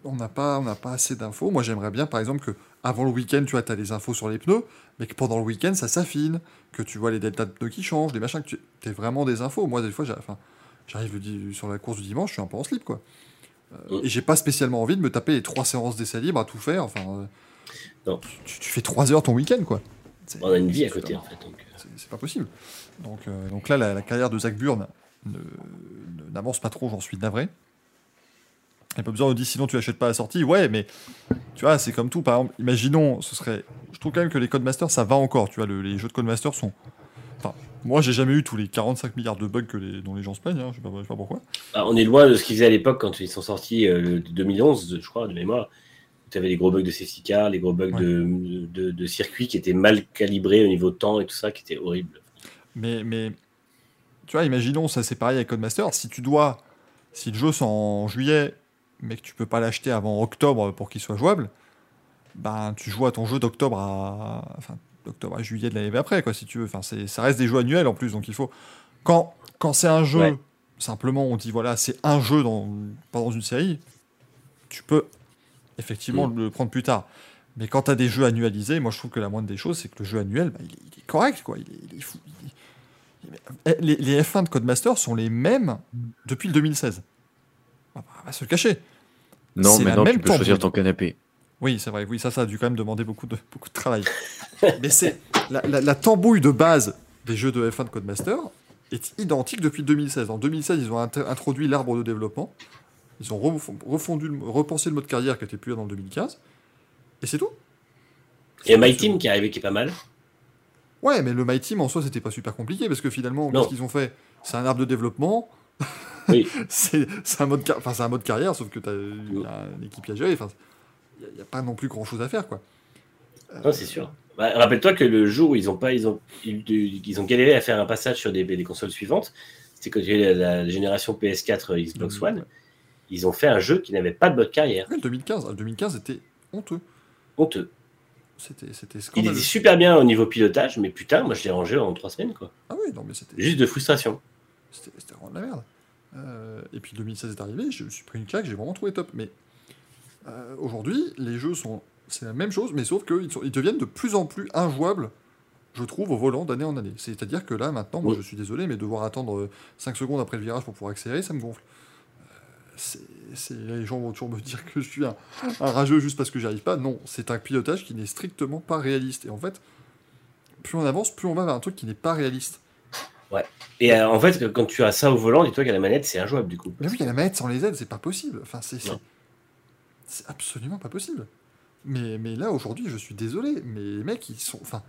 on n'a pas, on n'a pas assez d'infos. Moi, j'aimerais bien, par exemple, que avant le week-end, tu vois, as les infos sur les pneus, mais que pendant le week-end, ça s'affine, que tu vois les deltas de pneus qui changent, les machins, que tu aies vraiment des infos. Moi, des fois, j'arrive sur la course du dimanche, je suis un peu en slip, quoi. Euh, Mm. Et j'ai pas spécialement envie de me taper les trois séances d'essai libre à tout faire. Enfin, euh, Non. Tu, tu fais trois heures ton week-end, quoi. C'est- On a une vie à côté, en fait. C'est pas possible. Donc, euh, donc là, la, la carrière de Zach Burn n'avance pas trop, j'en suis navré. Il n'y a pas besoin de dire sinon tu achètes pas la sortie. Ouais, mais tu vois, c'est comme tout. Par exemple, imaginons, ce serait. Je trouve quand même que les Codemasters, ça va encore. Tu vois, le- les jeux de Codemasters sont. Enfin, moi, j'ai jamais eu tous les 45 milliards de bugs que les, dont les gens se plaignent. hein, Je sais pas, je sais pas pourquoi. ah, on est loin de ce qu'ils faisaient à l'époque quand ils sont sortis euh, de 2011, je crois, de mémoire. Tu avais les gros bugs de safety car, les gros bugs Ouais. de, de, de circuit qui étaient mal calibrés au niveau de temps et tout ça, qui était horrible. Mais, mais tu vois, imaginons, ça c'est pareil avec Codemaster. Si tu dois, si le jeu sort en juillet, mais que tu peux pas l'acheter avant octobre pour qu'il soit jouable, ben tu joues à ton jeu d'octobre à, enfin, d'octobre à juillet de l'année après, quoi, si tu veux. Enfin, c'est, ça reste des jeux annuels en plus, donc il faut. Quand, quand c'est un jeu, Ouais. simplement, on dit voilà, c'est un jeu dans, pas dans une série, tu peux effectivement Mm. le prendre plus tard. Mais quand tu as des jeux annualisés, moi je trouve que la moindre des choses, c'est que le jeu annuel, bah, il, est, il est correct, quoi. Il est, il est fou. il est- Les, les F1 de Codemaster sont les mêmes depuis le 2016. On va- on va se le cacher. Non, maintenant même tu peux choisir ton canapé. Oui, c'est vrai. Oui, ça, ça a dû quand même demander beaucoup de, beaucoup de travail. [laughs] Mais c'est la, la- la tambouille de base des jeux de F1 de Codemaster est identique depuis 2016. En 2016, ils ont introduit l'arbre de développement. Ils ont refo- refondu, repensé le mode carrière qui était plus là dans le 2015. Et c'est tout. Et My Team qui est arrivé, qui est pas mal. Ouais, mais le My Team en soi, c'était pas super compliqué parce que finalement, qu'est-ce qu'ils ont fait C'est un arbre de développement. Oui. [laughs] c'est un, mode car- enfin, c'est un mode carrière, sauf que tu as une équipe à gérer. Enfin, il n'y a, pas non plus grand chose à faire, quoi. Non, c'est sûr. Bah, Rappelle-toi que le jour où ils ont pas, ils ont, ils, ont galéré à faire un passage sur des, des consoles suivantes, c'était quand il y a eu la, la génération PS4 euh, Xbox Mhm. One. Ils ont fait un jeu qui n'avait pas de mode carrière. Le 2015, le 2015 était honteux. Honteux. C'était c'était Il scandaleux. était super bien au niveau pilotage, mais putain, moi je l'ai rangé en trois semaines, quoi. Ah oui, non, mais c'était Juste de frustration. c'était vraiment de la merde. Euh, et puis 2016 est arrivé, je me suis pris une claque, j'ai vraiment trouvé top. Mais euh, aujourd'hui, les jeux sont. C'est la même chose, mais sauf qu'ils ils deviennent de plus en plus injouables, je trouve, au volant d'année en année. C'est-à-dire que là, maintenant, moi Oui. je suis désolé, mais devoir attendre 5 secondes après le virage pour pouvoir accélérer, ça me gonfle. Les gens vont toujours me dire que je suis un, un rageux juste parce que j'y arrive pas. Non, c'est un pilotage qui n'est strictement pas réaliste. Et en fait, plus on avance, plus on va vers un truc qui n'est pas réaliste. Et euh, en fait, quand tu as ça au volant, dis-toi qu'à la manette, c'est injouable du coup. Mais oui, il y a la manette sans les aides, c'est pas possible. Enfin, c'est c'est absolument pas possible. Mais, mais là, aujourd'hui, je suis désolé, mais les mecs, ils sont. Enfin,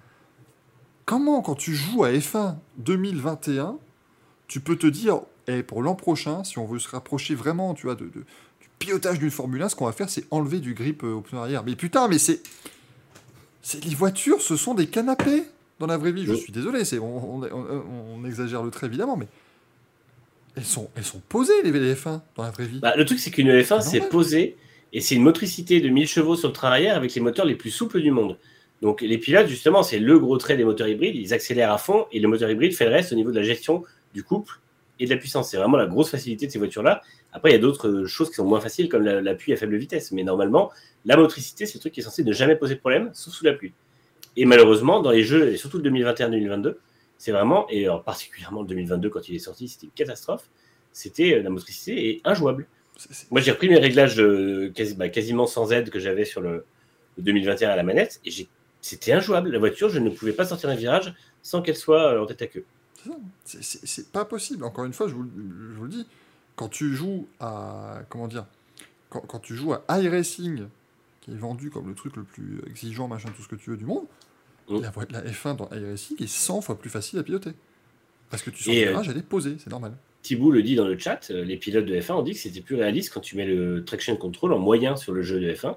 comment, quand tu joues à F1 2021, tu peux te dire, eh, pour l'an prochain, si on veut se rapprocher vraiment, tu vois, de, de- du pilotage d'une Formule 1, ce qu'on va faire, c'est enlever du grip euh, au pneu arrière. Mais putain, mais c'est. c'est Les voitures, ce sont des canapés dans la vraie vie. Je suis désolé, c'est on, on- on- on exagère le trait évidemment, mais elles sont, elles sont posées les VF1 dans la vraie vie. Bah, le truc, c'est qu'une F1, C'est c'est posé et c'est une motricité de 1000 chevaux sur le train arrière avec les moteurs les plus souples du monde. Donc, les pilotes, justement, c'est le gros trait des moteurs hybrides. Ils accélèrent à fond et le moteur hybride fait le reste au niveau de la gestion du couple et de la puissance. C'est vraiment la grosse facilité de ces voitures-là. Après, il y a d'autres choses qui sont moins faciles, comme la- l'appui à faible vitesse. Mais normalement, la motricité, c'est le truc qui est censé ne jamais poser de problème, sauf sous la pluie. Et malheureusement, dans les jeux, et surtout le 2021-2022, c'est vraiment, et alors particulièrement le 2022 quand il est sorti, c'était une catastrophe. C'était euh, la motricité est injouable. Moi, j'ai repris mes réglages euh, quasi- bah, quasiment sans aide que j'avais sur le, le 2021 à la manette et j'ai- c'était injouable. La voiture, je ne pouvais pas sortir un virage sans qu'elle soit euh, en tête à queue. C'est pas possible. Encore une fois, je vous, je vous le dis, quand tu joues à comment dire, quand, quand tu joues à iRacing, qui est vendu comme le truc le plus exigeant, machin, tout ce que tu veux du monde, Mm. la, la F1 dans iRacing est 100 fois plus facile à piloter. Parce que tu Et, le euh, elle est posée, c'est normal. Thibaut le dit dans le chat, euh, les pilotes de F1 ont dit que c'était plus réaliste quand tu mets le traction control en moyen sur le jeu de F1.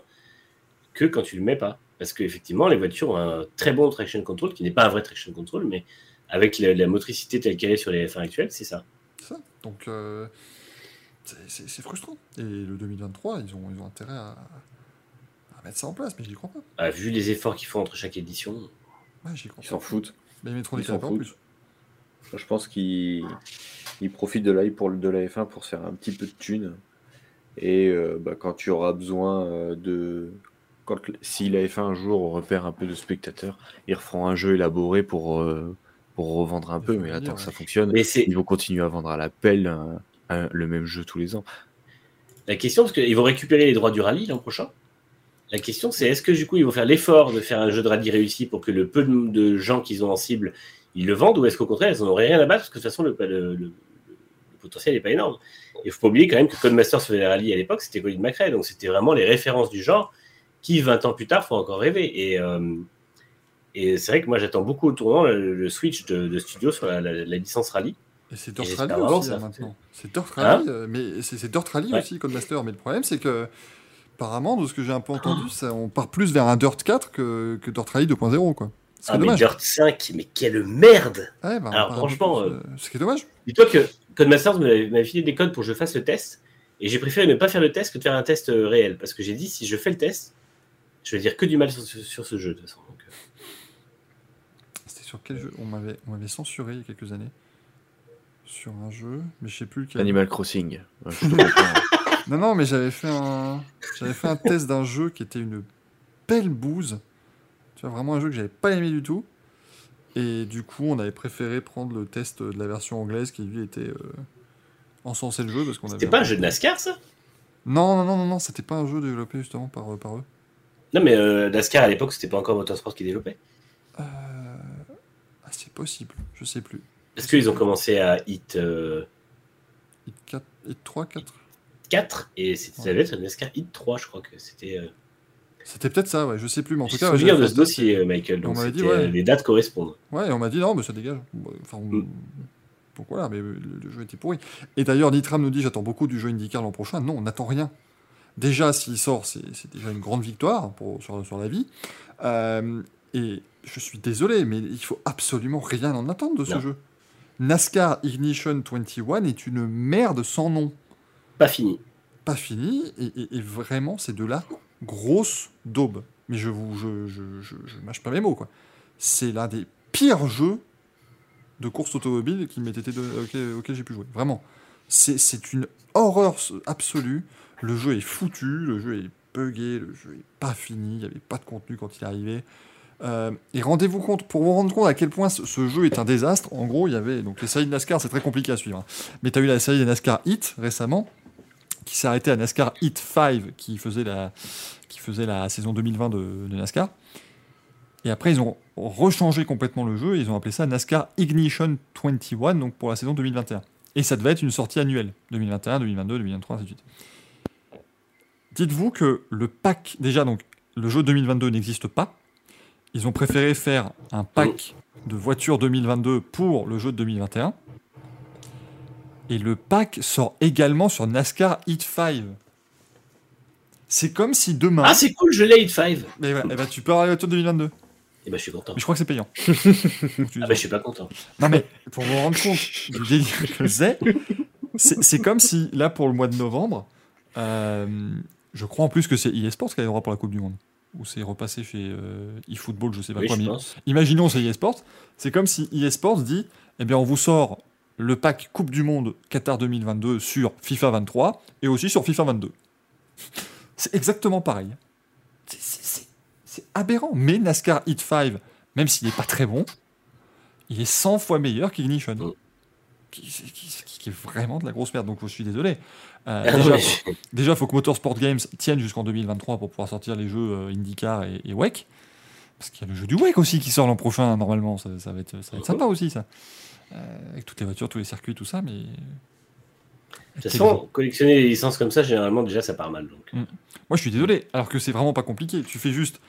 que quand tu le mets pas. Parce qu'effectivement, les voitures ont un très bon traction control, qui n'est pas un vrai traction control, mais avec la, la motricité telle qu'elle est sur les F1 actuels, c'est ça. C'est ça. Donc, euh, c'est- frustrant. Et le 2023, ils ont, ils ont intérêt à, à mettre ça en place, mais j'y crois pas. Ah, vu les efforts qu'ils font entre chaque édition, Ouais, j'y crois Ils s'en foutent. Mais ils mettront des en plus. Je pense qu'ils ils profitent de la, pour, de la F1 pour se faire un petit peu de thunes. Et euh, bah, quand tu auras besoin euh, de. Quand, si la F1 un jour repère un peu de spectateurs, ils referont un jeu élaboré pour, euh, pour revendre un peu. Mais attends dire, que ça fonctionne, mais ils vont continuer à vendre à la pelle un- un- le même jeu tous les ans. la question, parce qu'ils vont récupérer les droits du rallye l'an prochain. La question, c'est est-ce que du coup, ils vont faire l'effort de faire un jeu de rallye réussi pour que le peu de, gens qu'ils ont en cible, ils le vendent, ou est-ce qu'au contraire, ils n'en auraient rien à battre, parce que de toute façon, le, le- le- le potentiel n'est pas énorme. Il faut pas oublier quand même que Codemasters faisait les rallyes à l'époque, c'était Colin McRae, donc c'était vraiment les références du genre qui, 20 ans plus tard, font encore rêver. Et, euh, et c'est vrai que moi, j'attends beaucoup au tournant le, le switch de, de studio sur la, la- la licence rallye. Et c'est Dirt Rally aussi ça hein, maintenant. C'est Dirt Rally, euh, mais c'est Dirt Rally Ouais. aussi, Codemaster. Mais le problème, c'est que, apparemment, de ce que j'ai un peu entendu, ça, on part plus vers un Dirt 4 que, que Dirt Rally 2.0, quoi. Ah, mais dommage. Dirt 5, mais quelle merde Ouais, bah, Alors, franchement, euh, ce qui est dommage. Dis-toi que Codemasters m'avait m'avait filé des codes pour que je fasse le test, et j'ai préféré ne pas faire le test que de faire un test euh, réel, parce que j'ai dit, si je fais le test, je vais dire que du mal sur, ce- sur ce jeu, de toute façon. Donc, euh, sur quel jeu On m'avait on m'avait censuré il y a quelques années. Sur un jeu, mais je sais plus lequel. Animal Crossing. Ouais. [laughs] Non, non, mais j'avais fait un, j'avais fait un test d'un jeu qui était une belle bouse. Tu vois, vraiment un jeu que j'avais pas aimé du tout. Et du coup, on avait préféré prendre le test de la version anglaise qui lui était euh, encensé le jeu parce qu'on avait. C'était pas un jeu de NASCAR, ça? Non, non, non, non, non, c'était pas un jeu développé justement par, euh, par eux. Non, mais euh, NASCAR à l'époque, c'était pas encore Motorsport qui développait? Euh, c'est possible, je sais plus. Est-ce qu'ils ont commencé à Hit euh, Hit 4, Hit 3, 4 4 et c'était- être NASCAR Hit 3, je crois que c'était. euh, C'était peut-être ça, ouais, je sais plus, mais en tout cas. ouais, souvenir j'avais de ce dossier, euh, Michael. Donc On dit, ouais. les dates correspondent. Ouais, et on m'a dit non, mais ça dégage. Enfin, on- Mm. donc voilà, mais le, jeu était pourri. Et d'ailleurs, Nitram nous dit j'attends beaucoup du jeu IndyCar l'an prochain. Non, on n'attend rien. Déjà, s'il sort, c'est c'est déjà une grande victoire pour, sur, sur la vie. Euh, et je suis désolé, mais il faut absolument rien en attendre de ce Non. jeu. NASCAR Ignition 21 est une merde sans nom. Pas fini. Pas fini, et, et- et vraiment, c'est de la grosse daube. Mais je vous, je, je, je, je mâche pas mes mots, quoi. C'est l'un des pires jeux de course automobile qui auquel, auquel j'ai pu jouer. Vraiment. C'est c'est une horreur absolue. Le jeu est foutu, le jeu est buggé, le jeu est pas fini, il n'y avait pas de contenu quand il est arrivé. Euh, et rendez-vous compte, pour vous rendre compte à quel point ce, jeu est un désastre, en gros, il y avait donc les séries de NASCAR, c'est très compliqué à suivre. hein. Mais tu as eu la série des NASCAR Hit récemment, qui s'est arrêtée à NASCAR Hit 5, qui faisait la, qui faisait la saison 2020 de, NASCAR. Et après, ils ont rechangé complètement le jeu, et ils ont appelé ça NASCAR Ignition 21, donc pour la saison 2021. Et ça devait être une sortie annuelle, 2021, 2022, 2023, ainsi de. Dites-vous que le pack, déjà, donc, le jeu 2022 n'existe pas. Ils ont préféré faire un pack de voitures 2022 pour le jeu de 2021. Et le pack sort également sur NASCAR Heat 5. C'est comme si demain. Ah, c'est cool, je l'ai Hit 5. Mais voilà, eh ben, tu peux avoir la voiture 2022. Et ben, je suis content. Mais je crois que c'est payant. [laughs] Ah, ben, je suis pas content. Non mais pour vous rendre compte du délire que c'est, c'est comme si là pour le mois de novembre, euh, je crois en plus que c'est eSports qui a pour la Coupe du Monde. Ou c'est repassé chez euh, eFootball, je sais pas Oui, quoi. mais imaginons c'est eSports. C'est comme si eSports dit, eh bien on vous sort le pack Coupe du Monde Qatar 2022 sur FIFA 23 et aussi sur FIFA 22. [laughs] C'est exactement pareil. C'est- aberrant. Mais NASCAR Heat 5, même s'il n'est pas très bon, il est 100 fois meilleur qu'Ignition. Mm. Qui, qui- qui- qui est vraiment de la grosse merde. Donc je suis désolé. Euh, Ah, déjà, il faut que Motorsport Games tienne jusqu'en 2023 pour pouvoir sortir les jeux euh, IndyCar et, et WEC. Parce qu'il y a le jeu du WEC aussi qui sort l'an prochain, normalement. Ça, ça va être, ça va être sympa aussi, ça. Euh, avec toutes les voitures, tous les circuits, tout ça, mais. De toute façon, collectionner des licences comme ça, généralement, déjà, ça part mal. Donc. Moi, je suis désolé, alors que c'est vraiment pas compliqué. Tu fais juste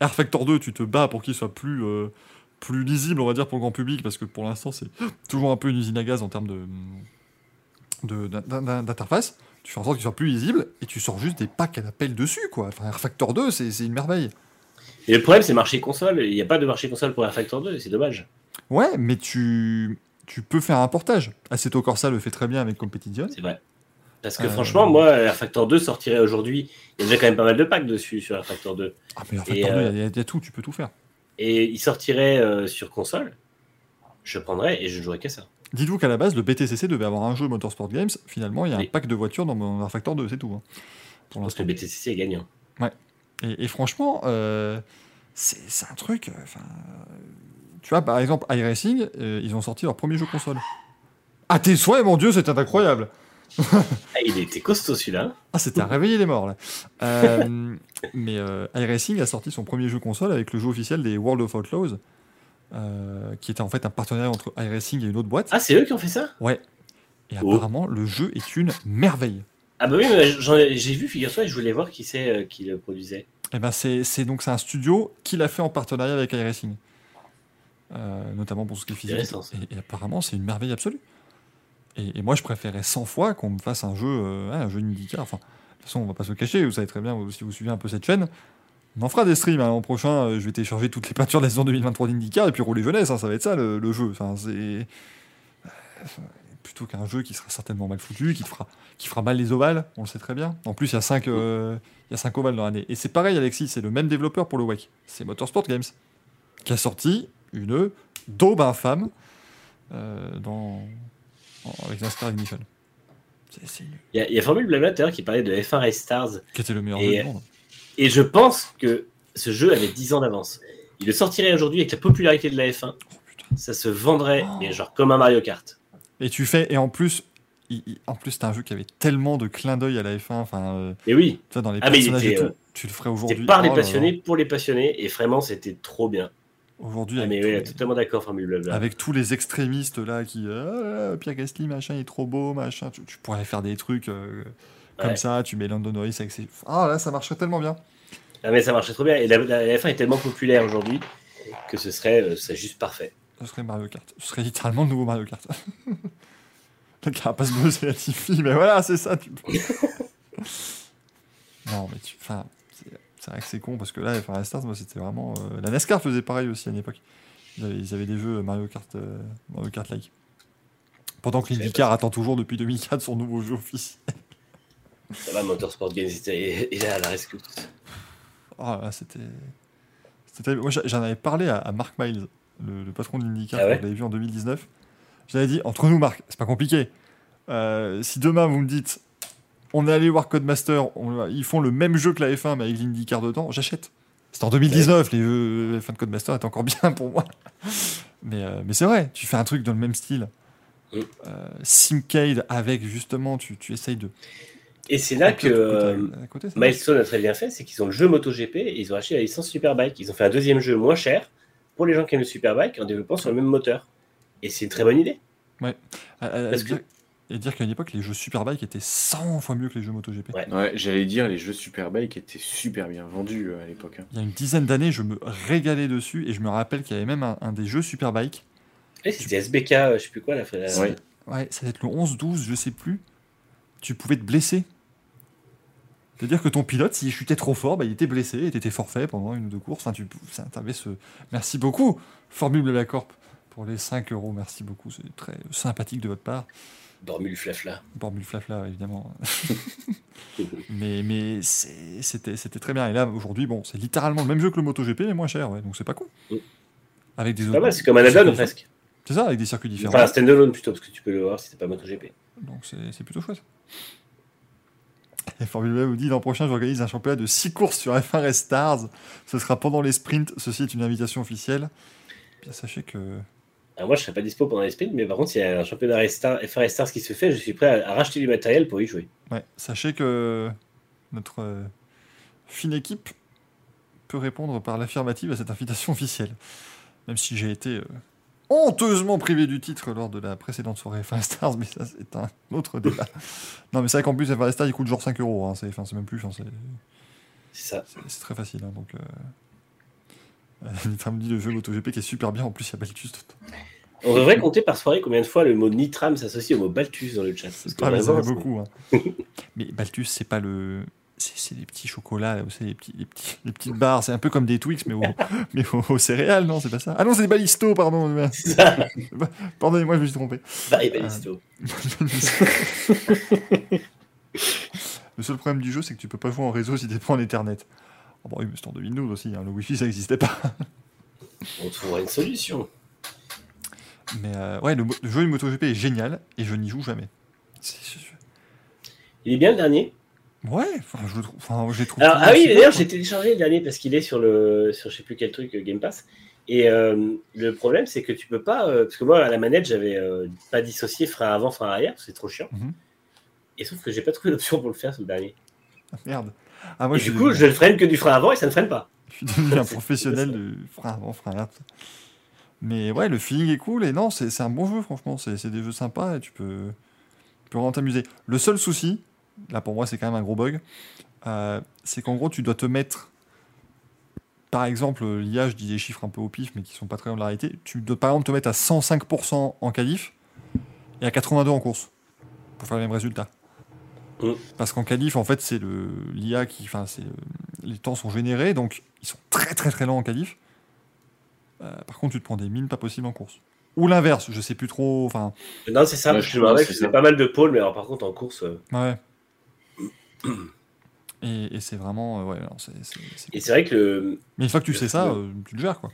Air Factor 2, tu te bats pour qu'il soit plus, euh, plus lisible, on va dire, pour le grand public, parce que pour l'instant, c'est toujours un peu une usine à gaz en termes de, de- d'interface. Tu fais en sorte qu'il soit plus lisible et tu sors juste des packs à la pelle dessus, quoi. Enfin, Air Factor 2, c'est une merveille. Et le problème, c'est marché console. Il n'y a pas de marché console pour Air Factor 2, c'est dommage. Ouais, mais tu, tu peux faire un portage. Assetto Corsa le fait très bien avec Competition. C'est vrai. Parce que Euh. franchement, moi, Air Factor 2 sortirait aujourd'hui. Il y a déjà quand même pas mal de packs dessus sur Air Factor 2. Ah, mais Air Et, Factor 2, euh, y, il y a tout, tu peux tout faire. Et il sortirait euh, sur console. Je prendrais et je jouerais qu'à ça. Dites-vous qu'à la base, le BTCC devait avoir un jeu Motorsport Games. Finalement, il y a un pack de voitures dans mon Air Factor 2, c'est tout. hein, pour Parce que l'instant. le BTCC est gagnant. Et, et franchement, euh, c'est un truc. euh, enfin, tu vois, par exemple, iRacing, euh, ils ont sorti leur premier jeu console. À tes souhaits, mon dieu, c'était incroyable! Ah, il était costaud celui-là. Ah, c'était à réveiller les morts, là. Euh, [laughs] mais euh, iRacing a sorti son premier jeu console avec le jeu officiel des World of Outlaws, euh, qui était en fait un partenariat entre iRacing et une autre boîte. Ah, c'est eux qui ont fait ça? Ouais. Et Oh. apparemment, le jeu est une merveille. Ah bah oui, j'ai vu, figure-toi, et je voulais voir qui c'est euh, qui le produisait. Et ben c'est donc un studio qui l'a fait en partenariat avec iRacing, notamment pour ce qui est physique. Et apparemment, c'est une merveille absolue. Et, moi, je préférais 100 fois qu'on me fasse un jeu, euh, ouais, un jeu. Enfin, de toute façon, on va pas se cacher. Vous savez très bien, si vous suivez un peu cette chaîne, on en fera des streams. hein. L'an prochain, euh, je vais télécharger toutes les [laughs] peintures de la saison 2023 d'IndyCar et puis rouler jeunesse. hein. ça va être ça le, jeu. Enfin, c'est euh, plutôt qu'un jeu qui sera certainement mal foutu, qui fera, qui fera mal les ovales. On le sait très bien. En plus, il y a 5 il y a cinq ovales dans l'année. Et c'est pareil, Alexis, c'est le même développeur pour le WEC. C'est Motorsport Games qui a sorti une daube infâme euh, dans, avec NASCAR Ignition. Il y a, il y a Formule Blabla tout à l'heure qui parlait de F1 Race Stars. qui était le meilleur Et- jeu du monde. Et je pense que ce jeu avait 10 ans d'avance. Il le sortirait aujourd'hui avec la popularité de la F1. Oh, putain. Ça se vendrait, Oh. mais genre comme un Mario Kart. Et tu fais, et en plus, il- il- en plus, c'était un jeu qui avait tellement de clins d'œil à la F1. Enfin, euh, Mais oui, dans les Ah, mais et tout. euh, tu le ferais aujourd'hui. c'était par les Oh là là. passionnés, pour les passionnés, et vraiment c'était trop bien. Aujourd'hui, Ah, avec, mais tous oui, les- totalement d'accord, Formule Blabla. avec tous les extrémistes là qui. Ah, Pierre Gasly, machin, il est trop beau, machin. Tu, tu pourrais faire des trucs euh, comme Ouais. ça. Tu mets Lando Norris avec ses. Ah là, ça marcherait tellement bien. Ah, mais ça marchait trop bien. Et la, la F1 est tellement populaire aujourd'hui que ce serait, euh, juste parfait. Ce serait Mario Kart. Ce serait littéralement le nouveau Mario Kart. [laughs] Le carapace bleu, c'est la Tiffy, mais voilà, c'est ça. Tu... [laughs] non, mais tu. Enfin, c'est vrai que c'est con parce que là, la Stars, moi, c'était vraiment. euh, La NASCAR faisait pareil aussi à une époque. Ils avaient, ils avaient des jeux Mario Kart, euh, Mario Kart like. Pendant que l'IndyCar attend toujours depuis 2004 son nouveau jeu officiel. Ça va, Motorsport Games était- est à la rescue. Ah, là, c'était. c'était- Moi, j'en avais parlé à, à Mark Miles, le, le patron de l'IndyCar, Ah ouais l'avais vu en 2019. J'avais dit, entre nous, Marc, c'est pas compliqué. Euh, si demain vous me dites, on est allé voir Codemaster, on- ils font le même jeu que la F1, mais avec l'IndyCar dedans, j'achète. C'était en 2019, les jeux F1 de Codemaster étaient encore [laughs] bien pour moi. Mais, euh, mais c'est vrai, tu fais un truc dans le même style. Mm. Euh, Simcade avec justement, tu, tu essayes de. Et c'est là que euh, À côté, c'est vrai. Milestone a très bien fait, c'est qu'ils ont le jeu MotoGP et ils ont acheté la licence Superbike. Ils ont fait un deuxième jeu moins cher pour les gens qui aiment le Superbike en développant sur le même moteur. Et c'est une très bonne idée. À- à Parce que- Et dire qu'à une époque, les jeux Superbike étaient 100 fois mieux que les jeux MotoGP. Ouais. Ouais, j'allais dire, les jeux Superbike étaient super bien vendus euh, à l'époque. hein. Il y a une dizaine d'années, je me régalais dessus et je me rappelle qu'il y avait même un, un des jeux Superbike. Et c'était SBK, euh, je sais plus quoi, la, la- Ouais. Ouais, ça va être le 11-12, je sais plus. Tu pouvais te blesser. C'est-à-dire que ton pilote, s'il chutait trop fort, bah, il était blessé et t'étais forfait pendant une ou deux courses. Enfin, tu ça, t'avais ce... Merci beaucoup, Formule de la Corp, pour les 5 euros. Merci beaucoup, c'est très sympathique de votre part. Dormule Flafla. Formule Flafla, évidemment. [laughs] Mais, mais c'était très bien. Et là, aujourd'hui, bon, c'est littéralement le même jeu que le MotoGP, mais moins cher, ouais, donc c'est pas con. Mm. Avec des autres- c'est comme un circuits presque. C'est ça, avec des circuits différents. Enfin, un standalone plutôt, parce que tu peux le voir si c'est pas MotoGP. Donc c'est plutôt chouette. Et Formule 1 vous dit l'an prochain, j'organise un championnat de 6 courses sur F1 Race Stars. Ce sera pendant les sprints. Ceci est une invitation officielle. Bien, sachez que. Alors moi, je serais pas dispo pendant les sprints, mais par contre, s'il y a un championnat Race Star- F1 Race Stars qui se fait, je suis prêt à, à racheter du matériel pour y jouer. Ouais, sachez que notre euh, fine équipe peut répondre par l'affirmative à cette invitation officielle. Même si j'ai été euh, honteusement privé du titre lors de la précédente soirée F1 Stars, mais ça c'est un autre débat. non, mais c'est vrai qu'en plus, F1 Stars il coûte genre 5 euros. hein, c'est même plus. c'est- C'est ça. C'est c'est très facile, hein, donc. Euh... euh, Nitra me dit le jeu MotoGP qui est super bien, en plus il y a Baltus. On devrait compter par soirée combien de fois le mot Nitram s'associe au mot Balthus dans le chat. parce que Ah, mais ça fait beaucoup. hein. mais Balthus, c'est pas le. C'est c'est des petits chocolats, savez, les, petits, les, petits, les petites barres. C'est un peu comme des Twix, mais au, [laughs] mais au, aux céréales, non C'est pas ça Ah non, c'est des balistos, pardon. c'est. [laughs] Pardonnez-moi, je me suis trompé. Bye, Ballisto. [laughs] Le seul problème du jeu, c'est que tu peux pas jouer en réseau si t'es pas en Oh, bon, oui, mais c'était en 2012 aussi, hein, le Wi-Fi ça n'existait pas. [laughs] On trouvera une solution. Mais euh, ouais, le, jeu de MotoGP est génial et je n'y joue jamais. Il est bien le dernier? Ouais, enfin, je le trouve. Enfin, je les trouve Alors, toujours ah oui, d'ailleurs, j'ai téléchargé le dernier parce qu'il est sur le sur je sais plus quel truc euh, Game Pass. Et euh, le problème, c'est que tu peux pas. euh, parce que moi, à la manette, j'avais euh, pas dissocié frein avant, frein arrière, c'est trop chiant. Mhm. Et sauf que j'ai pas trouvé l'option pour le faire le dernier. quoi. Merde. Ah, moi, et je du coup, je ne freine que du frein avant et ça ne freine pas. je suis devenu un [laughs] professionnel de frein avant, frein arrière. Mais ouais, le feeling est cool et non, c'est un bon jeu, franchement. C'est c'est des jeux sympas et tu peux, tu peux vraiment t'amuser. Le seul souci, là pour moi, c'est quand même un gros bug, euh, c'est qu'en gros, tu dois te mettre. Par exemple, l'IA, je dis des chiffres un peu au pif, mais qui sont pas très loin de la réalité. Tu dois par exemple te mettre à 105% en qualif et à 82 en course pour faire le même résultat. Mm. Parce qu'en qualif, en fait, c'est le l'IA qui, enfin, c'est le- les temps sont générés, donc ils sont très très très lents en qualif. Euh, par contre, tu te prends des mines pas possibles en course. Ou l'inverse, je sais plus trop. Enfin, Non, c'est ça. Ouais, je je me rappelle pense que c'est pas mal de pôles, mais alors par contre, en course. euh, ouais. [clears throat] Et, et c'est vraiment, euh, ouais, non, Et c'est vrai que le- Mais une fois que tu sais ça, euh, tu le gères quoi.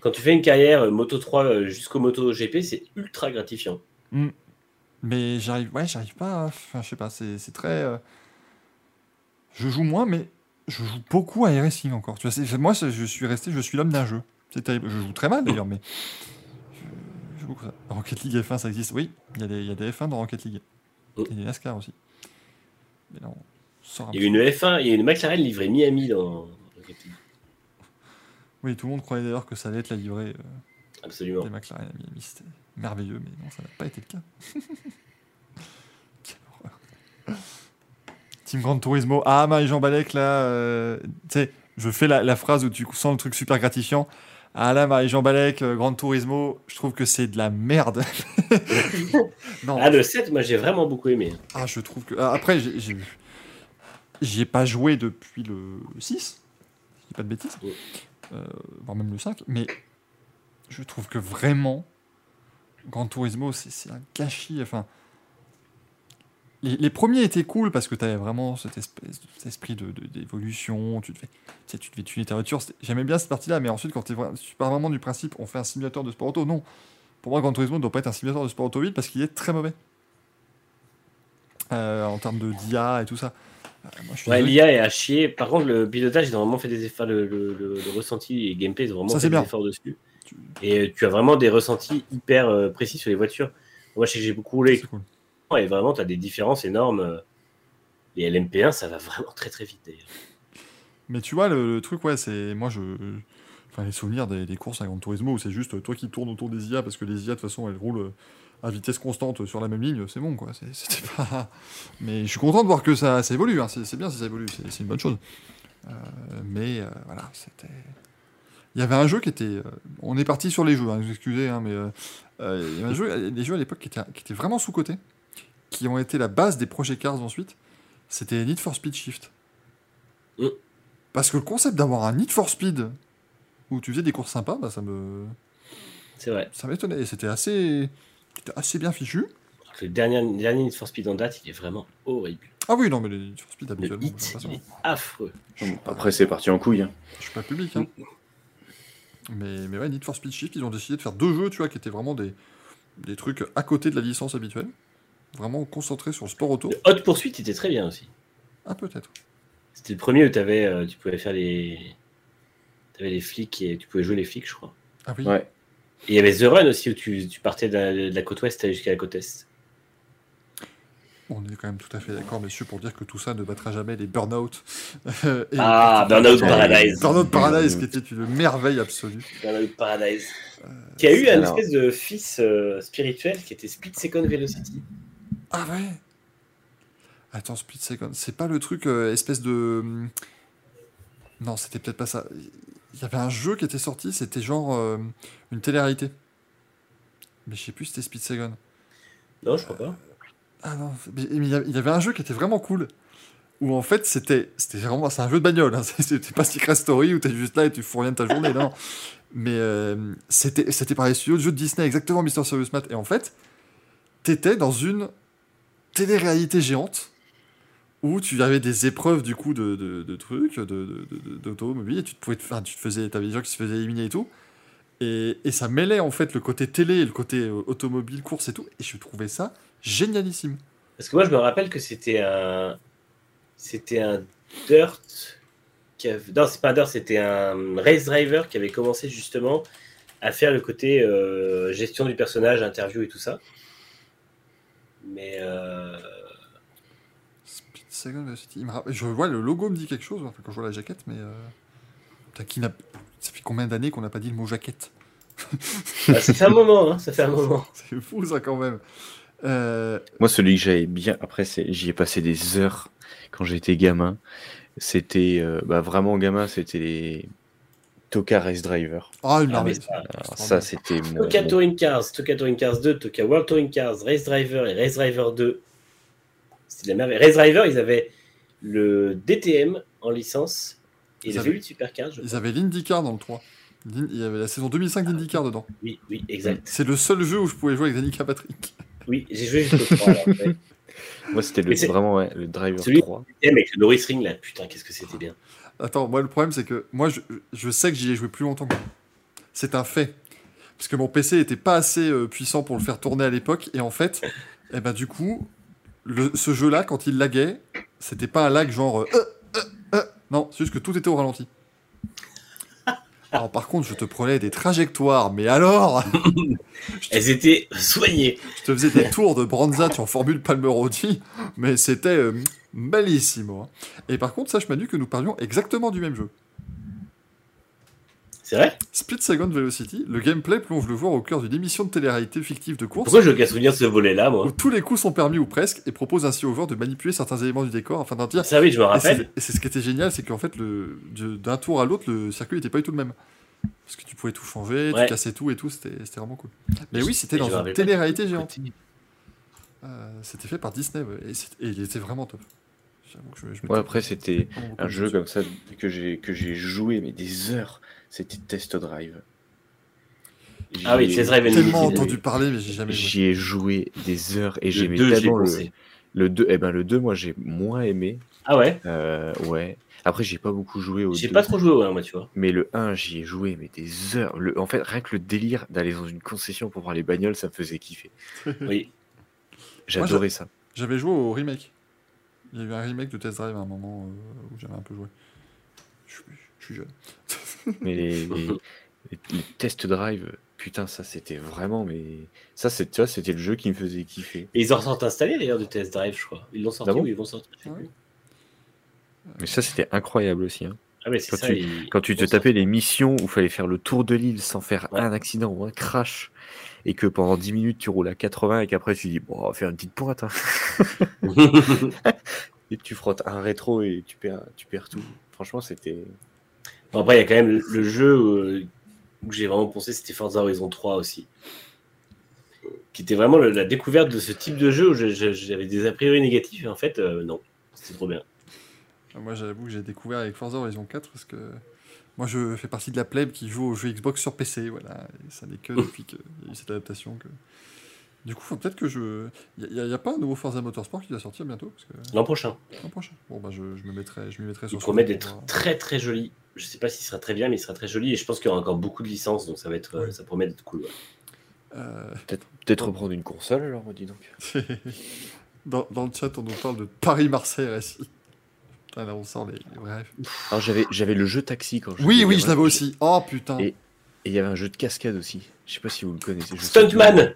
quand tu fais une carrière euh, Moto 3 euh, jusqu'au Moto GP, c'est ultra gratifiant. Mais j'arrive, ouais, j'arrive pas. à- Enfin, je sais pas, c'est, c'est très. euh, Je joue moins, mais je joue beaucoup à racing encore. Tu vois, moi, je suis resté, je suis l'homme d'un jeu. C'est terrible. Je joue très mal d'ailleurs, mais je, je joue beaucoup ça. Rocket League F1, ça existe. Oui, il y, a des- il y a des F1 dans Rocket League. Mm. Et des NASCAR aussi. Mais là, on sort un Il y a une F1, il y a une McLaren livrée Miami dans Rocket League. Oui, tout le monde croyait d'ailleurs que ça allait être la livrée euh, Absolument. des McLaren à Miami. Merveilleux, mais non, ça n'a pas été le cas. [laughs] Quelle horreur. Team Grand Turismo. Ah, Marie-Jean Balek, là, euh, tu sais, je fais la, la phrase où tu sens le truc super gratifiant. Ah là, Marie-Jean Balek, euh, Grand Turismo, je trouve que c'est de la merde. [laughs] non, Ah, le 7, moi j'ai vraiment beaucoup aimé. ah, je trouve que. ah, après, j'ai- j'ai j'y ai pas joué depuis le 6, si je dis pas de bêtises, Ouais. euh, voire même le 5, mais je trouve que vraiment, Gran Turismo, c'est un gâchis. Enfin, les, les premiers étaient cool parce que tu avais vraiment cet, espèce, cet esprit de- de- d'évolution, tu, te fais- tu sais, tu devais tuner ta voiture. J'aimais bien cette partie-là, mais ensuite, quand tu pars vraiment du principe, on fait un simulateur de sport auto, non. Pour moi, Gran Turismo ne doit pas être un simulateur de sport automobile parce qu'il est très mauvais. Euh, en termes de DIA et tout ça. Euh, moi, je suis Ouais, désolé. l'IA est à chier. Par contre, le pilotage, ils ont vraiment fait des efforts. Le, le- le- le ressenti et le gameplay, ils ont vraiment Ça, fait des bien. efforts dessus. Et euh, tu as vraiment des ressentis hyper euh, précis sur les voitures. Moi, je sais que j'ai beaucoup roulé cool. et vraiment, tu as des différences énormes. euh, Et LMP1, ça va vraiment très très vite d'ailleurs. Mais tu vois, le, le truc, ouais, c'est. Moi, je. Enfin, les souvenirs des, des courses à Gran Turismo où c'est juste euh, toi qui tournes autour des IA parce que les IA, de toute façon, elles roulent euh, à vitesse constante sur la même ligne, c'est bon, quoi. C'est- C'était [laughs] pas. Mais je suis content de voir que ça, ça évolue, hein. c'est bien si ça évolue, c'est c'est une bonne chose. Euh, mais euh, voilà, c'était. Il y avait un jeu qui était. euh, On est parti sur les jeux, hein, vous excusez, hein, mais. euh, euh, il y avait un jeu, des jeux à l'époque qui étaient, qui étaient vraiment sous-cotés, qui ont été la base des projets Cars ensuite. C'était Need for Speed Shift. Mm. Parce que le concept d'avoir un Need for Speed où tu faisais des courses sympas, bah, ça me C'est vrai. ça m'étonnait. Et C'était assez, c'était assez bien fichu. Le dernier, le dernier Need for Speed en date, il est vraiment horrible. Ah oui, non, mais les Need for Speed Le habituellement. de hit, il est affreux. Après, c'est parti en couille. hein. Je suis pas public. Hein. Mais, mais ouais, Need for Speed Shift, ils ont décidé de faire deux jeux, tu vois, qui étaient vraiment des, des trucs à côté de la licence habituelle. Vraiment concentrés sur le sport auto. Le Hot Poursuite était très bien aussi. Ah, peut-être. C'était le premier où avais, euh, tu pouvais faire les. Tu avais les flics et tu pouvais jouer les flics, je crois. Ah oui. Ouais. Et il y avait The Run aussi où tu, tu partais de la, de la côte ouest jusqu'à la côte est. On est quand même tout à fait d'accord, messieurs, pour dire que tout ça ne battra jamais les Burnout. euh, [laughs] et- Ah, Burnout Paradise. Burnout Paradise, qui était une merveille absolue. Burnout Paradise. Qui a eu un alors- espèce de fils euh, spirituel qui était Split Second Velocity. Ah ouais Attends, Split Second, c'est pas le truc euh, espèce de... hum, Non, c'était peut-être pas ça. Il y avait un jeu qui était sorti, c'était genre euh, une télé-réalité. Mais je sais plus si c'était Speed Second. Non, je crois pas. Ah il y avait- un jeu qui était vraiment cool. Où en fait, c'était vraiment. C'est un jeu de bagnole. Hein. [laughs] C'était pas Secret Story où t'es juste là et tu fous rien de ta journée. Non. Mais euh, c'était par les studios de de Disney, exactement, Mr. Serious Matt. Et en fait, t'étais dans une télé-réalité géante où tu avais des épreuves du coup de, de, de trucs, d'automobile, et tu pouvais, te- enfin, tu faisais, t'avais des gens qui se faisaient éliminer et tout. Et, et ça mêlait en fait le côté télé et le côté euh, automobile, course et tout. Et je trouvais ça génialissime. Parce que moi, je me rappelle que c'était un. C'était un Dirt. Qui avait... Non, c'est pas un Dirt, c'était un Race Driver qui avait commencé justement à faire le côté euh, gestion du personnage, interview et tout ça. Mais. euh, Split Second Je vois le logo me dit quelque chose quand je vois la jaquette, mais. Euh... putain, qui n'a- Ça fait combien d'années qu'on n'a pas dit le mot jaquette? Bah, ça fait un moment, hein, ça fait un moment. [laughs] C'est fou ça quand même. Euh, Moi, celui que j'avais bien. Après, j'y ai passé des heures quand j'étais gamin. C'était euh, bah, vraiment gamin, c'était les Toka Race Driver. Ah, une Ah, mais merveille. ça- c'était. Toka mon- Touring Cars, Toka Touring Cars 2, Toka World Touring Cars, Race Driver et Race Driver 2. C'était de la merveille. Race Driver, ils avaient le DTM en licence et Ils le avaient- V8 Supercar. je Ils crois. avaient l'IndyCar dans le 3. L'In- Il y avait la saison 2005 d'IndyCar dedans. Oui, oui, exact. C'est le seul jeu où je pouvais jouer avec Danica Patrick. Oui, j'ai joué jusqu'au 3. alors, [laughs] ouais. Moi, c'était le, vraiment ouais, le Driver Celui- 3. DTM avec le Norris Ring là, putain, qu'est-ce que c'était bien. Attends, moi le problème c'est que moi je, je sais que j'y ai joué plus longtemps. C'est un fait. Parce que mon PC était pas assez euh, puissant pour le faire tourner à l'époque. Et en fait, [laughs] eh ben, du coup, le- ce jeu-là, quand il laguait, c'était pas un lag genre. euh, euh, euh, non, c'est juste que tout était au ralenti. Alors par contre, je te prenais des trajectoires, mais alors [laughs] Elles étaient soignées. Je te faisais des tours de Branzat en formule Palmerodi, mais c'était euh, bellissimo. hein. Et par contre, sache Manu que nous parlions exactement du même jeu. C'est vrai Split Second Velocity, le gameplay plonge le joueur au cœur d'une émission de télé-réalité fictive de course Pourquoi je veux qu'à souvenir de ce volet-là, moi où tous les coups sont permis ou presque et propose ainsi au joueur de manipuler certains éléments du décor afin d'en dire. Ça oui, je me rappelle. et c'est ce qui était génial, c'est qu'en fait, le- d'un tour à l'autre, le circuit n'était pas du tout le même. Parce que tu pouvais tout changer, Ouais. tu cassais tout et tout, c'était vraiment cool. Mais oui, c'était dans une télé-réalité géante. Euh, c'était fait par Disney ouais, et, et il était vraiment top. J'avoue que je, je m'étais Ouais, après, c'était un jeu comme ça que j'ai que j'ai joué, mais des heures. C'était Test Drive. Ah oui, Test Drive J'ai tellement entendu parler, mais j'ai jamais joué. J'y ai joué des heures et Le j'aimais 2, j'ai tellement le, le 2. Eh ben, le 2, moi, j'ai moins aimé. Ah ouais? Euh, ouais. Après, j'ai pas beaucoup joué au J'ai 2. pas trop joué, ouais, moi, tu vois. Mais le 1, j'y ai joué, mais des heures. Le, en fait, rien que le délire d'aller dans une concession pour voir les bagnoles, ça me faisait kiffer. [laughs] Oui. J'adorais ça. J'avais joué au remake. Il y a eu un remake de Test Drive à un moment euh, où j'avais un peu joué. Je suis jeune. [laughs] Mais les, [laughs] les, les- les test drive, putain, ça c'était vraiment. Mais ça, c'est- tu vois, c'était le jeu qui me faisait kiffer. Et ils en sortent installés d'ailleurs de Test Drive, je crois. Ils l'ont sorti Ah bon ou ils vont sortir Ouais. plus. Mais ça, c'était incroyable aussi. hein. Ah mais c'est Quand ça. tu- Quand tu te tapais les missions où il fallait faire le tour de l'île sans faire Ouais. un accident ou un crash, et que pendant 10 minutes tu roules à 80 et qu'après tu dis, bon, on va faire une petite pointe. hein. [laughs] Et tu frottes un rétro et tu perds, tu perds tout. Franchement, c'était. Bon, après, il y a quand même le, jeu euh, où j'ai vraiment pensé, c'était Forza Horizon 3 aussi. Qui était vraiment la découverte de ce type de jeu où j'avais des a priori négatifs et en fait, euh, non. C'était trop bien. Moi, j'avoue que j'ai découvert avec Forza Horizon 4 parce que moi, je fais partie de la plèbe qui joue aux jeux Xbox sur PC. Voilà. Et ça n'est que depuis qu'il y a eu cette adaptation que. Du coup, peut-être que je. Il n'y a, pas un nouveau Forza Motorsport qui va sortir bientôt que... L'an prochain. L'an prochain. Bon, bah, je, je me mettrai, je mettrai sur pour d'être très très joli. Je sais pas s'il sera très bien, mais il sera très joli et je pense qu'il y aura encore beaucoup de licences, donc ça va être, ça promet d'être cool. ouais. Euh, Peut-être reprendre une console alors, dis donc. [laughs] dans, dans le chat, on nous parle de Paris-Marseille RSI. Putain, là, on sort les, vrais. Alors j'avais j'avais le jeu taxi quand je Oui, oui, je l'avais aussi. Oh putain. Et- il y avait un jeu de cascade aussi. Je sais pas si vous le connaissez. Stuntman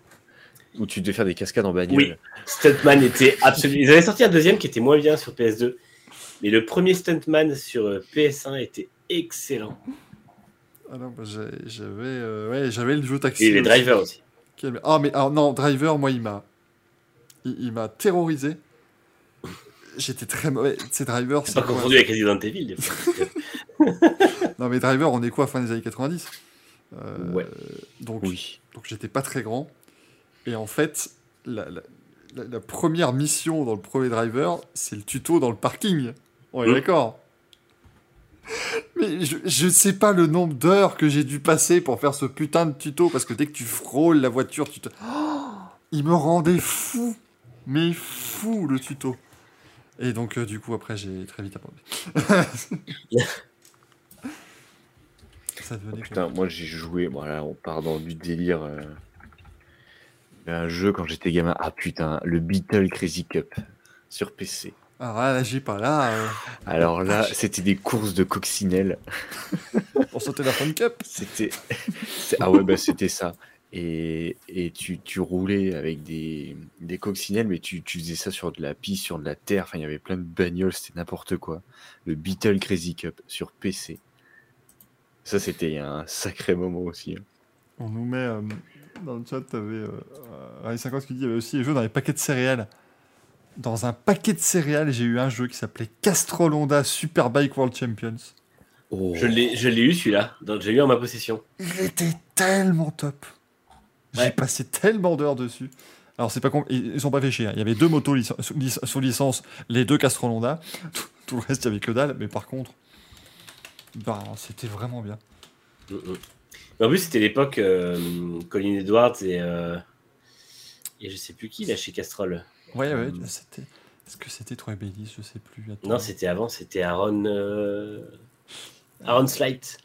Où tu devais faire des cascades en bagnole. Oui. Stuntman était absolument. Ils avaient sorti un deuxième qui était moins bien sur PS2, mais le premier Stuntman sur euh, PS1 était excellent. Ah non, bah, j'avais euh, ouais, j'avais le jeu taxi. Et les aussi. drivers aussi. Ah, mais alors, non, Driver, moi, il m'a. Il, il m'a terrorisé. J'étais très mauvais. C'est Driver, C'est pas quoi confondu avec Resident Evil. des fois. [laughs] [laughs] Non, mais Driver, on est quoi, fin des années 90 Euh, Ouais. Donc, Oui. donc j'étais pas très grand. Et en fait, la, la- la- la première mission dans le premier driver, c'est le tuto dans le parking. On est Mm. d'accord? Mais je, je sais pas le nombre d'heures que j'ai dû passer pour faire ce putain de tuto, parce que dès que tu frôles la voiture, tu te... Oh [gasps] il me rendait fou Mais fou, le tuto Et donc, euh, du coup, après, j'ai très vite abandonné. [laughs] Ça devenait... Putain, moi j'ai joué, voilà, on part dans du délire. euh, Un jeu quand j'étais gamin, ah putain, le Beetle Crazy Cup sur PC. Ah, là, j'ai pas là. euh, Alors là, c'était des courses de coccinelle. [laughs] pour sauter la Fun Cup. C'était. Ah ouais, bah c'était ça. Et, et tu, tu roulais avec des, des coccinelles, mais tu, tu faisais ça sur de la piste, sur de la terre. Enfin, il y avait plein de bagnoles, c'était n'importe quoi. Le Beetle Crazy Cup sur PC. Ça, c'était un sacré moment aussi. hein. On nous met euh, dans le chat, t'avais euh, euh, 50 qui dit il y avait aussi les jeux dans les paquets de céréales. Dans un paquet de céréales, j'ai eu un jeu qui s'appelait Castrol Honda Superbike World Champions. Oh. Je l'ai je l'ai eu celui-là, donc j'ai eu en ma possession. Il était tellement top. J'ai Ouais. passé tellement d'heures dessus. Alors, c'est pas ils ils ont pas fait chier. hein. Il y avait deux motos lic- sous, lic- sous licence, les deux Castrol Honda. [laughs] Tout, tout le reste, il y avait que dalle. Mais par contre, bah, c'était vraiment bien. Mm, mm. En plus, c'était l'époque euh, Colin Edwards et, euh, et je sais plus qui là chez Castrol. Ouais, ouais, Mm. c'était. Est-ce que c'était Troy Bayliss Je sais plus. Attends. Non, c'était avant, c'était Aaron. euh, Aaron Slight.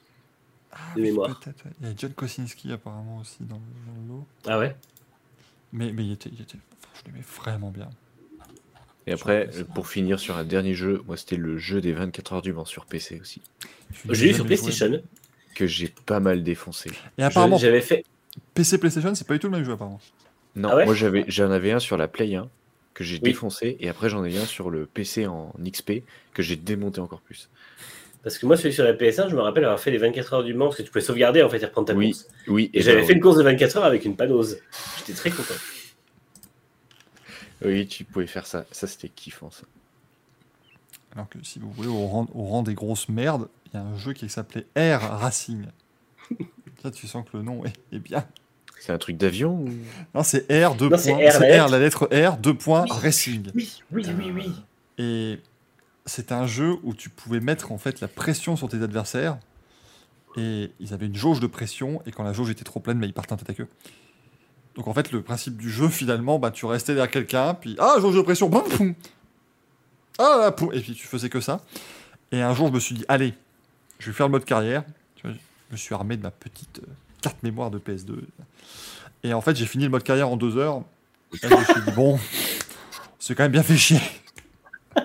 Ah, de oui, mémoire. Il y a John Kosinski apparemment aussi dans, le- lot. Ah ouais? Mais, mais il était, il était, enfin, je l'aimais vraiment bien. Et après, euh, pour finir sur un dernier jeu, moi c'était le jeu des 24 heures du Mans sur PC aussi, Je l'ai J'ai eu sur joué. PlayStation. que j'ai pas mal défoncé. Et apparemment, J'avais fait. PC PlayStation, c'est pas du tout le même jeu apparemment. Non, Ah ouais? moi j'avais, j'en avais un sur la Play 1 que j'ai Oui. défoncé, et après j'en ai un sur le PC en XP que j'ai démonté encore plus. Parce que moi, celui sur la PS1, je me rappelle avoir fait les 24 heures du Mans, parce que tu pouvais sauvegarder en fait et reprendre ta Oui, course. Oui, Et et j'avais ben, fait une course de 24 heures avec une panose. J'étais très content. Oui, tu pouvais faire ça. Ça c'était kiffant ça. Alors que si vous voulez, au rang, au rang des grosses merdes, il y a un jeu qui s'appelait Air Racing. [laughs] Là, tu sens que le nom est, est bien. C'est un truc d'avion ou... Non, c'est R, deux Non, points. C'est la R, la lettre R, deux points, Racing. Oui, oui, oui, oui. Et c'était un jeu où tu pouvais mettre en fait la pression sur tes adversaires. Et ils avaient une jauge de pression, et quand la jauge était trop pleine, bah, ils partaient en tête à queue. Donc en fait, le principe du jeu, finalement, bah, tu restais derrière quelqu'un, puis ah, jauge de pression, boum, boum. Ah, là, poum. et puis tu faisais que ça. Et un jour, je me suis dit, allez, je vais faire le mode carrière. Je me suis armé de ma petite euh, carte mémoire de PS2. Et en fait, j'ai fini le mode carrière en deux heures. Et je me suis dit, bon, c'est quand même bien fait chier. [laughs]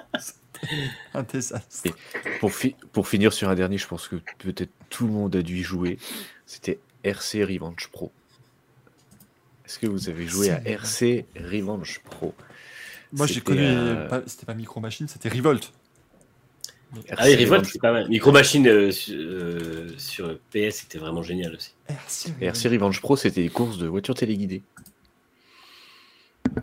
un désastre. pour, fi- pour finir sur un dernier, je pense que peut-être tout le monde a dû y jouer. C'était RC Revenge Pro. Est-ce que vous avez joué à RC Revenge Pro? Moi, j'ai connu. euh, C'était pas Micro Machine, c'était Revolt. Ah oui, Revolt, c'est pas mal. Micro Machine euh, sur, euh, sur PS, c'était vraiment génial aussi. RC Et RC Revenge Pro, c'était des courses de voitures téléguidées.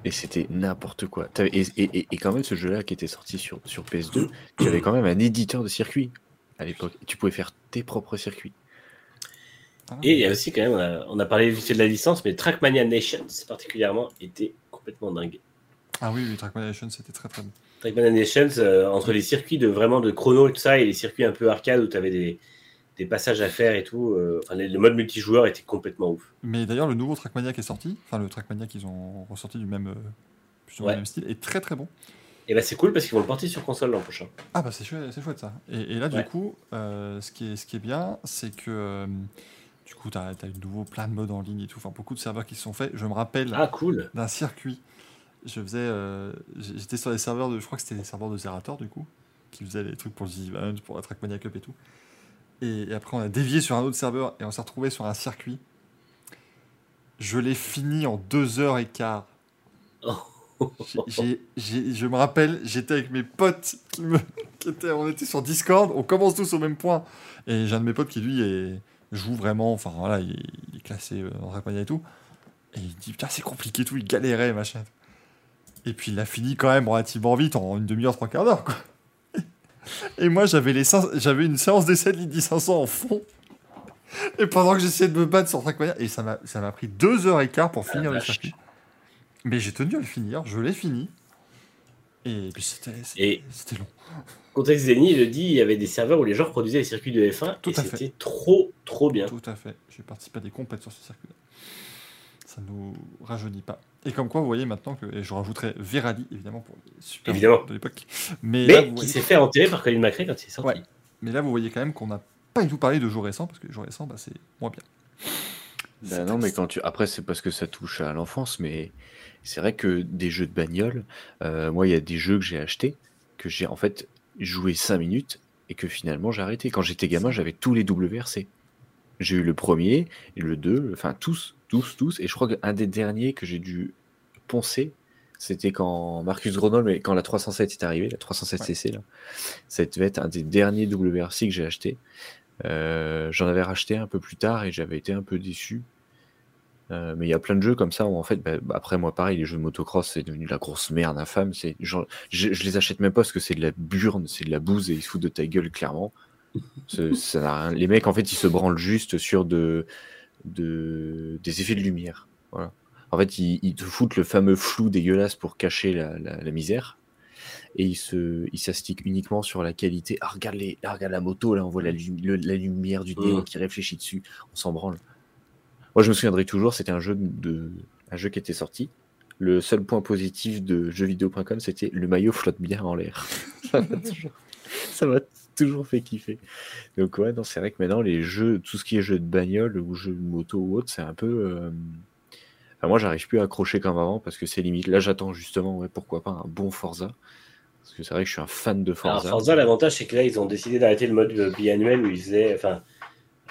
Et c'était n'importe quoi. Et, et- et- et quand même, ce jeu-là qui était sorti sur, sur PS2, tu avais quand même un éditeur de circuit à l'époque. Et Tu pouvais faire tes propres circuits. Ah, Et il y a aussi quand même, on a, on a parlé vite de la licence, mais Trackmania Nations particulièrement était complètement dingue. Ah oui, oui, Trackman Nation, c'était très très bon. Trackmania Nations, euh, entre les circuits de vraiment de chrono et tout ça, et les circuits un peu arcade où tu avais des, des passages à faire et tout, euh, enfin, le mode multijoueur était complètement ouf. Mais d'ailleurs, le nouveau Trackmania qui est sorti, enfin le Trackmania qu'ils ont ressorti du même, euh, Ouais. même style, est très très bon. Et bah c'est cool parce qu'ils vont le porter sur console l'an prochain. Ah bah c'est chouette, c'est chouette ça. Et, et là, du Ouais. coup, euh, ce, qui est, ce qui est bien, c'est que du coup, tu as, de nouveau plein de modes en ligne et tout, enfin beaucoup de serveurs qui se sont faits. Je me rappelle Ah cool d'un circuit. Je faisais, euh, j'étais sur les serveurs de, je crois que c'était les serveurs de Zerator du coup, qui faisaient les trucs pour le The Event, pour la Trackmania Cup et tout. Et, et après on a dévié sur un autre serveur et on s'est retrouvé sur un circuit. Je l'ai fini en deux heures et quart. [laughs] J'ai- je me rappelle, j'étais avec mes potes qui me, [laughs] qui étaient, on était sur Discord, on commence tous au même point. Et j'ai un de mes potes qui lui est, joue vraiment, enfin voilà, il, est- il est classé euh, dans Trackmania et tout. Et il dit putain c'est compliqué et tout, il galérait machin. Et puis il a fini quand même relativement vite, en une demi-heure, trois quarts d'heure quoi. [laughs] Et moi j'avais les j'avais une séance d'essai de l'Indy 500 en fond. Et pendant que j'essayais de me battre sur Trackmania, et ça m'a ça m'a pris deux heures et quart pour finir le circuit. Mais j'ai tenu à le finir, je l'ai fini. Et puis c'était c'était long. Contexte Zeni le dit, il y avait des serveurs où les gens produisaient les circuits de F1 Tout et à fait. c'était trop, trop bien. Tout à fait. J'ai participé à des compètes sur ce circuit-là. Ça nous rajeunit pas. Et comme quoi, vous voyez maintenant que. Et je rajouterai Verali, évidemment, pour les super Évidemment. de l'époque. Mais, Mais là, vous qui voyez- s'est fait enterrer par Colin McRae quand il est sorti. Ouais. mais là, vous voyez quand même qu'on n'a pas du tout parlé de jeux récents, parce que les jeux récents, bah, c'est moins bien. Bah non, mais quand tu. Après, c'est parce que ça touche à l'enfance, mais c'est vrai que des jeux de bagnole, euh, moi, il y a des jeux que j'ai achetés, que j'ai en fait joué 5 minutes et que finalement j'ai arrêté. Quand j'étais gamin, j'avais tous les WRC. J'ai eu le premier et le 2, enfin tous, tous, tous. Et je crois qu'un des derniers que j'ai dû poncer, c'était quand Marcus Grenoble, mais quand la 307 est arrivée, la 307 CC, là. Ça devait être un des derniers WRC que j'ai acheté. Euh, J'en avais racheté un peu plus tard et j'avais été un peu déçu. Euh, mais il y a plein de jeux comme ça où en fait, bah, bah, après moi pareil, les jeux de motocross c'est devenu la grosse merde infâme. C'est, genre, je, je les achète même pas parce que c'est de la burne, c'est de la bouse et ils se foutent de ta gueule clairement. Ça rien- Les mecs en fait ils se branlent juste sur de, de des effets de lumière. Voilà. En fait ils, ils te foutent le fameux flou dégueulasse pour cacher la, la- la misère et ils se, ils s'astiquent uniquement sur la qualité. Ah regarde les, ah, regarde la moto là, on voit la, le- la lumière du néon Mm. qui réfléchit dessus, on s'en branle. Moi, je me souviendrai toujours, c'était un jeu de, un jeu qui était sorti. Le seul point positif de jeuxvideo.com, c'était le maillot flotte bien en l'air. [laughs] ça m'a toujours, toujours fait kiffer. Donc ouais, non, c'est vrai que maintenant les jeux, tout ce qui est jeux de bagnole ou jeux de moto ou autre, c'est un peu. euh, enfin, moi, j'arrive plus à accrocher comme avant parce que c'est limite. Là, j'attends justement, ouais, pourquoi pas un bon Forza. Parce que c'est vrai que je suis un fan de Alors, Forza. Forza, l'avantage, c'est que là, ils ont décidé d'arrêter le mode euh, biannuel où ils faisaient, enfin,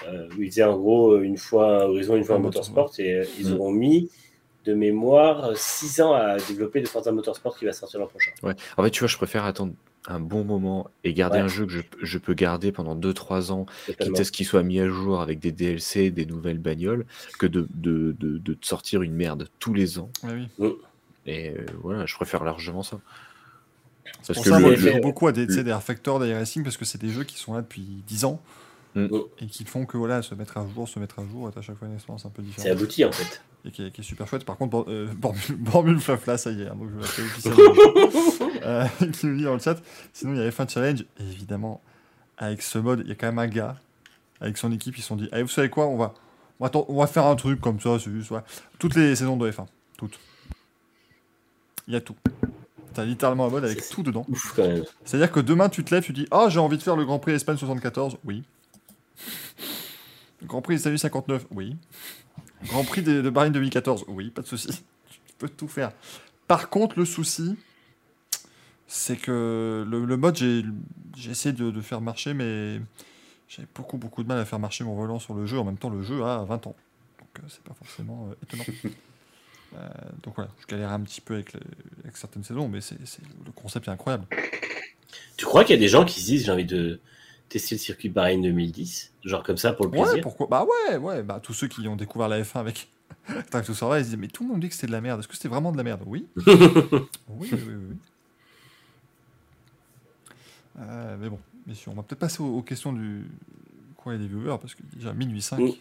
euh, où ils faisaient en gros euh, une fois un Horizon, une fois un Motorsport, et euh, ils Mm. auront mis de mémoire 6 ans à développer le Forza Motorsport qui va sortir l'an prochain. Ouais. En fait, tu vois, je préfère attendre un bon moment et garder Ouais. un jeu que je, je peux garder pendant 2-3 ans, Totalement. quitte à ce qu'il soit mis à jour avec des DLC, des nouvelles bagnoles, que de, de, de, de te sortir une merde tous les ans. Ouais, oui. Et euh, voilà, je préfère largement ça. Parce Pour que ça, le- moi, le- je joue beaucoup à des, tu sais, des R-Factor, des Racing, parce que c'est des jeux qui sont là depuis 10 ans. Mm. Et qui font que voilà, se mettre à jour, se mettre à jour, est à chaque fois une expérience un peu C'est différente. abouti en fait. Et qui est, qui est super chouette. Par contre, Bor- euh, [laughs] Flafla, ça y est, hein, donc je l'ai officiellement. [laughs] euh, qui nous dit dans le chat. Sinon, il y a F1 Challenge. Et évidemment, avec ce mode, il y a quand même un gars, avec son équipe, ils se sont dit Allez, vous savez quoi on va, on, va, on va faire un truc comme ça, c'est juste. ouais. Toutes les saisons de F1. Toutes. Il y a tout. T'as littéralement un mode avec C'est- tout dedans. C'est-à-dire que demain, tu te lèves, tu dis Ah, j'ai envie de faire le Grand Prix Espagne 74. Oui. Grand Prix Italie 59. Oui. Grand Prix de, de Bahreïn 2014. Oui, pas de souci. [laughs] Tu peux tout faire. Par contre, le souci, c'est que le, le mode, j'ai essayé de, de faire marcher, mais j'avais beaucoup, beaucoup de mal à faire marcher mon volant sur le jeu. En même temps, le jeu a 20 ans. Donc, euh, c'est pas forcément euh, étonnant. [laughs] Euh, donc voilà, je galère un petit peu avec, certaines saisons, mais c'est- le concept est incroyable. Tu crois qu'il y a des gens qui se disent j'ai envie de tester le circuit Bahreïn 2010 Genre comme ça pour le Ouais, plaisir pourquoi Bah ouais, ouais, bah tous ceux qui ont découvert la F1 avec [laughs] to Survive, ils se disent mais tout le monde dit que c'était de la merde. Est-ce que c'était vraiment de la merde? [laughs] Oui. oui, oui, oui. Euh, mais bon, messieurs, on va peut-être passer aux, aux questions du courrier des viewers parce que déjà minuit 5, Mm.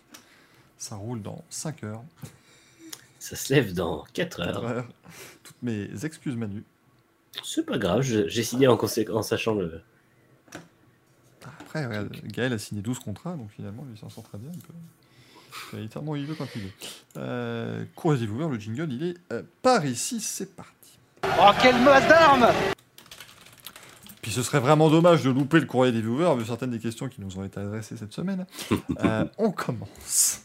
ça roule dans 5 heures. Ça se lève dans 4 quatre heures. heures. Toutes mes excuses Manu. C'est pas grave, j'ai signé en, en sachant le. Après, regarde, Gaël a signé 12 contrats, donc finalement, il s'en sort très bien. Il peut, il où il veut quand il veut. Euh, courrier des viewers, le jingle, il est euh, par ici, c'est parti. Oh, quelle masse d'armes Puis ce serait vraiment dommage de louper le courrier des viewers, vu certaines des questions qui nous ont été adressées cette semaine. [laughs] Euh, on commence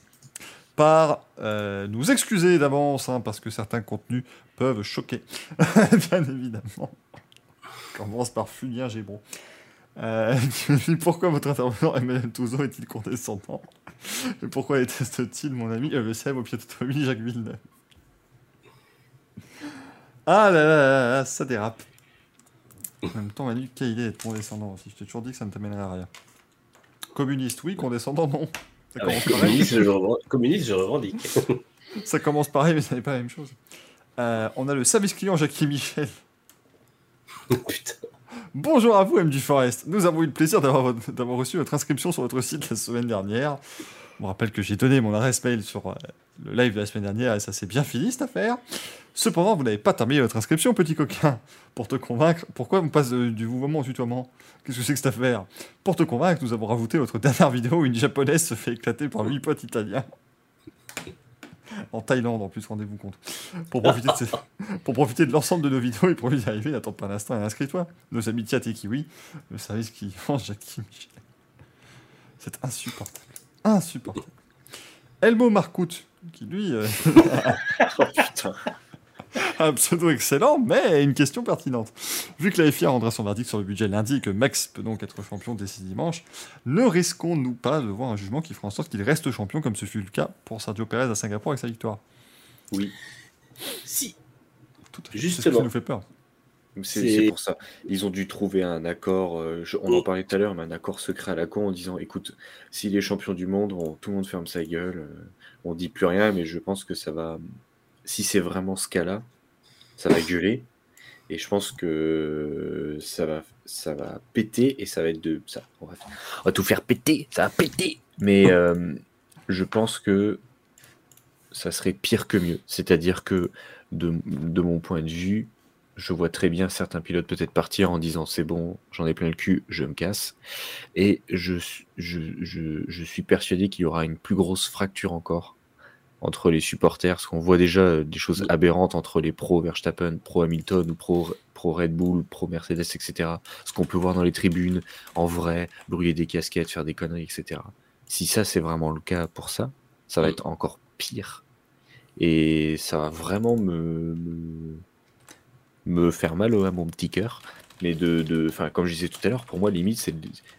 par euh, nous excuser d'avance, hein, parce que certains contenus peuvent choquer, [laughs] bien évidemment. On commence par Fulien Gébron. Euh, qui nous dit pourquoi votre intervenant Emmanuel Touzo est-il condescendant? Et pourquoi déteste-t-il mon ami célèbre au pied d'automobile Jacques Villeneuve? Ah là là là là, ça dérape. En même temps, Manu, quelle idée d'être condescendant aussi. Je t'ai toujours dit que ça ne t'amènerait à rien. Communiste, oui. Condescendant, non. Ah ouais, communiste, je revendique, communiste, je revendique. Ça commence pareil, mais ça n'est pas la même chose. Euh, on a le service client Jackie Michel. [laughs] Putain. Bonjour à vous, M Forest. Nous avons eu le plaisir d'avoir votre- reçu votre inscription sur votre site la semaine dernière. Je me rappelle que j'ai donné mon adresse mail sur euh, le live de la semaine dernière et ça s'est bien fini cette affaire. Cependant, vous n'avez pas terminé votre inscription, petit coquin. Pour te convaincre, pourquoi on passe du mouvement au tutoiement? Qu'est-ce que c'est que cette affaire? Pour te convaincre, nous avons rajouté notre dernière vidéo où une japonaise se fait éclater par huit potes italiens. [laughs] En Thaïlande, en plus, rendez-vous compte. Pour profiter de, ces- [laughs] pour profiter de l'ensemble de nos vidéos et pour y arriver, n'attends pas un instant et inscris-toi. Nos amis Tiat et Kiwi, le service qui [laughs] mange Jackie Michel. C'est insupportable. Insupportable. Elmo Marcoute, qui lui euh, Oh putain. [laughs] un pseudo excellent, mais une question pertinente. Vu que la FIA rendra son verdict sur le budget lundi et que Max peut donc être champion dès ce dimanche, ne risquons-nous pas de voir un jugement qui fera en sorte qu'il reste champion comme ce fut le cas pour Sergio Perez à Singapour avec sa victoire? Oui. Si. Tout à fait. Justement. C'est ce qui nous fait peur. C'est pour ça. Ils ont dû trouver un accord, euh, je- on en parlait tout à l'heure, mais un accord secret à la con en disant écoute, s'il est champion du monde, on- tout le monde ferme sa gueule, euh, on dit plus rien, mais je pense que ça va. Si c'est vraiment ce cas-là, ça va gueuler. Et je pense que ça va, ça va péter et ça va être de. Ça, on, va, tout faire péter, ça va péter. Mais euh, je pense que ça serait pire que mieux. C'est-à-dire que, de, mon point de vue, je vois très bien certains pilotes peut-être partir en disant c'est bon, j'en ai plein le cul, je me casse. Et je, je, je suis persuadé qu'il y aura une plus grosse fracture encore entre les supporters, parce qu'on voit déjà euh, des choses aberrantes entre les pros Verstappen, pro Hamilton ou pro, pro Red Bull, pro Mercedes, etc. Ce qu'on peut voir dans les tribunes, en vrai, brûler des casquettes, faire des conneries, etc. Si ça c'est vraiment le cas pour ça, ça va être encore pire. Et ça va vraiment me, me, me faire mal à mon petit cœur. Mais de, de, enfin, comme je disais tout à l'heure, pour moi, limite, c'est,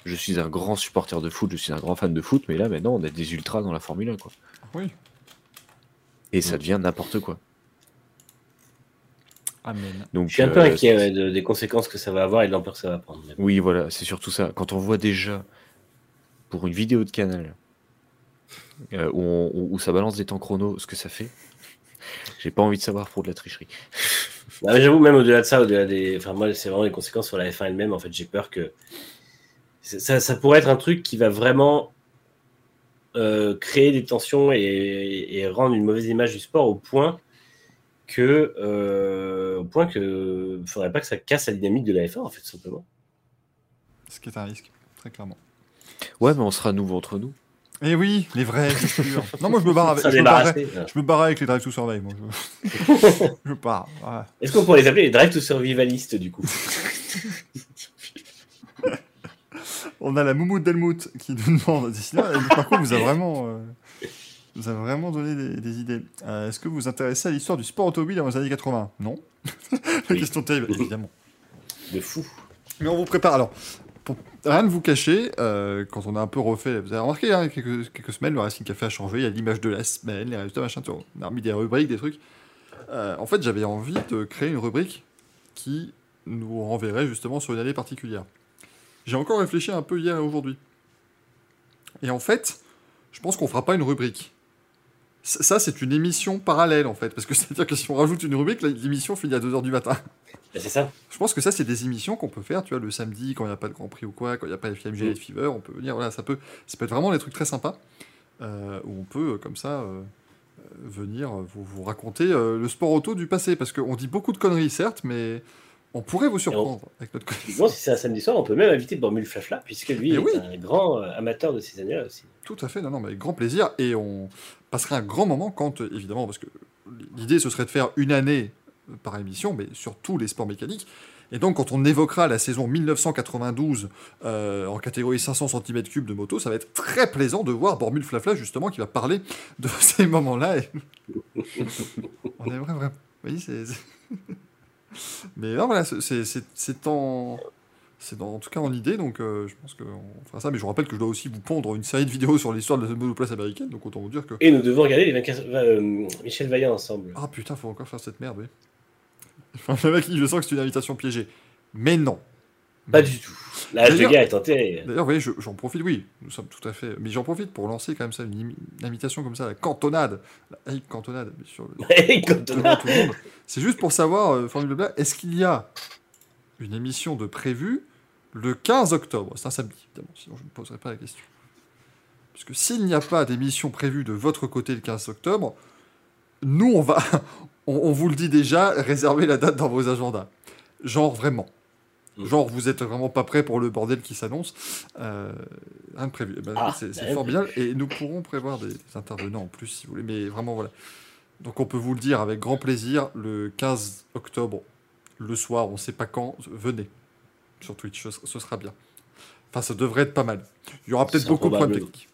je suis un grand supporter de foot, je suis un grand fan de foot, mais là, maintenant, on a des ultras dans la Formule 1, quoi. Oui. Et ça devient n'importe quoi. Amen. Donc, Je suis un peu euh, inquiet ouais, de- des conséquences que ça va avoir et de l'ampleur que ça va prendre. Oui, voilà, c'est surtout ça. Quand on voit déjà, pour une vidéo de canal, euh, où, on- où- où ça balance des temps chrono, ce que ça fait, j'ai pas envie de savoir pour de la tricherie. Ah, mais J'avoue, même au-delà de ça, au-delà des. Enfin, moi, c'est vraiment les conséquences sur la F1 elle-même. En fait, j'ai peur que. Ça, ça pourrait être un truc qui va vraiment euh, créer des tensions et, et rendre une mauvaise image du sport au point que. euh, au point que. faudrait pas que ça casse la dynamique de la F1, en fait, tout simplement. Ce qui est un risque, très clairement. Ouais, mais on sera nouveau entre nous. Et oui, les vrais, c'est sûr. Non, moi je me barre avec. Je me débarrasser. voilà. je me barrais avec les drive to surveille, moi. Je, [laughs] je pars. Est-ce qu'on pourrait les appeler les drive to survivalistes, du coup? [laughs] On a la Moumoute Delmout qui nous demande. Par contre, vous a vraiment, euh, vous a vraiment donné des, des idées. Euh, Est-ce que vous vous intéressez à l'histoire du sport automobile dans les années 80 Non. [laughs] La question terrible, évidemment. De fou. Mais on vous prépare. Alors, pour rien ne vous cacher, euh, quand on a un peu refait, vous avez remarqué, hein, quelques, quelques semaines, le Racing Café a changé. Il y a l'image de la semaine, les résultats, machin. tout. On a remis des rubriques, des trucs. Euh, en fait, j'avais envie de créer une rubrique qui nous renverrait justement sur une année particulière. J'ai encore réfléchi un peu hier et aujourd'hui. Et en fait, je pense qu'on fera pas une rubrique. Ça, c'est une émission parallèle, en fait. Parce que [laughs] c'est-à-dire que si on rajoute une rubrique, l'émission finit à 2h du matin. Bah, c'est ça. Je pense que ça, c'est des émissions qu'on peut faire, tu vois, le samedi, quand il n'y a pas de Grand Prix ou quoi, quand il n'y a pas FMG et Fever, on peut venir, voilà, ça peut, ça peut être vraiment des trucs très sympas, euh, où on peut, euh, comme ça, euh, venir vous, vous raconter euh, le sport auto du passé, parce qu'on dit beaucoup de conneries, certes, mais on pourrait vous surprendre avec notre connaissance. si c'est un samedi soir, on peut même inviter Bormule Flafla, puisque lui est oui. un grand euh, amateur de ces années-là aussi. Tout à fait, non, non, mais avec grand plaisir, et on passera un grand moment quand, euh, évidemment, parce que l'idée, ce serait de faire une année euh, par émission, mais sur tous les sports mécaniques, et donc, quand on évoquera la saison 1992 euh, en catégorie 500 cm3 de moto, ça va être très plaisant de voir Bormule Flafla, justement, qui va parler de [laughs] ces moments-là. et- [laughs] on aimerait vraiment. Oui, c'est. c'est- [laughs] Mais voilà, c'est- en. C'est en tout cas en idée, donc euh, je pense qu'on fera ça. Mais je vous rappelle que je dois aussi vous pondre une série de vidéos sur l'histoire de la monoplace américaine, donc autant vous dire que. Et nous devons regarder les 24 euh, Michel Vaillant ensemble. Ah putain, faut encore faire cette merde, oui. [laughs] Enfin, le mec, je sens que c'est une invitation piégée. Mais non. Pas du tout. L'âge de guerre est enterré. D'ailleurs, vous voyez, je- j'en profite, oui, nous sommes tout à fait. Mais j'en profite pour lancer quand même ça, une, invitation comme ça, la cantonade. La haï cantonade, tout le monde. C'est juste pour savoir, euh, Formule Blabla, est-ce qu'il y a une émission de prévue le 15 octobre? C'est un samedi, évidemment, sinon je ne poserai pas la question. Parce que s'il n'y a pas d'émission prévue de votre côté le 15 octobre, nous, on va, [laughs] on, on vous le dit déjà, réservez la date dans vos agendas. Genre vraiment. Mm. Genre, vous êtes vraiment pas prêt pour le bordel qui s'annonce. Euh, rien de prévu. Eh ben, Ah, c'est bah, formidable. Et nous pourrons prévoir des, des intervenants en plus, si vous voulez. Mais vraiment, voilà. Donc, on peut vous le dire avec grand plaisir. Le 15 octobre, le soir, on sait pas quand, venez sur Twitch. Ce, ce sera bien. Enfin, ça devrait être pas mal. Il y aura peut-être beaucoup de problèmes techniques.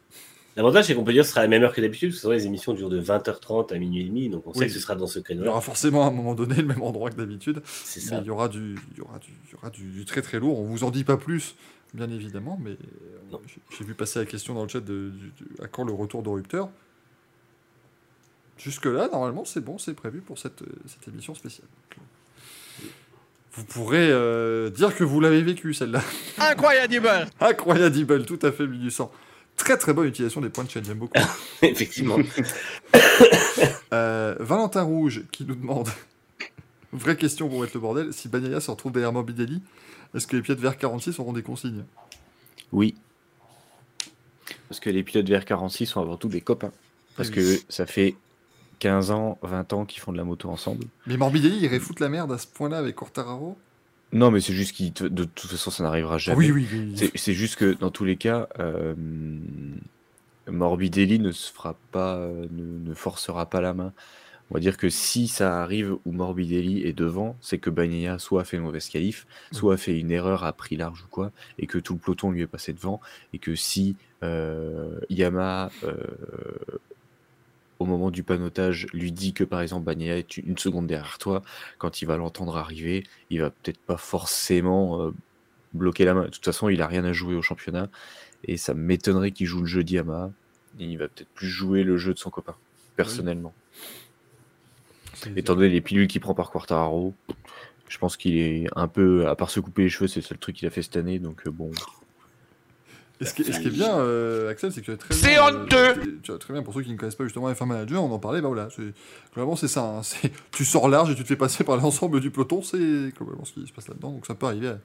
L'avantage, c'est qu'on peut dire que ce sera à la même heure que d'habitude, parce que les émissions durent de 20h30 à minuit et demi, donc on sait que ce sera dans ce Il y aura forcément à un moment donné le même endroit que d'habitude. C'est Mais ça. il y aura, du, il y aura, du, il y aura du, du très très lourd. On vous en dit pas plus, bien évidemment, mais euh, j'ai- j'ai vu passer la question dans le chat de, du- du- à quand le retour de Rupteur. Jusque-là, normalement, c'est bon, c'est prévu pour cette, euh, cette émission spéciale. Vous pourrez euh, dire que vous l'avez vécu, celle-là. Incroyable [laughs] Incroyable, tout à fait, Minusant. Très très bonne utilisation des points de chaîne, j'aime beaucoup. [laughs] Effectivement. [coughs] Euh, Valentin Rouge qui nous demande [laughs] vraie question pour mettre le bordel si Bagnaia se retrouve derrière Morbidelli, est-ce que les de verre 46 auront des consignes? Oui. Parce que les pilotes VR46 sont avant tout des copains. Parce Oui. que ça fait 15 ans, 20 ans qu'ils font de la moto ensemble. Mais Morbidelli irait foutre la merde à ce point-là avec Quartararo Non, mais c'est juste te- De toute façon, ça n'arrivera jamais. Oui, oui, oui. C'est- juste que dans tous les cas, euh, Morbidelli ne se fera pas, euh, ne, ne forcera pas la main. On va dire que si ça arrive où Morbidelli est devant, c'est que Bagnaia soit a fait une mauvaise qualif, soit a fait une erreur, a pris large ou quoi, et que tout le peloton lui est passé devant, et que si euh, euh, au moment du panotage, lui dit que par exemple Bagnaia est une seconde derrière toi, quand il va l'entendre arriver, il va peut-être pas forcément euh, bloquer la main. De toute façon, il a rien à jouer au championnat, et ça m'étonnerait qu'il joue le jeu d'Yamaha, et il va peut-être plus jouer le jeu de son copain, personnellement. Étant donné les pilules qu'il prend par Quartararo, je pense qu'il est un peu, à part se couper les cheveux, c'est le seul truc qu'il a fait cette année, donc euh, bon. Et ce, qui, et ce qui est bien, euh, Axel, c'est que tu as très C'est bien, honteux tu as très bien, pour ceux qui ne connaissent pas justement F1 Manager, on en parlait, bah voilà. c'est- Globalement, c'est ça. hein, [laughs] c'est- tu sors large et tu te fais passer par [laughs] l'ensemble du peloton, c'est globalement ce qui se passe là-dedans. Donc ça peut arriver à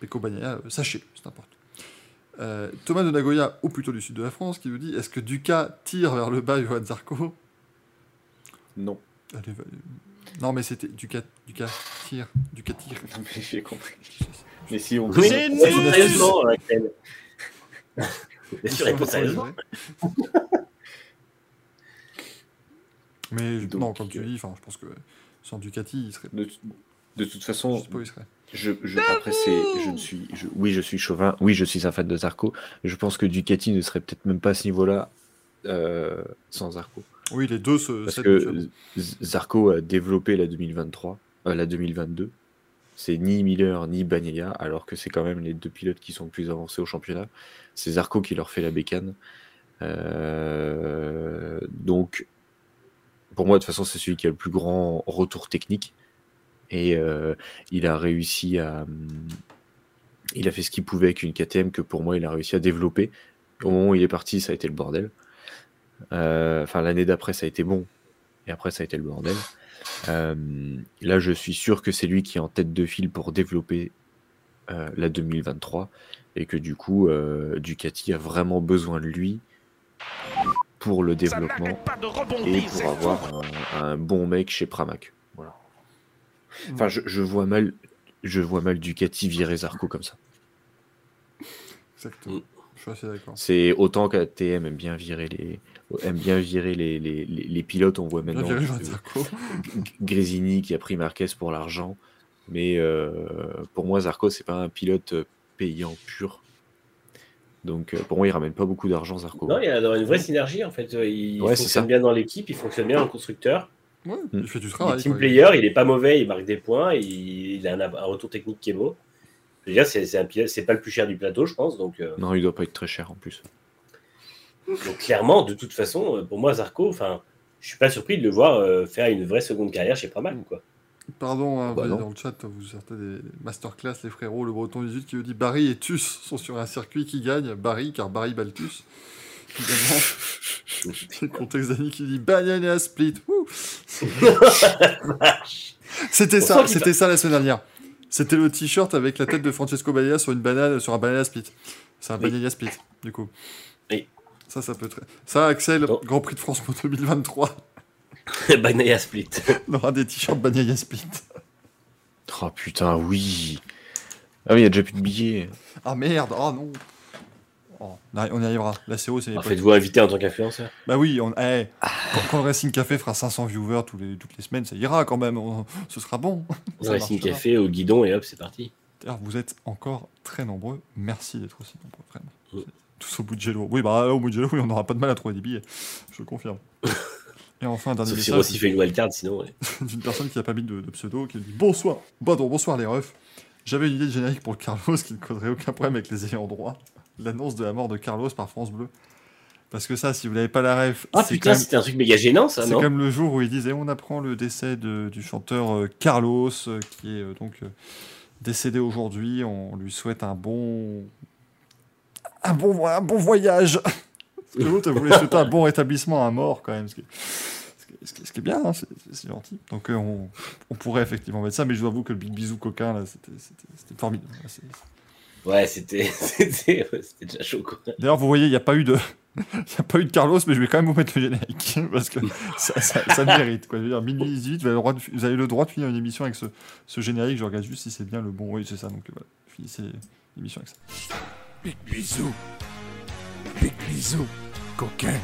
Pecco Bagnaia, euh, sachez, c'est important. Euh, Thomas de Nagoya, ou plutôt du sud de la France, qui nous dit Est-ce que Ducat tire vers le bas Johan Zarco Non. Allez, Non, mais c'était Ducat, Ducat tire, Ducat tire. [laughs] mais j'ai compris. Mais si on Oui, C'est nul. sérieusement, Axel. [laughs] Réponds sérieusement. Mais Donc, non, comme tu euh, dis, enfin, je pense que sans Ducati, il serait. De, de toute Je façon, sais pas où il serait. je, je- après c'est, je ne suis, je- oui, je suis chauvin, oui, je suis un fan de Zarco. Je pense que Ducati ne serait peut-être même pas à ce niveau-là euh, sans Zarco. Oui, les deux se. Parce que Zarco a développé la 2023, euh, la 2022. C'est ni Miller ni Bagnaia, alors que c'est quand même les deux pilotes qui sont le plus avancés au championnat. C'est Zarco qui leur fait la bécane. Euh, donc, pour moi, de toute façon, c'est celui qui a le plus grand retour technique. Et euh, il a réussi à. hum, Il a fait ce qu'il pouvait avec une KTM que pour moi, il a réussi à développer. Au moment où il est parti, ça a été le bordel. Euh, Enfin, l'année d'après, ça a été bon. Et après, ça a été le bordel. Euh, là, je suis sûr que c'est lui qui est en tête de file pour développer euh, la 2023. Et que du coup, euh, Ducati a vraiment besoin de lui pour le développement pas de et pour avoir un, un bon mec chez Pramac. Voilà. Enfin, je, je vois mal, je vois mal Ducati virer Zarco comme ça. Exactement. Je suis assez d'accord. C'est autant qu'ATM aime bien virer les, aime bien virer les, les, les, les pilotes. On voit maintenant [laughs] Grésini qui a pris Marquez pour l'argent, mais euh, pour moi Zarco c'est pas un pilote euh, payant pur. Donc euh, pour moi il ramène pas beaucoup d'argent Zarco. Non, il y a une vraie synergie en fait. Il Ouais, c'est fonctionne bien dans l'équipe, il fonctionne bien en constructeur. Ouais, Mm. il fait du Il est travail. team quoi. player, il est pas mauvais, il marque des points, il, il a un, un retour technique qui est beau. Je veux dire, c'est c'est un pilote, c'est pas le plus cher du plateau, je pense. Donc, euh, Non il doit pas être très cher en plus. Donc clairement, de toute façon, euh, pour moi, Zarco, enfin, je suis pas surpris de le voir euh, faire une vraie seconde carrière chez Pramac, quoi. Pardon, hein, Bah vous- non. dans le chat, vous sortez des masterclass, les frérots. Le breton 18 qui nous dit Barry et Tus sont sur un circuit qui gagne. Barry, car Barry Baltus. [laughs] Le contexte d'Annie qui dit Banana Split. C'était ça, c'était ça la semaine dernière. C'était le t-shirt avec la tête de Francesco Bagnaia sur une banane, sur un banana split. C'est un Oui. banana split, du coup. Ça, ça peut être. Ça, Axel, Oh. Grand Prix de France Moto 2023. Banaya Split. [laughs] On aura des t-shirts Banaya Split. Oh putain, oui. Ah oui, il y a déjà plus de billets. Ah merde, oh non. Oh, on on y arrivera. La CO, c'est Alors, potes. Faites-vous inviter en tant qu'influenceur Bah oui, on... eh, quand, quand le Racing Café fera 500 viewers tous les, toutes les semaines, ça ira quand même. on- Ce sera bon. Ça Racing. Café au guidon et hop, c'est parti. D'ailleurs, vous êtes encore très nombreux. Merci d'être aussi nombreux, vraiment. Oui. Tous au bout de Jello. Oui, bah au bout de Jello, oui, on n'aura pas de mal à trouver des billets. Je le confirme. [laughs] Et enfin, un dernier Sauf si message Rossi fait une wildcard, sinon. ouais. [laughs] d'une personne qui n'a pas mis de, de pseudo, qui dit Bonsoir, pardon, bonsoir les refs. J'avais une idée de générique pour Carlos qui ne causerait aucun problème avec les ayants droit. L'annonce de la mort de Carlos par France Bleu. Parce que ça, si vous n'avez pas la ref, Ah c'est putain, même- c'était un truc méga gênant ça, c'est non comme le jour où ils disaient on apprend le décès de- du chanteur euh, Carlos, euh, qui est euh, donc décédé aujourd'hui. On lui souhaite un bon. Un bon, un bon voyage Parce que l'autre voulait souhaiter un bon rétablissement à un mort, quand même. Ce qui est, ce qui est- ce qui est- ce qui est bien, hein, c'est gentil. Donc euh, on, on pourrait effectivement mettre ça, mais je vous avoue que le big bisou coquin, là, c'était formidable. Ouais, c'était [laughs] c'était ouais, c'était déjà chaud quoi. D'ailleurs, vous voyez, il n'y a pas eu de. [laughs] Il n'y a pas eu de Carlos, mais je vais quand même vous mettre le générique [laughs] parce que ça, ça, ça mérite. Quoi. Je veux dire, minuit 18, vous avez, le droit de, vous avez le droit de finir une émission avec ce, ce générique. Je regarde juste si c'est bien le bon. Oui, c'est ça. Donc voilà, finissez l'émission avec ça. Big bisous. Big bisous. Coquin.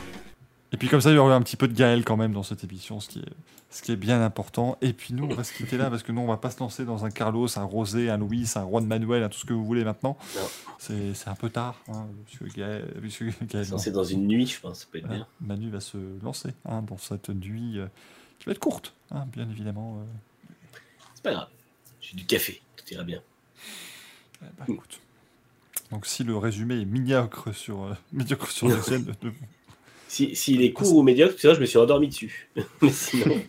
Et puis comme ça, il y aura un petit peu de Gaël quand même dans cette émission, ce qui est, ce qui est bien important. Et puis nous, on va se quitter là parce que nous, on va pas se lancer dans un Carlos, un Rosé, un Louis, un Juan Manuel, un tout ce que vous voulez maintenant. C'est c'est un peu tard. Hein, puisque Gaël, puisque Gaël. C'est dans une nuit, je pense, ça peut être Voilà, bien. Manu va se lancer hein, dans cette nuit euh, qui va être courte, hein, bien évidemment. euh. C'est pas grave. J'ai du café, tout ira bien. Eh ben, écoute. Donc si le résumé est médiocre sur, euh, [laughs] médiocre sur la scène, de- de- Si s'il est court ou médiocre, tu vois, je me suis endormi dessus. [laughs] Mais sinon,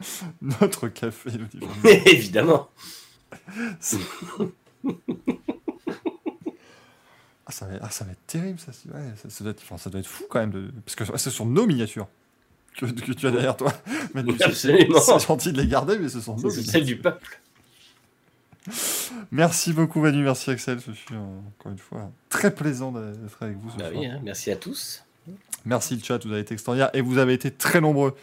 [laughs] notre café, évidemment. ah, ça va, ah, ça va être terrible, ça, c'est- ouais, ça, ça doit être, enfin, ça doit être fou quand même, de, parce que c'est sur nos miniatures que, que tu as derrière toi. C'est- Absolument. C'est gentil de les garder, mais ce sont nos C'est du peuple. Merci beaucoup Manu, merci Axel, ce fut euh, encore une fois très plaisant d'être avec vous ce Bah soir. oui, hein, merci à tous. Merci le chat, vous avez été extraordinaire et vous avez été très nombreux.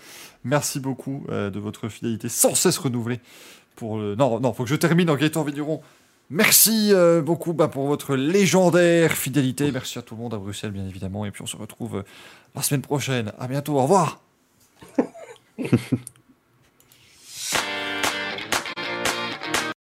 Merci beaucoup euh, de votre fidélité sans cesse renouvelée. Pour le... Non, non, faut que je termine en Gaëtan Vigneron. Merci euh, beaucoup bah, pour votre légendaire fidélité. Merci à tout le monde à Bruxelles, bien évidemment. Et puis on se retrouve euh, la semaine prochaine. À bientôt, au revoir. [laughs]